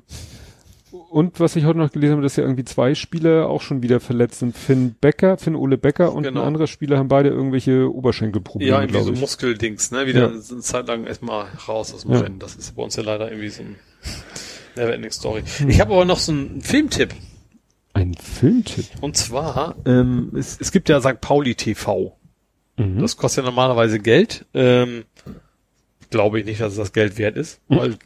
Und was ich heute noch gelesen habe, dass ja irgendwie zwei Spieler auch schon wieder verletzt sind. Finn Becker, Finn Ole Becker und Genau. ein anderer Spieler haben beide irgendwelche Oberschenkelprobleme, Ja, irgendwie so ich. Muskeldings, ne? Wieder Ja. eine Zeit lang erstmal raus aus dem Ja. Rennen. Das ist bei uns ja leider irgendwie so ein Neverending Story. Hm. Ich habe aber noch so einen Filmtipp. Ein Filmtipp. Und zwar, ähm, es, es gibt ja St. Pauli TV. Mhm. Das kostet ja normalerweise Geld. Ähm, glaube ich nicht, dass es das Geld wert ist. Mhm. Weil,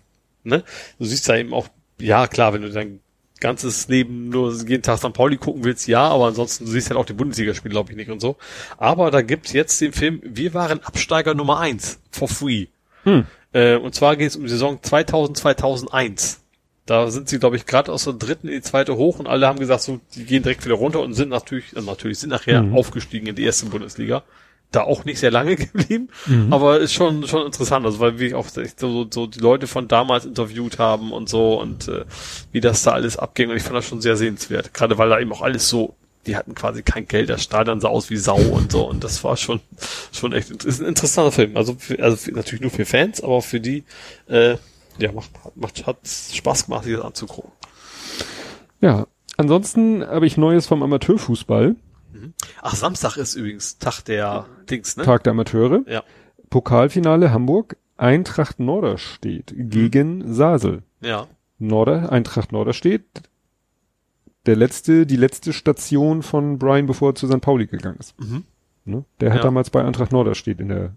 ne? Du siehst ja eben auch, ja klar, wenn du dein ganzes Leben nur jeden Tag St. Pauli gucken willst, ja, aber ansonsten du siehst halt auch die Bundesligaspiele, glaube ich, nicht und so. Aber da gibt's jetzt den Film Wir waren Absteiger Nummer eins for free. Hm. Äh, und zwar geht es um die Saison 2000, 2001. Da sind sie, glaube ich, gerade aus der dritten in die zweite hoch und alle haben gesagt, so, die gehen direkt wieder runter und sind natürlich, also natürlich sind nachher Mhm. aufgestiegen in die erste Bundesliga. Da auch nicht sehr lange *laughs* geblieben, Mhm. aber ist schon schon interessant, also weil wir auch so, so die Leute von damals interviewt haben und so und äh, wie das da alles abging und ich fand das schon sehr sehenswert, gerade weil da eben auch alles so, die hatten quasi kein Geld, das Stadion sah aus wie Sau und so und das war schon schon echt ist ein interessanter Film, also für, also für, natürlich nur für Fans, aber auch für die äh, ja macht macht hat Spaß gemacht, sich das anzugucken. Ja. Ansonsten habe ich Neues vom Amateurfußball, Ach, Samstag ist übrigens Tag der Dings, ne? Tag der Amateure. Ja. Pokalfinale Hamburg, Eintracht Norderstedt gegen Sasel. Ja. Norder, Eintracht Norderstedt. Der letzte, die letzte Station von Brian, bevor er zu St. Pauli gegangen ist. Mhm. Ne? Der hat Ja. damals bei Eintracht Norderstedt in der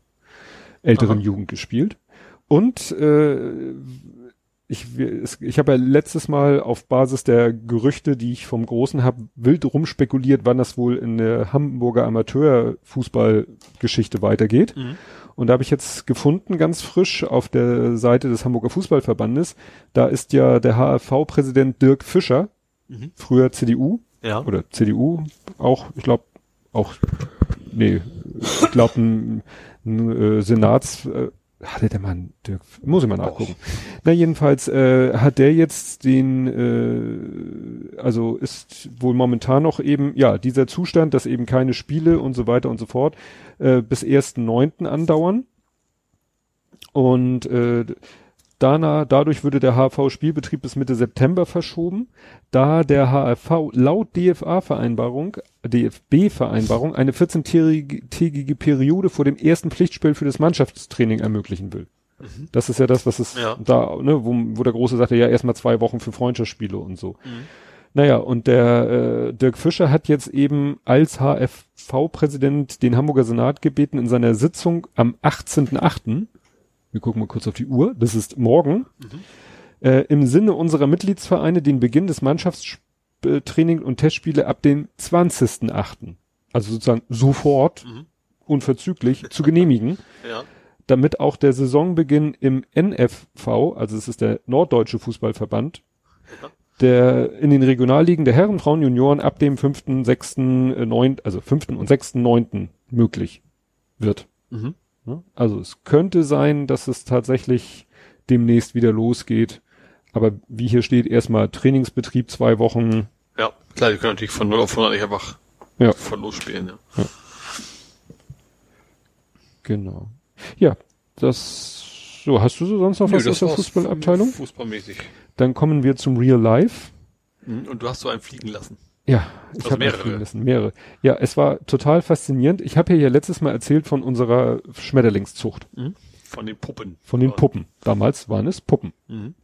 älteren Aha. Jugend gespielt. Und äh, ich, ich habe ja letztes Mal auf Basis der Gerüchte, die ich vom Großen habe, wild rumspekuliert, wann das wohl in der Hamburger Amateurfußballgeschichte weitergeht. Mhm. Und da habe ich jetzt gefunden, ganz frisch auf der Seite des Hamburger Fußballverbandes, da ist ja der HFV-Präsident Dirk Fischer, Mhm. früher CDU, Ja. oder CDU auch, ich glaube auch, nee, ich glaube ein, ein äh, Senats, äh, hatte der Mann, Dirk, muss ich mal nachgucken. Na jedenfalls äh, hat der jetzt den, äh, also ist wohl momentan noch eben, ja, dieser Zustand, dass eben keine Spiele und so weiter und so fort äh, bis 1.9. andauern. Und äh, Danach, dadurch würde der HV-Spielbetrieb bis Mitte September verschoben, da der HFV laut DFA-Vereinbarung, DFB-Vereinbarung eine 14-tägige Periode vor dem ersten Pflichtspiel für das Mannschaftstraining ermöglichen will. Das ist ja das, was es Ja. da, ne, wo, wo der Große sagte, ja, erstmal zwei Wochen für Freundschaftsspiele und so. Mhm. Naja, und der äh, Dirk Fischer hat jetzt eben als HFV-Präsident den Hamburger Senat gebeten, in seiner Sitzung am 18.8., wir gucken mal kurz auf die Uhr, das ist morgen, äh, im Sinne unserer Mitgliedsvereine den Beginn des Mannschaftstraining und Testspiele ab dem 20.8., also sozusagen sofort, Mhm. unverzüglich, *laughs* zu genehmigen Ja. damit auch der Saisonbeginn im NFV, also es ist der Norddeutsche Fußballverband, der in den Regionalligen der Herren, Frauen, Junioren ab dem 5., 6., äh, 9., also 5. und 6., 9. möglich wird. Mhm. Ne? Also es könnte sein, dass es tatsächlich demnächst wieder losgeht. Aber wie hier steht, erstmal Trainingsbetrieb zwei Wochen. Ja, klar, die können natürlich von 0 auf 100 nicht einfach Ja. von los spielen, ja. Genau. Ja, das, so, hast du so sonst noch was aus der Fußballabteilung? Fußballmäßig. Dann kommen wir zum Real Life. Mhm. Und du hast so einen fliegen lassen. Ja, ich Also habe mehrere. Lassen, mehrere. Ja, es war total faszinierend. Ich habe ja hier letztes Mal erzählt von unserer Schmetterlingszucht, Von den Puppen. von den. Puppen. Damals waren es Puppen. Mhm.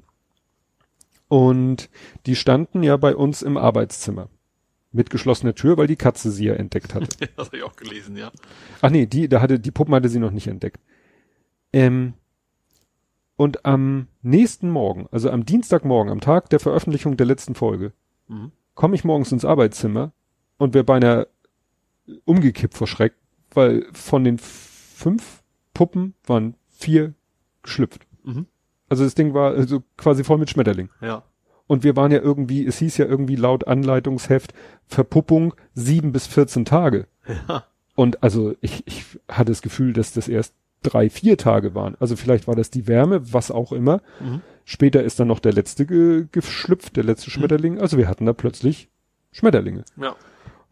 Und die standen ja bei uns im Arbeitszimmer. Mit geschlossener Tür, weil die Katze sie ja entdeckt hatte. *laughs* Das habe ich auch gelesen, ja. Ach nee, die, da hatte, die Puppen hatte sie noch nicht entdeckt. Ähm, und am nächsten Morgen, also am Dienstagmorgen, am Tag der Veröffentlichung der letzten Folge, Mhm. Komme ich morgens ins Arbeitszimmer und wäre beinahe umgekippt vor Schreck, weil von den fünf Puppen waren vier geschlüpft. Mhm. Also das Ding war also quasi voll mit Schmetterling. Ja. Und wir waren ja irgendwie, es hieß ja irgendwie laut Anleitungsheft Verpuppung sieben bis 14 Tage. Ja. Und also ich, ich hatte das Gefühl, dass das erst drei, vier Tage waren. Also vielleicht war das die Wärme, was auch immer. Mhm. Später ist dann noch der letzte ge geschlüpft, der letzte Schmetterling. Also wir hatten da plötzlich Schmetterlinge. Ja.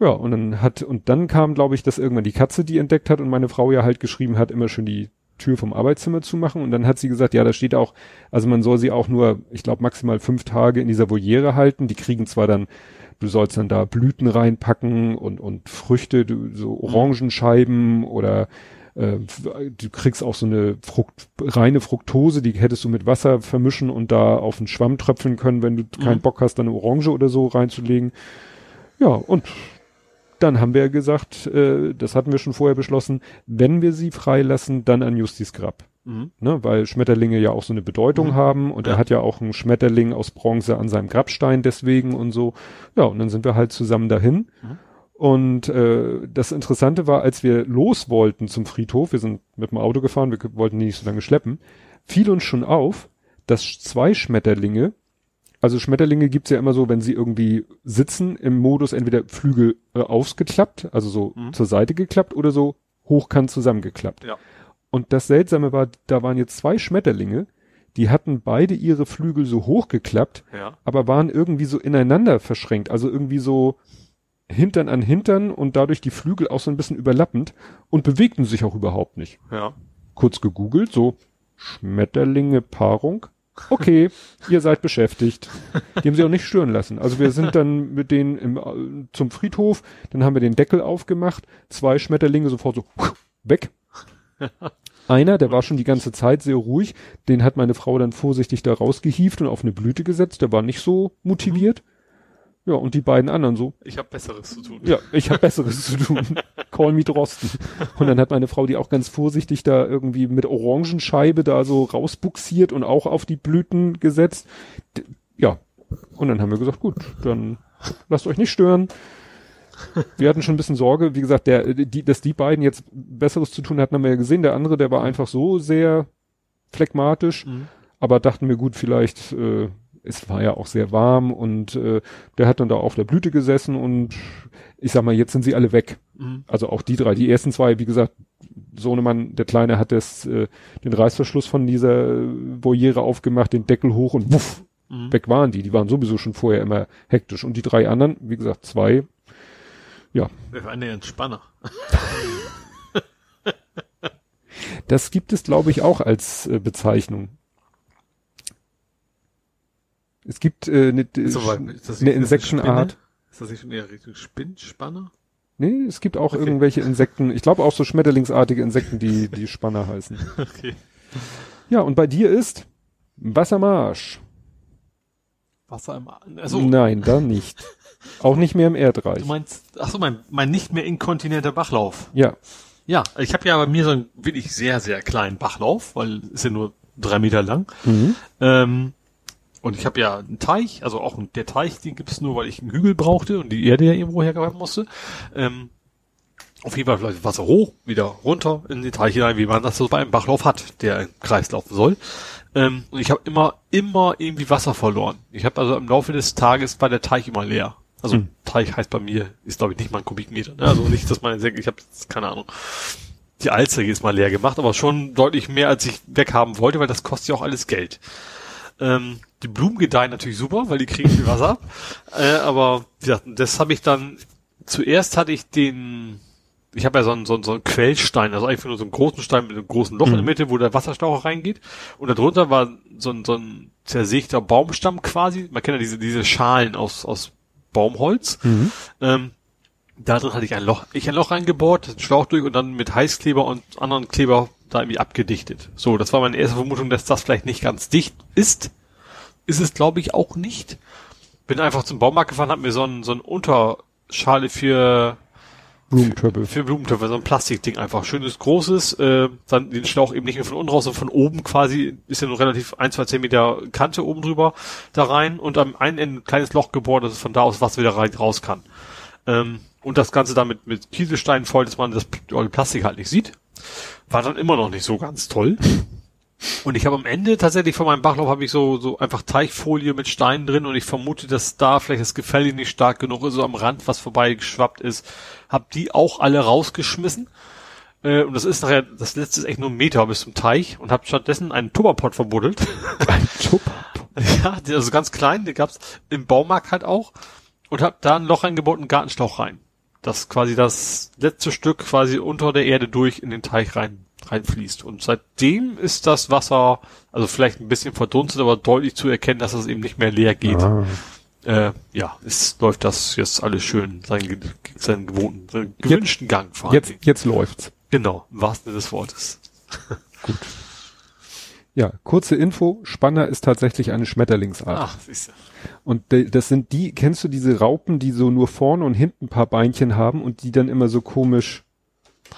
Ja, und dann hat, und dann kam, glaube ich, dass irgendwann die Katze die entdeckt hat und meine Frau ja halt geschrieben hat, immer schön die Tür vom Arbeitszimmer zu machen. Und dann hat sie gesagt, ja, da steht auch, also man soll sie auch nur, ich glaube, maximal fünf Tage in dieser Voliere halten. Die kriegen zwar dann, du sollst dann da Blüten reinpacken und, und Früchte, du, so Orangenscheiben oder äh, du kriegst auch so eine Frucht, reine Fructose, die hättest du mit Wasser vermischen und da auf den Schwamm tröpfeln können, wenn du keinen Mhm. Bock hast, dann eine Orange oder so reinzulegen. Ja, und dann haben wir gesagt, äh, das hatten wir schon vorher beschlossen, wenn wir sie freilassen, dann an Justis Grab. Mhm. Ne, weil Schmetterlinge ja auch so eine Bedeutung Mhm. haben und Ja. er hat ja auch einen Schmetterling aus Bronze an seinem Grabstein deswegen und so. Ja, und dann sind wir halt zusammen dahin. Mhm. Und äh, das Interessante war, als wir los wollten zum Friedhof, wir sind mit dem Auto gefahren, wir wollten die nicht so lange schleppen, fiel uns schon auf, dass zwei Schmetterlinge Also Schmetterlinge gibt's ja immer so, wenn sie irgendwie sitzen im Modus entweder Flügel äh, ausgeklappt, also so Mhm. zur Seite geklappt oder so hochkant zusammengeklappt. Ja. Und das Seltsame war, da waren jetzt zwei Schmetterlinge, die hatten beide ihre Flügel so hochgeklappt, Ja. aber waren irgendwie so ineinander verschränkt, also irgendwie so Hintern an Hintern und dadurch die Flügel auch so ein bisschen überlappend und bewegten sich auch überhaupt nicht. Ja. Kurz gegoogelt, so Schmetterlinge Paarung. Okay, *laughs* ihr seid beschäftigt. Die haben sie auch nicht stören lassen. Also wir sind dann mit denen im, äh, zum Friedhof, dann haben wir den Deckel aufgemacht, zwei Schmetterlinge sofort so weg. Einer, der war schon die ganze Zeit sehr ruhig, den hat meine Frau dann vorsichtig da rausgehieft und auf eine Blüte gesetzt, der war nicht so motiviert. Ja, und die beiden anderen so, Ich habe Besseres zu tun. ja, ich habe Besseres zu tun. *laughs* Call me Drosten. Und dann hat meine Frau die auch ganz vorsichtig da irgendwie mit Orangenscheibe da so rausbuxiert und auch auf die Blüten gesetzt. Ja. Und dann haben wir gesagt, gut, dann lasst euch nicht stören. Wir hatten schon ein bisschen Sorge, wie gesagt, der, die, dass die beiden jetzt Besseres zu tun hatten, haben wir ja gesehen. Der andere, der war einfach so sehr phlegmatisch, Mhm. aber dachten wir gut, vielleicht, äh, es war ja auch sehr warm und äh, der hat dann da auf der Blüte gesessen und ich sag mal, jetzt sind sie alle weg. Mhm. Also auch die drei. Die ersten zwei, wie gesagt, Sohnemann, der Kleine, hat das, äh, den Reißverschluss von dieser Voliere aufgemacht, den Deckel hoch und wuff, Mhm. weg waren die. Die waren sowieso schon vorher immer hektisch. Und die drei anderen, wie gesagt, zwei, Wir waren der Entspanner. das gibt es, glaube ich, auch als äh, Bezeichnung. Es gibt äh, eine, eine Insektenart. Ist das nicht schon eher Richtung Spinnspanner? Nee, es gibt auch Okay. irgendwelche Insekten, ich glaube auch so schmetterlingsartige Insekten, die, die *laughs* Spanner heißen. Okay. Ja, und bei dir ist Wassermarsch. Wasser im, also, Nein, da nicht. *laughs* Auch nicht mehr im Erdreich. du meinst, ach so, mein, mein nicht mehr inkontinenter Bachlauf. Ja. Ja, ich habe ja bei mir so einen wirklich sehr, sehr kleinen Bachlauf, weil ist ja nur drei Meter lang. Mhm. Ähm, und ich habe ja einen Teich, also auch der Teich, den gibt's nur, weil ich einen Hügel brauchte und die Erde ja irgendwo hergebracht musste. Ähm, auf jeden Fall läuft Wasser hoch, wieder runter in den Teich hinein, wie man das so bei einem Bachlauf hat, der im Kreis laufen soll. Ähm, und ich habe immer, immer irgendwie Wasser verloren. Ich habe also im Laufe des Tages war der Teich immer leer. Also Hm. Teich heißt bei mir, ist glaube ich nicht mal ein Kubikmeter. Ne? Also nicht, dass man denkt, ich habe keine Ahnung. Die Alster ist mal leer gemacht, aber schon deutlich mehr, als ich weghaben wollte, weil das kostet ja auch alles Geld. Ähm, die Blumen gedeihen natürlich super, weil die kriegen viel Wasser ab. *laughs* Äh, aber wie gesagt, das habe ich dann, zuerst hatte ich den, ich habe ja so einen, so, einen, so einen Quellstein, also einfach nur so einen großen Stein mit einem großen Loch in der Mhm. Mitte, wo der Wasserschlauch reingeht. Und darunter war so ein, so ein zersägter Baumstamm quasi. Man kennt ja diese, diese Schalen aus, aus Baumholz. Mhm. Ähm, da drin hatte ich ein Loch, ich ein Loch reingebohrt, den Schlauch durch und dann mit Heißkleber und anderen Kleber da irgendwie abgedichtet. So, das war meine erste Vermutung, dass das vielleicht nicht ganz dicht ist. Ist es, glaube ich, auch nicht. Bin einfach zum Baumarkt gefahren, hab mir so ein, so ein Unterschale für, Blumentöpfe. für Blumentöpfe, so ein Plastikding einfach. Schönes, großes, äh, dann den Schlauch eben nicht mehr von unten raus, sondern von oben quasi, ist ja nur relativ ein, zwei Zentimeter Kante oben drüber da rein und am einen Ende ein kleines Loch gebohrt, dass es von da aus Wasser wieder rein, raus kann. Ähm, und das Ganze damit mit Kieselsteinen voll, dass man das olle Plastik halt nicht sieht. War dann immer noch nicht so ganz toll. Und ich habe am Ende tatsächlich von meinem Bachlauf habe ich so, so einfach Teichfolie mit Steinen drin und ich vermute, dass da vielleicht das Gefälle nicht stark genug ist, so am Rand was vorbeigeschwappt ist. Hab die auch alle rausgeschmissen. Äh, und das ist nachher, das letzte ist echt nur ein Meter bis zum Teich und hab stattdessen einen Tupperpot verbuddelt. *laughs* Ein Tupper. ja, der ist ganz klein, den gab's im Baumarkt halt auch. Und hab da ein Loch reingebaut und einen Gartenschlauch rein. Das quasi das letzte Stück quasi unter der Erde durch in den Teich rein, reinfließt. Und seitdem ist das Wasser, also vielleicht ein bisschen verdunstet, aber deutlich zu erkennen, dass es eben nicht mehr leer geht. Ah. Äh, ja, es läuft das jetzt alles schön seinen, seinen gewohnten, seinen gewünschten Gang vor Jetzt, jetzt läuft's. Genau, im wahrsten Sinne des Wortes. Ja, kurze Info. Spanner ist tatsächlich eine Schmetterlingsart. Ach, siehst du. Und das sind die, kennst du diese Raupen, die so nur vorne und hinten ein paar Beinchen haben und die dann immer so komisch.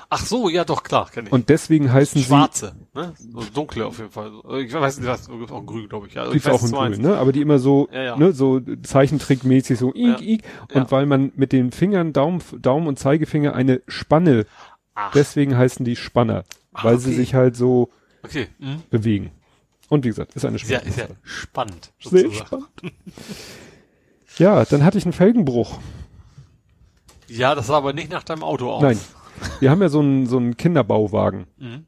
Ach so, ja doch, klar, kenn ich. Und deswegen heißen Schwarze, ne? So dunkle auf jeden Fall. Ich weiß nicht, was, auch grün, glaube ich. Also sie, ich gibt's auch in grün, ne? Aber die immer so, Ja, ja. ne, so Zeichentrickmäßig so ik, Ja. ik. Und weil man mit den Fingern, Daumen, Daumen und Zeigefinger eine Spanne, Ach, deswegen heißen die Spanner. Ah, Weil sie okay. sich halt so okay. Hm? bewegen. Und wie gesagt, ist eine Ist ja, spannende ist ja spannend. Sehr sozusagen. spannend. Ja, dann hatte ich einen Felgenbruch. Ja, das sah aber nicht nach deinem Auto aus. Nein. Wir haben ja so einen, so einen Kinderbauwagen. Mhm.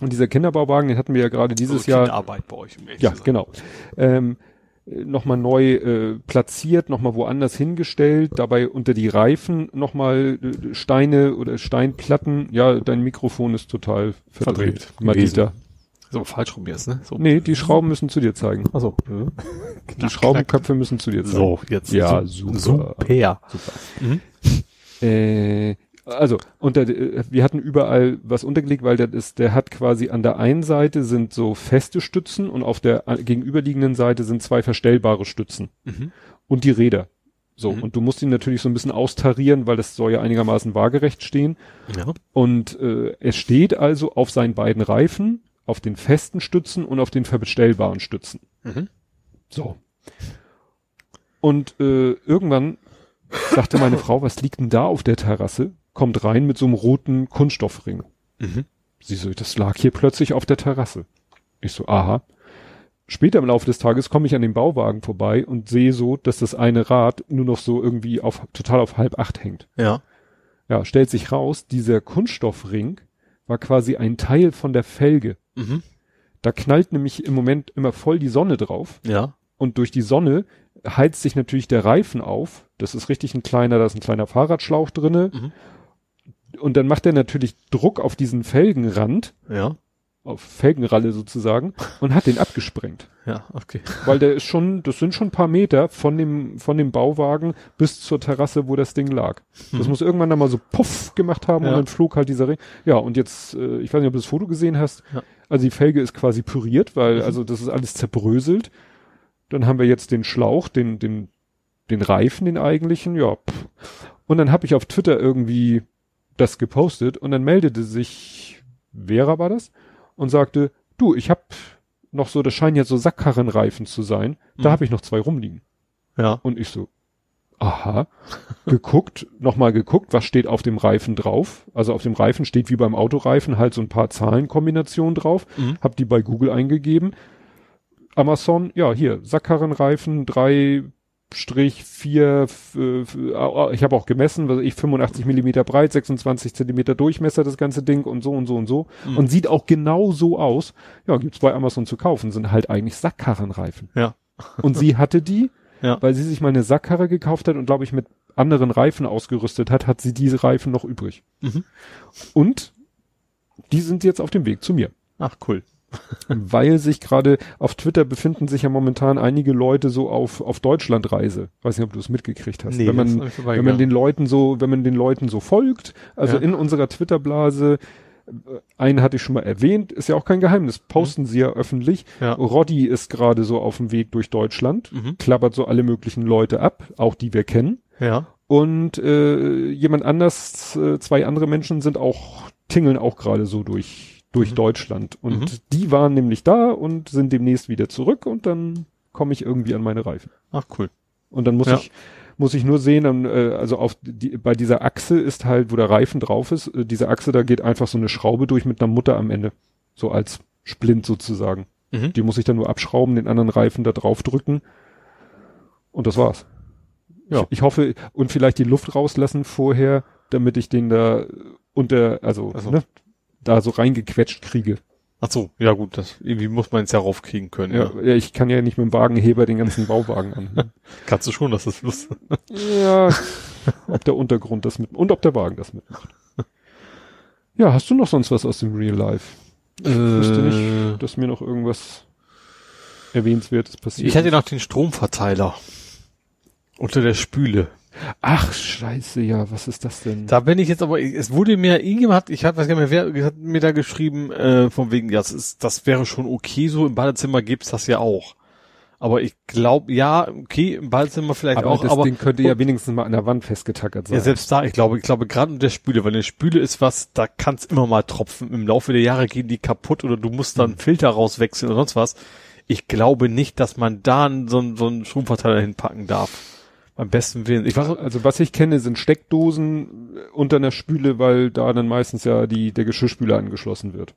Und dieser Kinderbauwagen, den hatten wir ja gerade dieses also Jahr. Kinderarbeit bei euch. Um Ja, genau. Ähm, nochmal neu äh, platziert, nochmal woanders hingestellt, dabei unter die Reifen nochmal äh, Steine oder Steinplatten. Ja, dein Mikrofon ist total verdreht. Verdreht Madita. So falsch rum jetzt, ne? So. Nee, die Schrauben müssen zu dir zeigen. Achso. *laughs* Die Schraubenköpfe müssen zu dir zeigen. So, jetzt. Ja, su- super. Super. Super. Mhm. Äh, also, unter, äh, wir hatten überall was untergelegt, weil der ist, der hat quasi an der einen Seite sind so feste Stützen und auf der äh, gegenüberliegenden Seite sind zwei verstellbare Stützen Mhm. und die Räder. So, Mhm. und du musst ihn natürlich so ein bisschen austarieren, weil das soll ja einigermaßen waagerecht stehen. Ja. Und äh, er steht also auf seinen beiden Reifen, auf den festen Stützen und auf den verstellbaren Stützen. Mhm. So. Und äh, irgendwann sagte meine *laughs* Frau, was liegt denn da auf der Terrasse? Kommt rein mit so einem roten Kunststoffring. Mhm. Sie so, das lag hier plötzlich auf der Terrasse. Ich so, aha. Später im Laufe des Tages komme ich an dem Bauwagen vorbei und sehe so, dass das eine Rad nur noch so irgendwie auf total auf halb acht hängt. Ja. Ja, stellt sich raus, dieser Kunststoffring war quasi ein Teil von der Felge. Mhm. Da knallt nämlich im Moment immer voll die Sonne drauf. Ja. und durch die Sonne heizt sich natürlich der Reifen auf. Das ist richtig ein kleiner, da ist ein kleiner Fahrradschlauch drinne. Mhm. Und dann macht er natürlich Druck auf diesen Felgenrand, Ja. auf Felgenralle sozusagen, und hat den abgesprengt. Ja, okay. Weil der ist schon, das sind schon ein paar Meter von dem, von dem Bauwagen bis zur Terrasse, wo das Ding lag. Das Mhm. muss irgendwann dann mal so puff gemacht haben Ja. und dann flog halt dieser Ring. Ja, und jetzt, äh, ich weiß nicht, ob du das Foto gesehen hast. Ja. Also die Felge ist quasi püriert, weil, Mhm. also das ist alles zerbröselt. Dann haben wir jetzt den Schlauch, den, den, den Reifen, den eigentlichen, ja. Und dann habe ich auf Twitter irgendwie das gepostet und dann meldete sich, Vera war das, und sagte, du, ich hab noch so, das scheinen ja so Sackkarrenreifen zu sein, da Mhm. habe ich noch zwei rumliegen. Ja. Und ich so, aha, *laughs* geguckt, nochmal geguckt, was steht auf dem Reifen drauf. Also auf dem Reifen steht wie beim Autoreifen halt so ein paar Zahlenkombinationen drauf. Mhm. Hab die bei Google eingegeben. Amazon, ja, hier, Sackkarrenreifen, drei Strich vier, äh, ich habe auch gemessen, was ich 85 Millimeter breit, 26 Zentimeter Durchmesser, das ganze Ding und so und so und so. Mhm. Und sieht auch genau so aus. Ja, gibt's bei Amazon zu kaufen, sind halt eigentlich Sackkarrenreifen. Ja. Und sie hatte die, Ja. weil sie sich mal eine Sackkarre gekauft hat und glaube ich mit anderen Reifen ausgerüstet hat, hat sie diese Reifen noch übrig. Mhm. Und die sind jetzt auf dem Weg zu mir. Ach, cool. *laughs* weil sich gerade auf Twitter befinden sich ja momentan einige Leute so auf, auf Deutschlandreise. Weiß nicht, ob du es mitgekriegt hast. wenn das man, wenn man den Leuten so, wenn man den Leuten so folgt, also Ja. in unserer Twitter-Blase, äh, einen hatte ich schon mal erwähnt, ist ja auch kein Geheimnis, posten sie ja öffentlich. Ja. Roddy ist gerade so auf dem Weg durch Deutschland, Mhm. klappert so alle möglichen Leute ab, auch die wir kennen. Ja. Und äh, jemand anders, äh, zwei andere Menschen sind auch, tingeln auch gerade so durch, durch Mhm. Deutschland. Und Mhm. die waren nämlich da und sind demnächst wieder zurück und dann komme ich irgendwie an meine Reifen. Ach, cool. Und dann muss Ja. ich, muss ich nur sehen, dann, äh, also auf die, bei dieser Achse ist halt, wo der Reifen drauf ist, äh, diese Achse, da geht einfach so eine Schraube durch mit einer Mutter am Ende. So als Splint sozusagen. Mhm. Die muss ich dann nur abschrauben, den anderen Reifen da drauf drücken. Und das war's. Ja. Ich, ich hoffe, und vielleicht die Luft rauslassen vorher, damit ich den da unter, also, Ach so. ne, da so reingequetscht kriege. Ach so, ja gut, das, irgendwie muss man es ja raufkriegen können. Ja, Ja. ich kann ja nicht mit dem Wagenheber den ganzen Bauwagen an. *laughs* Kannst du schon, dass das Lust. *laughs* ja, ob der Untergrund das mit, und ob der Wagen das mitmacht. Ja, hast du noch sonst was aus dem Real Life? Ich wüsste nicht, dass mir noch irgendwas erwähnenswertes passiert. Äh, ich hatte noch den Stromverteiler unter der Spüle. Ach, scheiße, ja, was ist das denn? Da bin ich jetzt aber, es wurde mir, irgendjemand hat, ich weiß gar nicht mehr, wer hat mir da geschrieben, äh, von wegen, ja, das ist, das wäre schon okay so, im Badezimmer gibt's das ja auch. Aber ich glaube, ja, okay, im Badezimmer vielleicht aber auch, das aber Ding könnte ja wenigstens mal an der Wand festgetackert sein. ja, selbst da, ich glaube, ich glaube gerade in der Spüle, weil eine Spüle ist was, da kann's immer mal tropfen. Im Laufe der Jahre gehen die kaputt oder du musst dann Filter rauswechseln oder sonst was. Ich glaube nicht, dass man da so, einen- so einen Stromverteiler hinpacken darf. Beim besten Willen. Ich weiß, also was ich kenne, sind Steckdosen unter einer Spüle, weil da dann meistens ja die, der Geschirrspüler angeschlossen wird.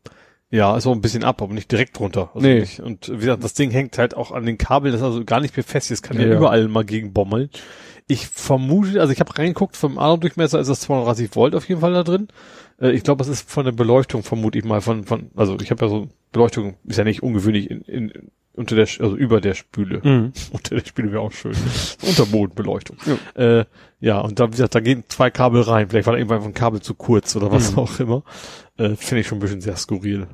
Ja, ist auch ein bisschen ab, aber nicht direkt drunter. Also Nee. Nicht, und wie gesagt, das Ding hängt halt auch an den Kabeln, das ist also gar nicht befestigt, es kann ja, Ja, überall mal gegen bommeln. Ich vermute, also ich habe reingeguckt, vom Aderdurchmesser ist das 230 Volt auf jeden Fall da drin. Äh, ich glaube, das ist von der Beleuchtung, vermute ich mal, von, von also ich habe ja so, Beleuchtung ist ja nicht ungewöhnlich in, in, unter der, also über der Spüle. Mhm. *laughs* Unter der Spüle wäre auch schön. *laughs* Unterbodenbeleuchtung. Ja. Äh, ja, und da, wie gesagt, da gehen zwei Kabel rein. Vielleicht war da irgendwann ein Kabel zu kurz oder was Mhm. auch immer. Äh, Finde ich schon ein bisschen sehr skurril.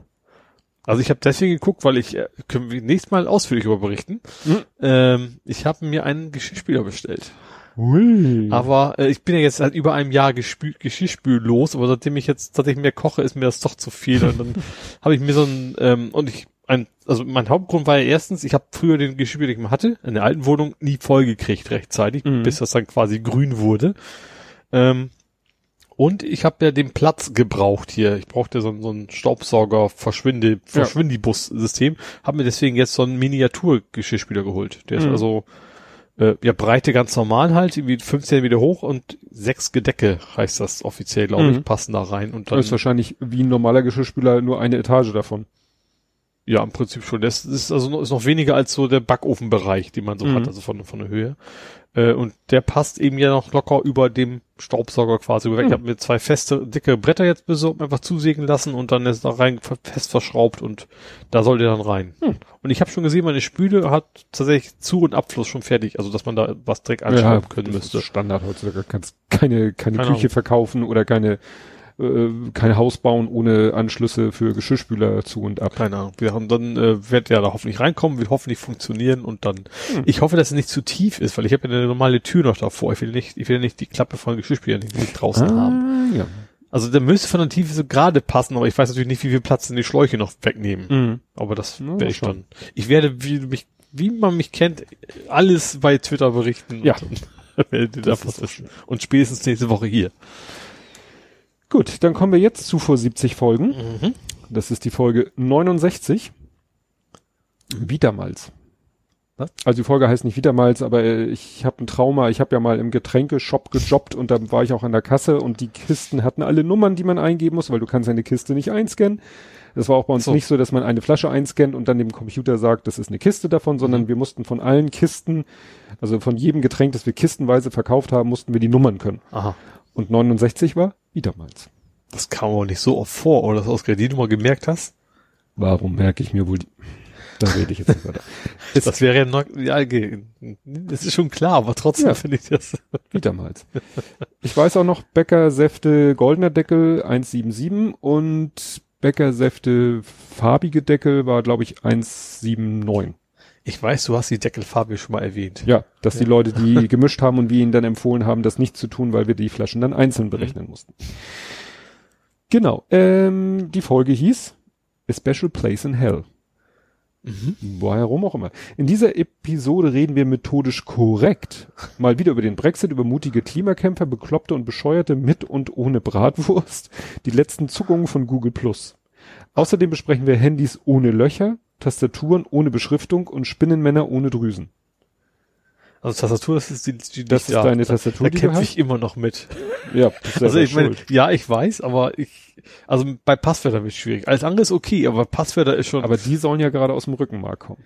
Also ich habe deswegen geguckt, weil ich, äh, können wir nächstes Mal ausführlich darüber berichten. Mhm. Ähm, ich habe mir einen Geschirrspüler bestellt. Ui. Aber äh, ich bin ja jetzt seit über einem Jahr gespül, geschirrspüllos, aber seitdem ich jetzt tatsächlich mehr koche, ist mir das doch zu viel. Und dann *laughs* habe ich mir so ein, ähm, und ich, ein, also mein Hauptgrund war ja erstens, ich habe früher den Geschirrspüler, den ich mal hatte, in der alten Wohnung, nie vollgekriegt rechtzeitig, Mhm. bis das dann quasi grün wurde. Ähm, und ich habe ja den Platz gebraucht hier. Ich brauchte so, ein- so ein Staubsauger Verschwinde, Verschwindibus-System. Habe mir deswegen jetzt so einen Miniatur-Geschirrspüler geholt. Der ist Mhm. also äh, ja Breite ganz normal halt, irgendwie 15 Meter hoch und sechs Gedecke heißt das offiziell, glaube Mhm. ich, passen da rein. Und das dann ist wahrscheinlich wie ein normaler Geschirrspüler nur eine Etage davon. Ja im Prinzip schon. Das ist also noch, ist noch weniger als so der Backofenbereich, den man so Mhm. hat, also von von der Höhe. Äh, und der passt eben ja noch locker über dem Staubsauger quasi weg. Mhm. Ich habe mir zwei feste, dicke Bretter jetzt besorgt, einfach zusägen lassen und dann ist da rein fest verschraubt und da soll der dann rein. Mhm. Und ich habe schon gesehen, meine Spüle hat tatsächlich Zu- und Abfluss schon fertig, also dass man da was direkt anschrauben können das müsste. Standard heutzutage. Kannst keine, keine Keine Küche verkaufen oder keine, äh, kein Haus bauen ohne Anschlüsse für Geschirrspüler zu und ab. Keine Ahnung. Wir haben dann äh, wird ja da hoffentlich reinkommen, wird hoffentlich funktionieren und dann. Hm. Ich hoffe, dass es nicht zu tief ist, weil ich habe ja eine normale Tür noch davor. Ich will nicht, ich will nicht die Klappe von Geschirrspülern nicht draußen haben. ja. Also der müsste von der Tiefe so gerade passen, aber ich weiß natürlich nicht, wie viel Platz denn die Schläuche noch wegnehmen. Mhm. Aber das Na, werde ich schon. dann. Ich werde, wie mich, wie man mich kennt, alles bei Twitter berichten. Ja. Und. *laughs* Und spätestens nächste Woche hier. Gut, dann kommen wir jetzt zu vor 70 Folgen. Mhm. Das ist die Folge 69. Wiedermals. Also die Folge heißt nicht Wiedermals, aber äh, ich habe ein Trauma. Ich habe ja mal im Getränkeshop gejobbt und da war ich auch an der Kasse und die Kisten hatten alle Nummern, die man eingeben muss, weil du kannst eine Kiste nicht einscannen. Das war auch bei uns So. nicht so, dass man eine Flasche einscannt und dann dem Computer sagt, das ist eine Kiste davon, sondern Mhm. wir mussten von allen Kisten, also von jedem Getränk, das wir kistenweise verkauft haben, mussten wir die Nummern können. Aha. Und 69 war Wiedermals. Das kam aber nicht so oft vor, oder dass ausgerechnet die du mal gemerkt hast. Warum merke ich mir wohl die... Da rede ich jetzt nicht weiter. Ist *laughs* Das wäre ja noch, ja, das ist schon klar, aber trotzdem Ja. finde ich das. *laughs* Wiedermals. Ich weiß auch noch, Bäcker Säfte goldener Deckel 177 und Bäcker Säfte farbige Deckel war, glaube ich, 179. Ich weiß, du hast die Deckelfarbe schon mal erwähnt. Ja, dass die Ja. Leute, die *laughs* gemischt haben und wir ihnen dann empfohlen haben, das nicht zu tun, weil wir die Flaschen dann einzeln berechnen mussten. Genau. Ähm, die Folge hieß A Special Place in Hell. Mhm. Warum auch immer. In dieser Episode reden wir methodisch korrekt mal wieder über den Brexit, über mutige Klimakämpfer, Bekloppte und Bescheuerte mit und ohne Bratwurst, die letzten Zuckungen von Google Plus. Außerdem besprechen wir Handys ohne Löcher, Tastaturen ohne Beschriftung und Spinnenmänner ohne Drüsen. Also Tastatur, das ist die, die Das ist deine Tastatur, Da die du kämpfe ich immer noch mit. Ja, Also ich meine, ja, ich weiß, aber ich, also bei Passwörtern wird es schwierig. Alles andere ist okay, aber Passwörter ist schon. Aber die sollen ja gerade aus dem Rückenmark kommen.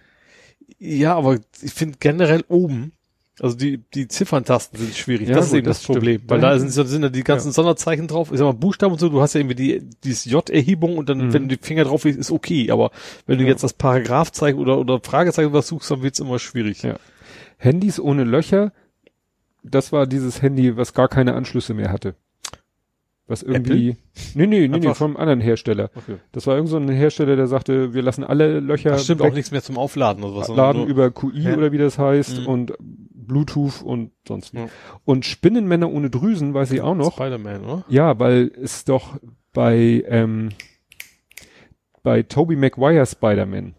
ja, aber ich finde generell oben, also die, die Zifferntasten sind schwierig. Ja, das ist gut, eben das, das. Problem. Weil Da da sind, sind ja die ganzen Ja. Sonderzeichen drauf. Ich sag mal, Buchstaben und so, du hast ja irgendwie die, dieses J-Erhebung und dann, Mhm. wenn du die Finger drauf legst, ist okay. Aber wenn du Ja. jetzt das Paragraphzeichen oder, oder Fragezeichen was suchst, dann wird's immer schwierig. Ja. Handys ohne Löcher, das war dieses Handy, was gar keine Anschlüsse mehr hatte. Was irgendwie, nee, nee, nee, nee, Einfach- vom anderen Hersteller. Okay. Das war irgend so ein Hersteller, der sagte, wir lassen alle Löcher Ach, stimmt weg, auch nichts mehr zum Aufladen oder was. laden über QI Ja. oder wie das heißt Mhm. und Bluetooth und sonst wie. Ja. Und Spinnenmänner ohne Drüsen, weiß ich auch noch. Spider-Man, oder? Ja, weil es doch bei, ähm, bei Tobey Maguire Spider-Man,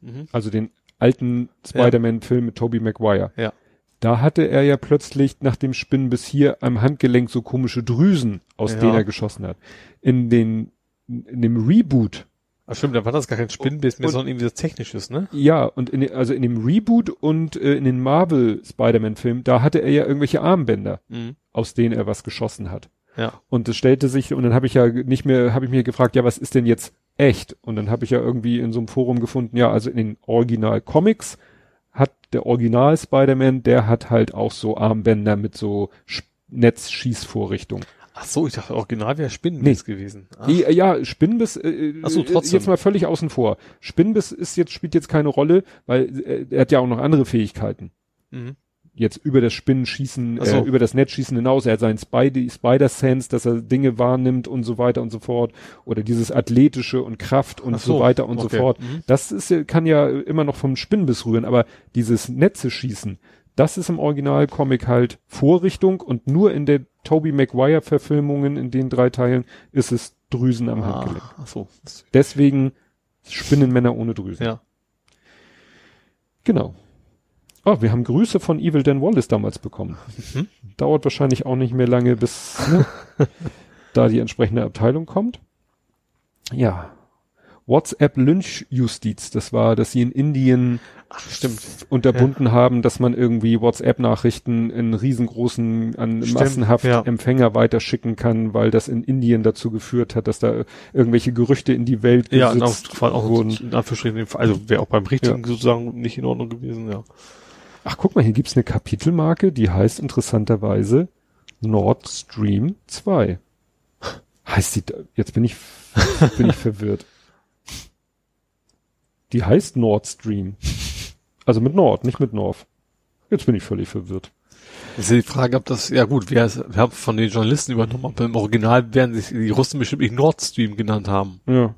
Mhm. also den alten Spider-Man-Film mit Tobey Maguire. Ja. Da hatte er ja plötzlich nach dem Spinnen bis hier am Handgelenk so komische Drüsen, aus Ja. denen er geschossen hat. In den, in dem Reboot, Ach stimmt, da war das gar kein Spinnenbiss mehr, sondern irgendwie das Technisches, ne? ja, und in, also in dem Reboot und äh, in den Marvel Spider-Man-Film, da hatte er ja irgendwelche Armbänder, Mhm. aus denen er was geschossen hat. Ja. Und es stellte sich, und dann habe ich ja nicht mehr, habe ich mir gefragt, ja, was ist denn jetzt echt. Und dann habe ich ja irgendwie in so einem Forum gefunden, ja, also in den Original-Comics hat der Original Spider-Man, der hat halt auch so Armbänder mit so Sch- Netzschießvorrichtung. Ach so, ich dachte, original wäre Spinnenbiss gewesen. Ach, ja, Spinnbiss, äh, Ach so, trotzdem. jetzt mal völlig außen vor. Spinnbiss ist jetzt, spielt jetzt keine Rolle, weil äh, er hat ja auch noch andere Fähigkeiten. mhm. Jetzt über das Spinnenschießen, Ach so. äh, über das Netzschießen hinaus. Er hat seinen Spidey, Spider-Sense, dass er Dinge wahrnimmt und so weiter und so fort. Oder dieses Athletische und Kraft und so, so, weiter und so okay. fort. Mhm. Das ist, kann ja immer noch vom Spinnbiss rühren, aber dieses Netze schießen, das ist im Originalcomic halt Vorrichtung und nur in der Tobey Maguire Verfilmungen in den drei Teilen ist es Drüsen am Handgelenk. Ah, ach so. Deswegen Spinnenmänner ohne Drüsen. Ja. Genau. Oh, wir haben Grüße von Evil Dan Wallace damals bekommen. Mhm. Dauert wahrscheinlich auch nicht mehr lange, bis ne, *laughs* da die entsprechende Abteilung kommt. Ja. WhatsApp Lynchjustiz, das war, dass sie in Indien Ach, stimmt. unterbunden haben, dass man irgendwie WhatsApp-Nachrichten in riesengroßen, an Stimmt, massenhaft ja. Empfänger weiterschicken kann, weil das in Indien dazu geführt hat, dass da irgendwelche Gerüchte in die Welt Ja, gesetzt auch, auch wurden. in also wäre auch beim richtigen sozusagen nicht in Ordnung gewesen, ja. Ach, guck mal, hier gibt's eine Kapitelmarke, die heißt interessanterweise Nord Stream 2. Heißt die, jetzt bin ich, bin ich *laughs* verwirrt. Die heißt Nord Stream. Also mit Nord, nicht mit North. Jetzt bin ich völlig verwirrt. Ist die Frage, ob das, ja gut, wir, wir haben von den Journalisten übernommen, aber im Original werden sich die Russen bestimmt nicht Nord Stream genannt haben. Ja.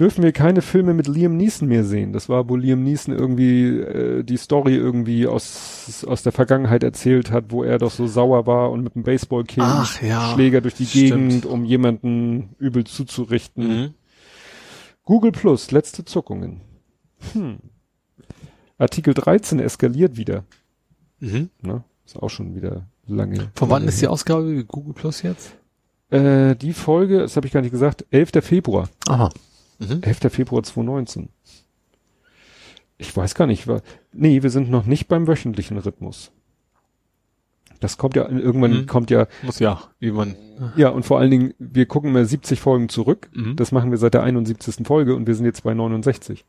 Dürfen wir keine Filme mit Liam Neeson mehr sehen? Das war, wo Liam Neeson irgendwie äh, die Story irgendwie aus, aus der Vergangenheit erzählt hat, wo er doch so sauer war und mit dem Baseballkill ja. Schläger durch die Stimmt. Gegend, um jemanden übel zuzurichten. Mhm. Google Plus, letzte Zuckungen. Hm. Artikel 13 eskaliert wieder. Mhm. Ne? Ist auch schon wieder lange. Von wann ist die. Ausgabe Google Plus jetzt? Äh, die Folge, das habe ich gar nicht gesagt, 11. Februar. Aha. Mhm. 11. Februar 2019. Ich weiß gar nicht, nee, wir sind noch nicht beim wöchentlichen Rhythmus. Das kommt ja, irgendwann Mhm. kommt ja, Muss ja, wie man. ja, und vor allen Dingen, wir gucken immer 70 Folgen zurück. Mhm. Das machen wir seit der 71. Folge und wir sind jetzt bei 69.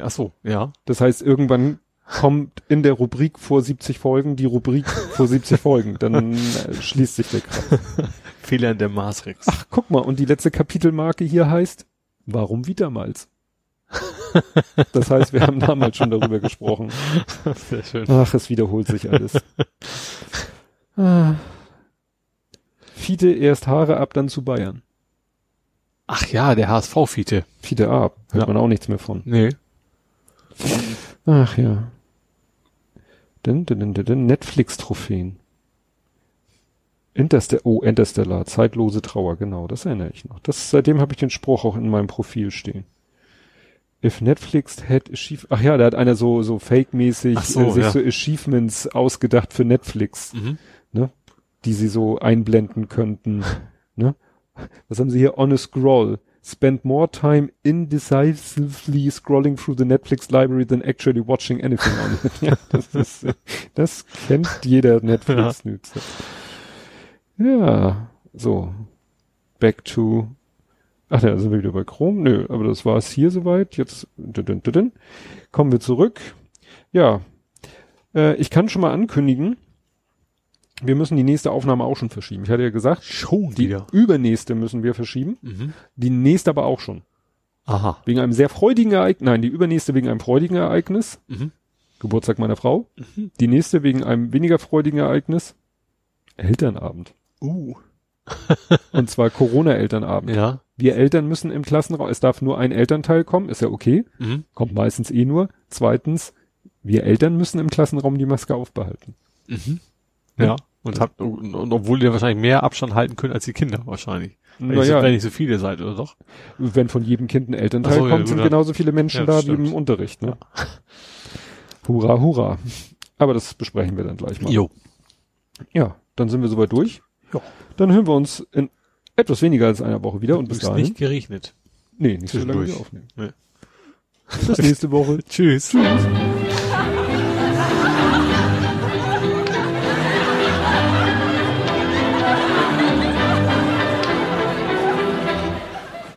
Ach so, ja. Das heißt, irgendwann kommt in der Rubrik vor 70 Folgen die Rubrik vor 70 Folgen. Dann äh, schließt sich der Kreis. *laughs* Fehler in der Matrix. Ach, guck mal, und die letzte Kapitelmarke hier heißt, warum wie damals? Das heißt, wir haben damals schon darüber gesprochen. Sehr schön. Ach, es wiederholt sich alles. *laughs* Ah. Fiete erst Haare ab, dann zu Bayern. Ach ja, der HSV-Fiete. Fiete ab, hört Ja. man auch nichts mehr von. Nee. Ach ja. Netflix-Trophäen. Interstellar, oh, Interstellar, zeitlose Trauer, genau, das erinnere ich noch. Das, seitdem habe ich den Spruch auch in meinem Profil stehen. If Netflix had achieve, ach ja, da hat einer so, so fake-mäßig so, äh, sich ja. so Achievements ausgedacht für Netflix, Mhm. die sie so einblenden könnten, ne? Was haben sie hier? On a scroll. Spend more time indecisively scrolling through the Netflix library than actually watching anything on it. *laughs* ja, das ist, das kennt jeder Netflix-Nutzer. Ja, so. Back to, ach ja, sind wir wieder bei Chrome? Nö, aber das war es hier soweit. Jetzt, kommen wir zurück. Ja, äh, ich kann schon mal ankündigen, wir müssen die nächste Aufnahme auch schon verschieben. Ich hatte ja gesagt, Schon die wieder. übernächste müssen wir verschieben. Mhm. Die nächste aber auch schon. Aha. Wegen einem sehr freudigen Ereignis. Nein, die übernächste wegen einem freudigen Ereignis. Mhm. Geburtstag meiner Frau. Mhm. Die nächste wegen einem weniger freudigen Ereignis. Elternabend. Uh. *laughs* Und zwar Corona-Elternabend. Ja. Wir Eltern müssen im Klassenraum, es darf nur ein Elternteil kommen, ist ja okay. Mhm. Kommt meistens eh nur. Zweitens, wir Eltern müssen im Klassenraum die Maske aufbehalten. Mhm. Ja. Und habt, und, und obwohl ihr wahrscheinlich mehr Abstand halten könnt als die Kinder wahrscheinlich. Wenn Naja, nicht so viele seid, oder doch? wenn von jedem Kind ein Elternteil so, ja, kommt, gut, sind ja. genauso viele Menschen Ja, da das wie im stimmt. Unterricht. Ne? Hurra, hurra. Aber das besprechen wir dann gleich mal. Jo. Ja, dann sind wir soweit durch. Ja. Dann hören wir uns in etwas weniger als einer Woche wieder und bis Ist dahin. nicht geregnet. nee, nicht so lange wir aufnehmen. Nee. Bis nächste Woche. *laughs* Tschüss. Tschüss.